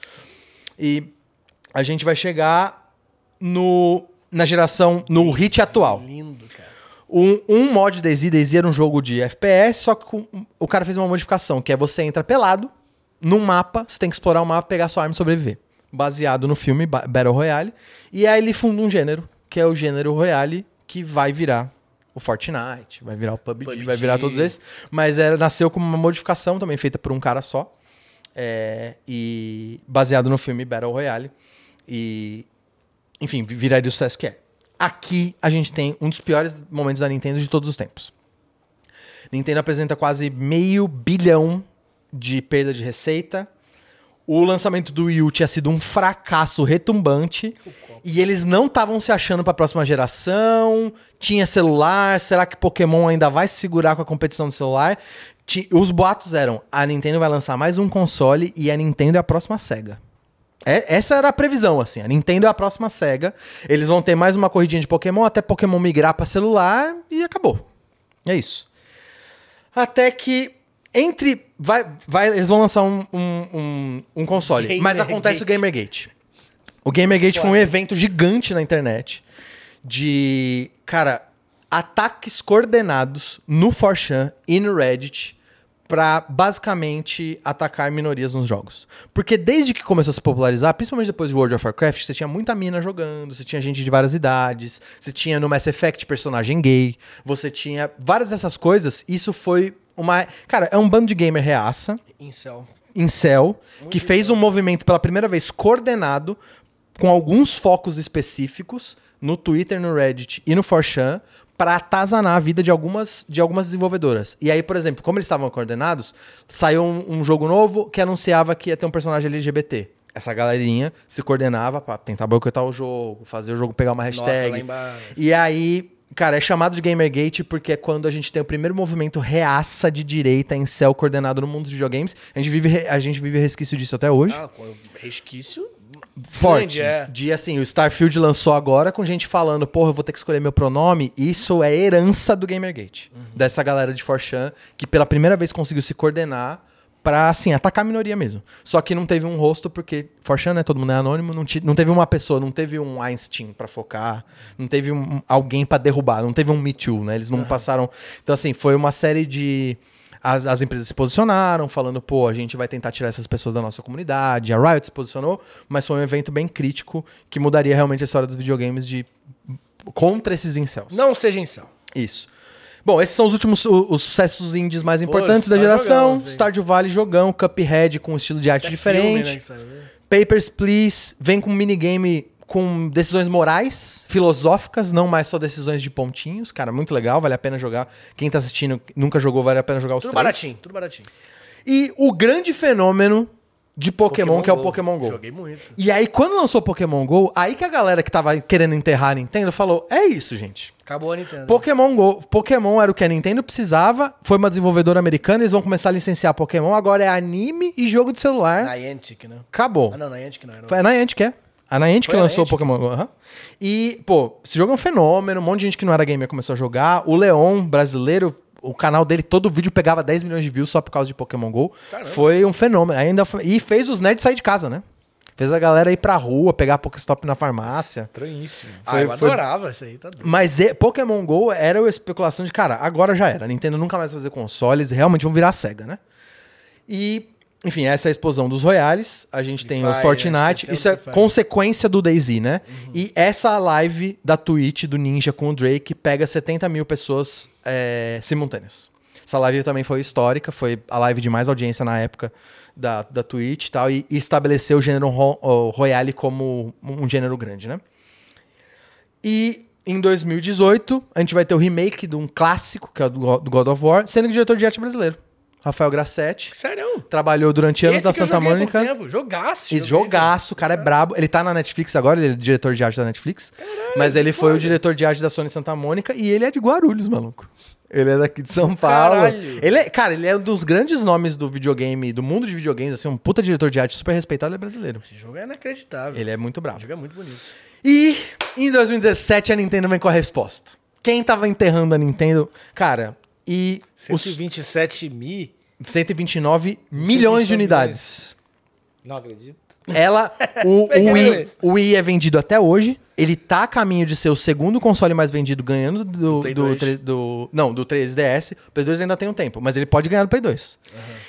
E a gente vai chegar no, na geração, no hit atual. Lindo, cara. Um, um mod DayZ, DayZ era um jogo de FPS, só que com- o cara fez uma modificação, que é você entra pelado, num mapa, você tem que explorar o mapa, pegar sua arma e sobreviver. Baseado no filme Ba- Battle Royale. E aí ele funda um gênero, que é o gênero Royale, que vai virar o Fortnite, vai virar o PUBG, PUBG. vai virar todos esses. Mas era, nasceu como uma modificação também feita por um cara só. É, e baseado no filme Battle Royale. E, enfim, vi- viraria o sucesso que é. Aqui a gente tem um dos piores momentos da Nintendo de todos os tempos. Nintendo apresenta quase meio bilhão de perda de receita. O lançamento do Wii U tinha sido um fracasso retumbante. E eles não estavam se achando para a próxima geração. Tinha celular. Será que Pokémon ainda vai se segurar com a competição do celular? Os boatos eram: a Nintendo vai lançar mais um console e a Nintendo é a próxima SEGA. É- essa era a previsão, assim. A Nintendo é a próxima SEGA. Eles vão ter mais uma corridinha de Pokémon até Pokémon migrar para celular e acabou. É isso. Até que entre. Vai, vai, eles vão lançar um, um, um, um console. mas acontece o Gamergate. O Gamergate foi um evento gigante na internet de, cara, ataques coordenados no 4chan e no Reddit pra basicamente atacar minorias nos jogos. Porque desde que começou a se popularizar, principalmente depois de World of Warcraft, você tinha muita mina jogando, você tinha gente de várias idades, você tinha no Mass Effect personagem gay, você tinha várias dessas coisas. Isso foi uma, cara, é um bando de gamer reaça Incel. Incel, que fez um movimento pela primeira vez coordenado, com alguns focos específicos, no Twitter, no Reddit e no 4chan, para atazanar a vida de algumas, de algumas desenvolvedoras. E aí, por exemplo, como eles estavam coordenados, saiu um, um jogo novo que anunciava que ia ter um personagem LGBT. Essa galerinha se coordenava para tentar boicotar o jogo, fazer o jogo pegar uma hashtag. E aí, cara, é chamado de Gamergate porque é quando a gente tem o primeiro movimento reaça de direita em céu coordenado no mundo dos videogames. A gente vive, a gente vive resquício disso até hoje. Ah, resquício. Forte. grande, é. De assim, o Starfield lançou agora com gente falando, porra, eu vou ter que escolher meu pronome. Isso é herança do Gamergate. Uhum. Dessa galera de 4chan que pela primeira vez conseguiu se coordenar pra, assim, atacar a minoria mesmo. Só que não teve um rosto, porque 4chan, né, todo mundo é anônimo, não, ti- não teve uma pessoa, não teve um Einstein pra focar, não teve um- alguém pra derrubar, não teve um Me Too, né, eles não passaram... Então, assim, foi uma série de... As, as empresas se posicionaram, falando, pô, a gente vai tentar tirar essas pessoas da nossa comunidade. A Riot se posicionou, mas foi um evento bem crítico que mudaria realmente a história dos videogames de contra esses incels. Não seja incel. Isso. Bom, esses são os últimos os, os sucessos indies mais importantes da geração. jogão. Stardew Valley jogão, Cuphead com um estilo de arte Até diferente. filme, né, saiu. Papers, Please vem com um minigame com decisões morais, filosóficas, não mais só decisões de pontinhos. Cara, muito legal, vale a pena jogar. Quem tá assistindo nunca jogou, vale a pena jogar os Tudo três. baratinho, tudo baratinho. E o grande fenômeno de Pokémon, que é o Pokémon GO. Joguei muito. E aí, quando lançou Pokémon GO, aí que a galera que tava querendo enterrar a Nintendo falou: é isso, gente. Acabou a Nintendo. Pokémon Go, Pokémon era o que a Nintendo precisava, foi uma desenvolvedora americana, eles vão começar a licenciar Pokémon, agora é anime e jogo de celular. Niantic, né? Acabou. Ah, não, Niantic não. Era Foi a Niantic, é. A Niantic Foi que lançou o? Pokémon Go. aham. E, pô, esse jogo é um fenômeno, um monte de gente que não era gamer começou a jogar. O Leon, brasileiro, o canal dele, todo vídeo pegava 10 milhões de views só por causa de Pokémon GO. Foi um fenômeno. Ainda foi- E fez os nerds sair de casa, né? Fez a galera ir pra rua, pegar Pokéstop na farmácia. Estranhíssimo. Ah, eu Foi- foi- adorava isso aí, tá doido. Mas e- Pokémon GO era a especulação de, cara, agora já era. A Nintendo nunca mais vai fazer consoles, realmente vão virar a SEGA, né? E, enfim, essa é a explosão dos Royales. A gente tem os Fire, Fortnite. né? Isso é consequência do DayZ, né? E essa live da Twitch do Ninja com o Drake pega 70 mil pessoas é, simultâneas. Essa live também foi histórica, foi a live de mais audiência na época da, da Twitch e tal, e, e estabeleceu o gênero ro, o Royale como um gênero grande, né? E em 2018, a gente vai ter o remake de um clássico, que é o do Go- do God of War, sendo o diretor de arte é brasileiro. Rafael Grassetti. Sério? Trabalhou durante anos Esse na Santa Mônica. Tempo. Jogaço. Esse jogaço, o cara é brabo. Ele tá na Netflix agora, ele é diretor de arte da Netflix. mas ele foi o diretor de arte da Sony Santa Mônica e ele é de Guarulhos, maluco. Ele é daqui de São Paulo. Caralho. Ele é, cara, ele é um dos grandes nomes do videogame, do mundo de videogames, assim, um puta diretor de arte super respeitado, ele é brasileiro. Esse jogo é inacreditável. Ele é muito O bravo. jogo é muito bonito. E em 2017 a Nintendo vem com a resposta. Quem tava enterrando a Nintendo? Cara, e os 127 mil. 129 milhões de unidades. Não acredito. Ela, (laughs) o, o. Wii, o Wii é vendido até hoje. Ele tá a caminho de ser o segundo console mais vendido, ganhando do, Play do, 2. tre- do- não, do 3DS. O Play 2 ainda tem um tempo, mas ele pode ganhar no Play 2.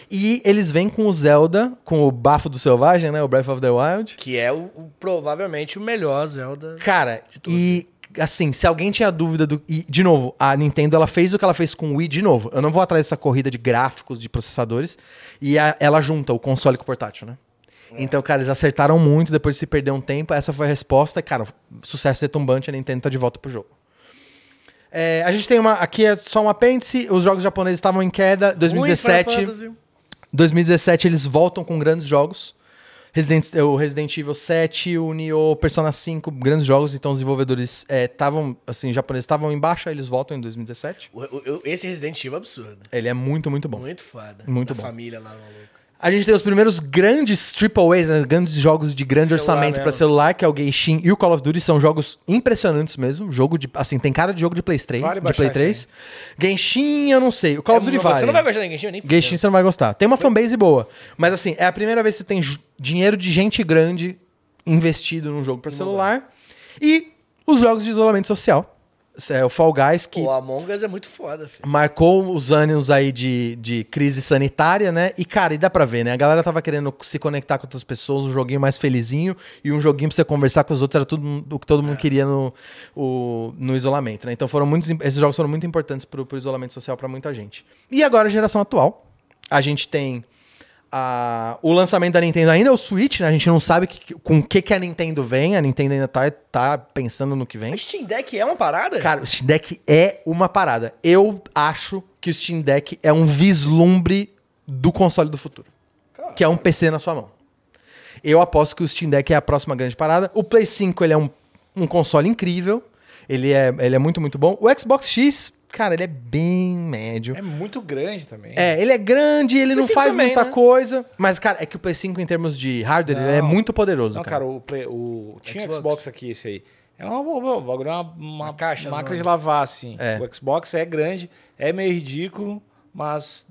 E eles vêm com o Zelda, com o bafo do Selvagem, né? O Breath of the Wild. Que é o, o- provavelmente o melhor Zelda. Cara, e assim, se alguém tinha dúvida do. E, de novo, a Nintendo ela fez o que ela fez com o Wii de novo. Eu não vou atrás dessa corrida de gráficos, de processadores. E a- ela junta o console com o portátil, né? Então, cara, eles acertaram muito depois de se perder um tempo. Essa foi a resposta. Cara, sucesso retumbante, a Nintendo tá de volta pro jogo. É, a gente tem uma. Aqui é só um apêndice. Os jogos japoneses estavam em queda. Ruim Final 2017. Fantasy. 2017 eles voltam com grandes jogos. Resident, o Resident Evil 7, o Nioh, Persona 5, grandes jogos. Então os desenvolvedores estavam, assim, os japoneses estavam em baixa, eles voltam em 2017. O- o- o- esse Resident Evil é absurdo. Ele é muito, muito bom. Muito foda. Muito da bom. família lá, maluco. A gente tem os primeiros grandes triple A's, né, grandes jogos de grande Celular orçamento para celular, que é o Genshin e o Call of Duty, são jogos impressionantes mesmo. Jogo de, assim, tem cara de jogo de Play 3, Vale de Play isso 3. Genshin, eu não sei. O Call of Duty É, vale. Você não vai gostar de Genshin, nem Genshin você não vai gostar. Tem uma fanbase boa. Mas assim, é a primeira vez que você tem dinheiro de gente grande investido num jogo pra celular. E os jogos de isolamento social. É o Fall Guys, que O Among Us é muito foda, filho. marcou os anos aí de, de crise sanitária, né? E, cara, e dá pra ver, né? A galera tava querendo se conectar com outras pessoas, um joguinho mais felizinho e um joguinho pra você conversar com os outros, era tudo o que todo mundo queria no, o- no isolamento, né? Então foram muitos, esses jogos foram muito importantes pro, pro isolamento social pra muita gente. E agora a geração atual, a gente tem a- o lançamento da Nintendo ainda é o Switch, né? A gente não sabe que- com o que, que a Nintendo vem, a Nintendo ainda tá, tá pensando no que vem. O Steam Deck é uma parada? Cara, o Steam Deck é uma parada. Eu acho que o Steam Deck é um vislumbre do console do futuro. Que é um PC na sua mão. Eu aposto que o Steam Deck é a próxima grande parada. O Play 5 ele é um, um console incrível. Ele é, ele é muito, muito bom. O Xbox X, cara, ele é bem médio. É muito grande também. É, ele é grande, ele não 5 faz também, muita né? coisa. Mas, cara, é que o Play 5, em termos de hardware, ele é Não. muito poderoso. Não, cara. cara, o, Play, o tinha Xbox. Xbox. aqui, esse aí. É uma, uma, uma, bagulho, é uma, uma Uma caixa máquina zona. de lavar, assim. É. O Xbox é grande, é meio ridículo, mas.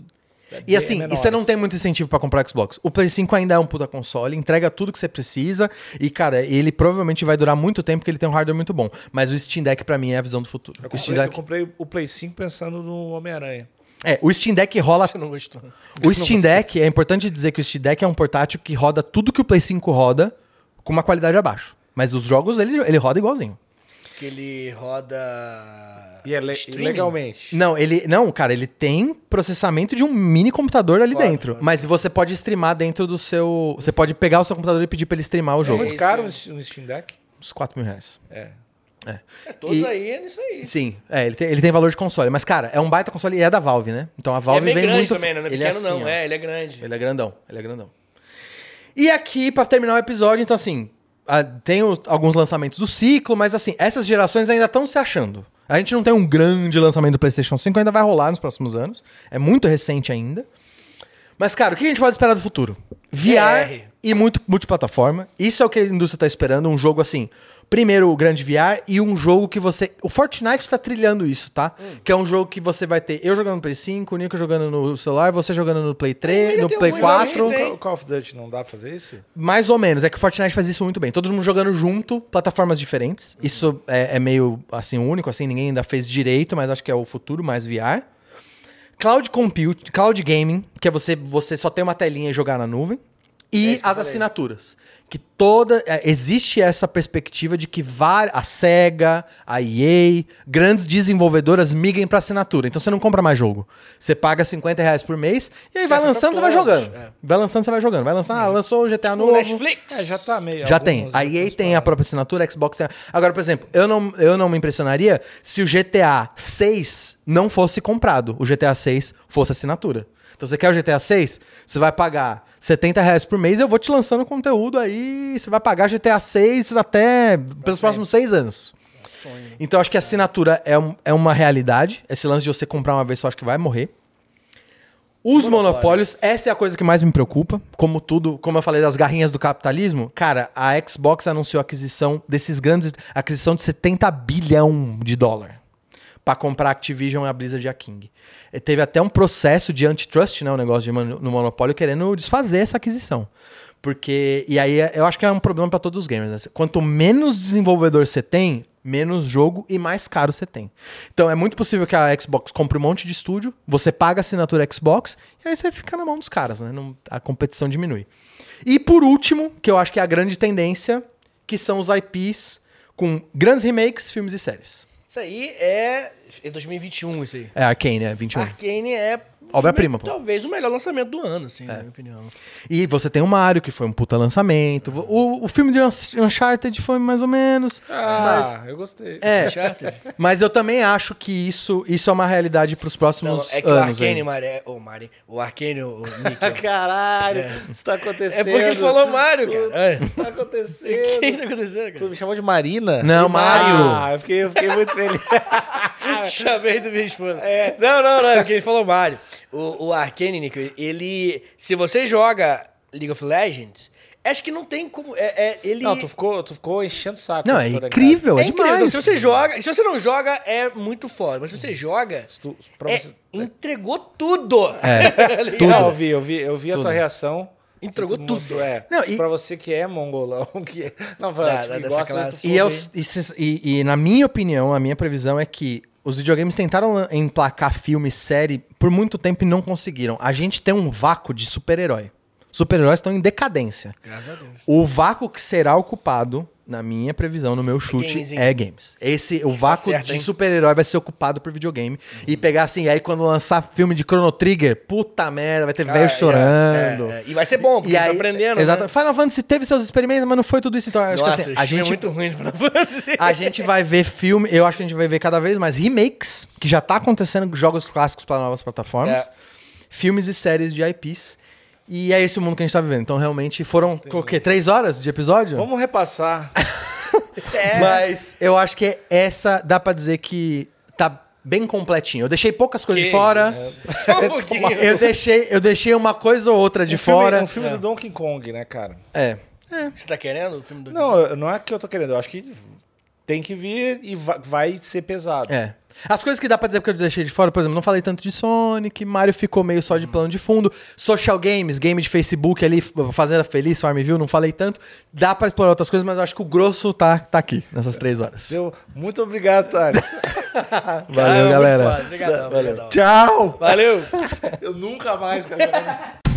É E assim, bem e você não tem muito incentivo pra comprar Xbox. O Play 5 ainda é um puta console, entrega tudo que você precisa e, cara, ele provavelmente vai durar muito tempo porque ele tem um hardware muito bom. Mas o Steam Deck pra mim é a visão do futuro. Eu O Steam comprei, eu Deck, comprei o Play 5 pensando no Homem-Aranha. é, o Steam Deck rola Você não gostou. o Steam Deck, é importante dizer que o Steam Deck é um portátil que roda tudo que o Play 5 roda com uma qualidade abaixo. Mas os jogos ele, ele roda igualzinho. Que ele roda. E é le- streaming. legalmente. Não, ele não, cara, ele tem processamento de um mini computador ali Foda, dentro. foda. Mas você pode streamar dentro do seu, você pode pegar o seu computador e pedir pra ele streamar o É jogo. muito isso caro que- no Steam Deck? Uns 4 mil reais. É. É, todos E- aí é nisso aí. Sim, é, ele tem, ele tem valor de console. Mas, cara, é um baita console e é da Valve, né? Então a é Valve bem vem grande muito. também, né? Não é ele pequeno, é assim, não. ó. É, ele é grande. Ele é grandão, ele é grandão. E aqui, pra terminar o episódio, então assim, tem os- alguns lançamentos do ciclo, mas assim, essas gerações ainda estão se achando. A gente não tem um grande lançamento do PlayStation 5, ainda vai rolar nos próximos anos. É muito recente ainda. Mas, cara, o que a gente pode esperar do futuro? VR e muito multiplataforma. Isso é o que a indústria tá esperando. Um jogo assim. Primeiro, o grande VR e um jogo que você. O Fortnite tá trilhando isso, tá? Hum. Que é um jogo que você vai ter eu jogando no Play 5, o Nico jogando no celular, você jogando no Play 3, Ainda no Play alguns 4. jogos que tem. O Call of Duty não dá pra fazer isso? Mais ou menos. É que o Fortnite faz isso muito bem. Todo mundo jogando junto, plataformas diferentes. Isso é, é meio assim único, assim, ninguém ainda fez direito, mas acho que é o futuro mais VR. Cloud Compute, Cloud Gaming, que é você, você só tem uma telinha e jogar na nuvem. E eu as falei. Que toda. é, existe essa perspectiva de que var- a SEGA, a EA, grandes desenvolvedoras migrem para assinatura. Então você não compra mais jogo. Você paga 50 reais por mês e aí vai lançando, você vai jogando. é. Vai lançando, você vai jogando. Vai lançando, ah, lançou o GTA O novo. Netflix. É, já tá meio. Já tem. A EA tem a própria assinatura, a Xbox tem. a- Agora, por exemplo, eu não, eu não me impressionaria se o GTA 6 não fosse comprado. O GTA 6 fosse assinatura. Então, você quer o GTA 6? Você vai pagar 70 reais por mês e eu vou te lançando conteúdo aí. Você vai pagar GTA 6 até pelos próximos seis anos. Então, acho que a assinatura é, um- é uma realidade. Esse lance de você comprar uma vez, eu acho que vai morrer. Os monopólios, essa é a coisa que mais me preocupa. Como tudo, como eu falei das garrinhas do capitalismo, cara, a Xbox anunciou a aquisição desses grandes. aquisição de 70 bilhão de dólar pra comprar a Activision e a Blizzard e a King. E teve até um processo de antitrust, né, o negócio de mon- no monopólio, querendo desfazer essa aquisição. Porque. E aí eu acho que é um problema pra todos os gamers. Né? Quanto menos desenvolvedor você tem, menos jogo e mais caro você tem. Então é muito possível que a Xbox compre um monte de estúdio, você paga a assinatura Xbox e aí você fica na mão dos caras, né? Não- a competição diminui. E por último, que eu acho que é a grande tendência, que são os IPs com grandes remakes, filmes e séries. Isso aí é. É 2021, isso aí. É Arcane, é 21. Arcane é. Obra-prima, pô. Talvez o melhor lançamento do ano, assim, na minha opinião. E você tem o Mario, que foi um puta lançamento. O, o filme de Unch- Uncharted foi mais ou menos. Ah, eu gostei. É, Uncharted. (laughs) mas eu também acho que isso, isso é uma realidade pros Não, próximos é que o anos. Arcane, aí. Mari, é, o Mari, o Arcane, o Nick. Caralho, isso tá acontecendo. É porque ele falou Mario, cara. É. Tá O acontecendo. (laughs) que tá acontecendo, Tu cara? me chamou de Marina? Não, Mário. Ah, eu fiquei, eu fiquei muito feliz. (laughs) Chamei do minha esposa. Não, não, não, é porque ele falou Mario. O, o Arcane, Nick, ele. Se você joga League of Legends, acho que não tem como. É, é- ele. Não, tu ficou, tu ficou enchendo o saco. Não, é incrível, é é, incrível. demais. Se você joga. Se você não joga, é muito foda. Mas se você joga. Tu- pra é- você- entregou tudo. É, (laughs) Tá ligado? Não, eu vi, eu vi, eu vi a tua reação. Entregou Tu tudo. mostrou, É, Não, e- Pra você que é mongolão, (laughs) que é... Não, Da- tipo, da- que dessa gosta, classe. tu E, eu, e, se- e- e na minha opinião, a minha previsão é que os videogames tentaram emplacar filme, série por muito tempo e não conseguiram. A gente tem um vácuo de super-herói. Super-heróis estão em decadência. Graças a Deus. O vácuo que será ocupado, na minha previsão, no meu chute, gamezinho. é games. Esse, o tá vácuo certo, de super-herói vai ser ocupado por videogame. E pegar assim, aí quando lançar filme de Chrono Trigger, puta merda, vai ter Cara, velho é, chorando. é, é. E vai ser bom, porque E tá aí, aprendendo. Exato. Né? Final Fantasy teve seus experimentos, mas não foi tudo isso. Então, acho Nossa, que assim, a filme gente, é muito ruim de Final Fantasy. (laughs) a gente vai ver filme, eu acho que a gente vai ver cada vez mais remakes, que já tá acontecendo, jogos clássicos para novas plataformas, É. filmes e séries de IPs. E é esse o mundo que a gente tá vivendo. Então, realmente, foram o quê? Três horas de episódio? Vamos repassar. (laughs) É. Mas eu acho que essa dá pra dizer que tá bem completinho. Eu deixei poucas coisas de Que fora. (laughs) Só um pouquinho. Eu deixei, eu deixei uma coisa ou outra de um filme- fora. um filme do Donkey Kong, né, cara? É. Você tá querendo o filme do Não, eu- não é que eu tô querendo. Eu acho que tem que vir e va- vai ser pesado. É. As coisas que dá pra dizer porque eu deixei de fora, por exemplo, não falei tanto de Sonic, Mario ficou meio só de Uhum. plano de fundo, Social Games, game de Facebook ali, Fazenda Feliz, Farmville, não falei tanto. Dá pra explorar outras coisas, mas eu acho que o grosso tá, tá aqui, nessas três horas. Deu- Muito obrigado, Thales. (laughs) Valeu, muito galera. obrigadão. Tchau! Valeu. Eu nunca mais quero. (laughs)